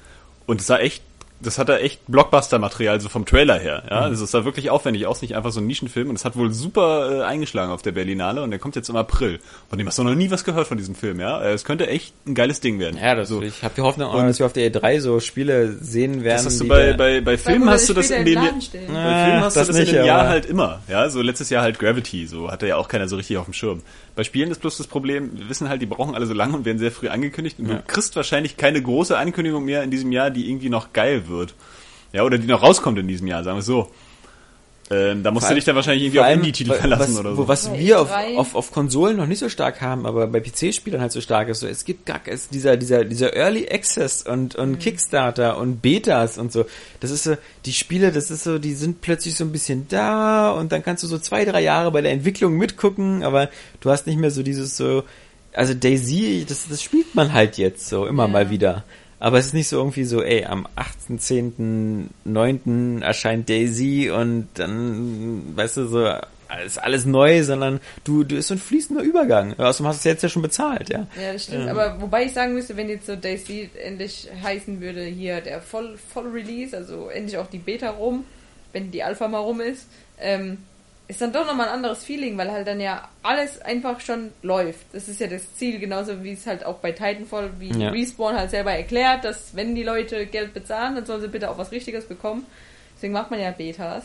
Und es sah echt das hat da echt Blockbuster-Material, so vom Trailer her. Ja, das ist da wirklich aufwendig aus, nicht einfach so ein Nischenfilm. Und es hat wohl super äh, eingeschlagen auf der Berlinale und der kommt jetzt im April. Von dem hast du noch nie was gehört von diesem Film, ja. Äh, Es könnte echt ein geiles Ding werden. Ja, das, so. ich habe die Hoffnung, auch, dass wir auf der E3 so Spiele sehen werden. Das hast du bei, bei, bei Filmen hast du das später in im dem Laden stehen. bei Filmen hast das du das in dem Jahr halt immer. Ja, so letztes Jahr halt Gravity, so hatte ja auch keiner so richtig auf dem Schirm. Bei Spielen ist bloß das Problem, wir wissen halt, die brauchen alle so lange und werden sehr früh angekündigt und Ja. du kriegst wahrscheinlich keine große Ankündigung mehr in diesem Jahr, die irgendwie noch geil wird. Ja, oder die noch rauskommt in diesem Jahr, sagen wir so. Ähm, da musst du dich dann wahrscheinlich irgendwie auf Indie-Titel verlassen was, oder wo, so. was wir auf, E3. auf, auf Konsolen noch nicht so stark haben, aber bei PC-Spielern halt so stark ist. So, es gibt gar es, dieser, dieser, dieser Early Access und, Mhm. und Kickstarter und Betas und so. Das ist so, die Spiele, das ist so, die sind plötzlich so ein bisschen da und dann kannst du so zwei, drei Jahre bei der Entwicklung mitgucken, aber du hast nicht mehr so dieses so, also Daisy, das, das spielt man halt jetzt so immer Ja. mal wieder. Aber es ist nicht so irgendwie so, ey, am 18.09. erscheint Daisy und dann, weißt du, so, ist alles neu, sondern du, du ist so ein fließender Übergang. Außerdem hast du es jetzt ja schon bezahlt, ja. Ja, das stimmt. Aber wobei ich sagen müsste, wenn jetzt so Daisy endlich heißen würde, hier der Voll, Voll Release, also endlich auch die Beta rum, wenn die Alpha mal rum ist, ähm, ist dann doch nochmal ein anderes Feeling, weil halt dann ja alles einfach schon läuft. Das ist ja das Ziel, genauso wie es halt auch bei Titanfall, wie Ja. Respawn halt selber erklärt, dass wenn die Leute Geld bezahlen, dann sollen sie bitte auch was Richtiges bekommen. Deswegen macht man ja Betas.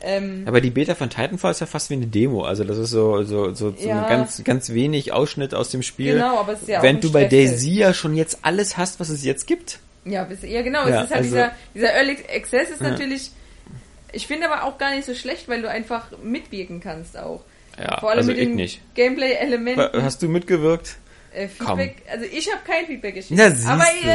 Ähm, Aber die Beta von Titanfall ist ja fast wie eine Demo. Also das ist so, so, so, so Ja. ein ganz, ganz wenig Ausschnitt aus dem Spiel. Genau, aber es ist ja auch Wenn ein du bei. Daisy ja schon jetzt alles hast, was es jetzt gibt. Ja, ja genau, Ja, es ist halt also- dieser, dieser Early Access ist natürlich, ich finde aber auch gar nicht so schlecht, weil du einfach mitwirken kannst auch. Ja, Vor allem also mit ich den nicht. Gameplay-Elementen. Hast du mitgewirkt? Äh, Feedback, also ich habe kein Feedback geschickt. Na, siehste. aber, ähm,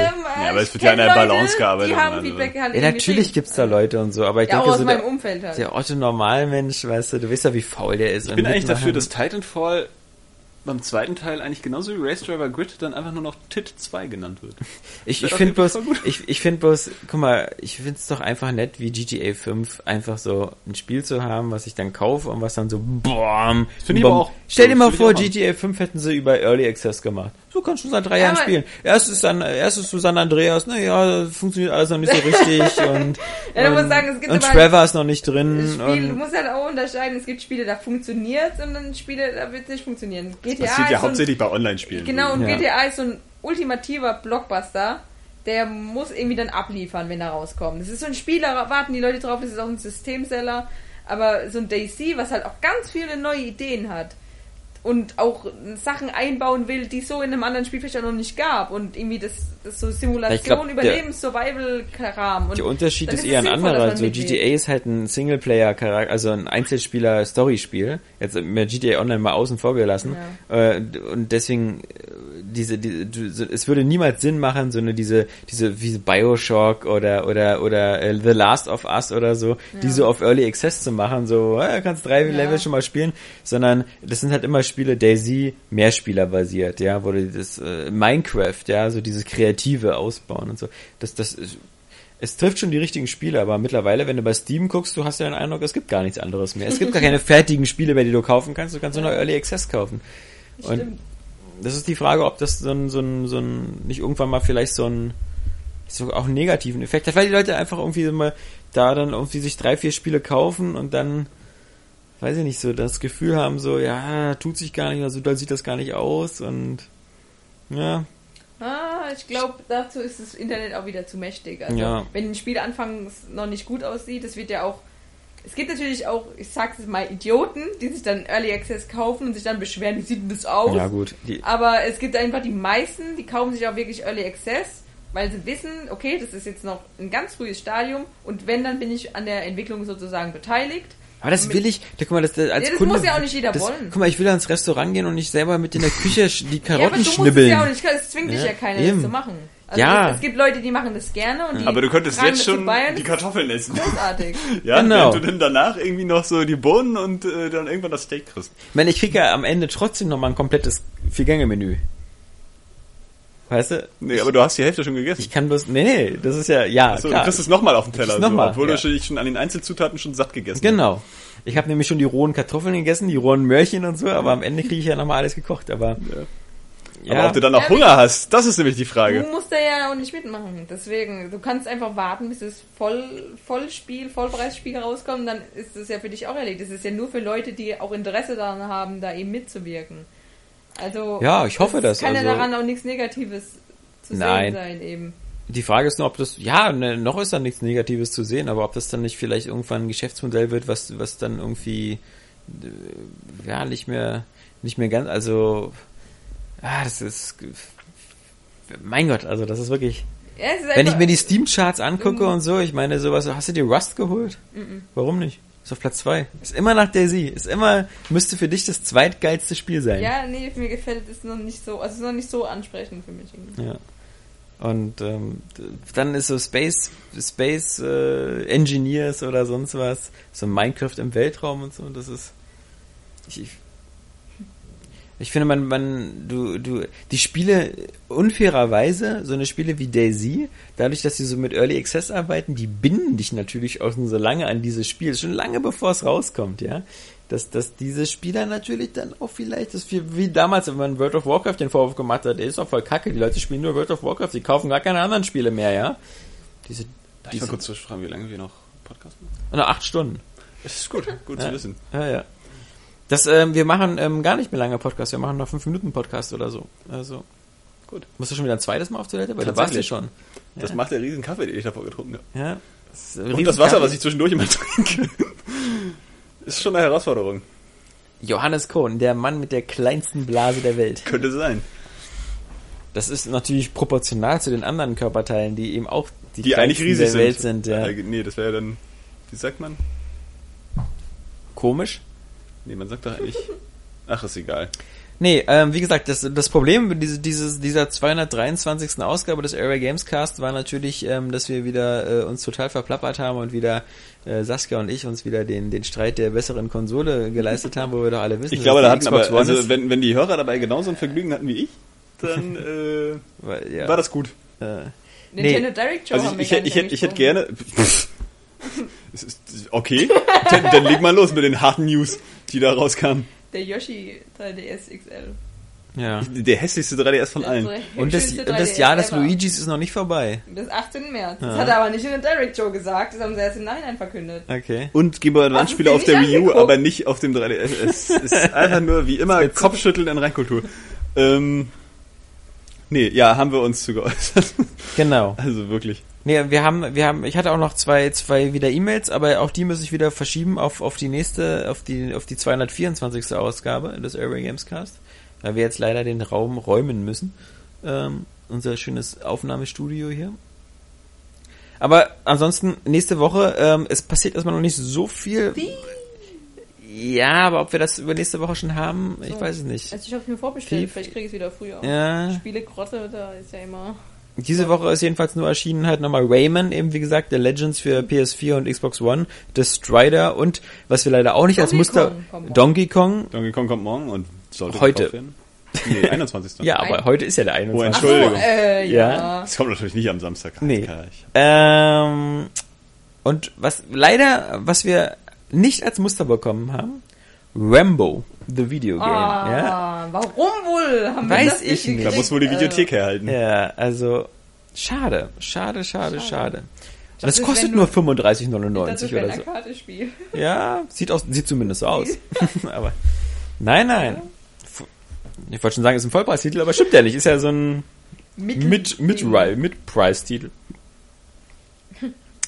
Ja, aber ich es wird ja an der Balance gearbeitet Die haben also. Feedback halt Ja, natürlich geschickt. gibt's da Leute und so, aber ich Ja, auch denke aus so, meinem der, Umfeld halt. der Otto Normalmensch, weißt du, du weißt ja, wie faul der ist. Ich bin eigentlich dafür, dass Titanfall beim zweiten Teil eigentlich genauso wie Race Driver Grid dann einfach nur noch TIT 2 genannt wird. (laughs) Ich, ich finde bloß, ich, ich finde bloß, guck mal, ich finde es doch einfach nett, wie GTA 5 einfach so ein Spiel zu haben, was ich dann kaufe und was dann so BOM. Finde ich bom. aber auch- Stell dir mal vor. GTA 5 hätten sie über Early Access gemacht. So kannst du seit drei Jahren aber- spielen. Erstes dann, erstes zu San Andreas, naja, funktioniert alles noch nicht so richtig (laughs) und, Ja, du und, musst sagen, es gibt und Trevor ist noch nicht Das drin Spiel, du musst halt auch unterscheiden, es gibt Spiele, da funktioniert und dann Spiele, da wird es nicht funktionieren. GTA Passiert ist ja ein- hauptsächlich bei Online-Spielen. Genau, und Ja. GTA ist so ein ultimativer Blockbuster. Der muss irgendwie dann abliefern, wenn er rauskommt. Das ist so ein Spiel, da warten die Leute drauf, das ist auch ein Systemseller. Aber so ein Daisy, was halt auch ganz viele neue Ideen hat und auch Sachen einbauen will, die so in einem anderen Spiel vielleicht auch noch nicht gab. Und irgendwie das, das so Simulation, Überlebens, Survival-Kram. Und Der Unterschied ist es eher ein anderer. man So mitwirkt. GTA ist halt ein Singleplayer-Charakter, also ein Einzelspieler-Story-Spiel. Jetzt mit GTA Online mal außen vor gelassen. Äh, und deswegen äh, diese, diese du, so, es würde niemals Sinn machen, so eine diese diese wie Bioshock oder oder oder äh, The Last of Us oder so, die so auf Early Access zu machen, so äh, kannst drei Level schon mal spielen, sondern das sind halt immer Spiele Daisy Mehrspieler basiert, ja, wo du das äh, Minecraft, ja, so dieses kreative ausbauen und so. Das das ist, es trifft schon die richtigen Spiele, aber mittlerweile, wenn du bei Steam guckst, du hast ja den Eindruck, es gibt gar nichts anderes mehr. Es gibt gar keine (laughs) fertigen Spiele mehr, die du kaufen kannst. Du kannst nur noch Early Access kaufen. Und Stimmt. Das ist die Frage, ob das so ein, so ein, so ein nicht irgendwann mal vielleicht so ein so auch einen negativen Effekt hat, weil die Leute einfach irgendwie mal da dann irgendwie sich drei, vier Spiele kaufen und dann weiß ich nicht, so das Gefühl haben, so, ja, tut sich gar nicht, also doll sieht das gar nicht aus und ja, Ah, ich glaube, dazu ist das Internet auch wieder zu mächtig. Also, Ja. wenn ein Spiel anfangs noch nicht gut aussieht, das wird ja auch. Es gibt natürlich auch, ich sag's jetzt mal, Idioten, die sich dann Early Access kaufen und sich dann beschweren, wie sieht denn das aus? ja gut, die, Aber es gibt einfach die meisten, die kaufen sich auch wirklich Early Access, weil sie wissen, okay, das ist jetzt noch ein ganz frühes Stadium und wenn, dann bin ich an der Entwicklung sozusagen beteiligt. Aber das will ich, da, guck mal, das, das als Ja, das Kunde. muss ja auch nicht jeder das, wollen. Guck mal, ich will ans Restaurant gehen und nicht selber mit in der Küche die Ja, aber Karotten du musst es schnibbeln. ja auch nicht, es zwingt dich Ja, ja keiner, eben. das zu machen. Also Ja. Es, es gibt Leute, die machen das gerne und die Aber du könntest jetzt schon bei und die das ist Kartoffeln essen. großartig. (laughs) Ja, Genau. während du dann danach irgendwie noch so die Bohnen und äh, dann irgendwann das Steak kriegst. Ich meine, ich kriege ja am Ende trotzdem nochmal ein komplettes Vier-Gänge-Menü. Weißt du? Nee, aber du hast die Hälfte schon gegessen. Ich kann bloß, nee, nee, das ist ja, ja, so, du klar. kriegst es nochmal auf den Teller, kriegst so, noch mal, obwohl ja. du schon- dich schon an den Einzelzutaten schon satt gegessen hast. Genau. Ich habe nämlich schon die rohen Kartoffeln gegessen, die rohen Möhrchen und so, aber am Ende kriege ich ja nochmal alles gekocht. Aber Aber ob du dann noch Ja, Hunger hast, das ist nämlich die Du Frage. musst da ja auch nicht mitmachen. Deswegen, du kannst einfach warten, bis das Voll, Vollspiel, Vollpreisspiel rauskommt, dann ist das ja für dich auch erledigt. Das ist ja nur für Leute, die auch Interesse daran haben, da eben mitzuwirken. Also Ja, ich hoffe das, kann ja also- daran auch nichts Negatives zu Nein. sehen sein eben. Die Frage ist nur, ob das, ja, ne, noch ist da nichts Negatives zu sehen, aber ob das dann nicht vielleicht irgendwann ein Geschäftsmodell wird, was, was dann irgendwie, äh, ja, nicht mehr, nicht mehr ganz, also, ah, das ist, mein Gott, also das ist wirklich, Ja, ist wenn ich mir die Steam-Charts angucke Mhm. und so, ich meine sowas, hast du dir Rust geholt? Warum nicht? Ist auf Platz zwei. Ist immer nach Daisy. Ist immer, müsste für dich das zweitgeilste Spiel sein. Ja, nee, mir gefällt es noch nicht so, also es ist noch nicht so ansprechend für mich. irgendwie. Ja. Und ähm, dann ist so Space, Space äh, Engineers oder sonst was, so Minecraft im Weltraum und so. Das ist, ich, ich, ich finde, man, man, du, du, die Spiele unfairerweise, so eine Spiele wie Daisy, dadurch, dass sie so mit Early Access arbeiten, die binden dich natürlich auch schon so lange an dieses Spiel, schon lange bevor es rauskommt, ja. Dass, dass diese Spieler natürlich dann auch vielleicht, das wie, wie damals, wenn man World of Warcraft den Vorwurf gemacht hat, der ist doch voll kacke, die Leute spielen nur World of Warcraft, die kaufen gar keine anderen Spiele mehr, ja. Diese, Darf ich mal kurz zwischenfragen, wie lange wir noch Podcast machen? na, acht Stunden. Das ist gut, gut Ja. zu wissen. Ja, ja. Das, ähm, wir machen ähm, gar nicht mehr lange Podcast, wir machen noch fünf Minuten Podcast oder so. Also. Gut. Musst du schon wieder ein zweites Mal auf Toilette? Weil da warst du Tatsächlich. schon. Das Ja. macht der riesen Kaffee, den ich davor getrunken habe. Ja. Das Und das Wasser, was ich zwischendurch immer (laughs) trinke. Ist schon eine Herausforderung. Johannes Kohn, der Mann mit der kleinsten Blase der Welt. Könnte sein. Das ist natürlich proportional zu den anderen Körperteilen, die eben auch die, Die eigentlich kleinsten riesig der sind. Welt sind. Ja. Äh, nee, das wäre ja dann, wie sagt man? Komisch. Nee, man sagt doch eigentlich, ach, ist egal. Nee, ähm, wie gesagt, das, das Problem mit diese, dieses, dieser 223. Ausgabe des Area Games Cast war natürlich, ähm, dass wir wieder äh, uns total verplappert haben und wieder äh, Saskia und ich uns wieder den, den Streit der besseren Konsole geleistet haben, wo wir doch alle wissen, Ich dass glaube, die da hatten aber, Xbox One also ist. wenn, wenn die Hörer dabei genauso ein Vergnügen hatten wie ich, dann (laughs) äh, Weil, ja, war das gut. äh, Nintendo Nee. Direct Show Also haben ich, wir ich, ich, hätte, ich hätte gerne. (laughs) Es ist, okay, dann, dann leg mal los mit den harten News, (laughs) die da rauskamen. Der Yoshi 3DS XL. ja. Der hässlichste 3DS von allen. Und das, das 3DS Jahr des. Luigis ist noch nicht vorbei. Bis 18. März. Ja. Das hat er aber nicht in der Direct Show gesagt, das haben sie erst im Nachhinein verkündet. Okay. Und Game Boy Advance Spiele auf der Wii U, aber nicht auf dem 3DS. Es ist einfach nur wie immer Kopfschütteln in Reinkultur. Ähm, nee, ja, haben wir uns zu geäußert. (laughs) Genau. Also wirklich. Nee, wir haben, wir haben, ich hatte auch noch zwei, zwei wieder E-Mails, aber auch die muss ich wieder verschieben auf, auf die nächste, auf die, auf die 224. Ausgabe des Area Games Cast, weil wir jetzt leider den Raum räumen müssen. Ähm, unser schönes Aufnahmestudio hier. Aber ansonsten, nächste Woche, ähm, es passiert erstmal noch nicht so viel. Wie? Ja, aber ob wir das über nächste Woche schon haben, ich So. weiß es nicht. Also ich habe mir vorbestellt, Viel- vielleicht kriege ich es wieder früher. Ja. Spielegrotte, da ist ja immer... Diese Woche ist jedenfalls nur erschienen halt nochmal Rayman, eben wie gesagt, der Legends für PS4 und Xbox One, The Strider und was wir leider auch nicht als Donkey Muster Kong. Donkey Kong. Donkey Kong kommt morgen und sollte Heute. werden. Nee, 21. Ja, aber Nein. heute ist ja der Oh, 21. Ach so, Entschuldigung. äh, ja. Ja. Das kommt natürlich nicht am Samstag. Nee. Ich- Ähm, und was leider, was wir nicht als Muster bekommen haben, Rambo, the Video Game. Ah, Ja? warum wohl? Haben wir Weiß das ich nicht. Da muss wohl die Videothek Äh, herhalten. ja, also schade, schade, schade, schade. Und das dachte, kostet nur du- 35,99 Das wäre oder ein so. Arcade-Spiel. Ja, sieht aus, sieht zumindest so aus. (laughs) (laughs) aber nein, nein. Ich wollte schon sagen, ist ein Vollpreistitel, aber stimmt ja nicht. Ist ja so ein mit mit mit Price Titel.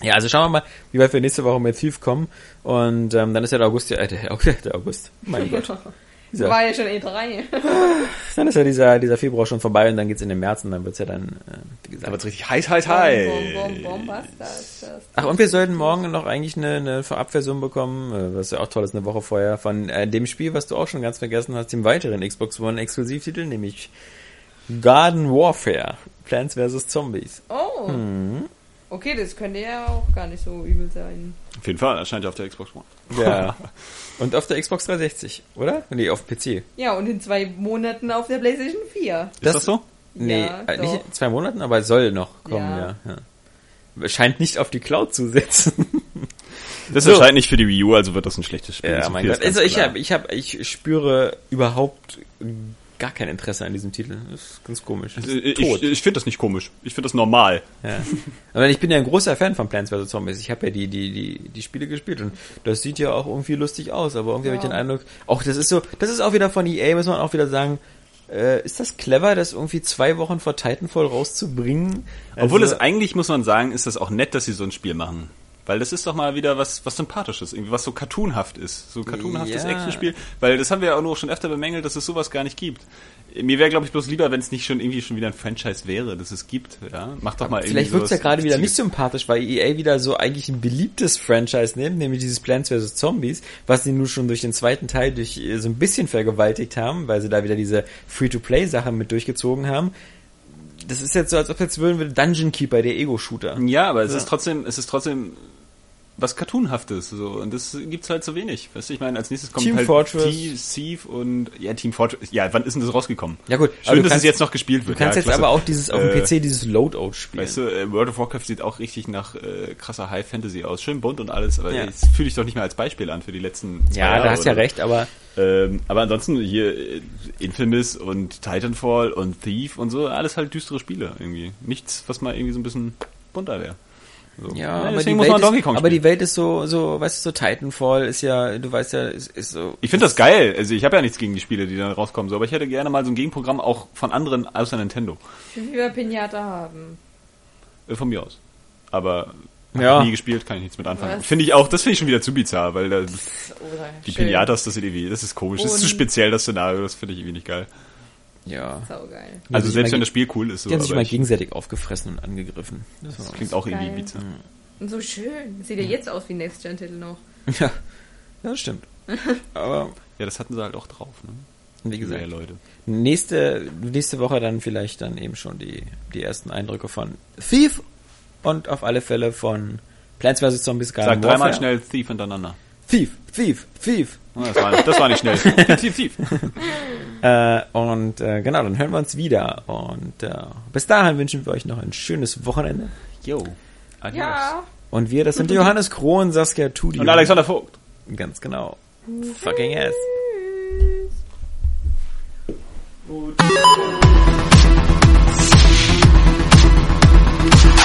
Ja, also schauen wir mal, wie weit wir nächste Woche mit Thief kommen und ähm, dann ist ja der August ja äh, der, August- der August. Mein (laughs) Gott. Dieser, War ja schon E3. (laughs) dann ist ja dieser dieser Februar schon vorbei und dann geht's in den März und dann wird's ja dann äh, wie gesagt. Da wird's richtig heiß, heiß, Bom, heiß. bom, bom, was das, das, Ach, und wir sollten morgen noch eigentlich eine, eine Vorabversion bekommen, äh, was ja auch toll ist, eine Woche vorher, von äh, dem Spiel, was du auch schon ganz vergessen hast, dem weiteren Xbox One Exklusivtitel, nämlich Garden Warfare, Plants vs. Zombies. Oh. Mhm. Okay, das könnte ja auch gar nicht so übel sein. Auf jeden Fall, erscheint ja auf der Xbox One. Ja. und auf der Xbox 360, oder? Nee, auf PC. Ja, und in zwei Monaten auf der PlayStation 4. Ist das, so? Nee, Ja, äh, nicht in zwei Monaten, aber soll noch kommen, ja. Ja. ja. Scheint nicht auf die Cloud zu setzen. Das So. erscheint nicht für die Wii U, also wird das ein schlechtes Spiel. Ja, So mein Gott. Also ich habe, ich habe, ich spüre überhaupt gar kein Interesse an diesem Titel. Das ist ganz komisch. Das ist Ich, ich, ich finde das nicht komisch. Ich finde das normal. Ja. Aber ich bin ja ein großer Fan von Plants vs. Zombies. Ich habe ja die, die, die, die Spiele gespielt und das sieht ja auch irgendwie lustig aus, aber irgendwie habe ich den Eindruck, auch das ist so, das ist auch wieder von EA, muss man auch wieder sagen, äh, ist das clever, das irgendwie zwei Wochen vor Titanfall rauszubringen? Obwohl Also- es eigentlich, muss man sagen, ist das auch nett, dass sie so ein Spiel machen. Weil das ist doch mal wieder was, was Sympathisches, irgendwie was so cartoonhaft ist. So cartoonhaftes Ja. Actionspiel. Weil das haben wir ja auch nur schon öfter bemängelt, dass es sowas gar nicht gibt. Mir wäre, glaube ich, bloß lieber, wenn es nicht schon irgendwie schon wieder ein Franchise wäre, dass es gibt. Ja, Macht doch mal irgendwie Vielleicht wird's ja sowas gerade wieder nicht sympathisch, weil EA wieder so eigentlich ein beliebtes Franchise nimmt, nämlich dieses Plants vs. Zombies, was sie nun schon durch den zweiten Teil durch äh, so ein bisschen vergewaltigt haben, weil sie da wieder diese Free-to-Play-Sache mit durchgezogen haben. Das ist jetzt so, als ob jetzt würden wir Dungeon Keeper, der Ego-Shooter. Ja, aber es Ja. ist trotzdem, es ist trotzdem was Cartoonhaftes, so. Und das gibt's halt so wenig. Weißt du, ich meine, als nächstes kommt Team halt Fortress. Thief, und, ja, Team Fortress. Ja, wann ist denn das rausgekommen? Ja gut, aber Schön, du dass kannst- es jetzt noch gespielt Du wird. kannst ja, jetzt klasse. aber auch dieses auf dem Äh, PC dieses Loadout spielen. Weißt du, äh, World of Warcraft sieht auch richtig nach äh, krasser High Fantasy aus. Schön bunt und alles, aber Ja. das fühle ich doch nicht mehr als Beispiel an für die letzten zwei ja, Jahre. da hast du ja oder so. recht, aber Ähm, aber ansonsten hier äh, Infamous und Titanfall und Thief und so, alles halt düstere Spiele irgendwie. Nichts, was mal irgendwie so ein bisschen bunter wäre. So. ja, aber, die deswegen muss Welt man Donkey ist, aber die Welt ist so, so, weißt du, so Titanfall ist ja, du weißt ja, ist, ist so. Ich finde das geil. Also ich habe ja nichts gegen die Spiele, die dann rauskommen, so, aber ich hätte gerne mal so ein Gegenprogramm auch von anderen außer Nintendo. Ich will lieber Pinata haben. Äh, von mir aus. Aber Ja. ich nie gespielt, kann ich nichts mit anfangen. Finde ich auch, das finde ich schon wieder zu bizarr, weil da, Oder die. Pinatas, das sind irgendwie, das ist komisch. Das ist zu Und- speziell, das Szenario, das finde ich irgendwie nicht geil. Ja. Saugeil. Also selbst wenn das Spiel cool ist, so, Die haben sich mal gegenseitig aufgefressen und angegriffen. Das war klingt auch irgendwie bizarr. Und so schön. Sieht ja jetzt aus wie Next-Gen-Titel noch. Ja, ja, das stimmt. (laughs) Aber Ja, das hatten sie halt auch drauf, ne? wie gesagt, Ja, Leute. nächste, nächste Woche dann vielleicht dann eben schon die, die ersten Eindrücke von Thief und auf alle Fälle von Plants vs. Zombies Sag Garden dreimal Warfare. schnell Thief hintereinander. Thief, Thief, Thief. Das war, das war nicht schnell. (laughs) tief, tief, äh, und äh, genau, dann hören wir uns wieder. Und äh, bis dahin wünschen wir euch noch ein schönes Wochenende. Jo. Adios. Ja. Und wir, das sind Johannes Krohn, Saskia Tudi. Und Alexander Vogt. Ganz genau. Fucking ass. Yes.